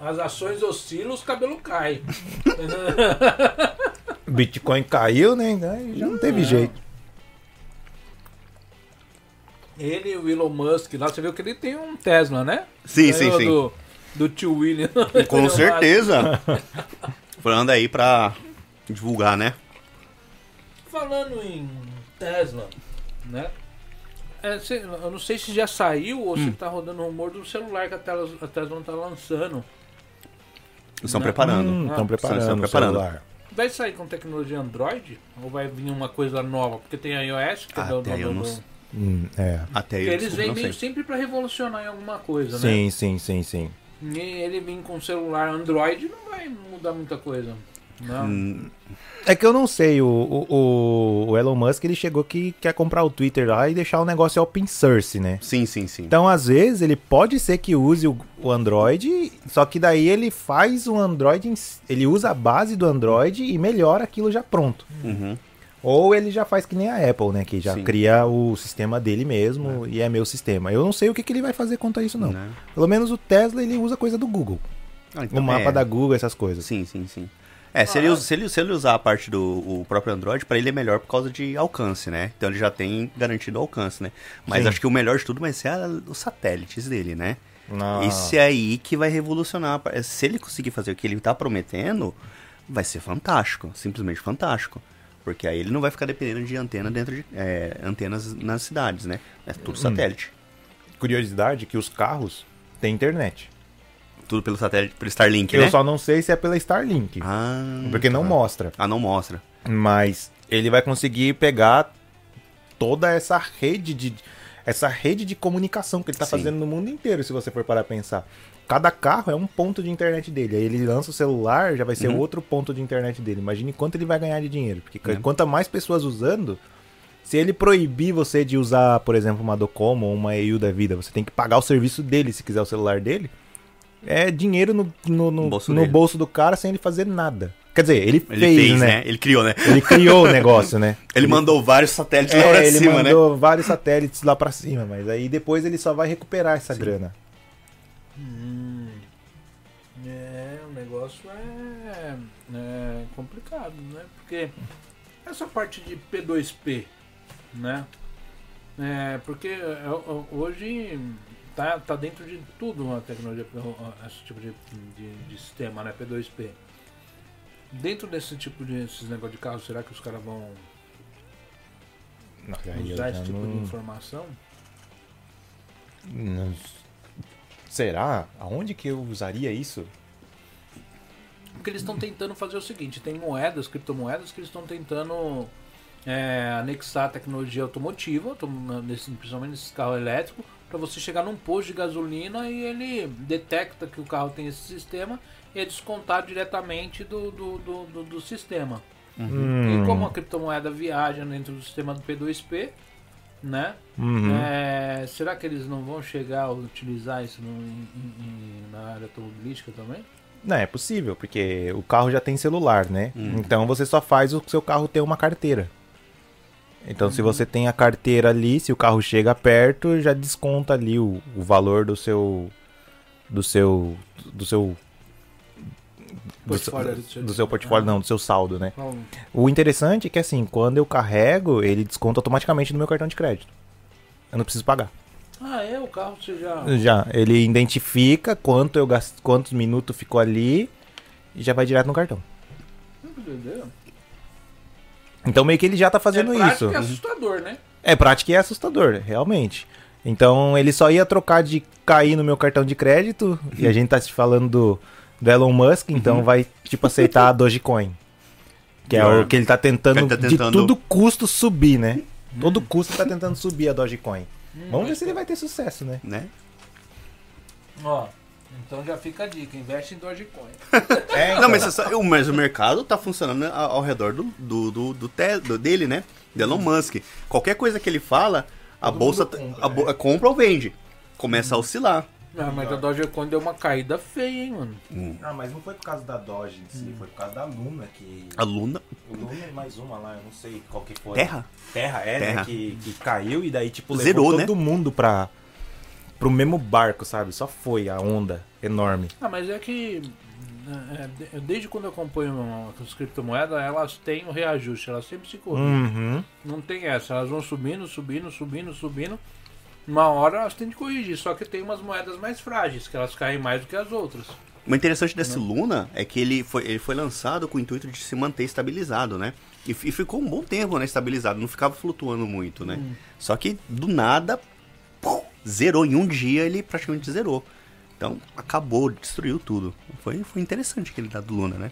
As ações oscilam, os cabelos caem. Bitcoin caiu, né? Aí já não teve Não. jeito. Ele e o Elon Musk lá, você viu que ele tem um Tesla, né? Sim, sim, Ganhou sim. Do, do tio William. Com certeza. Falando aí pra divulgar, né? Falando em Tesla, né? É, cê- eu não sei se já saiu ou Hum. se tá rodando rumor do celular que a Tesla, a Tesla não tá lançando. Estão Não. preparando. Hum, Ah, Estão preparando, estão preparando. celular. Vai sair com tecnologia Android? Ou vai vir uma coisa nova? Porque tem a iOS, que é do, Até do- eu do- não do- sei. Hum, é. Até eu eles vêm sempre pra revolucionar em alguma coisa, né? Sim, sim, sim, sim. E ele vir com celular Android não vai mudar muita coisa. Não. Hum, É que eu não sei, o, o, o- Elon Musk ele chegou que quer comprar o Twitter lá e deixar o negócio open source, né? Sim, sim, sim. Então, às vezes, ele pode ser que use o, o Android, só que daí ele faz o Android, ele usa a base do Android e melhora aquilo já pronto. Uhum. Ou ele já faz que nem a Apple, né? Que já Sim. cria o sistema dele mesmo e é meu sistema. Eu não sei o que, que ele vai fazer quanto a isso, não. Né? Pelo menos o Tesla, ele usa coisa do Google. Ah, então o mapa é. da Google, essas coisas. Sim, sim, sim. É, se, ele, usa- se, ele, se ele usar a parte do o próprio Android, pra ele é melhor por causa de alcance, né? Então ele já tem garantido o alcance, né? Mas Sim. acho que o melhor de tudo vai ser a- os satélites dele, né? Ah. Esse aí que vai revolucionar. a- Se ele conseguir fazer o que ele tá prometendo, vai ser fantástico. Simplesmente fantástico. Porque aí ele não vai ficar dependendo de antena dentro de. é, antenas nas cidades, né? É tudo satélite. curiosidade que os carros têm internet. Tudo pelo satélite, pelo Starlink, Eu né? só não sei se é pela Starlink. Ah, porque não tá. mostra. Ah, não mostra. Mas ele vai conseguir pegar toda essa rede de essa rede de comunicação que ele tá Sim. fazendo no mundo inteiro, se você for parar a pensar. Cada carro é um ponto de internet dele. Aí ele lança o celular, já vai ser Uhum. outro ponto de internet dele. Imagine quanto ele vai ganhar de dinheiro. Porque É. quanto mais pessoas usando, se ele proibir você de usar, por exemplo, uma Docomo ou uma EU da vida, você tem que pagar o serviço dele se quiser o celular dele. É dinheiro no, no, no- bolso no bolso do cara sem ele fazer nada. Quer dizer, ele, Ele fez, fez, né? né? Ele criou, né? Ele criou o negócio, né? Ele mandou vários satélites lá pra É, ele cima, né? mandou vários satélites lá pra cima, mas aí depois ele só vai recuperar essa grana. Negócio é, é complicado, né? Porque essa parte de P2P, né? É, porque é, hoje tá, tá dentro de tudo a tecnologia, esse tipo de, de, de sistema, né? P2P. Dentro desse tipo de esses negócios de carro, será que os caras vão eu usar esse tipo de não- informação? não- Será? Aonde que eu usaria isso? Porque eles estão tentando fazer o seguinte: tem moedas, criptomoedas, que eles estão tentando é, anexar a tecnologia automotiva, autom- nesse- principalmente nesses carros elétricos, para você chegar num posto de gasolina e ele detecta que o carro tem esse sistema e é descontado diretamente do, do, do, do- do sistema. Hum, E como a criptomoeda viaja dentro do sistema do P2P, né? uhum. é, será que eles não vão chegar a utilizar isso no- em- em- na área automobilística também? Não, é possível, porque o carro já tem celular, né? Hum. Então você só faz o seu carro ter uma carteira. Então se você tem a carteira ali, se o carro chega perto, já desconta ali o, o valor do seu. Do seu. Do seu. Do seu, Portfólio do seu- portfólio, não, do seu saldo, né? O interessante é que assim, quando eu carrego, ele desconta automaticamente no meu cartão de crédito. Eu não preciso pagar. Ah, é? O carro você já. Já, ele identifica quanto eu gasto, quantos minutos ficou ali e já vai direto no cartão. Entendeu? Então meio que ele já tá fazendo é prático isso. e assustador, né? É prático e é assustador, realmente. Então ele só ia trocar de cair no meu cartão de crédito, e a gente tá se falando do, do Elon Musk, então vai, tipo, aceitar a Dogecoin. Que é o que ele tá tentando, Ele tá de tentando- todo custo subir, né? Todo custo tá tentando subir a Dogecoin. Vamos ver se ele vai ter sucesso, né? né? Ó, então já fica a dica, investe em Dogecoin. É, Não, mas, essa- o- mas o mercado tá funcionando ao, ao redor do, do, do, do te- do- dele, né? Do Elon Musk. Qualquer coisa que ele fala, a Todo bolsa tá- compra, a bo- compra ou vende. Começa a oscilar. Ah, mas a Dogecoin deu uma caída feia, hein, mano. Ah, mas não foi por causa da Doge em si, foi por causa da Luna que. A Luna. O Luna é mais uma lá, eu não sei qual que foi. Terra? Terra, é, Terra. né? Que, que caiu e daí, tipo, levou Zerou, todo né? mundo pra. pro mesmo barco, sabe? Só foi a onda enorme. Ah, mas é que. é, de- desde quando eu acompanho as criptomoedas, elas têm o reajuste, elas sempre se corrigem. Uhum. Não tem essa, elas vão subindo, subindo, subindo, subindo. Uma hora elas têm de corrigir, só que tem umas moedas mais frágeis, que elas caem mais do que as outras. O interessante desse Luna é que ele foi, ele foi lançado com o intuito de se manter estabilizado, né? E, e ficou um bom tempo, né, estabilizado, não ficava flutuando muito, né? Só que do nada, pum, zerou. Em um dia ele praticamente zerou. Então acabou, destruiu tudo. Foi, foi interessante aquele dado do Luna, né?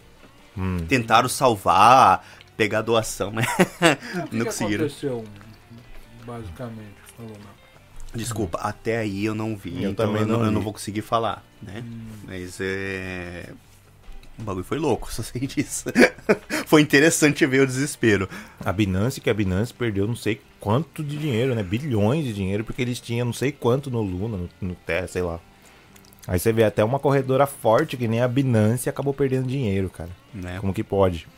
Hum. Tentaram salvar, pegar doação, mas O que, não que conseguiram. aconteceu, basicamente, falou não. Desculpa, até aí eu não vi, Eu então também eu não, não eu não vi. vou conseguir falar, né? Mas é. O bagulho foi louco, só sei disso. foi interessante ver o desespero. A Binance, que a Binance perdeu não sei quanto de dinheiro, né? Bilhões de dinheiro, porque eles tinham não sei quanto no Luna, no, no Terra, sei lá. Aí você vê até uma corredora forte que nem a Binance acabou perdendo dinheiro, cara. Né? Como que pode?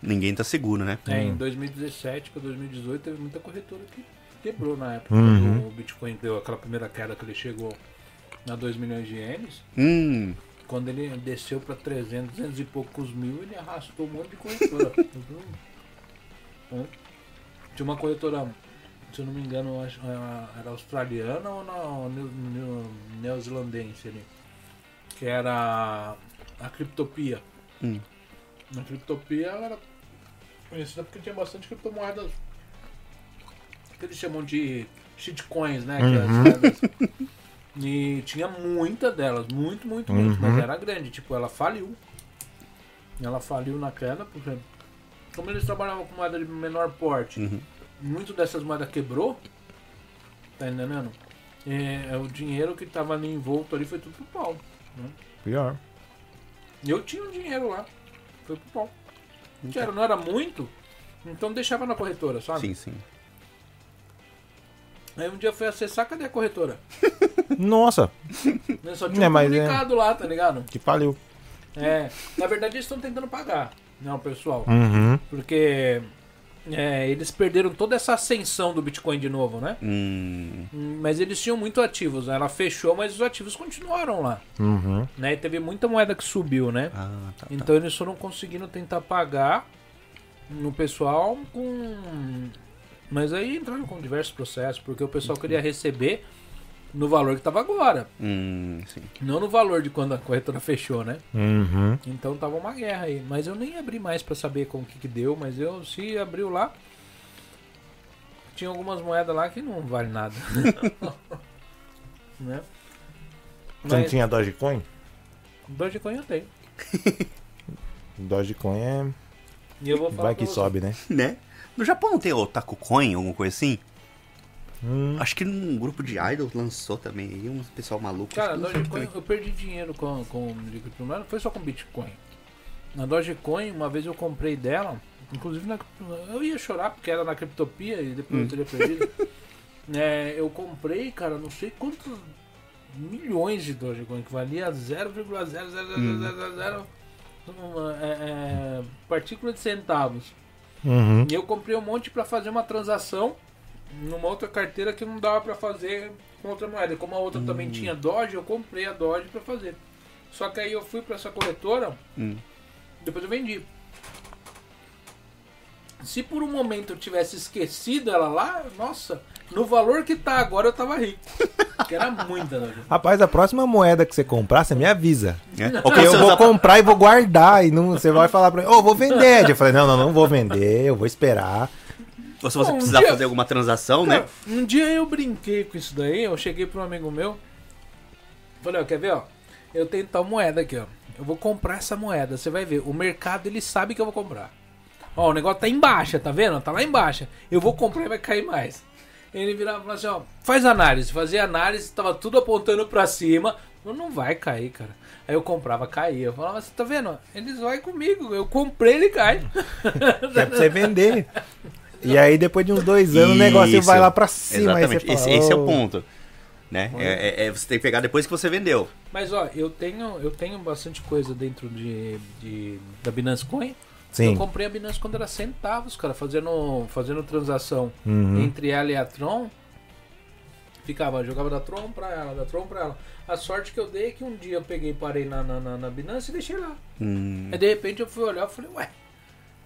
Ninguém tá seguro, né? É, Hum. em 2017 para 2018 teve muita corretora que quebrou na época. Uhum. Quando o Bitcoin deu aquela primeira queda que ele chegou a 2 milhões de ienes. Hum, Quando ele desceu para 300, 200 e poucos mil, ele arrastou um monte de corretora. Hum. Tinha uma corretora, se eu não me engano, acho, era- australiana ou não, neo- neo- neozelandense ali. Que era a Criptopia. Hum. A Criptopia ela era conhecida porque tinha bastante criptomoedas que eles chamam de shitcoins, né? aquelas moedas. E tinha muita delas, muito, muito, muito, mas era grande. Tipo, ela faliu. Ela faliu na queda, porque como eles trabalhavam com moeda de menor porte, Uhum. muito dessas moedas quebrou. Tá entendendo? É, é o dinheiro que tava ali envolto ali foi tudo pro pau. Pior. E eu tinha um dinheiro lá. Foi pro pau. Dinheiro não era muito, então deixava na corretora, sabe? Sim, sim. Aí um dia eu fui acessar, cadê a corretora? Nossa, Né, Só tinha É, um é- comunicado lá, tá ligado? que faliu. É, na verdade eles estão tentando pagar, né, o pessoal. Uhum. Porque é, eles perderam toda essa ascensão do Bitcoin de novo, né? Hum, Hum, Mas eles tinham muito ativos, né? Ela fechou, mas os ativos continuaram lá. Uhum. Né? E teve muita moeda que subiu, né? ah, tá, tá. Então eles foram conseguindo tentar pagar no pessoal com. Mas aí entraram com diversos processos, porque o pessoal queria receber no valor que tava agora, Hum, sim. não no valor de quando a corretora fechou, né? Uhum. Então tava uma guerra aí. Mas eu nem abri mais pra saber como que, que deu, mas eu se abriu lá. Tinha algumas moedas lá que não vale nada. né? Você não Mas tinha Dogecoin? Dogecoin eu tenho. Dogecoin é. E eu vou falar Vai que você. sobe, né? Né? No Japão não tem o Otaku Coin, alguma coisa assim? Hum. Acho que num grupo de idols lançou também aí, um pessoal maluco. Cara, Dogecoin, eu perdi dinheiro com, com criptomoeda, não foi só com Bitcoin. Na Dogecoin, uma vez eu comprei dela, inclusive na, eu ia chorar porque era na Criptopia e depois eu teria perdido. É, eu comprei, cara, não sei quantos milhões de Dogecoin, que valia 0,00000 uma, é, é, partícula de centavos. Uhum. E eu comprei um monte pra fazer uma transação numa outra carteira que não dava pra fazer com outra moeda. Como a outra também tinha Doge, eu comprei a Doge pra fazer. Só que aí eu fui pra essa corretora, Hum. depois eu vendi. Se por um momento eu tivesse esquecido ela lá, nossa, no valor que tá agora eu tava rico. Que era muita Doge. Rapaz, a próxima moeda que você comprar, você me avisa. É? Porque que eu vou usa- comprar e vou guardar. E não, você vai falar pra mim, ô, vou vender. Eu falei, não, não, não vou vender, eu vou esperar. ou se você Bom, um precisar dia- fazer alguma transação, né? Cara, Um dia eu brinquei com isso daí, eu cheguei para um amigo meu, falei, ó, quer ver, ó? Eu tenho tal moeda aqui, ó. Eu vou comprar essa moeda, você vai ver. O mercado ele sabe que eu vou comprar. Ó, o negócio tá em baixa, tá vendo? Tá lá embaixo. Eu vou comprar e vai cair mais. Ele virava e falava assim, ó, faz análise. Fazia análise, tava tudo apontando pra cima. Eu, não vai cair, cara. Aí eu comprava, caía. Eu falava, você tá vendo? Eles vão comigo. Eu comprei, ele cai. É pra você vender. E aí, depois de uns dois anos, o negócio Isso. vai lá pra cima. Exatamente. fala, esse, esse é o ponto. Né? É, é- é- você tem que pegar depois que você vendeu. Mas ó, eu tenho, eu tenho bastante coisa dentro de, de- da Binance Coin. Sim. Eu comprei a Binance quando era centavos, cara, fazendo, fazendo transação Uhum. entre ela e a Tron. Ficava, jogava da Tron pra ela, da Tron pra ela. A sorte que eu dei é que um dia eu peguei, parei na, na, na, na Binance e deixei lá. Hum, Aí de repente eu fui olhar e falei, ué,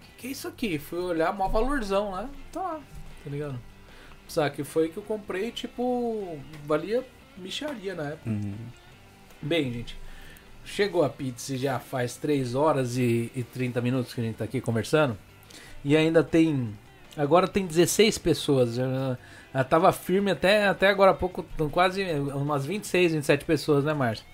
que, que é isso aqui? Fui olhar, mó valorzão lá. Tá lá, tá ligado? Sabe, foi que eu comprei, tipo, valia micharia na época. hum. Bem, gente, chegou a pizza já faz 3 horas e, e 30 minutos que a gente tá aqui conversando. E ainda tem. Agora tem 16 pessoas. Já, já tava firme até, até agora há pouco, tão quase umas 26, 27 pessoas, né, Márcio?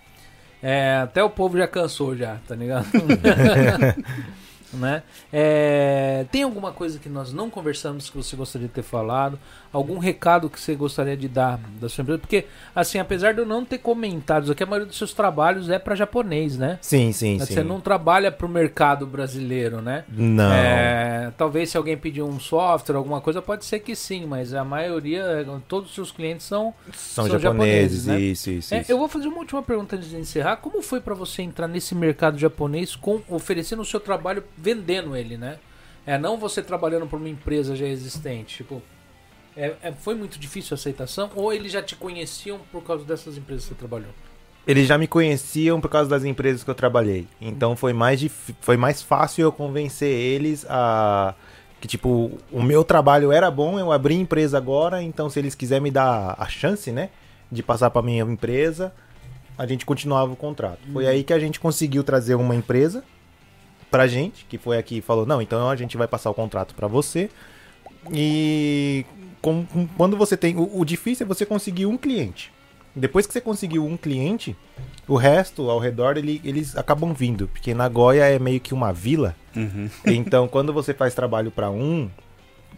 É, até o povo já cansou já, tá ligado? né? É, tem alguma coisa que nós não conversamos que você gostaria de ter falado? Algum recado que você gostaria de dar da sua empresa? Porque, assim, apesar de eu não ter comentários aqui, a maioria dos seus trabalhos é para japonês, né? Sim, sim, sim. Você não trabalha para o mercado brasileiro, né? Não. É, talvez se alguém pedir um software, alguma coisa, pode ser que sim, mas a maioria, todos os seus clientes são. São, são japoneses, japoneses, né? isso, isso, É, isso. eu vou fazer uma última pergunta antes de encerrar. Como foi para você entrar nesse mercado japonês com oferecendo o seu trabalho, vendendo ele, né? É não você trabalhando para uma empresa já existente, tipo. é- é- foi muito difícil a aceitação ou eles já te conheciam por causa dessas empresas que você trabalhou? Eles já me conheciam por causa das empresas que eu trabalhei. Então foi mais, foi mais fácil eu convencer eles a. Que, tipo, o meu trabalho era bom, eu abri empresa agora, então se eles quiserem me dar a chance, né? De passar pra minha empresa, a gente continuava o contrato. Foi aí que a gente conseguiu trazer uma empresa pra gente, que foi aqui e falou: não, então a gente vai passar o contrato pra você. E com- com- quando você tem. O, o difícil é você conseguir um cliente. Depois que você conseguiu um cliente, o resto ao redor ele- eles acabam vindo. Porque Nagoya é meio que uma vila. Uhum. Então, quando você faz trabalho pra um,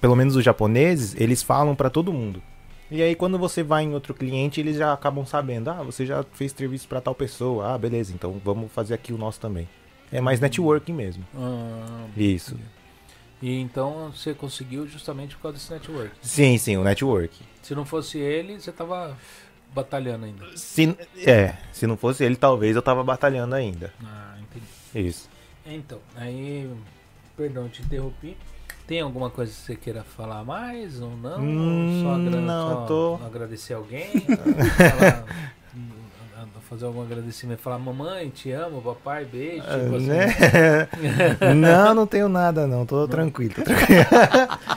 pelo menos os japoneses, eles falam pra todo mundo. E aí, quando você vai em outro cliente, eles já acabam sabendo: ah, você já fez serviço pra tal pessoa. Ah, beleza, então vamos fazer aqui o nosso também. É mais networking mesmo. Ah, Isso. e então você conseguiu justamente por causa desse network. Sim, sim, o network. Se não fosse ele, você tava batalhando ainda. Se, é, se não fosse ele, talvez eu tava batalhando ainda. Ah, entendi. Isso. Então, aí, perdão, te interrompi. Tem alguma coisa que você queira falar mais ou não? Hum, só, agra- não, só tô- agradecer alguém? falar- fazer algum agradecimento, falar mamãe, te amo, papai, beijo. Tipo assim. Né? não, não tenho nada, não. Tô tranquilo. Tô tranquilo.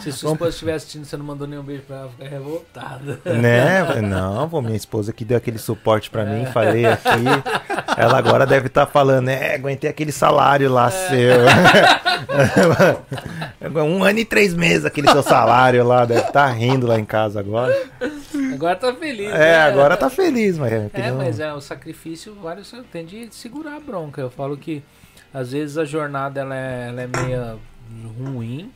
Se sua esposa estiver assistindo, você não mandou nenhum beijo pra ela, ficar revoltada. né? Não, pô, minha esposa que deu aquele suporte pra mim, falei aqui. Ela agora deve estar falando, é, aguentei aquele salário lá seu. um ano e três meses aquele seu salário lá, deve estar rindo lá em casa agora. Agora tá feliz, É, né? agora tá feliz, mas é, É, não- mas é, o sacrifício você tem de segurar a bronca. Eu falo que às vezes a jornada ela é, ela é meio ruim.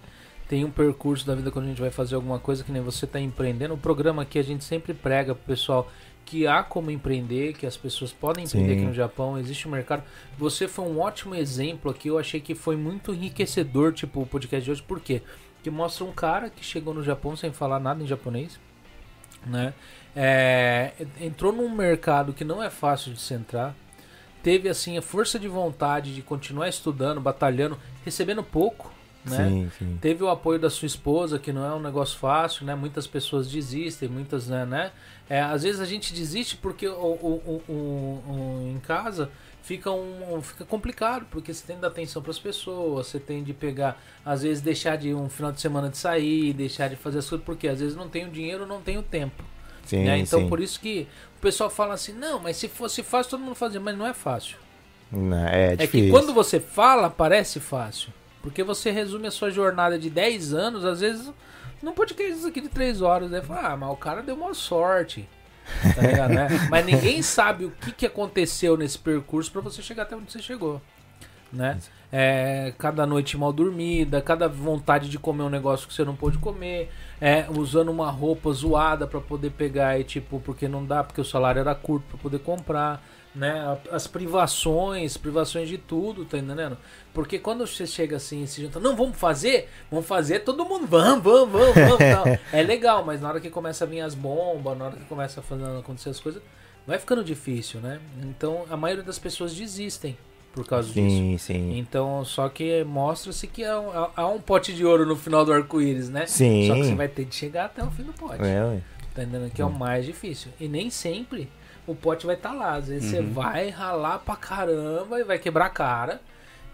Tem um percurso da vida quando a gente vai fazer alguma coisa que nem você está empreendendo. O programa aqui a gente sempre prega pro pessoal que há como empreender, que as pessoas podem empreender Sim. aqui no Japão, existe um mercado. Você foi um ótimo exemplo aqui, eu achei que foi muito enriquecedor, tipo, o podcast de hoje, por quê? Que mostra um cara que chegou no Japão sem falar nada em japonês, né? É, entrou num mercado que não é fácil de se entrar, teve assim a força de vontade de continuar estudando, batalhando, recebendo pouco, né? Sim, sim. Teve o apoio da sua esposa, que não é um negócio fácil, né? Muitas pessoas desistem, muitas, né? né? É, às vezes a gente desiste porque o, o- o- o- em casa fica, um, fica complicado, porque você tem que dar atenção para as pessoas, você tem de pegar, às vezes deixar de um final de semana de sair, deixar de fazer as coisas, porque às vezes não tem o dinheiro, não tem o tempo. Sim, né? Então sim. por isso que o pessoal fala assim, não, mas se fosse fácil todo mundo fazia, mas não é fácil. Não, é, É difícil. que quando você fala, parece fácil. Porque você resume a sua jornada de 10 anos, às vezes, num podcast aqui de 3 horas. Aí fala, ah, mas o cara deu uma sorte. Tá ligado, né? Mas ninguém sabe o que, que aconteceu nesse percurso pra você chegar até onde você chegou. Né? É, cada noite mal dormida, cada vontade de comer um negócio que você não pôde comer, é, usando uma roupa zoada pra poder pegar e tipo, porque não dá, porque o salário era curto pra poder comprar, né? As privações, privações de tudo, tá entendendo? Porque quando você chega assim e se junta, não, vamos fazer, vamos fazer, todo mundo, vamos, vamos, vamos, vamos. tal. É legal, mas na hora que começa a vir as bombas, na hora que começa a fazer, acontecer as coisas, vai ficando difícil, né? Então a maioria das pessoas desistem por causa disso. Sim, sim. Então, só que mostra-se que há, há- há um pote de ouro no final do arco-íris, né? Sim. Só que você vai ter de chegar até o fim do pote. É, ué. Tá entendendo? Que é o mais difícil. E nem sempre o pote vai estar lá. Às vezes você vai ralar pra caramba e vai quebrar a cara.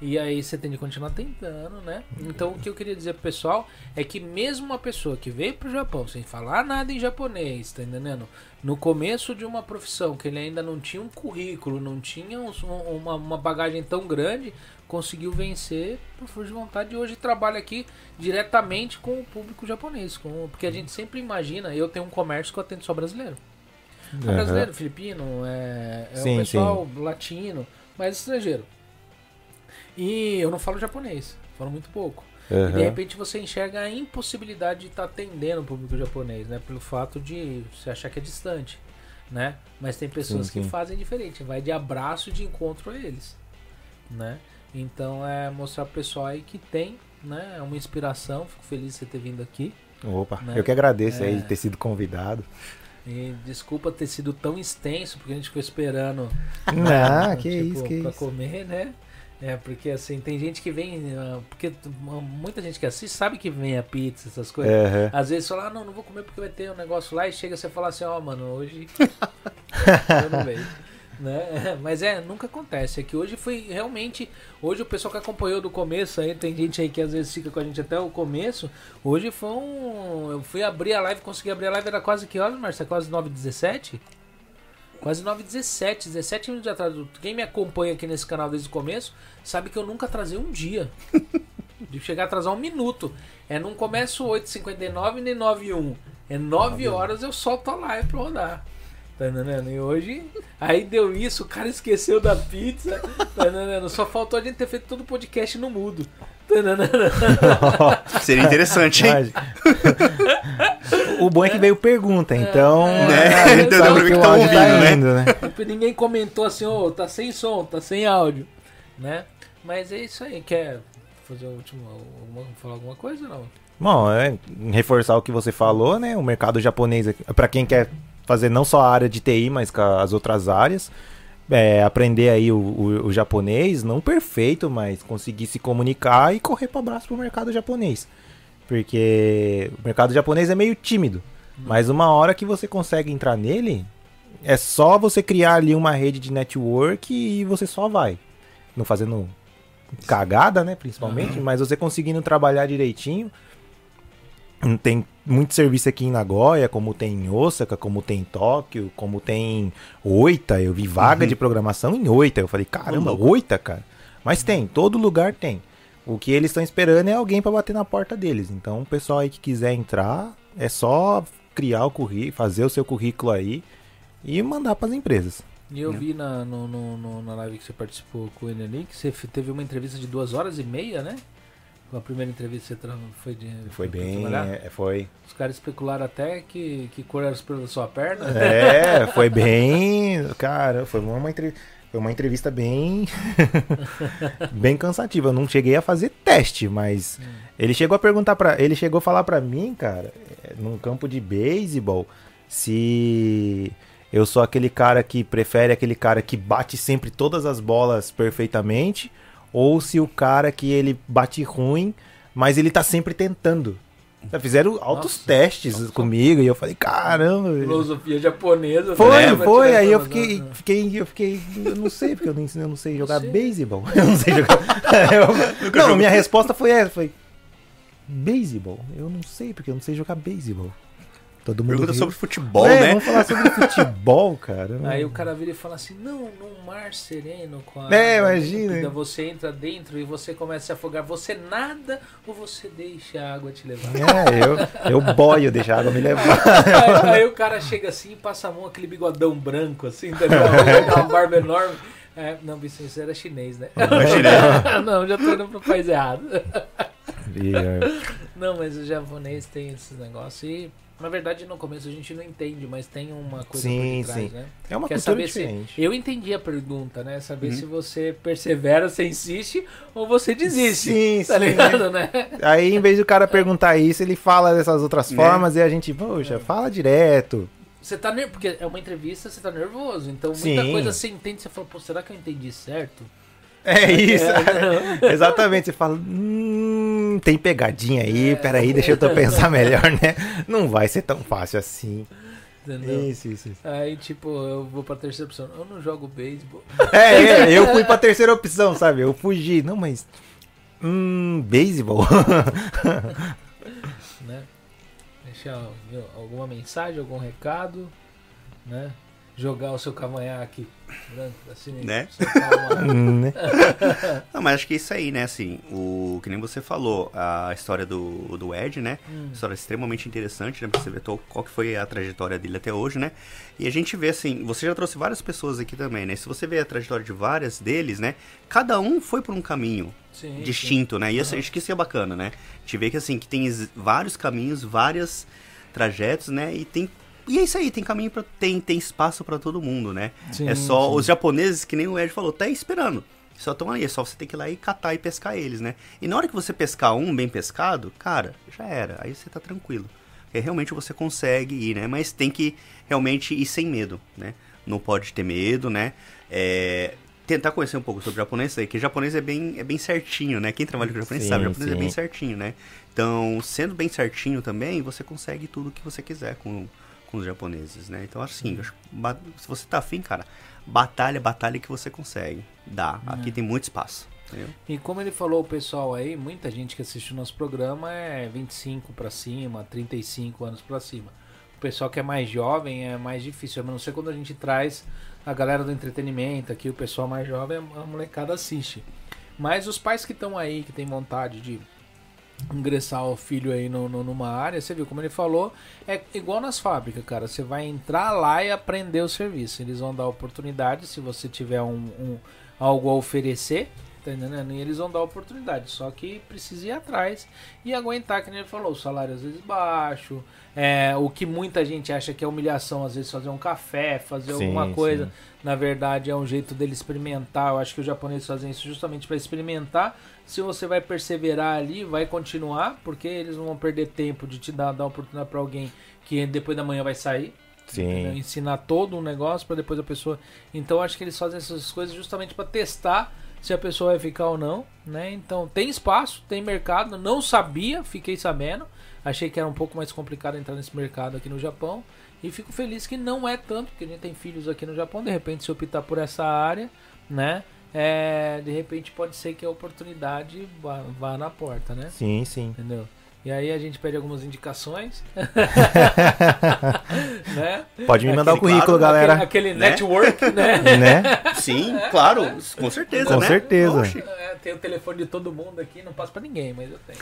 E aí você tem de continuar tentando, né? Então o que eu queria dizer pro pessoal é que mesmo uma pessoa que veio pro Japão sem falar nada em japonês, tá entendendo? No começo de uma profissão que ele ainda não tinha um currículo, não tinha um- uma, uma bagagem tão grande, conseguiu vencer por força de vontade e hoje trabalha aqui diretamente com o público japonês. Com, porque a gente sempre imagina, eu tenho um comércio que eu atendo só brasileiro. É Aham. brasileiro, filipino, é, é Sim, o pessoal latino, mas estrangeiro. E eu não falo japonês, falo muito pouco. E de repente você enxerga a impossibilidade de estar atendendo o público japonês, né? Pelo fato de você achar que é distante, né? Mas tem pessoas Sim, que sim. fazem diferente, vai de abraço de encontro a eles, né? Então é mostrar pro pessoal aí que tem, né? É uma inspiração, fico feliz de você ter vindo aqui. Opa, Né? eu que agradeço aí É. de ter sido convidado. E desculpa ter sido tão extenso, porque a gente ficou esperando Não, que tipo, isso, que pra isso. comer, né? É, porque assim, tem gente que vem. ah, Porque muita gente que assiste sabe que vem a pizza, essas coisas. Aham. Às vezes fala, ah, não, não vou comer porque vai ter um negócio lá e chega você fala assim, ó, mano, hoje eu não vejo. Né? Mas é, nunca acontece. É que hoje foi realmente. Hoje o pessoal que acompanhou do começo aí, tem gente aí que às vezes fica com a gente até o começo. Hoje foi um. Eu fui abrir a live, consegui abrir a live, era quase que horas, Marcia? Quase 9h17? Quase 9h17, 17 minutos atrás. Quem me acompanha aqui nesse canal desde o começo sabe que eu nunca atrasei um dia. De chegar a atrasar um minuto. É, não começo 8h59 nem 9h1. É nove horas eu solto a live pra rodar. Tá entendendo? E hoje, aí deu isso, o cara esqueceu da pizza. Tá entendendo? Só faltou a gente ter feito todo o podcast no mudo. Tá entendendo? Seria interessante, hein? Mas- o bom é que veio pergunta, então. Né? a gente Então dá pra ver que tá áudio tá ouvindo, né? indo, né? Ninguém comentou assim, ô, tá sem som, tá sem áudio. Né? Mas é isso aí. Quer fazer o último. Alguma, falar alguma coisa ou não? Bom, é, reforçar o que você falou, né? O mercado japonês, para quem quer fazer não só a área de TI, mas com as outras áreas, é, aprender aí o, o- o japonês, não perfeito, mas conseguir se comunicar e correr para braço pro mercado japonês. Porque o mercado japonês é meio tímido, mas uma hora que você consegue entrar nele, é só você criar ali uma rede de network e você só vai. Não fazendo cagada, né, principalmente, mas você conseguindo trabalhar direitinho, tem muito serviço aqui em Nagoya, como tem em Osaka, como tem em Tóquio, como tem em Oita. Eu vi vaga de programação em Oita. Eu falei, caramba, Oita, cara. Mas tem, todo lugar tem. O que eles estão esperando é alguém para bater na porta deles. Então, o pessoal aí que quiser entrar, é só criar o currículo, fazer o seu currículo aí e mandar para as empresas. E eu vi na, no, no- no- na live que você participou com ele ali que você teve uma entrevista de duas horas e meia, né? A primeira entrevista que você foi de. Foi bem, é, foi. Os caras especularam até que, que cor era da sua perna. É, foi bem. Cara, foi uma, entrevista, foi uma entrevista bem. bem cansativa. Eu não cheguei a fazer teste, mas ele chegou a perguntar para, ele chegou a falar pra mim, cara, é, num campo de beisebol, se eu sou aquele cara que prefere aquele cara que bate sempre todas as bolas perfeitamente, ou se o cara que ele bate ruim, mas ele tá sempre tentando. Fizeram altos Nossa. testes comigo e eu falei, caramba. Filosofia japonesa. Foi, né? Foi. Aí eu fiquei, fiquei, eu fiquei, eu não sei, porque eu não, eu não sei jogar beisebol. Eu não sei jogar. Eu- não, minha resposta foi essa, foi beisebol. Eu não sei, porque eu não sei jogar beisebol. Todo mundo Pergunta riu. sobre futebol, É, né? Vamos falar sobre futebol, cara. Aí o cara vira e fala assim: Não, num mar sereno com a. É, imagina. límpida, Você entra dentro e você começa a se afogar. Você nada ou você deixa a água te levar? É, eu, eu boio, deixar a água me levar. aí, aí o cara chega assim e passa a mão, aquele bigodão branco, assim, entendeu? Uma barba enorme. É, não, Vicente, era chinês, né? não, já tô indo pro país errado. É, Não, mas o japonês tem esses negócios e, na verdade, no começo a gente não entende, mas tem uma coisa Sim, por detrás, sim. né? é uma Quer cultura saber se. diferente. Eu entendi a pergunta, né? Saber se você persevera, você insiste ou você desiste. Sim, Tá sim. ligado, né? Aí, em vez do cara perguntar isso, ele fala dessas outras Né? formas e a gente, poxa, fala direto. Você tá nervoso, porque é uma entrevista, você tá nervoso. Então muita Sim. coisa você entende, você fala, pô, será que eu entendi certo? É isso. Exatamente. Você fala, hum, tem pegadinha aí, peraí, deixa eu pensar melhor, né? Não vai ser tão fácil assim. Entendeu? Isso, isso, isso. Aí, tipo, eu vou pra terceira opção. Eu não jogo beisebol. É, é, eu fui pra terceira opção, sabe? Eu fugi. Não, mas. Hum, beisebol. né? Deixar alguma mensagem, algum recado, né? Jogar o seu cavanhaque branco assim, Né? uma- Hum, né? Não, mas acho que é isso aí, né? Assim, o que nem você falou, a história do, do Ed, né? Hum. História extremamente interessante, né? Pra você ver qual que foi a trajetória dele até hoje, né? E a gente vê, assim, você já trouxe várias pessoas aqui também, né? Se você vê a trajetória de várias deles, né? Cada um foi por um caminho Sim, sim. distinto, né? E isso, acho que isso é bacana, né? A gente vê que, assim, que tem vários caminhos, vários trajetos, né? E tem... E é isso aí, tem caminho para tem, tem espaço pra todo mundo, né? Sim, é só sim. os japoneses, que nem o Ed falou, tá aí esperando. Só estão aí, é só você ter que ir lá e catar e pescar eles, né? E na hora que você pescar um bem pescado, cara, já era. Aí você tá tranquilo. Porque realmente você consegue ir, né? Mas tem que realmente ir sem medo, né? Não pode ter medo, né? É, tentar conhecer um pouco sobre japonês aí, que o japonês é bem, é bem certinho, né? Quem trabalha com japonês Sim, sabe, japonês é sim. bem certinho, né? Então, sendo bem certinho também, você consegue tudo que você quiser com, com os japoneses, né? Então, assim, eu acho que ba- se você tá afim, cara, batalha, batalha que você consegue. Dá. Aqui tem muito espaço. Entendeu? E como ele falou o pessoal aí, muita gente que assiste o nosso programa é 25 pra cima, 35 anos pra cima. O pessoal que é mais jovem é mais difícil, a não ser quando a gente traz a galera do entretenimento aqui, o pessoal mais jovem, a molecada assiste. Mas os pais que estão aí, que tem vontade de ingressar o filho aí no, no- numa área, você viu como ele falou, é igual nas fábricas, cara. Você vai entrar lá e aprender o serviço. Eles vão dar oportunidade se você tiver um, um- algo a oferecer, tá entendendo? E eles vão dar oportunidade. Só que precisa ir atrás e aguentar, que nem ele falou, o salário às vezes baixo. É, o que muita gente acha que é humilhação, às vezes fazer um café, fazer Sim, alguma coisa. sim. Na verdade, é um jeito dele experimentar. Eu acho que os japoneses fazem isso justamente para experimentar. Se você vai perseverar ali, vai continuar, porque eles não vão perder tempo de te dar, dar oportunidade para alguém que depois da manhã vai sair. Sim. Ensinar todo um negócio para depois a pessoa. Então, acho que eles fazem essas coisas justamente para testar se a pessoa vai ficar ou não, né? Então, tem espaço, tem mercado. Não sabia, fiquei sabendo. Achei que era um pouco mais complicado entrar nesse mercado aqui no Japão. E fico feliz que não é tanto, porque a gente tem filhos aqui no Japão. De repente, se optar por essa área, né? É, de repente, pode ser que a oportunidade vá, vá na porta, né? Sim, sim. Entendeu? E aí a gente pede algumas indicações. né? Pode me mandar o currículo, claro, galera. Aquele, aquele Né? network, né? Né? Sim, claro, com certeza, Com né? certeza. É, tem o telefone de todo mundo aqui, não passa pra ninguém, mas eu tenho.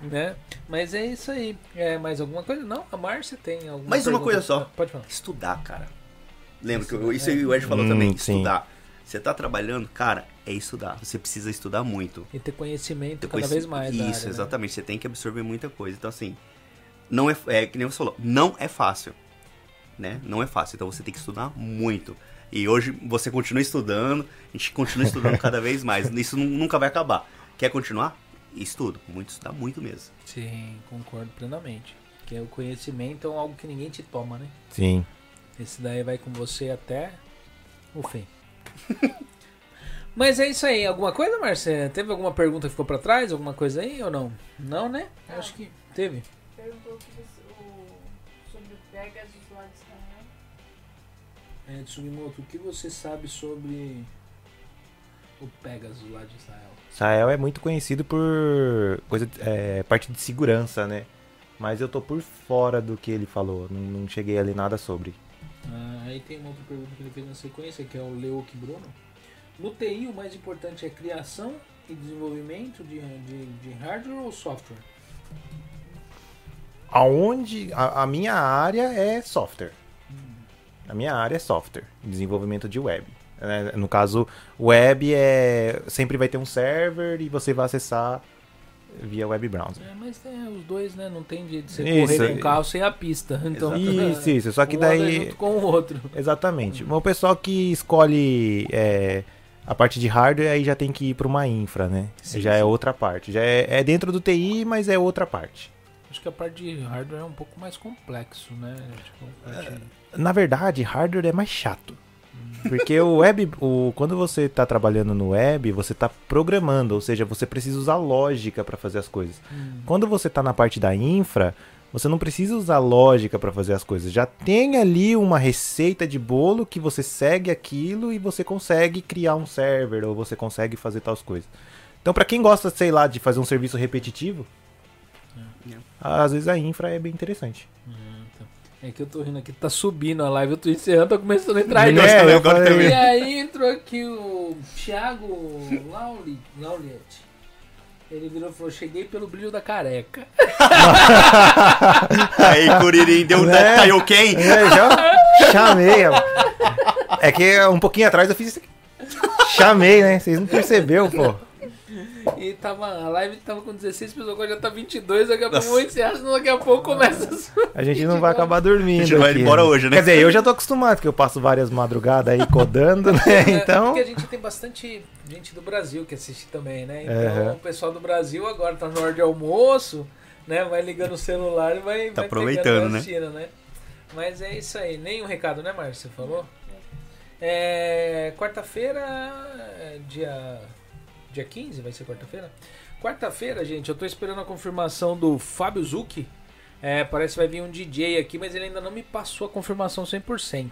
né? Mas é isso aí. É, mais alguma coisa? Não, a Márcia tem alguma Mais uma coisa só. Pode falar. Estudar, cara. Lembra que eu- isso aí o Ed falou Hum, também, sim. estudar. Você tá trabalhando, cara, é estudar. Você precisa estudar muito. E ter conhecimento Depois- cada vez mais. Isso, área, né? exatamente. Você tem que absorver muita coisa. Então, assim, não é, é que nem você falou, não é fácil. Né? Não é fácil. Então você tem que estudar muito. E hoje você continua estudando, a gente continua estudando cada vez mais. Isso nu- nunca vai acabar. Quer continuar? Estudo. Muito estudar, muito mesmo. Sim, concordo plenamente. Que é o conhecimento é algo que ninguém te toma, né? Sim. Esse daí vai com você até o fim. Mas é isso aí. Alguma coisa, Marcelo? Teve alguma pergunta que ficou pra trás? Alguma coisa aí ou não? Não, né? Acho que teve. Perguntou sobre o Pegasus lá de Israel. É, Tsugimoto, o que você sabe sobre o Pegasus lá de Israel? Israel é muito conhecido por coisa, é, parte de segurança, né? Mas eu tô por fora do que ele falou. Não, não cheguei ali nada sobre. Ah, aí tem uma outra pergunta que ele fez na sequência, que é o Leoc Bruno. No TI, o mais importante é criação e desenvolvimento de, de, de hardware ou software? Aonde a, a minha área é software. A minha área é software, desenvolvimento de web. É, no caso, web é sempre vai ter um server e você vai acessar via web browser. É, mas tem os dois, né? Não tem de você Isso. correr com o carro sem a pista. Então, Isso, isso. Só que um daí junto com o outro. Exatamente. O pessoal que escolhe é, a parte de hardware aí já tem que ir para uma infra, né? Sim, já sim. é outra parte. Já é, é dentro do TI, mas é outra parte. Acho que a parte de hardware é um pouco mais complexo, né? Tipo, parte- Na verdade, hardware é mais chato. Porque o web, o, quando você está trabalhando no web, você está programando, ou seja, você precisa usar lógica para fazer as coisas. Hum. Quando você está na parte da infra, você não precisa usar lógica para fazer as coisas. Já tem ali uma receita de bolo que você segue aquilo e você consegue criar um server ou você consegue fazer tais coisas. Então, para quem gosta, sei lá, de fazer um serviço repetitivo, É. às vezes a infra é bem interessante. É que eu tô rindo aqui, tá subindo a live, eu tô encerrando, tá começando a entrar aí. Né, falei- também. E aí entrou aqui o Thiago Lauli, Lauliet. Ele virou e falou: Cheguei pelo brilho da careca. Aí, Curirim, deu um Né? tá ok? É, já chamei. ó. É que um pouquinho atrás eu fiz isso aqui. Chamei, né? Vocês não perceberam, pô. E tava, a live tava com 16 pessoas, agora já tá 22. Daqui a pouco Nossa. eu vou encerrar, senão daqui a pouco começa a A gente não vai acabar dormindo. A gente vai aqui, embora hoje, né? Quer dizer, eu já tô acostumado, que eu passo várias madrugadas aí codando, né? É, Então. Porque a gente tem bastante gente do Brasil que assiste também, né? Então o pessoal do Brasil agora tá na hora de almoço, né? Vai ligando o celular e vai, Tá vai aproveitando, pegando, né? assistindo, né? Mas é isso aí. Nenhum recado, né, Márcio? Você falou? É, quarta-feira, é, dia, dia 15, vai ser quarta-feira? Quarta-feira, gente, eu tô esperando a confirmação do Fábio Zucchi. É, parece que vai vir um DJ aqui, mas ele ainda não me passou a confirmação 100%.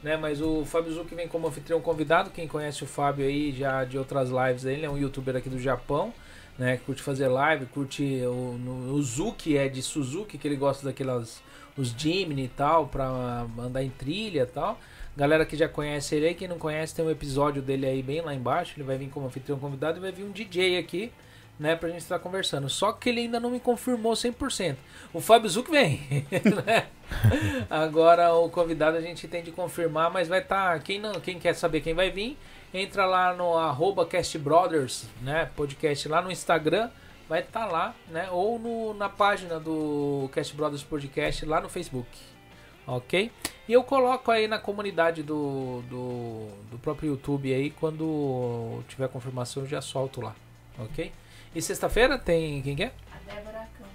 Né, mas o Fábio Zucchi vem como anfitrião convidado. Quem conhece o Fábio aí já de outras lives, ele é um youtuber aqui do Japão, né? que Curte fazer live, curte o, no, o Zuki é de Suzuki, que ele gosta daquelas os Jimny e tal, pra andar em trilha e tal. Galera que já conhece ele aí, quem não conhece, tem um episódio dele aí bem lá embaixo. Ele vai vir como anfitrião convidado e vai vir um DJ aqui, né, pra gente estar conversando. Só que ele ainda não me confirmou 100%. O Fábio Zuc vem, né? Agora o convidado a gente tem de confirmar, mas vai estar, quem não, quem quer saber quem vai vir, entra lá no arroba Cast Brothers, né, podcast lá no Instagram, vai estar lá, né, ou no, na página do Cast Brothers Podcast lá no Facebook. Ok? E eu coloco aí na comunidade do, do, do próprio YouTube aí, quando tiver confirmação eu já solto lá. Ok? E sexta-feira tem quem que é? A Débora Cama.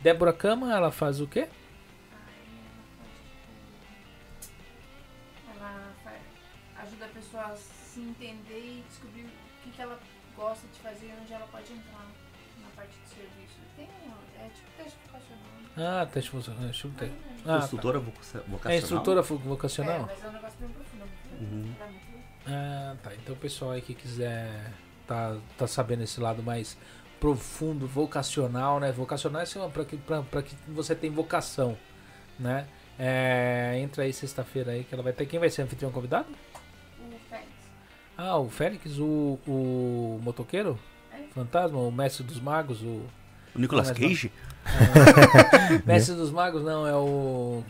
Débora Cama, ela faz o quê? Ela faz, ajuda a pessoa a se entender e descobrir o que, que ela gosta de fazer e onde ela pode entrar na parte de serviço. Tem, é tipo teste vocacional. Ah, teste vocacional. Deixa eu Ah, tá. Consultora voca- vocacional. É instrutora vo- É, vocacional? mas é um negócio bem profundo. Uhum. Ah, tá. Então o pessoal aí que quiser tá, tá sabendo esse lado mais profundo, vocacional, né? Vocacional é assim, para que, pra, pra que você tem vocação, né? É, entra aí sexta-feira aí que ela vai ter. Quem vai ser anfitrião convidado? O Félix. Ah, o Félix, o, o motoqueiro? É. Fantasma, o mestre dos magos, o. O Nicolas mas Cage? Mestre dos magos não, é o.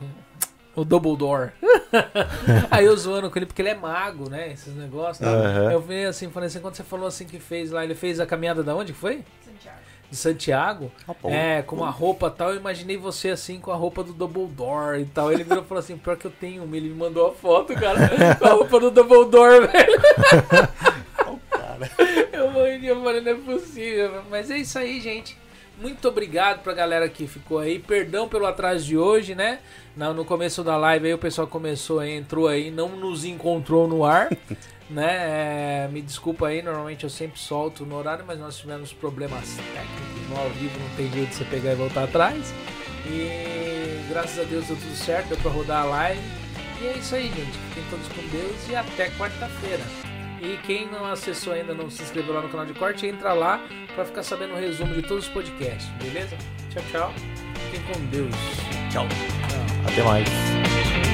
O Double Door. Aí eu zoando com ele porque ele é mago, né? Esses negócios. tá? Aham. Eu vi assim, falei assim, quando você falou assim que fez lá, ele fez a caminhada da onde que foi? Santiago. De Santiago. Ah. É, com uma roupa tal, eu imaginei você assim com a roupa do Double Door e tal. Ele virou e falou assim, pior que eu tenho uma, ele me mandou a foto, cara, com a roupa do Double Door, velho. Eu morri, eu falei, não é possível. Mas é isso aí, gente. Muito obrigado pra galera que ficou aí. Perdão pelo atraso de hoje, né? No começo da live aí o pessoal começou aí, entrou aí, não nos encontrou no ar, né? É, me desculpa aí, normalmente eu sempre solto no horário, mas nós tivemos problemas técnicos no ao vivo, não tem jeito de você pegar e voltar atrás. E graças a Deus deu tudo certo, deu pra rodar a live. E é isso aí, gente. Fiquem todos com Deus e até quarta-feira. E quem não acessou ainda, não se inscreveu lá no canal de corte, entra lá pra ficar sabendo o resumo de todos os podcasts, beleza? Tchau, tchau. Fiquem com Deus. Tchau. Tchau. Até mais.